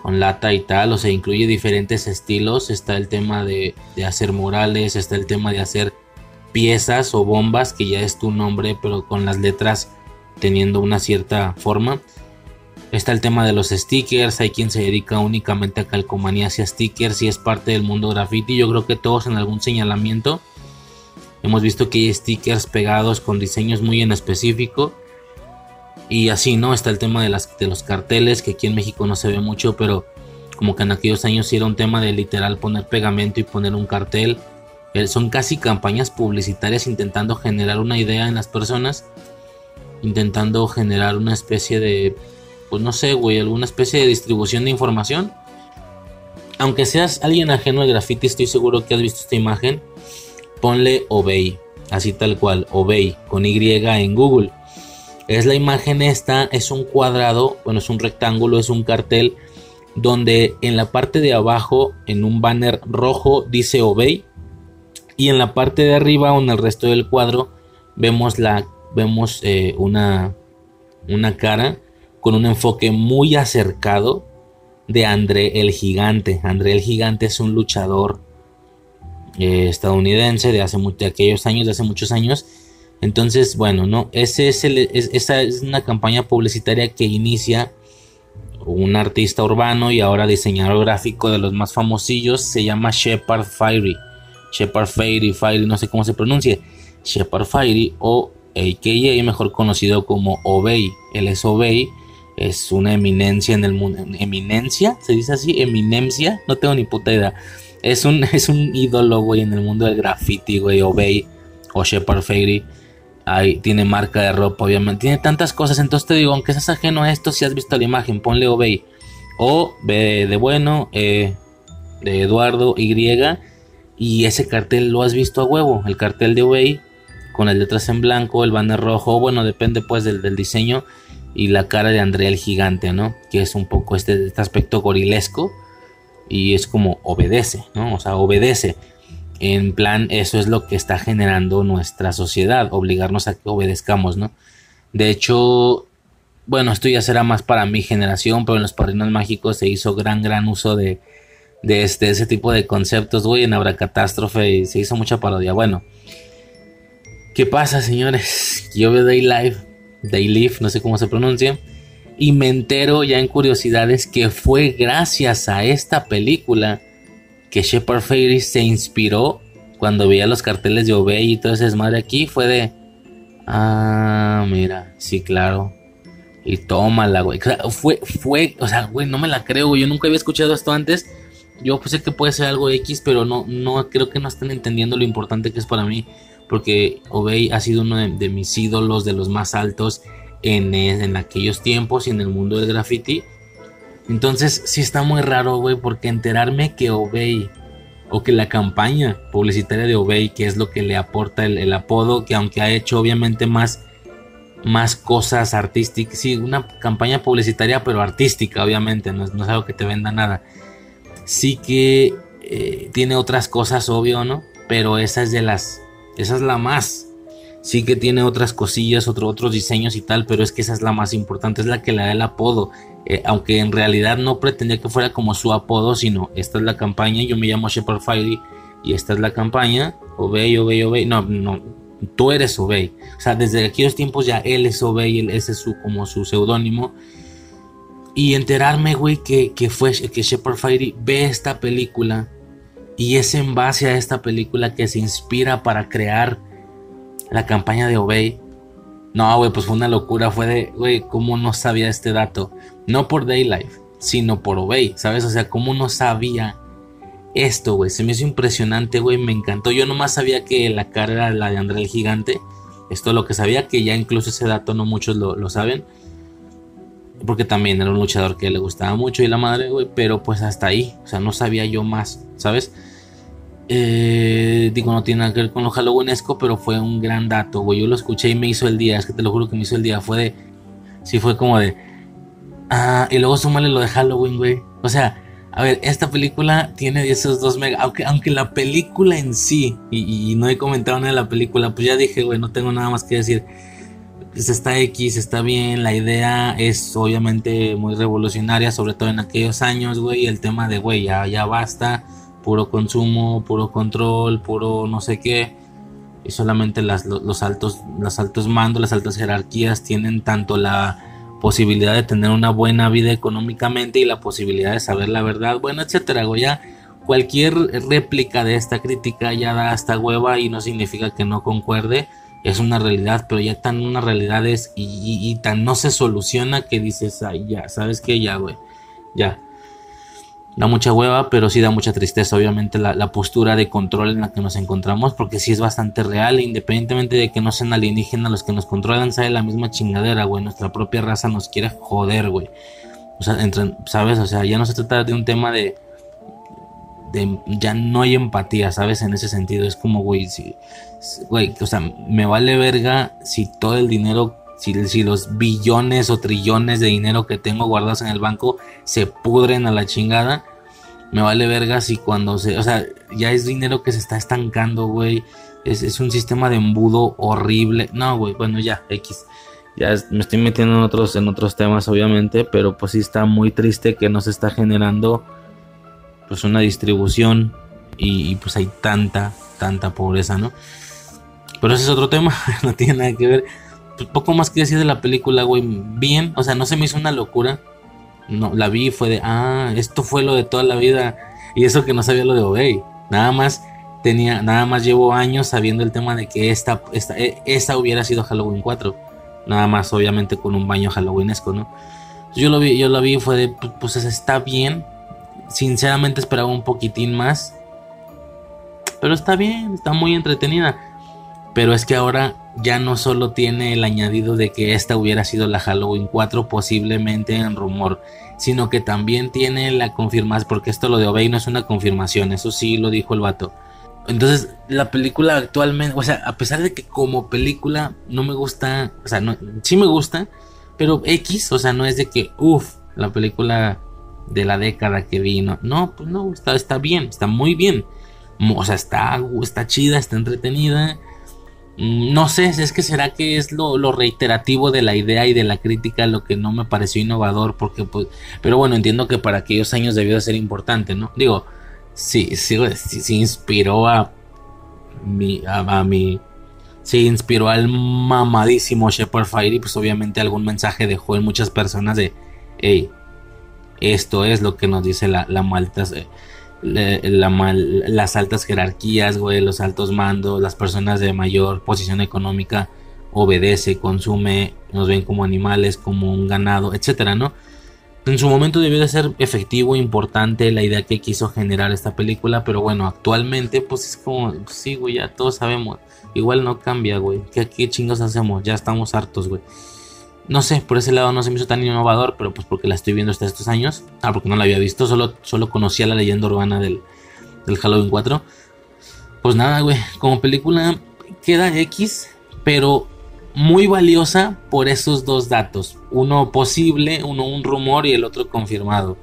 con lata y tal, o sea, incluye diferentes estilos. Está el tema de, de hacer murales, está el tema de hacer piezas o bombas, que ya es tu nombre, pero con las letras teniendo una cierta forma. Está el tema de los stickers, hay quien se dedica únicamente a calcomanía hacia stickers y es parte del mundo graffiti. Yo creo que todos en algún señalamiento Hemos visto que hay stickers pegados con diseños muy en específico. Y así, ¿no? Está el tema de, las, de los carteles, que aquí en México no se ve mucho, pero como que en aquellos años era un tema de literal poner pegamento y poner un cartel. Eh, son casi campañas publicitarias intentando generar una idea en las personas. Intentando generar una especie de, pues no sé, güey, alguna especie de distribución de información. Aunque seas alguien ajeno al graffiti, estoy seguro que has visto esta imagen ponle Obey, así tal cual, Obey, con Y en Google. Es la imagen esta, es un cuadrado, bueno, es un rectángulo, es un cartel donde en la parte de abajo, en un banner rojo, dice Obey. Y en la parte de arriba o en el resto del cuadro, vemos, la, vemos eh, una, una cara con un enfoque muy acercado de André el Gigante. André el Gigante es un luchador eh, estadounidense de hace de aquellos años, de hace muchos años. Entonces, bueno, no, ese es esa es una campaña publicitaria que inicia un artista urbano y ahora diseñador gráfico de los más famosillos, se llama Shepard Fiery. Shepard Fiery, Fiery, no sé cómo se pronuncie. Shepard Fiery o AKA, mejor conocido como Obey. Él es Obey, es una eminencia en el mundo. ¿Eminencia? ¿Se dice así? ¿Eminencia? No tengo ni puta idea. Es un, [laughs] es un ídolo, güey, en el mundo del graffiti, güey, Obey o Shepard Fairy. Ahí tiene marca de ropa, obviamente. Tiene tantas cosas. Entonces te digo, aunque seas ajeno a esto, si has visto la imagen, ponle Obey. O de bueno, e de Eduardo, Y. Y ese cartel lo has visto a huevo. El cartel de Obey con el letras en blanco, el banner rojo. Bueno, depende pues del, del diseño. Y la cara de Andrea el gigante, ¿no? Que es un poco este, este aspecto gorilesco y es como obedece, ¿no? O sea, obedece. En plan, eso es lo que está generando nuestra sociedad, obligarnos a que obedezcamos, ¿no? De hecho, bueno, esto ya será más para mi generación, pero en los padrinos mágicos se hizo gran, gran uso de, de este, ese tipo de conceptos, güey, en Abracatástrofe y se hizo mucha parodia. Bueno, ¿qué pasa, señores? [laughs] Yo veo Day Live, Day Live, no sé cómo se pronuncia y me entero ya en curiosidades que fue gracias a esta película que Shepard Fairey se inspiró cuando veía los carteles de Obey y todo ese desmadre aquí. Fue de. Ah, mira, sí, claro. Y tómala, güey. Fue, fue, o sea, güey, no me la creo. Yo nunca había escuchado esto antes. Yo pues sé que puede ser algo X, pero no, no creo que no estén entendiendo lo importante que es para mí. Porque Obey ha sido uno de mis ídolos, de los más altos en, aquellos tiempos y en el mundo del graffiti. Entonces sí está muy raro, güey, porque enterarme que Obey o que la campaña publicitaria de Obey, que es lo que le aporta el, apodo, que aunque ha hecho obviamente más, más cosas artísticas, sí, una campaña publicitaria pero artística, obviamente, no, es algo que te venda nada. Sí que eh, tiene otras cosas, obvio, ¿no? Pero esa es de las, esa es la más sí que tiene otras cosillas, otro, otros diseños y tal, pero es que esa es la más importante, es la que le da el apodo. Eh, aunque en realidad no pretendía que fuera como su apodo, sino esta es la campaña, yo me llamo Shepard Fiery y esta es la campaña, Obey, Obey, Obey, no, no, tú eres Obey. O sea, desde aquellos tiempos ya él es Obey, ese es su, como su seudónimo. Y enterarme, güey, que, que fue que Shepard Fiery ve esta película y es en base a esta película que se inspira para crear la campaña de Obey. No, güey, pues fue una locura. Fue de, güey, ¿cómo no sabía este dato? No por Daylife, sino por Obey, ¿sabes? O sea, ¿cómo no sabía esto, güey? Se me hizo impresionante, güey, me encantó. Yo nomás sabía que la cara era la de André el Gigante. Esto es lo que sabía, que ya incluso ese dato no muchos lo, lo saben. Porque también era un luchador que le gustaba mucho y la madre, güey. Pero pues hasta ahí. O sea, no sabía yo más, ¿sabes? Eh, digo, no tiene nada que ver con lo halloweenesco, pero fue un gran dato, güey. Yo lo escuché y me hizo el día. Es que te lo juro que me hizo el día. Fue de. Sí, fue como de. Ah, y luego súmale lo de Halloween, güey. O sea, a ver, esta película tiene esos dos mega. Aunque, aunque la película en sí, y, no he comentado nada de la película, pues ya dije, güey, no tengo nada más que decir. Pues está X, está bien. La idea es obviamente muy revolucionaria, sobre todo en aquellos años, güey. El tema de, güey, ya, ya basta puro consumo, puro control, puro no sé qué. Y solamente las, los, altos, los altos mandos, las altas jerarquías tienen tanto la posibilidad de tener una buena vida económicamente y la posibilidad de saber la verdad, bueno, etcétera. Ya cualquier réplica de esta crítica ya da hasta hueva y no significa que no concuerde. Es una realidad, pero ya tan una realidad es y, tan no se soluciona que dices, ay, ya, ¿sabes qué? Ya, güey, ya da mucha hueva, pero sí da mucha tristeza, obviamente, la, postura de control en la que nos encontramos, porque sí es bastante real, independientemente de que no sean alienígenas los que nos controlan, sale la misma chingadera, güey, nuestra propia raza nos quiere joder, güey. O sea, ¿sabes? O sea, ya no se trata de un tema de, de, ya no hay empatía, ¿sabes? En ese sentido, es como, güey, si, güey, o sea, me vale verga si todo el dinero Si, los billones o trillones de dinero que tengo guardados en el banco se pudren a la chingada, me vale verga si cuando se. O sea, ya es dinero que se está estancando, güey. Es, es, un sistema de embudo horrible. No, güey, bueno, ya, X. Ya me estoy metiendo en otros, en otros temas, obviamente, pero pues sí está muy triste que no se está generando pues una distribución y, y pues hay tanta, tanta pobreza, ¿no? Pero ese es otro tema, [laughs] no tiene nada que ver. Pues poco más que decir de la película, güey. Bien, o sea, no se me hizo una locura. No, la vi fue de, ah, esto fue lo de toda la vida. Y eso que no sabía lo de Obey. Nada más tenía, nada más llevo años sabiendo el tema de que esta, esta, esta hubiera sido Halloween 4. Nada más, obviamente, con un baño halloweenesco, ¿no? Yo lo vi, yo lo vi fue de, pues está bien. Sinceramente esperaba un poquitín más. Pero está bien, está muy entretenida. Pero es que ahora ya no solo tiene el añadido de que esta hubiera sido la Halloween 4, posiblemente en rumor, sino que también tiene la confirmación, porque esto lo de Obey no es una confirmación, eso sí lo dijo el vato. Entonces, la película actualmente, o sea, a pesar de que como película no me gusta, o sea, no, sí me gusta, pero X, o sea, no es de que, uff, la película de la década que vino. No, pues no, está, está bien, está muy bien. O sea, está, está chida, está entretenida. No sé, es que será que es lo, reiterativo de la idea y de la crítica lo que no me pareció innovador, porque pues, pero bueno, entiendo que para aquellos años debió de ser importante, ¿no? Digo, sí, sí, sí, inspiró a mi, a, mi, sí inspiró al mamadísimo Shepard Fire y pues obviamente algún mensaje dejó en muchas personas de, hey, esto es lo que nos dice la, la malta, las altas jerarquías, güey, los altos mandos, las personas de mayor posición económica obedece, consume, nos ven como animales, como un ganado, etcétera, ¿no? En su momento debió de ser efectivo, importante la idea que quiso generar esta película, pero bueno, actualmente pues es como, sí, güey, ya todos sabemos, igual no cambia, güey, ¿qué, qué chingos hacemos? Ya estamos hartos, güey. No sé, por ese lado no se me hizo tan innovador, pero pues porque la estoy viendo hasta estos años. Ah, porque no la había visto, solo, solo conocía la leyenda urbana del, del Halloween 4. Pues nada, güey, como película queda X, pero muy valiosa por esos dos datos. Uno posible, uno un rumor y el otro confirmado.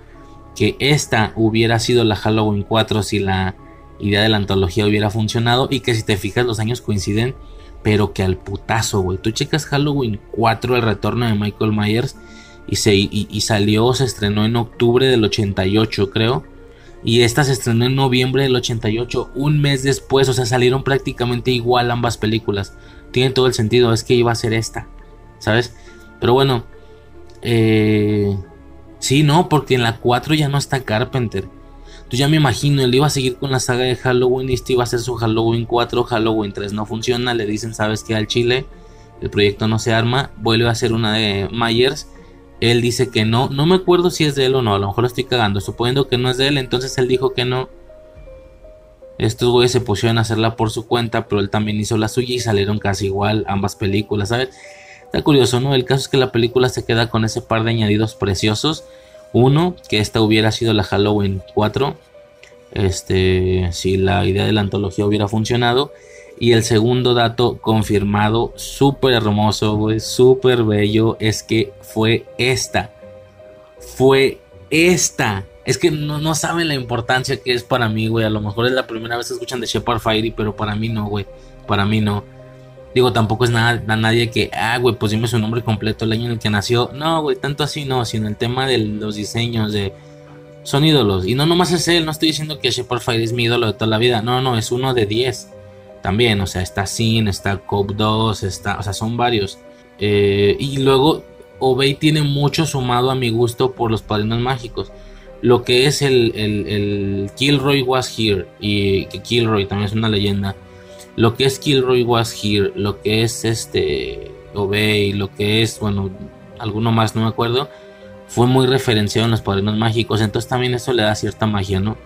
Que esta hubiera sido la Halloween 4 si la idea de la antología hubiera funcionado y que si te fijas los años coinciden pero que al putazo, güey. Tú checas Halloween 4, el retorno de Michael Myers, y, se, y, salió, se estrenó en octubre del 88, creo. Y esta se estrenó en noviembre del 88, un mes después, o sea, salieron prácticamente igual ambas películas. Tiene todo el sentido, es que iba a ser esta, ¿sabes? Pero bueno, eh, sí, no, porque en la 4 ya no está Carpenter. Entonces ya me imagino, él iba a seguir con la saga de Halloween y este iba a hacer su Halloween 4, Halloween 3 no funciona, le dicen, sabes que al Chile el proyecto no se arma, vuelve a hacer una de Myers, él dice que no, no me acuerdo si es de él o no, a lo mejor lo estoy cagando, suponiendo que no es de él, entonces él dijo que no. Estos güeyes se pusieron a hacerla por su cuenta, pero él también hizo la suya y salieron casi igual ambas películas, ¿sabes? Está curioso, ¿no? El caso es que la película se queda con ese par de añadidos preciosos uno, que esta hubiera sido la Halloween 4. Este, si la idea de la antología hubiera funcionado. Y el segundo dato confirmado, súper hermoso, güey, súper bello, es que fue esta. Fue esta. Es que no, no, saben la importancia que es para mí, güey. A lo mejor es la primera vez que escuchan de Shepard Fiery, pero para mí no, güey. Para mí no. Digo, tampoco es nada, nadie que, ah, güey, dime su nombre completo, el año en el que nació. No, güey, tanto así no, sino el tema de los diseños, de. Son ídolos. Y no nomás es él, no estoy diciendo que Shepard Fire es mi ídolo de toda la vida. No, no, es uno de 10. También, o sea, está Sin, está Cope 2, está, o sea, son varios. Eh, y luego, Obey tiene mucho sumado a mi gusto por los padrinos mágicos. Lo que es el, el, el Kilroy Was Here, y que Kilroy también es una leyenda lo que es Kilroy Was Here, lo que es este Obey, lo que es, bueno, alguno más, no me acuerdo, fue muy referenciado en los padrinos mágicos, entonces también eso le da cierta magia, ¿no?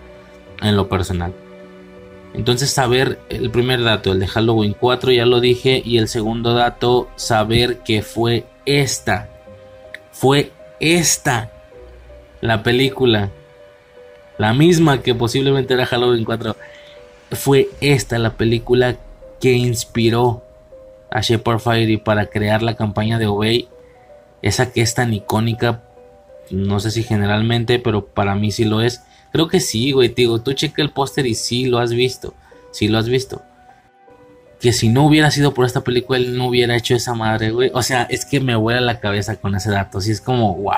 En lo personal. Entonces saber el primer dato, el de Halloween 4, ya lo dije, y el segundo dato, saber que fue esta, fue esta la película, la misma que posiblemente era Halloween 4 fue esta la película que inspiró a Shepard Fire y para crear la campaña de Obey, esa que es tan icónica, no sé si generalmente, pero para mí sí lo es. Creo que sí, güey, digo, tú checa el póster y sí lo has visto, sí lo has visto. Que si no hubiera sido por esta película, él no hubiera hecho esa madre, güey. O sea, es que me vuela la cabeza con ese dato. Así es como, wow,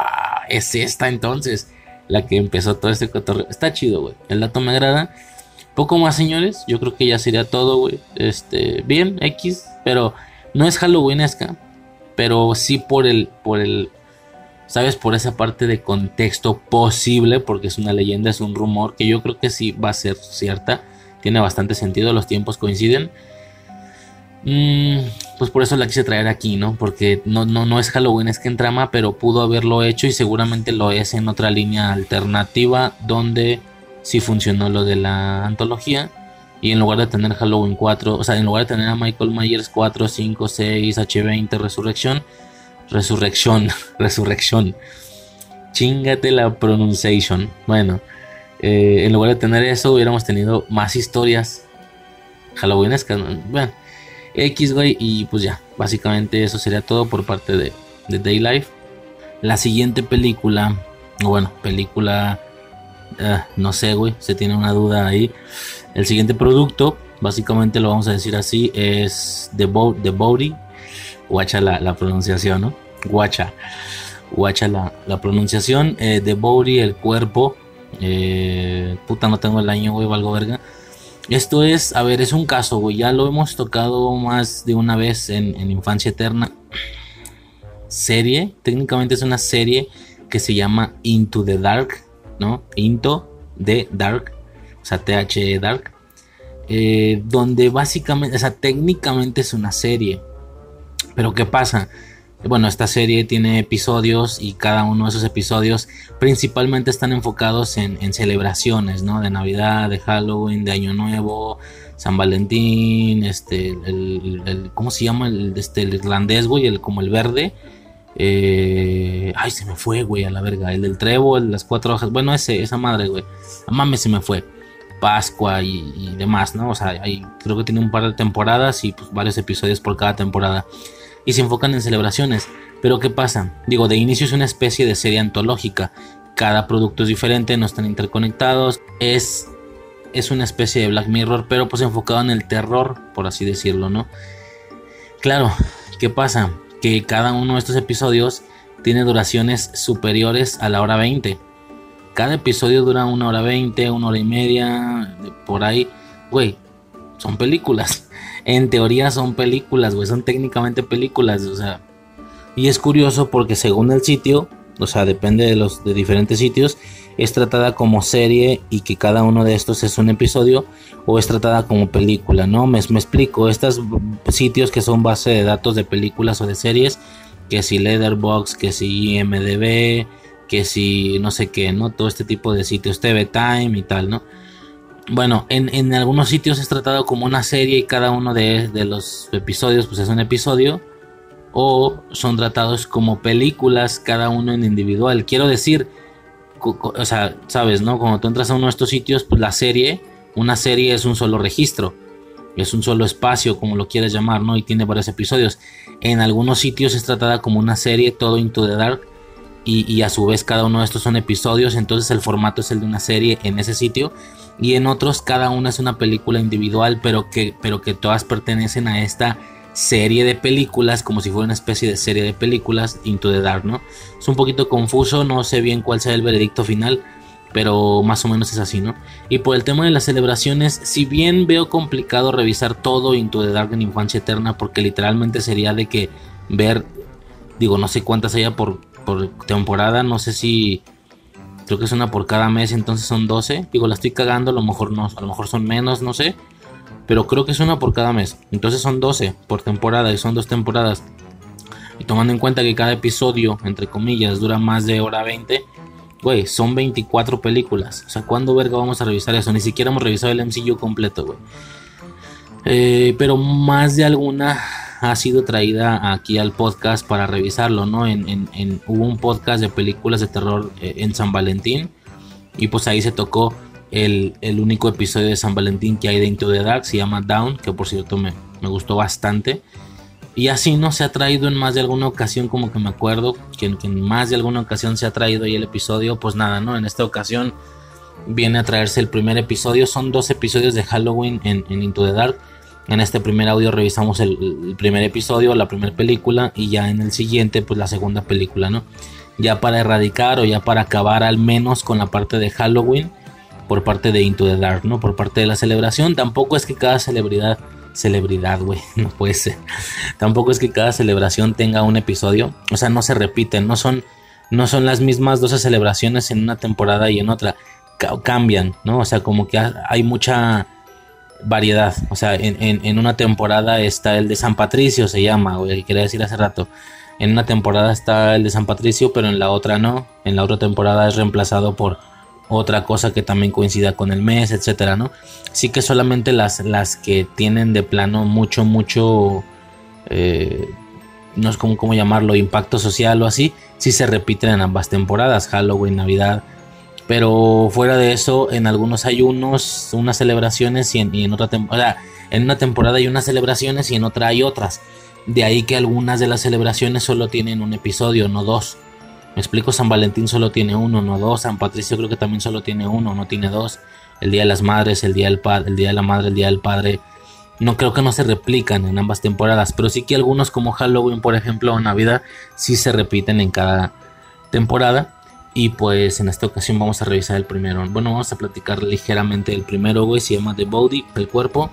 es esta entonces la que empezó todo este cotorreo. Está chido, güey. El dato me agrada. Poco más, señores. Yo creo que ya sería todo, güey. Este, bien, X. Pero no es Halloweenesca. Pero sí por el, por el, sabes, por esa parte de contexto posible. Porque es una leyenda, es un rumor. Que yo creo que sí va a ser cierta. Tiene bastante sentido. Los tiempos coinciden. Mm, pues por eso la quise traer aquí, ¿no? Porque no, no, no es Halloween, es que en trama, pero pudo haberlo hecho y seguramente lo es en otra línea alternativa donde sí funcionó lo de la antología. Y en lugar de tener Halloween 4, o sea, en lugar de tener a Michael Myers 4, 5, 6, H20, Resurrección, Resurrección, [laughs] Resurrección. Chingate la pronunciation. Bueno, eh, en lugar de tener eso, hubiéramos tenido más historias Halloweenescas. Bueno, X, güey. Y pues ya, básicamente eso sería todo por parte de, de Daylife. La siguiente película, bueno, película, uh, no sé, güey, se tiene una duda ahí. El siguiente producto, básicamente lo vamos a decir así, es The, Bo The Body. Guacha la, pronunciación, ¿no? Guacha. Guacha la, pronunciación. Eh, The Body, el cuerpo. Eh, puta, no tengo el año, güey, valgo verga. Esto es, a ver, es un caso, güey. Ya lo hemos tocado más de una vez en, Infancia Eterna. Serie, técnicamente es una serie que se llama Into the Dark, ¿no? Into the Dark, o sea, THE Dark. Eh, donde básicamente, o sea, técnicamente es una serie. Pero ¿qué pasa? Bueno, esta serie tiene episodios y cada uno de esos episodios principalmente están enfocados en, celebraciones, ¿no? De Navidad, de Halloween, de Año Nuevo, San Valentín, este, el ¿cómo se llama? El, este, el irlandés, güey, el, como el verde. Eh, ay, se me fue, güey, a la verga. El del trevo, las cuatro hojas. Bueno, ese, esa madre, güey. A mames se me fue. Pascua y, demás, ¿no? O sea, creo que tiene un par de temporadas y pues varios episodios por cada temporada y se enfocan en celebraciones. Pero ¿qué pasa? Digo, de inicio es una especie de serie antológica. Cada producto es diferente, no están interconectados. Es, es una especie de Black Mirror, pero pues enfocado en el terror, por así decirlo, ¿no? Claro, ¿qué pasa? Que cada uno de estos episodios tiene duraciones superiores a la hora 20. Cada episodio dura una hora 20, una hora y media, por ahí. Güey, son películas [laughs] en teoría son películas, güey, son técnicamente películas, o sea. Y es curioso porque según el sitio, o sea, depende de los de diferentes sitios, es tratada como serie y que cada uno de estos es un episodio o es tratada como película, ¿no? Me, me explico, estos sitios que son base de datos de películas o de series, que si Leatherbox, que si IMDB, que si no sé qué, ¿no? Todo este tipo de sitios, TV Time y tal, ¿no? bueno, en, en, algunos sitios es tratado como una serie y cada uno de, de, los episodios pues es un episodio. O son tratados como películas, cada uno en individual. Quiero decir, o sea, sabes, ¿no? Cuando tú entras a uno de estos sitios, pues la serie, una serie es un solo registro. Es un solo espacio, como lo quieras llamar, ¿no? Y tiene varios episodios. En algunos sitios es tratada como una serie, todo Into the Dark. Y, y a su vez cada uno de estos son episodios. Entonces el formato es el de una serie en ese sitio y en otros cada una es una película individual, pero que, pero que todas pertenecen a esta serie de películas, como si fuera una especie de serie de películas Into the Dark, ¿no? Es un poquito confuso, no sé bien cuál sea el veredicto final, pero más o menos es así, ¿no? Y por el tema de las celebraciones, si bien veo complicado revisar todo Into the Dark en Infancia Eterna, porque literalmente sería de que ver, digo, no sé cuántas haya por, por temporada, no sé si creo que es una por cada mes, entonces son 12. Digo, la estoy cagando, a lo mejor no, a lo mejor son menos, no sé. Pero creo que es una por cada mes. Entonces son 12 por temporada y son dos temporadas. Y tomando en cuenta que cada episodio, entre comillas, dura más de hora 20, güey, son 24 películas. O sea, ¿cuándo verga vamos a revisar eso? Ni siquiera hemos revisado el MCU completo, güey. Eh, pero más de alguna ha sido traída aquí al podcast para revisarlo, ¿no? En, hubo un podcast de películas de terror eh, en San Valentín y pues ahí se tocó el, único episodio de San Valentín que hay de Into the Dark, se llama Down, que por cierto me, me gustó bastante. Y así no se ha traído en más de alguna ocasión, como que me acuerdo, que, en más de alguna ocasión se ha traído ahí el episodio. Pues nada, ¿no? En esta ocasión viene a traerse el primer episodio. Son dos episodios de Halloween en, Into the Dark. En este primer audio revisamos el, primer episodio, la primera película, y ya en el siguiente, pues la segunda película, ¿no? Ya para erradicar o ya para acabar al menos con la parte de Halloween por parte de Into the Dark, ¿no? Por parte de la celebración. Tampoco es que cada celebridad celebridad, güey. [laughs] No puede ser. Tampoco es que cada celebración tenga un episodio. O sea, no se repiten. No son, no son las mismas 12 celebraciones en una temporada y en otra. cambian, ¿no? O sea, como que hay mucha variedad. O sea, en, una temporada está el de San Patricio, se llama, güey. Quería decir hace rato. En una temporada está el de San Patricio, pero en la otra no. En la otra temporada es reemplazado por otra cosa que también coincida con el mes, etcétera, ¿no? Sí que solamente las, las que tienen de plano mucho, mucho, eh, no es como cómo llamarlo, impacto social o así, sí se repiten en ambas temporadas, Halloween, Navidad. Pero fuera de eso, en algunos hay unos, unas celebraciones y en, y en otra temporada, en una temporada hay unas celebraciones y en otra hay otras. De ahí que algunas de las celebraciones solo tienen un episodio, no dos. Me explico, San Valentín solo tiene uno, no dos. San Patricio creo que también solo tiene uno, no tiene dos. El Día de las Madres, el Día del Padre, el Día de la Madre, el Día del Padre. No creo que no se replican en ambas temporadas, pero sí que algunos como Halloween, por ejemplo, o Navidad, sí se repiten en cada temporada. Y pues en esta ocasión vamos a revisar el primero. Bueno, vamos a platicar ligeramente el primero, güey. Se llama The Body, el cuerpo.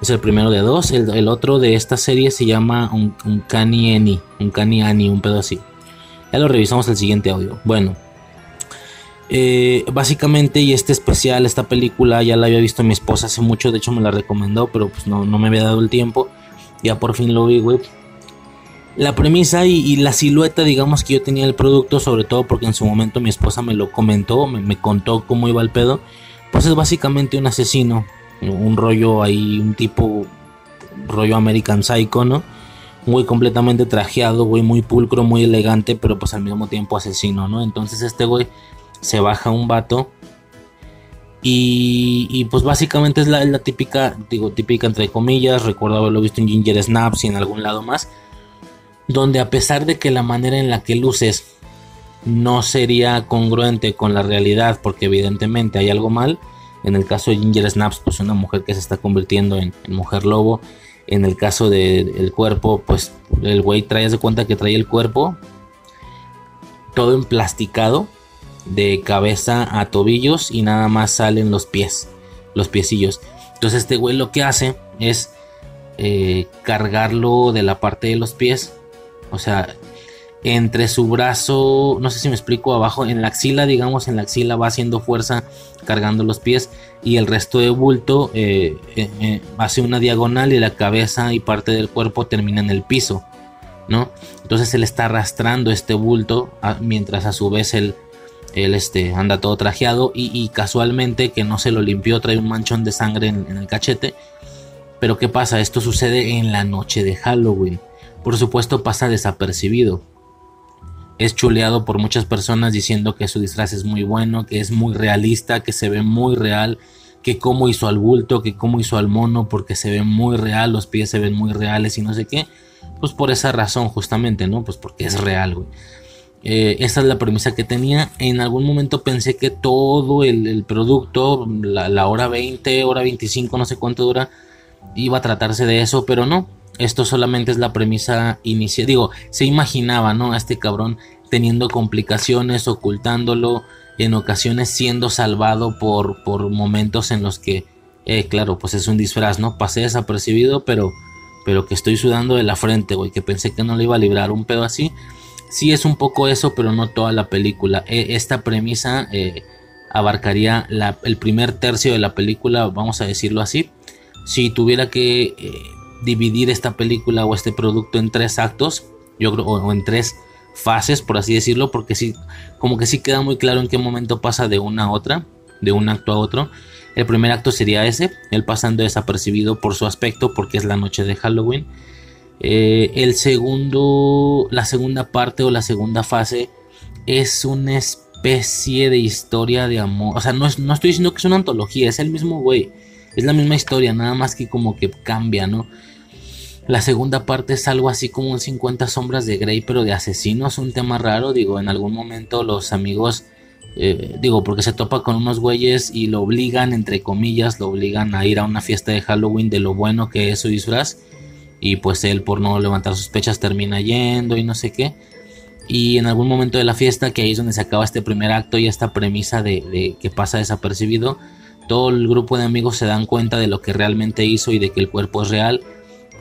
Es el primero de dos. El, otro de esta serie se llama un, un Cani Un Cani un pedo así. Ya lo revisamos el siguiente audio. Bueno, eh, básicamente, y este especial, esta película, ya la había visto mi esposa hace mucho. De hecho, me la recomendó, pero pues no, no me había dado el tiempo. Ya por fin lo vi, güey. La premisa y, la silueta, digamos, que yo tenía el producto, sobre todo porque en su momento mi esposa me lo comentó, me, me contó cómo iba el pedo. Pues es básicamente un asesino, un rollo ahí, un tipo rollo American Psycho, ¿no? Güey completamente trajeado, güey muy pulcro, muy elegante, pero pues al mismo tiempo asesino, ¿no? Entonces este güey se baja un vato y, pues básicamente es la, típica, digo típica entre comillas, recuerdo haberlo visto en Ginger Snaps y en algún lado más, donde a pesar de que la manera en la que luces no sería congruente con la realidad, porque evidentemente hay algo mal, en el caso de Ginger Snaps, pues una mujer que se está convirtiendo en mujer lobo, en el caso del cuerpo, pues el güey trae de cuenta que trae el cuerpo todo emplasticado de cabeza a tobillos y nada más salen los pies, los piecillos. Entonces este güey lo que hace es eh, cargarlo de la parte de los pies, o sea, entre su brazo, no sé si me explico, abajo en la axila, digamos, en la axila va haciendo fuerza cargando los pies y el resto de bulto eh, eh, eh, hace una diagonal y la cabeza y parte del cuerpo termina en el piso, ¿no? Entonces él está arrastrando este bulto mientras a su vez él, este, anda todo trajeado y, casualmente que no se lo limpió trae un manchón de sangre en el cachete. Pero ¿qué pasa? Esto sucede en la noche de Halloween. Por supuesto pasa desapercibido es chuleado por muchas personas diciendo que su disfraz es muy bueno, que es muy realista, que se ve muy real, que cómo hizo al bulto, que cómo hizo al mono, porque se ve muy real, los pies se ven muy reales y no sé qué. Pues por esa razón justamente, ¿no? Pues porque es real, güey. Eh, esta es la premisa que tenía. En algún momento pensé que todo el, producto, la, la, hora 20, hora 25, no sé cuánto dura, iba a tratarse de eso, pero no esto solamente es la premisa inicial. Digo, se imaginaba, ¿no? A este cabrón teniendo complicaciones, ocultándolo, en ocasiones siendo salvado por, por momentos en los que, eh, claro, pues es un disfraz, ¿no? Pasé desapercibido, pero, pero que estoy sudando de la frente, güey, que pensé que no le iba a librar un pedo así. Sí es un poco eso, pero no toda la película. E, esta premisa eh, abarcaría el primer tercio de la película, vamos a decirlo así. Si tuviera que eh, dividir esta película o este producto en tres actos, yo creo, o en tres fases, por así decirlo, porque sí, como que sí queda muy claro en qué momento pasa de una a otra, de un acto a otro. El primer acto sería ese, él pasando desapercibido por su aspecto, porque es la noche de Halloween. Eh, el segundo, la segunda parte o la segunda fase es una especie de historia de amor. O sea, no, no estoy diciendo que es una antología, es el mismo güey. Es la misma historia, nada más que como que cambia, ¿no? La segunda parte es algo así como un 50 sombras de Grey, pero de asesinos, un tema raro. Digo, en algún momento los amigos, eh, digo, porque se topa con unos güeyes y lo obligan, entre comillas, lo obligan a ir a una fiesta de Halloween de lo bueno que es su disfraz. Y pues él, por no levantar sospechas, termina yendo y no sé qué. Y en algún momento de la fiesta, que ahí es donde se acaba este primer acto y esta premisa de, de que pasa desapercibido, todo el grupo de amigos se dan cuenta de lo que realmente hizo y de que el cuerpo es real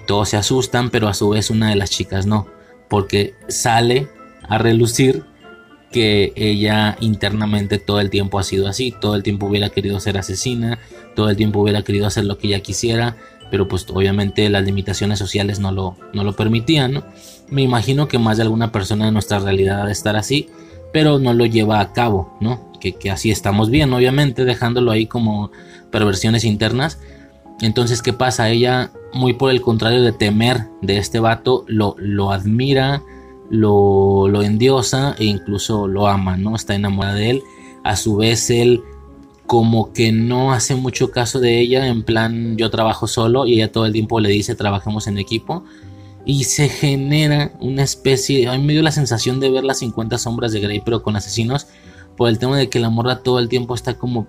todos se asustan, pero a su vez una de las chicas no, porque sale a relucir que ella internamente todo el tiempo ha sido así, todo el tiempo hubiera querido ser asesina, todo el tiempo hubiera querido hacer lo que ella quisiera, pero pues obviamente las limitaciones sociales no lo, no lo permitían. Me imagino que más de alguna persona en nuestra realidad ha de estar así, pero no lo lleva a cabo, ¿no? Que, que así estamos bien, obviamente, dejándolo ahí como perversiones internas. Entonces, ¿qué pasa? Ella muy por el contrario de temer de este vato, lo, lo admira, lo, lo endiosa e incluso lo ama, ¿no? Está enamorada de él. A su vez, él como que no hace mucho caso de ella, en plan yo trabajo solo y ella todo el tiempo le dice trabajemos en equipo. Y se genera una especie, a mí me dio la sensación de ver las 50 sombras de Grey pero con asesinos, por el tema de que la morra todo el tiempo está como,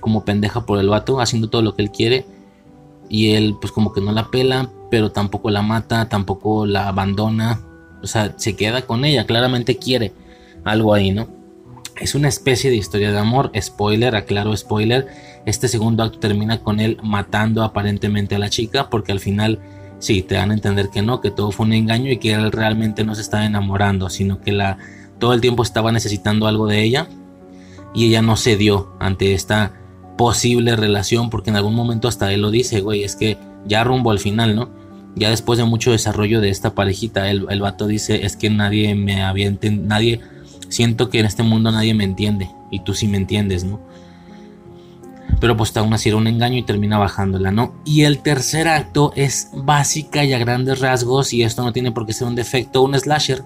como pendeja por el vato, haciendo todo lo que él quiere. Y él pues como que no la pela, pero tampoco la mata, tampoco la abandona, o sea, se queda con ella, claramente quiere algo ahí, ¿no? Es una especie de historia de amor, spoiler, aclaro spoiler, este segundo acto termina con él matando aparentemente a la chica porque al final sí, te dan a entender que no, que todo fue un engaño y que él realmente no se estaba enamorando, sino que la, todo el tiempo estaba necesitando algo de ella y ella no cedió ante esta posible relación, porque en algún momento hasta él lo dice, güey, es que ya rumbo al final, ¿no? Ya después de mucho desarrollo de esta parejita, el, el vato dice, es que nadie me había nadie, siento que en este mundo nadie me entiende, y tú sí me entiendes, ¿no? Pero pues aún así era un engaño y termina bajándola, ¿no? Y el tercer acto es básica y a grandes rasgos, y esto no tiene por qué ser un defecto, un slasher.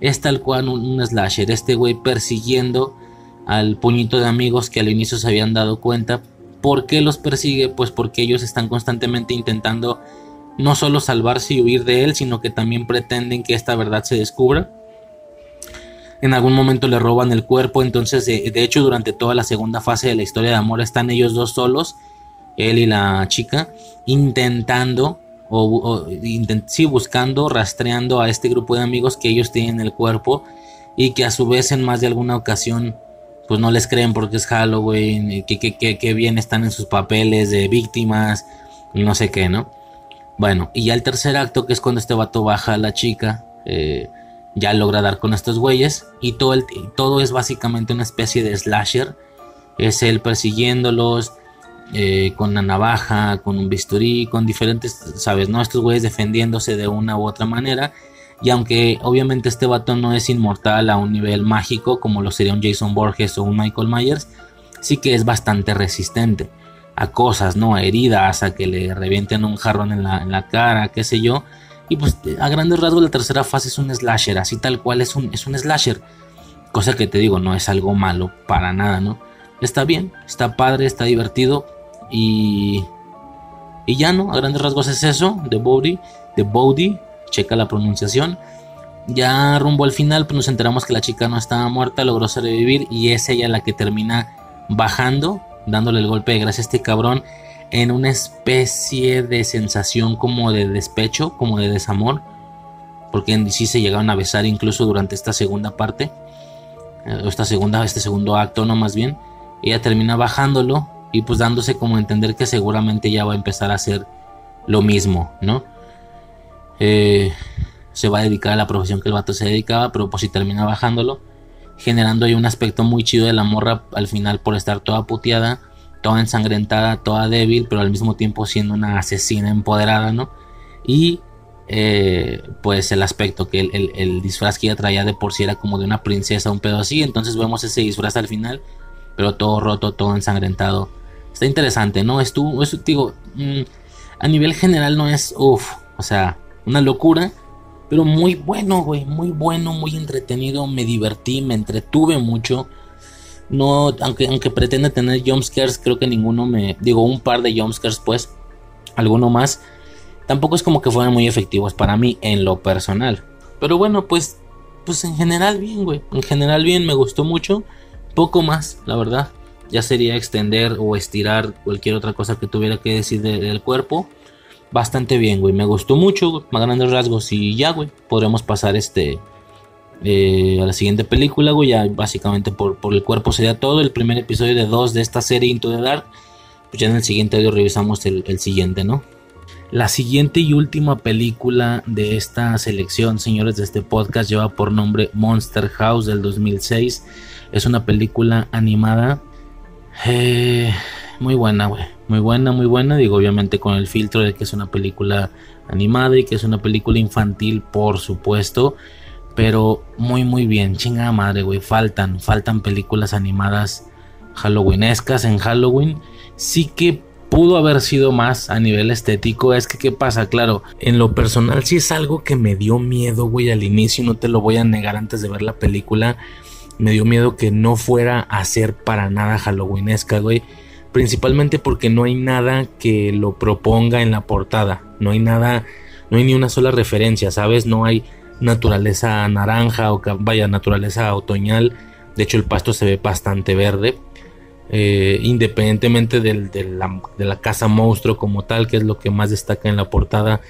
Es tal cual un, un slasher, este güey persiguiendo al puñito de amigos que al inicio se habían dado cuenta. ¿Por qué los persigue? Pues porque ellos están constantemente intentando no solo salvarse y huir de él, sino que también pretenden que esta verdad se descubra. En algún momento le roban el cuerpo, entonces de, hecho durante toda la segunda fase de la historia de amor están ellos dos solos, él y la chica, intentando o, sí, buscando, rastreando a este grupo de amigos que ellos tienen el cuerpo y que a su vez en más de alguna ocasión pues no les creen porque es Halloween, que, que, bien están en sus papeles de víctimas, no sé qué, ¿no? Bueno, y ya el tercer acto, que es cuando este vato baja a la chica, eh, ya logra dar con estos güeyes, y todo, el, todo es básicamente una especie de slasher, es él persiguiéndolos, eh, con una navaja, con un bisturí, con diferentes, ¿sabes? ¿No? Estos güeyes defendiéndose de una u otra manera y aunque obviamente este vato no es inmortal a un nivel mágico como lo sería un Jason Borges o un Michael Myers, sí que es bastante resistente a cosas, ¿no? A heridas, a que le revienten un jarrón en la, cara, qué sé yo. Y pues a grandes rasgos la tercera fase es un slasher, así tal cual es un, es un slasher. Cosa que te digo, no es algo malo para nada, ¿no? Está bien, está padre, está divertido y... Y ya, ¿no? A grandes rasgos es eso, The Body, The Body, checa la pronunciación. Ya rumbo al final, pues nos enteramos que la chica no estaba muerta, logró sobrevivir y es ella la que termina bajando, dándole el golpe de gracia a este cabrón en una especie de sensación como de despecho, como de desamor, porque en sí se llegaron a besar incluso durante esta segunda parte, eh, esta segunda, este segundo acto, no más bien. Ella termina bajándolo y pues dándose como a entender que seguramente ya va a empezar a hacer lo mismo, ¿no? Eh, se va a dedicar a la profesión que el vato se dedicaba, pero pues si termina bajándolo, generando ahí un aspecto muy chido de la morra al final por estar toda puteada, toda ensangrentada, toda débil, pero al mismo tiempo siendo una asesina empoderada, ¿no? Y eh, pues el aspecto que el, disfraz que ella traía de por sí era como de una princesa, un pedo así, entonces vemos ese disfraz al final, pero todo roto, todo ensangrentado. Está interesante, ¿no? Es tú, es, digo, mm, a nivel general no es, uff, o sea, una locura, pero muy bueno, güey, muy bueno, muy entretenido, me divertí, me entretuve mucho. No, aunque, aunque pretende tener jumpscares, creo que ninguno me. Digo, un par de jumpscares, pues. Alguno más. tampoco es como que fueran muy efectivos para mí en lo personal. Pero bueno, pues, pues en general bien, güey. En general bien, me gustó mucho. Poco más, la verdad. Ya sería extender o estirar cualquier otra cosa que tuviera que decir del cuerpo. Bastante bien, güey. Me gustó mucho, más grandes rasgos. Y ya, güey. Podremos pasar este. Eh, a la siguiente película, güey. Ya básicamente por, por el cuerpo sería todo. El primer episodio de dos de esta serie Into the Dark. Pues ya en el siguiente audio revisamos el, el siguiente, ¿no? La siguiente y última película de esta selección, señores, de este podcast lleva por nombre Monster House del 2006. Es una película animada. Eh, muy buena, güey. Muy buena, muy buena. Digo, obviamente con el filtro de que es una película animada y que es una película infantil, por supuesto. Pero muy, muy bien. Chingada madre, güey. Faltan, faltan películas animadas halloweenescas en Halloween. Sí que pudo haber sido más a nivel estético. Es que, ¿qué pasa? Claro, en lo personal sí es algo que me dio miedo, güey, al inicio. No te lo voy a negar antes de ver la película. Me dio miedo que no fuera a ser para nada halloweenesca, güey. Principalmente porque no hay nada que lo proponga en la portada. No hay nada, no hay ni una sola referencia, ¿sabes? No hay naturaleza naranja o vaya, naturaleza otoñal. De hecho, el pasto se ve bastante verde. Eh, independientemente de, la, casa monstruo como tal, que es lo que más destaca en la portada,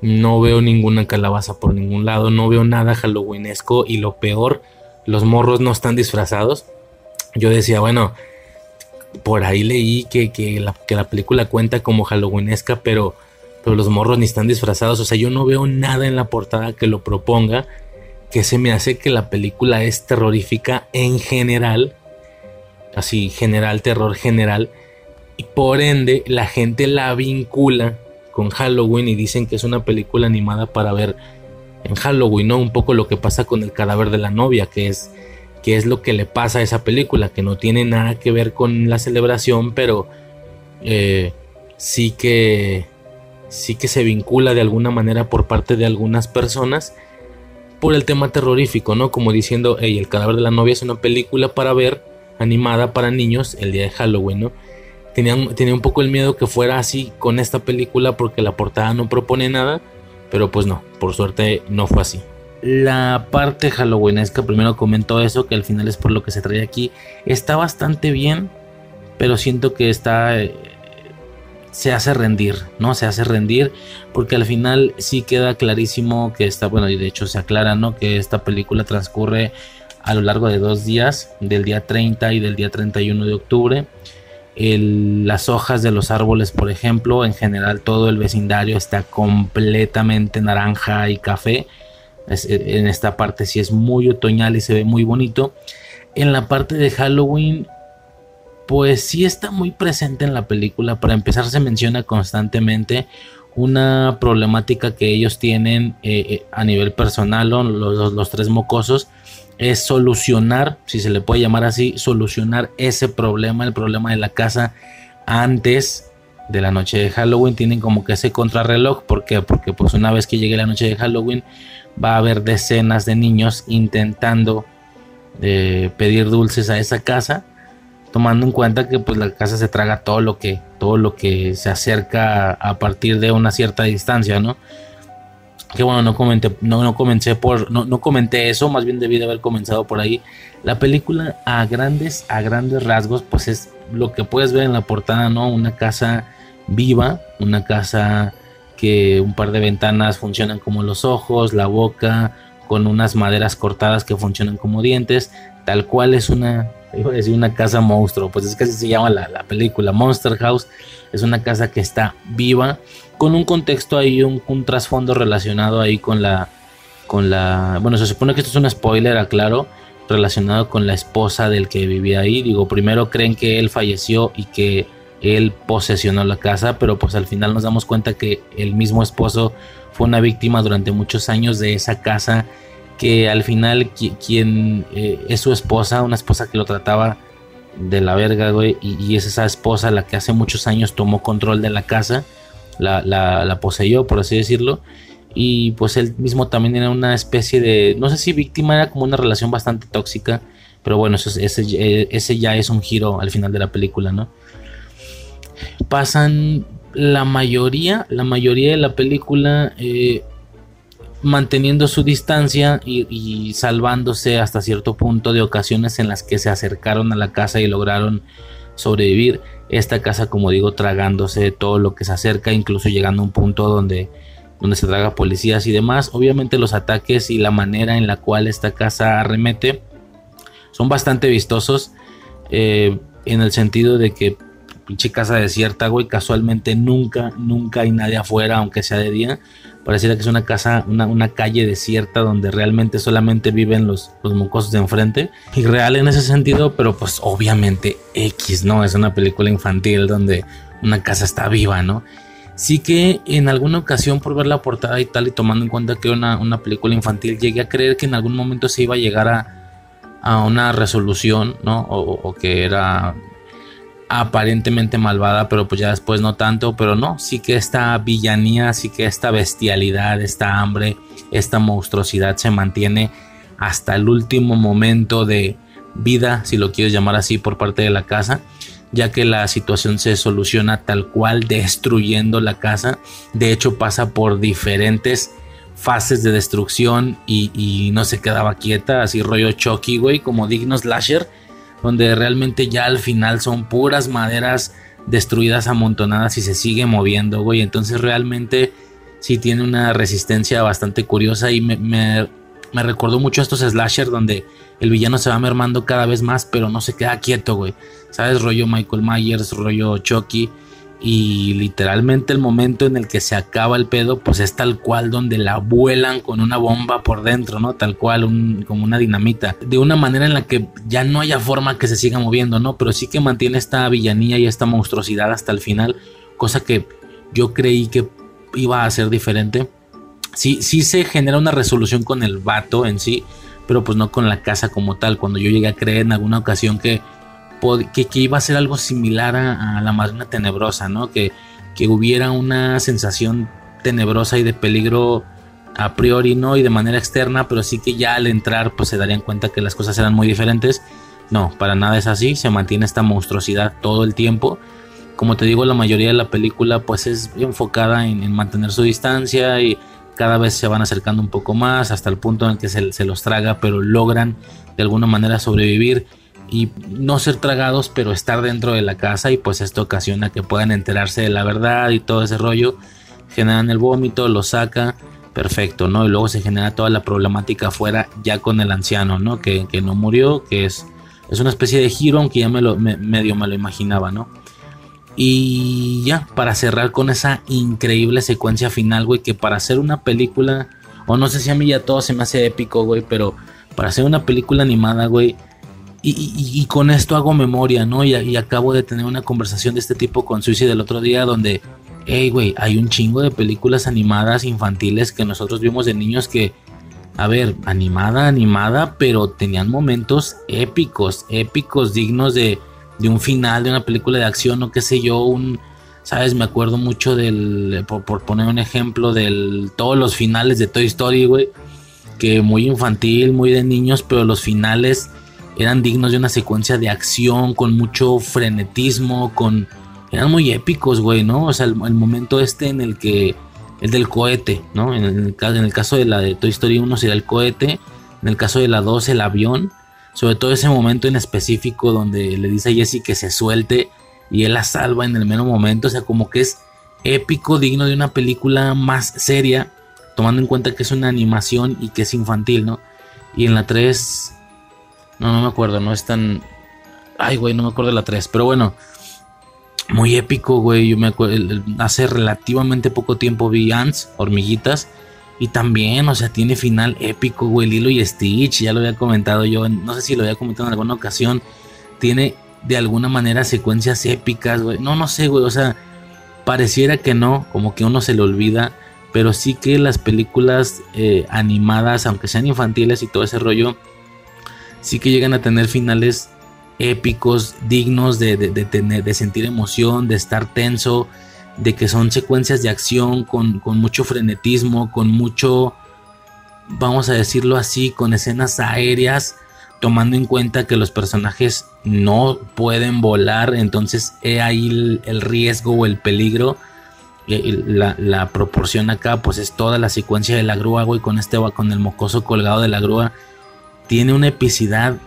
no veo ninguna calabaza por ningún lado, no veo nada halloweenesco y lo peor, los morros no están disfrazados. Yo decía, bueno, por ahí leí que, la, que la, película cuenta como halloweenesca, pero, pero los morros ni están disfrazados, o sea, yo no veo nada en la portada que lo proponga, que se me hace que la película es terrorífica en general así general, terror general, y por ende la gente la vincula con Halloween y dicen que es una película animada para ver en Halloween, ¿no? Un poco lo que pasa con el cadáver de la novia, que es, que es lo que le pasa a esa película, que no tiene nada que ver con la celebración, pero eh, sí que sí que se vincula de alguna manera por parte de algunas personas por el tema terrorífico, ¿no? Como diciendo, el cadáver de la novia es una película para ver animada para niños el día de Halloween, ¿no? Tenía, tenía un poco el miedo que fuera así con esta película porque la portada no propone nada, pero pues no, por suerte no fue así. La parte halloweenesca, primero comentó eso, que al final es por lo que se trae aquí, está bastante bien, pero siento que está... Eh, se hace rendir, ¿no? Se hace rendir porque al final sí queda clarísimo que está, bueno, y de hecho se aclara, ¿no? Que esta película transcurre a lo largo de dos días, del día 30 y del día 31 de octubre. las hojas de los árboles, por ejemplo, en general todo el vecindario está completamente naranja y café. En esta parte sí es muy otoñal y se ve muy bonito. En la parte de Halloween, pues sí está muy presente en la película. Para empezar, se menciona constantemente una problemática que ellos tienen eh, eh, a nivel personal, los, los tres mocosos es solucionar, si se le puede llamar así, solucionar ese problema, el problema de la casa antes de la noche de Halloween. Tienen como que ese contrarreloj. ¿Por qué? Porque pues una vez que llegue la noche de Halloween va a haber decenas de niños intentando eh, pedir dulces a esa casa. Tomando en cuenta que pues la casa se traga todo lo que, todo lo que se acerca a partir de una cierta distancia, ¿no? que bueno, no comenté, no, no comencé por, no, no eso, más bien debí de haber comenzado por ahí. La película a grandes, a grandes rasgos, pues es lo que puedes ver en la portada, ¿no? Una casa viva, una casa que un par de ventanas funcionan como los ojos, la boca, con unas maderas cortadas que funcionan como dientes, tal cual es una, [laughs] decir una casa monstruo, pues es que así se llama la, la película, Monster House, es una casa que está viva con un contexto ahí, un, trasfondo relacionado ahí con la, con la, bueno, se supone que esto es un spoiler, aclaro, relacionado con la esposa del que vivía ahí. Digo, primero creen que él falleció y que él posesionó la casa, pero pues al final nos damos cuenta que el mismo esposo fue una víctima durante muchos años de esa casa, que al final quien eh, es su esposa, una esposa que lo trataba de la verga, güey, y, es esa esposa la que hace muchos años tomó control de la casa la, la, poseyó, por así decirlo. Y pues él mismo también era una especie de, no sé si víctima, era como una relación bastante tóxica. Pero bueno, ese, ese ya es un giro al final de la película, ¿no? Pasan la mayoría, la mayoría de la película eh, manteniendo su distancia y, salvándose hasta cierto punto de ocasiones en las que se acercaron a la casa y lograron sobrevivir. Esta casa, como digo, tragándose todo lo que se acerca, incluso llegando a un punto donde, donde se traga policías y demás. Obviamente los ataques y la manera en la cual esta casa arremete son bastante vistosos. Eh, en el sentido de que pinche casa desierta, güey, casualmente nunca, nunca hay nadie afuera, aunque sea de día. Pareciera que es una casa, una, calle desierta donde realmente solamente viven los, los mocosos de enfrente. Y real en ese sentido, pero pues obviamente X, ¿no? Es una película infantil donde una casa está viva, ¿no? Sí que en alguna ocasión por ver la portada y tal y tomando en cuenta que una, una película infantil, llegué a creer que en algún momento se iba a llegar a, a una resolución, ¿no? O, que era aparentemente malvada, pero pues ya después no tanto, pero no, sí que esta villanía, sí que esta bestialidad, esta hambre, esta monstruosidad se mantiene hasta el último momento de vida, si lo quieres llamar así, por parte de la casa, ya que la situación se soluciona tal cual destruyendo la casa, de hecho pasa por diferentes fases de destrucción y, no se quedaba quieta, así rollo Chucky, güey, como digno slasher, donde realmente ya al final son puras maderas destruidas, amontonadas y se sigue moviendo, güey. Entonces realmente sí tiene una resistencia bastante curiosa y me, me, me recordó mucho a estos slasher donde el villano se va mermando cada vez más, pero no se queda quieto, güey. ¿Sabes? Rollo Michael Myers, rollo Chucky y literalmente el momento en el que se acaba el pedo pues es tal cual donde la vuelan con una bomba por dentro, ¿no? Tal cual como una dinamita, de una manera en la que ya no haya forma que se siga moviendo, ¿no? Pero sí que mantiene esta villanía y esta monstruosidad hasta el final, cosa que yo creí que iba a ser diferente. Sí, sí se genera una resolución con el vato en sí, pero pues no con la casa como tal. Cuando yo llegué a creer en alguna ocasión que que, iba a ser algo similar a, la marina tenebrosa, ¿no? Que, que hubiera una sensación tenebrosa y de peligro a priori, ¿no? Y de manera externa, pero sí que ya al entrar pues se darían cuenta que las cosas eran muy diferentes. No, para nada es así, se mantiene esta monstruosidad todo el tiempo. Como te digo, la mayoría de la película pues es enfocada en, mantener su distancia y cada vez se van acercando un poco más hasta el punto en que se los traga, pero logran de alguna manera sobrevivir y no ser tragados, pero estar dentro de la casa y pues esto ocasiona que puedan enterarse de la verdad y todo ese rollo. Generan el vómito, lo saca, perfecto, ¿no? Y luego se genera toda la problemática afuera ya con el anciano, ¿no? Que, no murió, que es, es una especie de giro, aunque ya me lo, medio me lo imaginaba, ¿no? Y ya, para cerrar con esa increíble secuencia final, güey, que para hacer una película, o no sé si a mí ya todo se me hace épico, güey, pero para hacer una película animada, güey, y, con esto hago memoria, ¿no? Y, acabo de tener una conversación de este tipo con Suicide del otro día donde, hey, güey, hay un chingo de películas animadas infantiles que nosotros vimos de niños que, a ver, animada, animada, pero tenían momentos épicos, épicos, dignos de, de un final de una película de acción o qué sé yo, un... ¿Sabes? Me acuerdo mucho del, por, por poner un ejemplo, del todos los finales de Toy Story, güey, que muy infantil, muy de niños, pero los finales eran dignos de una secuencia de acción con mucho frenetismo, con eran muy épicos, güey, ¿no? O sea, el, momento este en el que el del cohete, ¿no? En el, en el, caso de la de Toy Story 1 sería el cohete, en el caso de la 2 el avión, sobre todo ese momento en específico donde le dice a Jesse que se suelte y él la salva en el menos momento, o sea, como que es épico, digno de una película más seria, tomando en cuenta que es una animación y que es infantil, ¿no? Y en la 3 no, no me acuerdo, no es tan. Ay, güey, no me acuerdo de la 3. Pero bueno, muy épico, güey. Yo me acuerdo. Hace relativamente poco tiempo vi Ants, hormiguitas. Y también, o sea, tiene final épico, güey. Lilo y Stitch, ya lo había comentado yo. No sé si lo había comentado en alguna ocasión. Tiene de alguna manera secuencias épicas, güey. No, no sé, güey. O sea, pareciera que no, como que uno se le olvida. Pero sí que las películas eh, animadas, aunque sean infantiles y todo ese rollo, sí que llegan a tener finales épicos, dignos de, tener, de sentir emoción, de estar tenso, de que son secuencias de acción con, mucho frenetismo, con mucho, vamos a decirlo así, con escenas aéreas, tomando en cuenta que los personajes no pueden volar, entonces he ahí el, el riesgo o el peligro eh, la, la, proporción acá pues es toda la secuencia de la grúa, güey, con este con el mocoso colgado de la grúa. Tiene una epicidad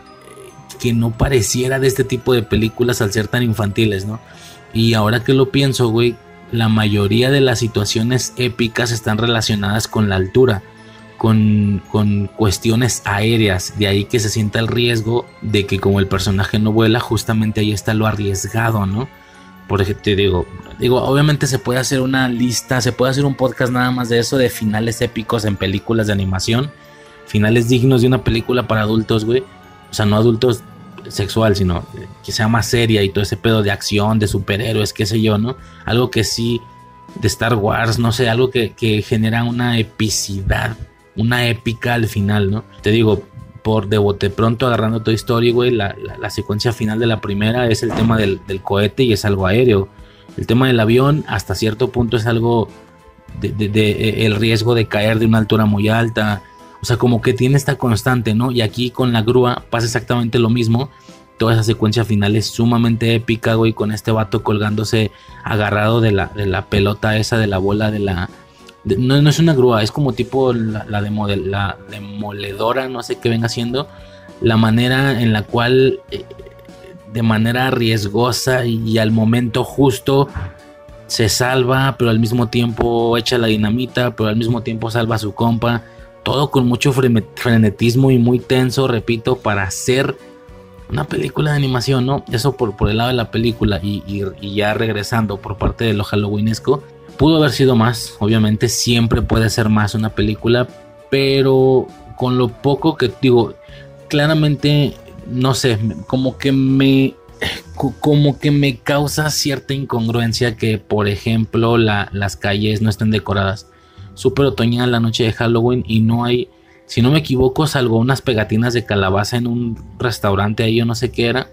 que no pareciera de este tipo de películas al ser tan infantiles, ¿no? Y ahora que lo pienso, güey, la mayoría de las situaciones épicas están relacionadas con la altura, con, con, cuestiones aéreas, de ahí que se sienta el riesgo de que como el personaje no vuela, justamente ahí está lo arriesgado, ¿no? Porque te digo, digo, obviamente se puede hacer una lista, se puede hacer un podcast nada más de eso, de finales épicos en películas de animación, finales dignos de una película para adultos, güey. O sea, no adultos sexual, sino que sea más seria y todo ese pedo de acción, de superhéroes, qué sé yo, ¿no? Algo que sí, de Star Wars, no sé, algo que, genera una epicidad, una épica al final, ¿no? Te digo, por de bote pronto agarrando tu historia, güey, la, secuencia final de la primera es el tema del, cohete y es algo aéreo. El tema del avión hasta cierto punto es algo de, de, el riesgo de caer de una altura muy alta, o sea, como que tiene esta constante, ¿no? Y aquí con la grúa pasa exactamente lo mismo. Toda esa secuencia final es sumamente épica, güey, con este vato colgándose agarrado de la, de la pelota esa, de la bola de la... no, no, es una grúa, es como tipo la, demoledora, no sé qué venga haciendo. La manera en la cual, eh, de manera riesgosa y al momento justo, se salva, pero al mismo tiempo echa la dinamita, pero al mismo tiempo salva a su compa todo con mucho frenetismo y muy tenso, repito, para hacer una película de animación, ¿no? Eso por, por el lado de la película y, ya regresando por parte de lo halloweenesco, pudo haber sido más, obviamente siempre puede ser más una película, pero con lo poco que digo, claramente, no sé, como que me como que me causa cierta incongruencia que, por ejemplo, las calles no estén decoradas súper otoñal la noche de Halloween y no hay, si no me equivoco, salvo unas pegatinas de calabaza en un restaurante ahí, yo no sé qué era.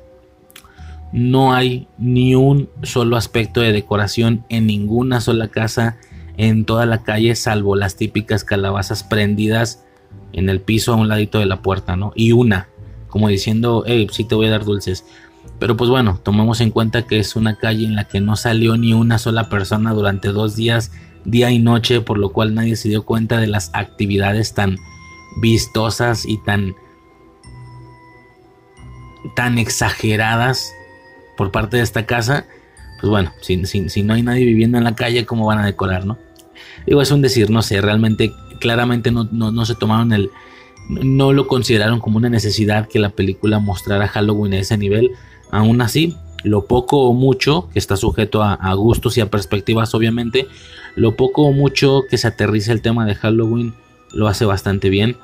No hay ni un solo aspecto de decoración en ninguna sola casa en toda la calle, salvo las típicas calabazas prendidas en el piso a un ladito de la puerta, ¿no? Y una, como diciendo, hey, sí te voy a dar dulces. Pero pues bueno, tomemos en cuenta que es una calle en la que no salió ni una sola persona durante dos días día y noche, por lo cual nadie se dio cuenta de las actividades tan vistosas y tan tan exageradas por parte de esta casa, pues bueno, si, no hay nadie viviendo en la calle, ¿cómo van a decorar, no? Digo, es un decir, no sé, realmente, claramente no, no, se tomaron el, no lo consideraron como una necesidad que la película mostrara Halloween a ese nivel. Aún así, lo poco o mucho, que está sujeto a, gustos y a perspectivas obviamente, lo poco o mucho que se aterriza el tema de Halloween lo hace bastante bien.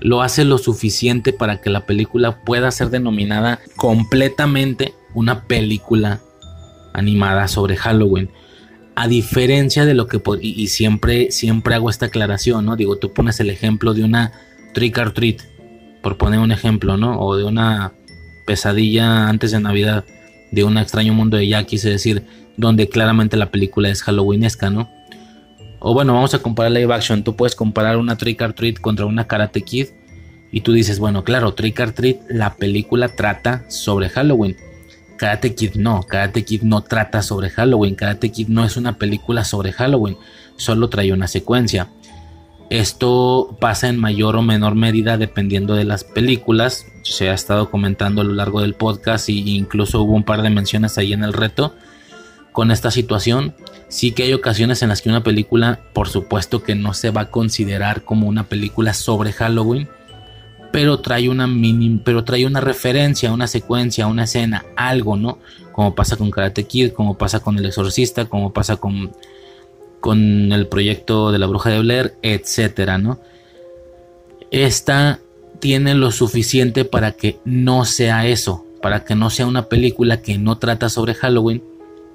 Lo hace lo suficiente para que la película pueda ser denominada completamente una película animada sobre Halloween. A diferencia de lo que y, siempre siempre hago esta aclaración, ¿no? Digo, tú pones el ejemplo de una trick or treat, por poner un ejemplo, ¿no? O de una pesadilla antes de Navidad, de un extraño mundo de Jack, quise decir, donde claramente la película es halloweenesca, ¿no? O bueno, vamos a comparar live action. Tú puedes comparar una Trick or Treat contra una Karate Kid. Y tú dices, bueno, claro, Trick or Treat, la película trata sobre Halloween. Karate Kid no, Karate Kid no trata sobre Halloween. Karate Kid no es una película sobre Halloween. Solo trae una secuencia. Esto pasa en mayor o menor medida dependiendo de las películas. Se ha estado comentando a lo largo del podcast e incluso hubo un par de menciones ahí en el reto con esta situación. Sí que hay ocasiones en las que una película, por supuesto que no se va a considerar como una película sobre Halloween, pero trae una mini, pero trae una referencia, una secuencia, una escena, algo, ¿no? Como pasa con Karate Kid, como pasa con El Exorcista, como pasa con con el proyecto de la Bruja de Blair, etcétera, ¿no? Esta tiene lo suficiente para que no sea eso, para que no sea una película que no trata sobre Halloween,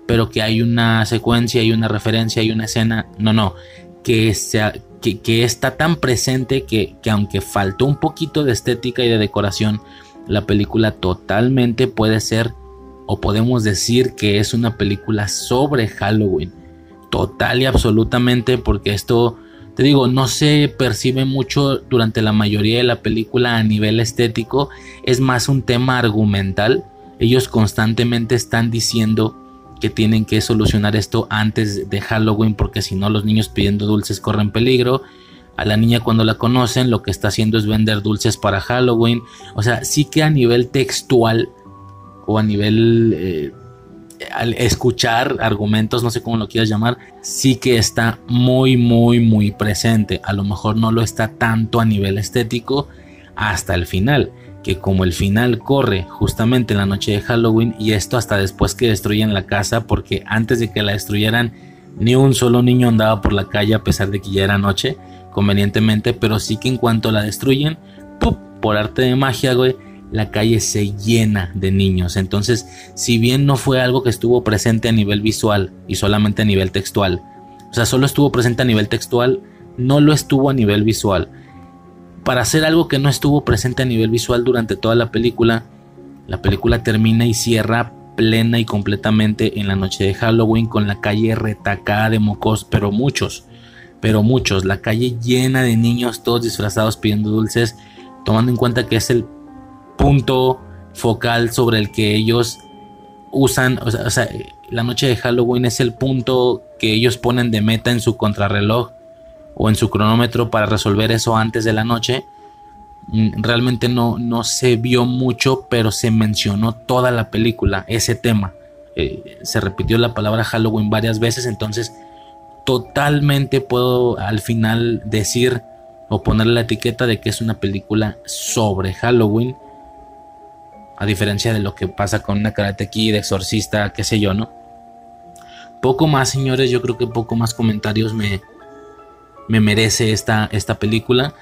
pero que hay una secuencia, hay una referencia, hay una escena. No, no. Que, sea, que, está tan presente que, que, aunque faltó un poquito de estética y de decoración, la película totalmente puede ser, o podemos decir que es una película sobre Halloween. Total y absolutamente, porque esto, te digo, no se percibe mucho durante la mayoría de la película a nivel estético. Es más un tema argumental. Ellos constantemente están diciendo que tienen que solucionar esto antes de Halloween porque si no los niños pidiendo dulces corren peligro. A la niña cuando la conocen lo que está haciendo es vender dulces para Halloween. O sea, sí que a nivel textual o a nivel eh, al escuchar argumentos, no sé cómo lo quieras llamar, sí que está muy, muy, muy presente. A lo mejor no lo está tanto a nivel estético hasta el final que como el final corre justamente en la noche de Halloween y esto hasta después que destruyen la casa porque antes de que la destruyeran ni un solo niño andaba por la calle a pesar de que ya era noche convenientemente pero sí que en cuanto la destruyen por arte de magia güey la calle se llena de niños entonces si bien no fue algo que estuvo presente a nivel visual y solamente a nivel textual o sea solo estuvo presente a nivel textual no lo estuvo a nivel visual para hacer algo que no estuvo presente a nivel visual durante toda la película. La película termina y cierra plena y completamente en la noche de Halloween con la calle retacada de mocos, pero muchos, pero muchos, la calle llena de niños todos disfrazados pidiendo dulces, tomando en cuenta que es el punto focal sobre el que ellos usan, o sea, la noche de Halloween es el punto que ellos ponen de meta en su contrarreloj o en su cronómetro para resolver eso antes de la noche. Mm, realmente no, no se vio mucho, pero se mencionó toda la película, ese tema. Eh, se repitió la palabra Halloween varias veces, entonces totalmente puedo al final decir o poner la etiqueta de que es una película sobre Halloween. A diferencia de lo que pasa con una Karate Kid, Exorcista, qué sé yo, ¿no? Poco más, señores, yo creo que poco más comentarios me, me merece esta, esta película.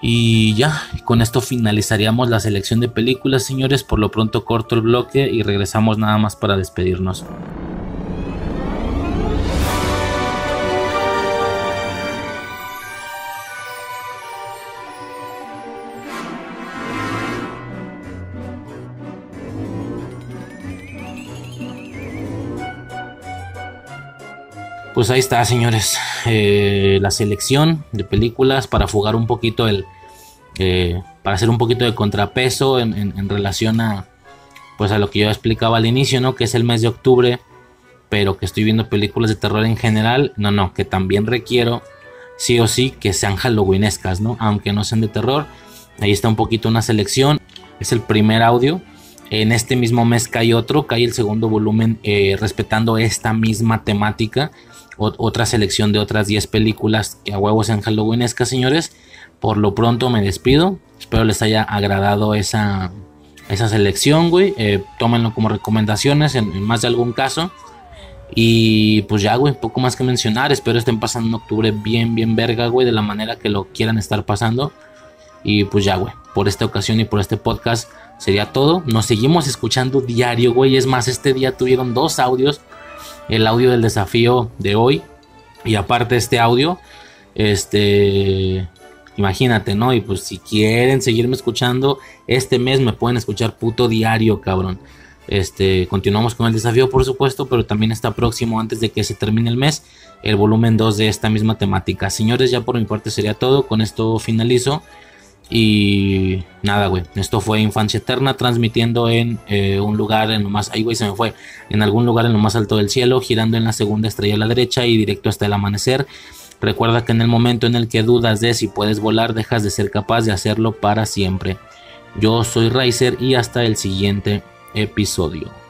Y ya, con esto finalizaríamos la selección de películas, señores. Por lo pronto corto el bloque y regresamos nada más para despedirnos. Pues ahí está, señores, eh, la selección de películas para fugar un poquito el, eh, para hacer un poquito de contrapeso en, relación a, pues a lo que yo explicaba al inicio, ¿no? Que es el mes de octubre, pero que estoy viendo películas de terror en general, no, no, que también requiero sí o sí que sean halloweenescas, ¿no? Aunque no sean de terror. Ahí está un poquito una selección. Es el primer audio. En este mismo mes cae otro, cae el segundo volumen eh, respetando esta misma temática otra selección de otras 10 películas que a huevos en Halloweenesca, señores. Por lo pronto me despido. Espero les haya agradado esa, esa selección, güey. Eh, tómenlo como recomendaciones en, más de algún caso. Y pues ya, güey, poco más que mencionar. Espero estén pasando en octubre bien, bien verga, güey, de la manera que lo quieran estar pasando. Y pues ya, güey, por esta ocasión y por este podcast sería todo. Nos seguimos escuchando diario, güey. Es más, este día tuvieron dos audios el audio del desafío de hoy. Y aparte este audio, este, imagínate, ¿no? Y pues si quieren seguirme escuchando, este mes me pueden escuchar puto diario, cabrón. Este, continuamos con el desafío, por supuesto, pero también está próximo antes de que se termine el mes el volumen 2 de esta misma temática. Señores, ya por mi parte sería todo. Con esto finalizo. Y nada, güey. Esto fue Infancia Eterna transmitiendo en eh, un lugar en lo más. Ahí, güey, se me fue. En algún lugar en lo más alto del cielo, girando en la segunda estrella a la derecha y directo hasta el amanecer. Recuerda que en el momento en el que dudas de si puedes volar, dejas de ser capaz de hacerlo para siempre. Yo soy Riser y hasta el siguiente episodio.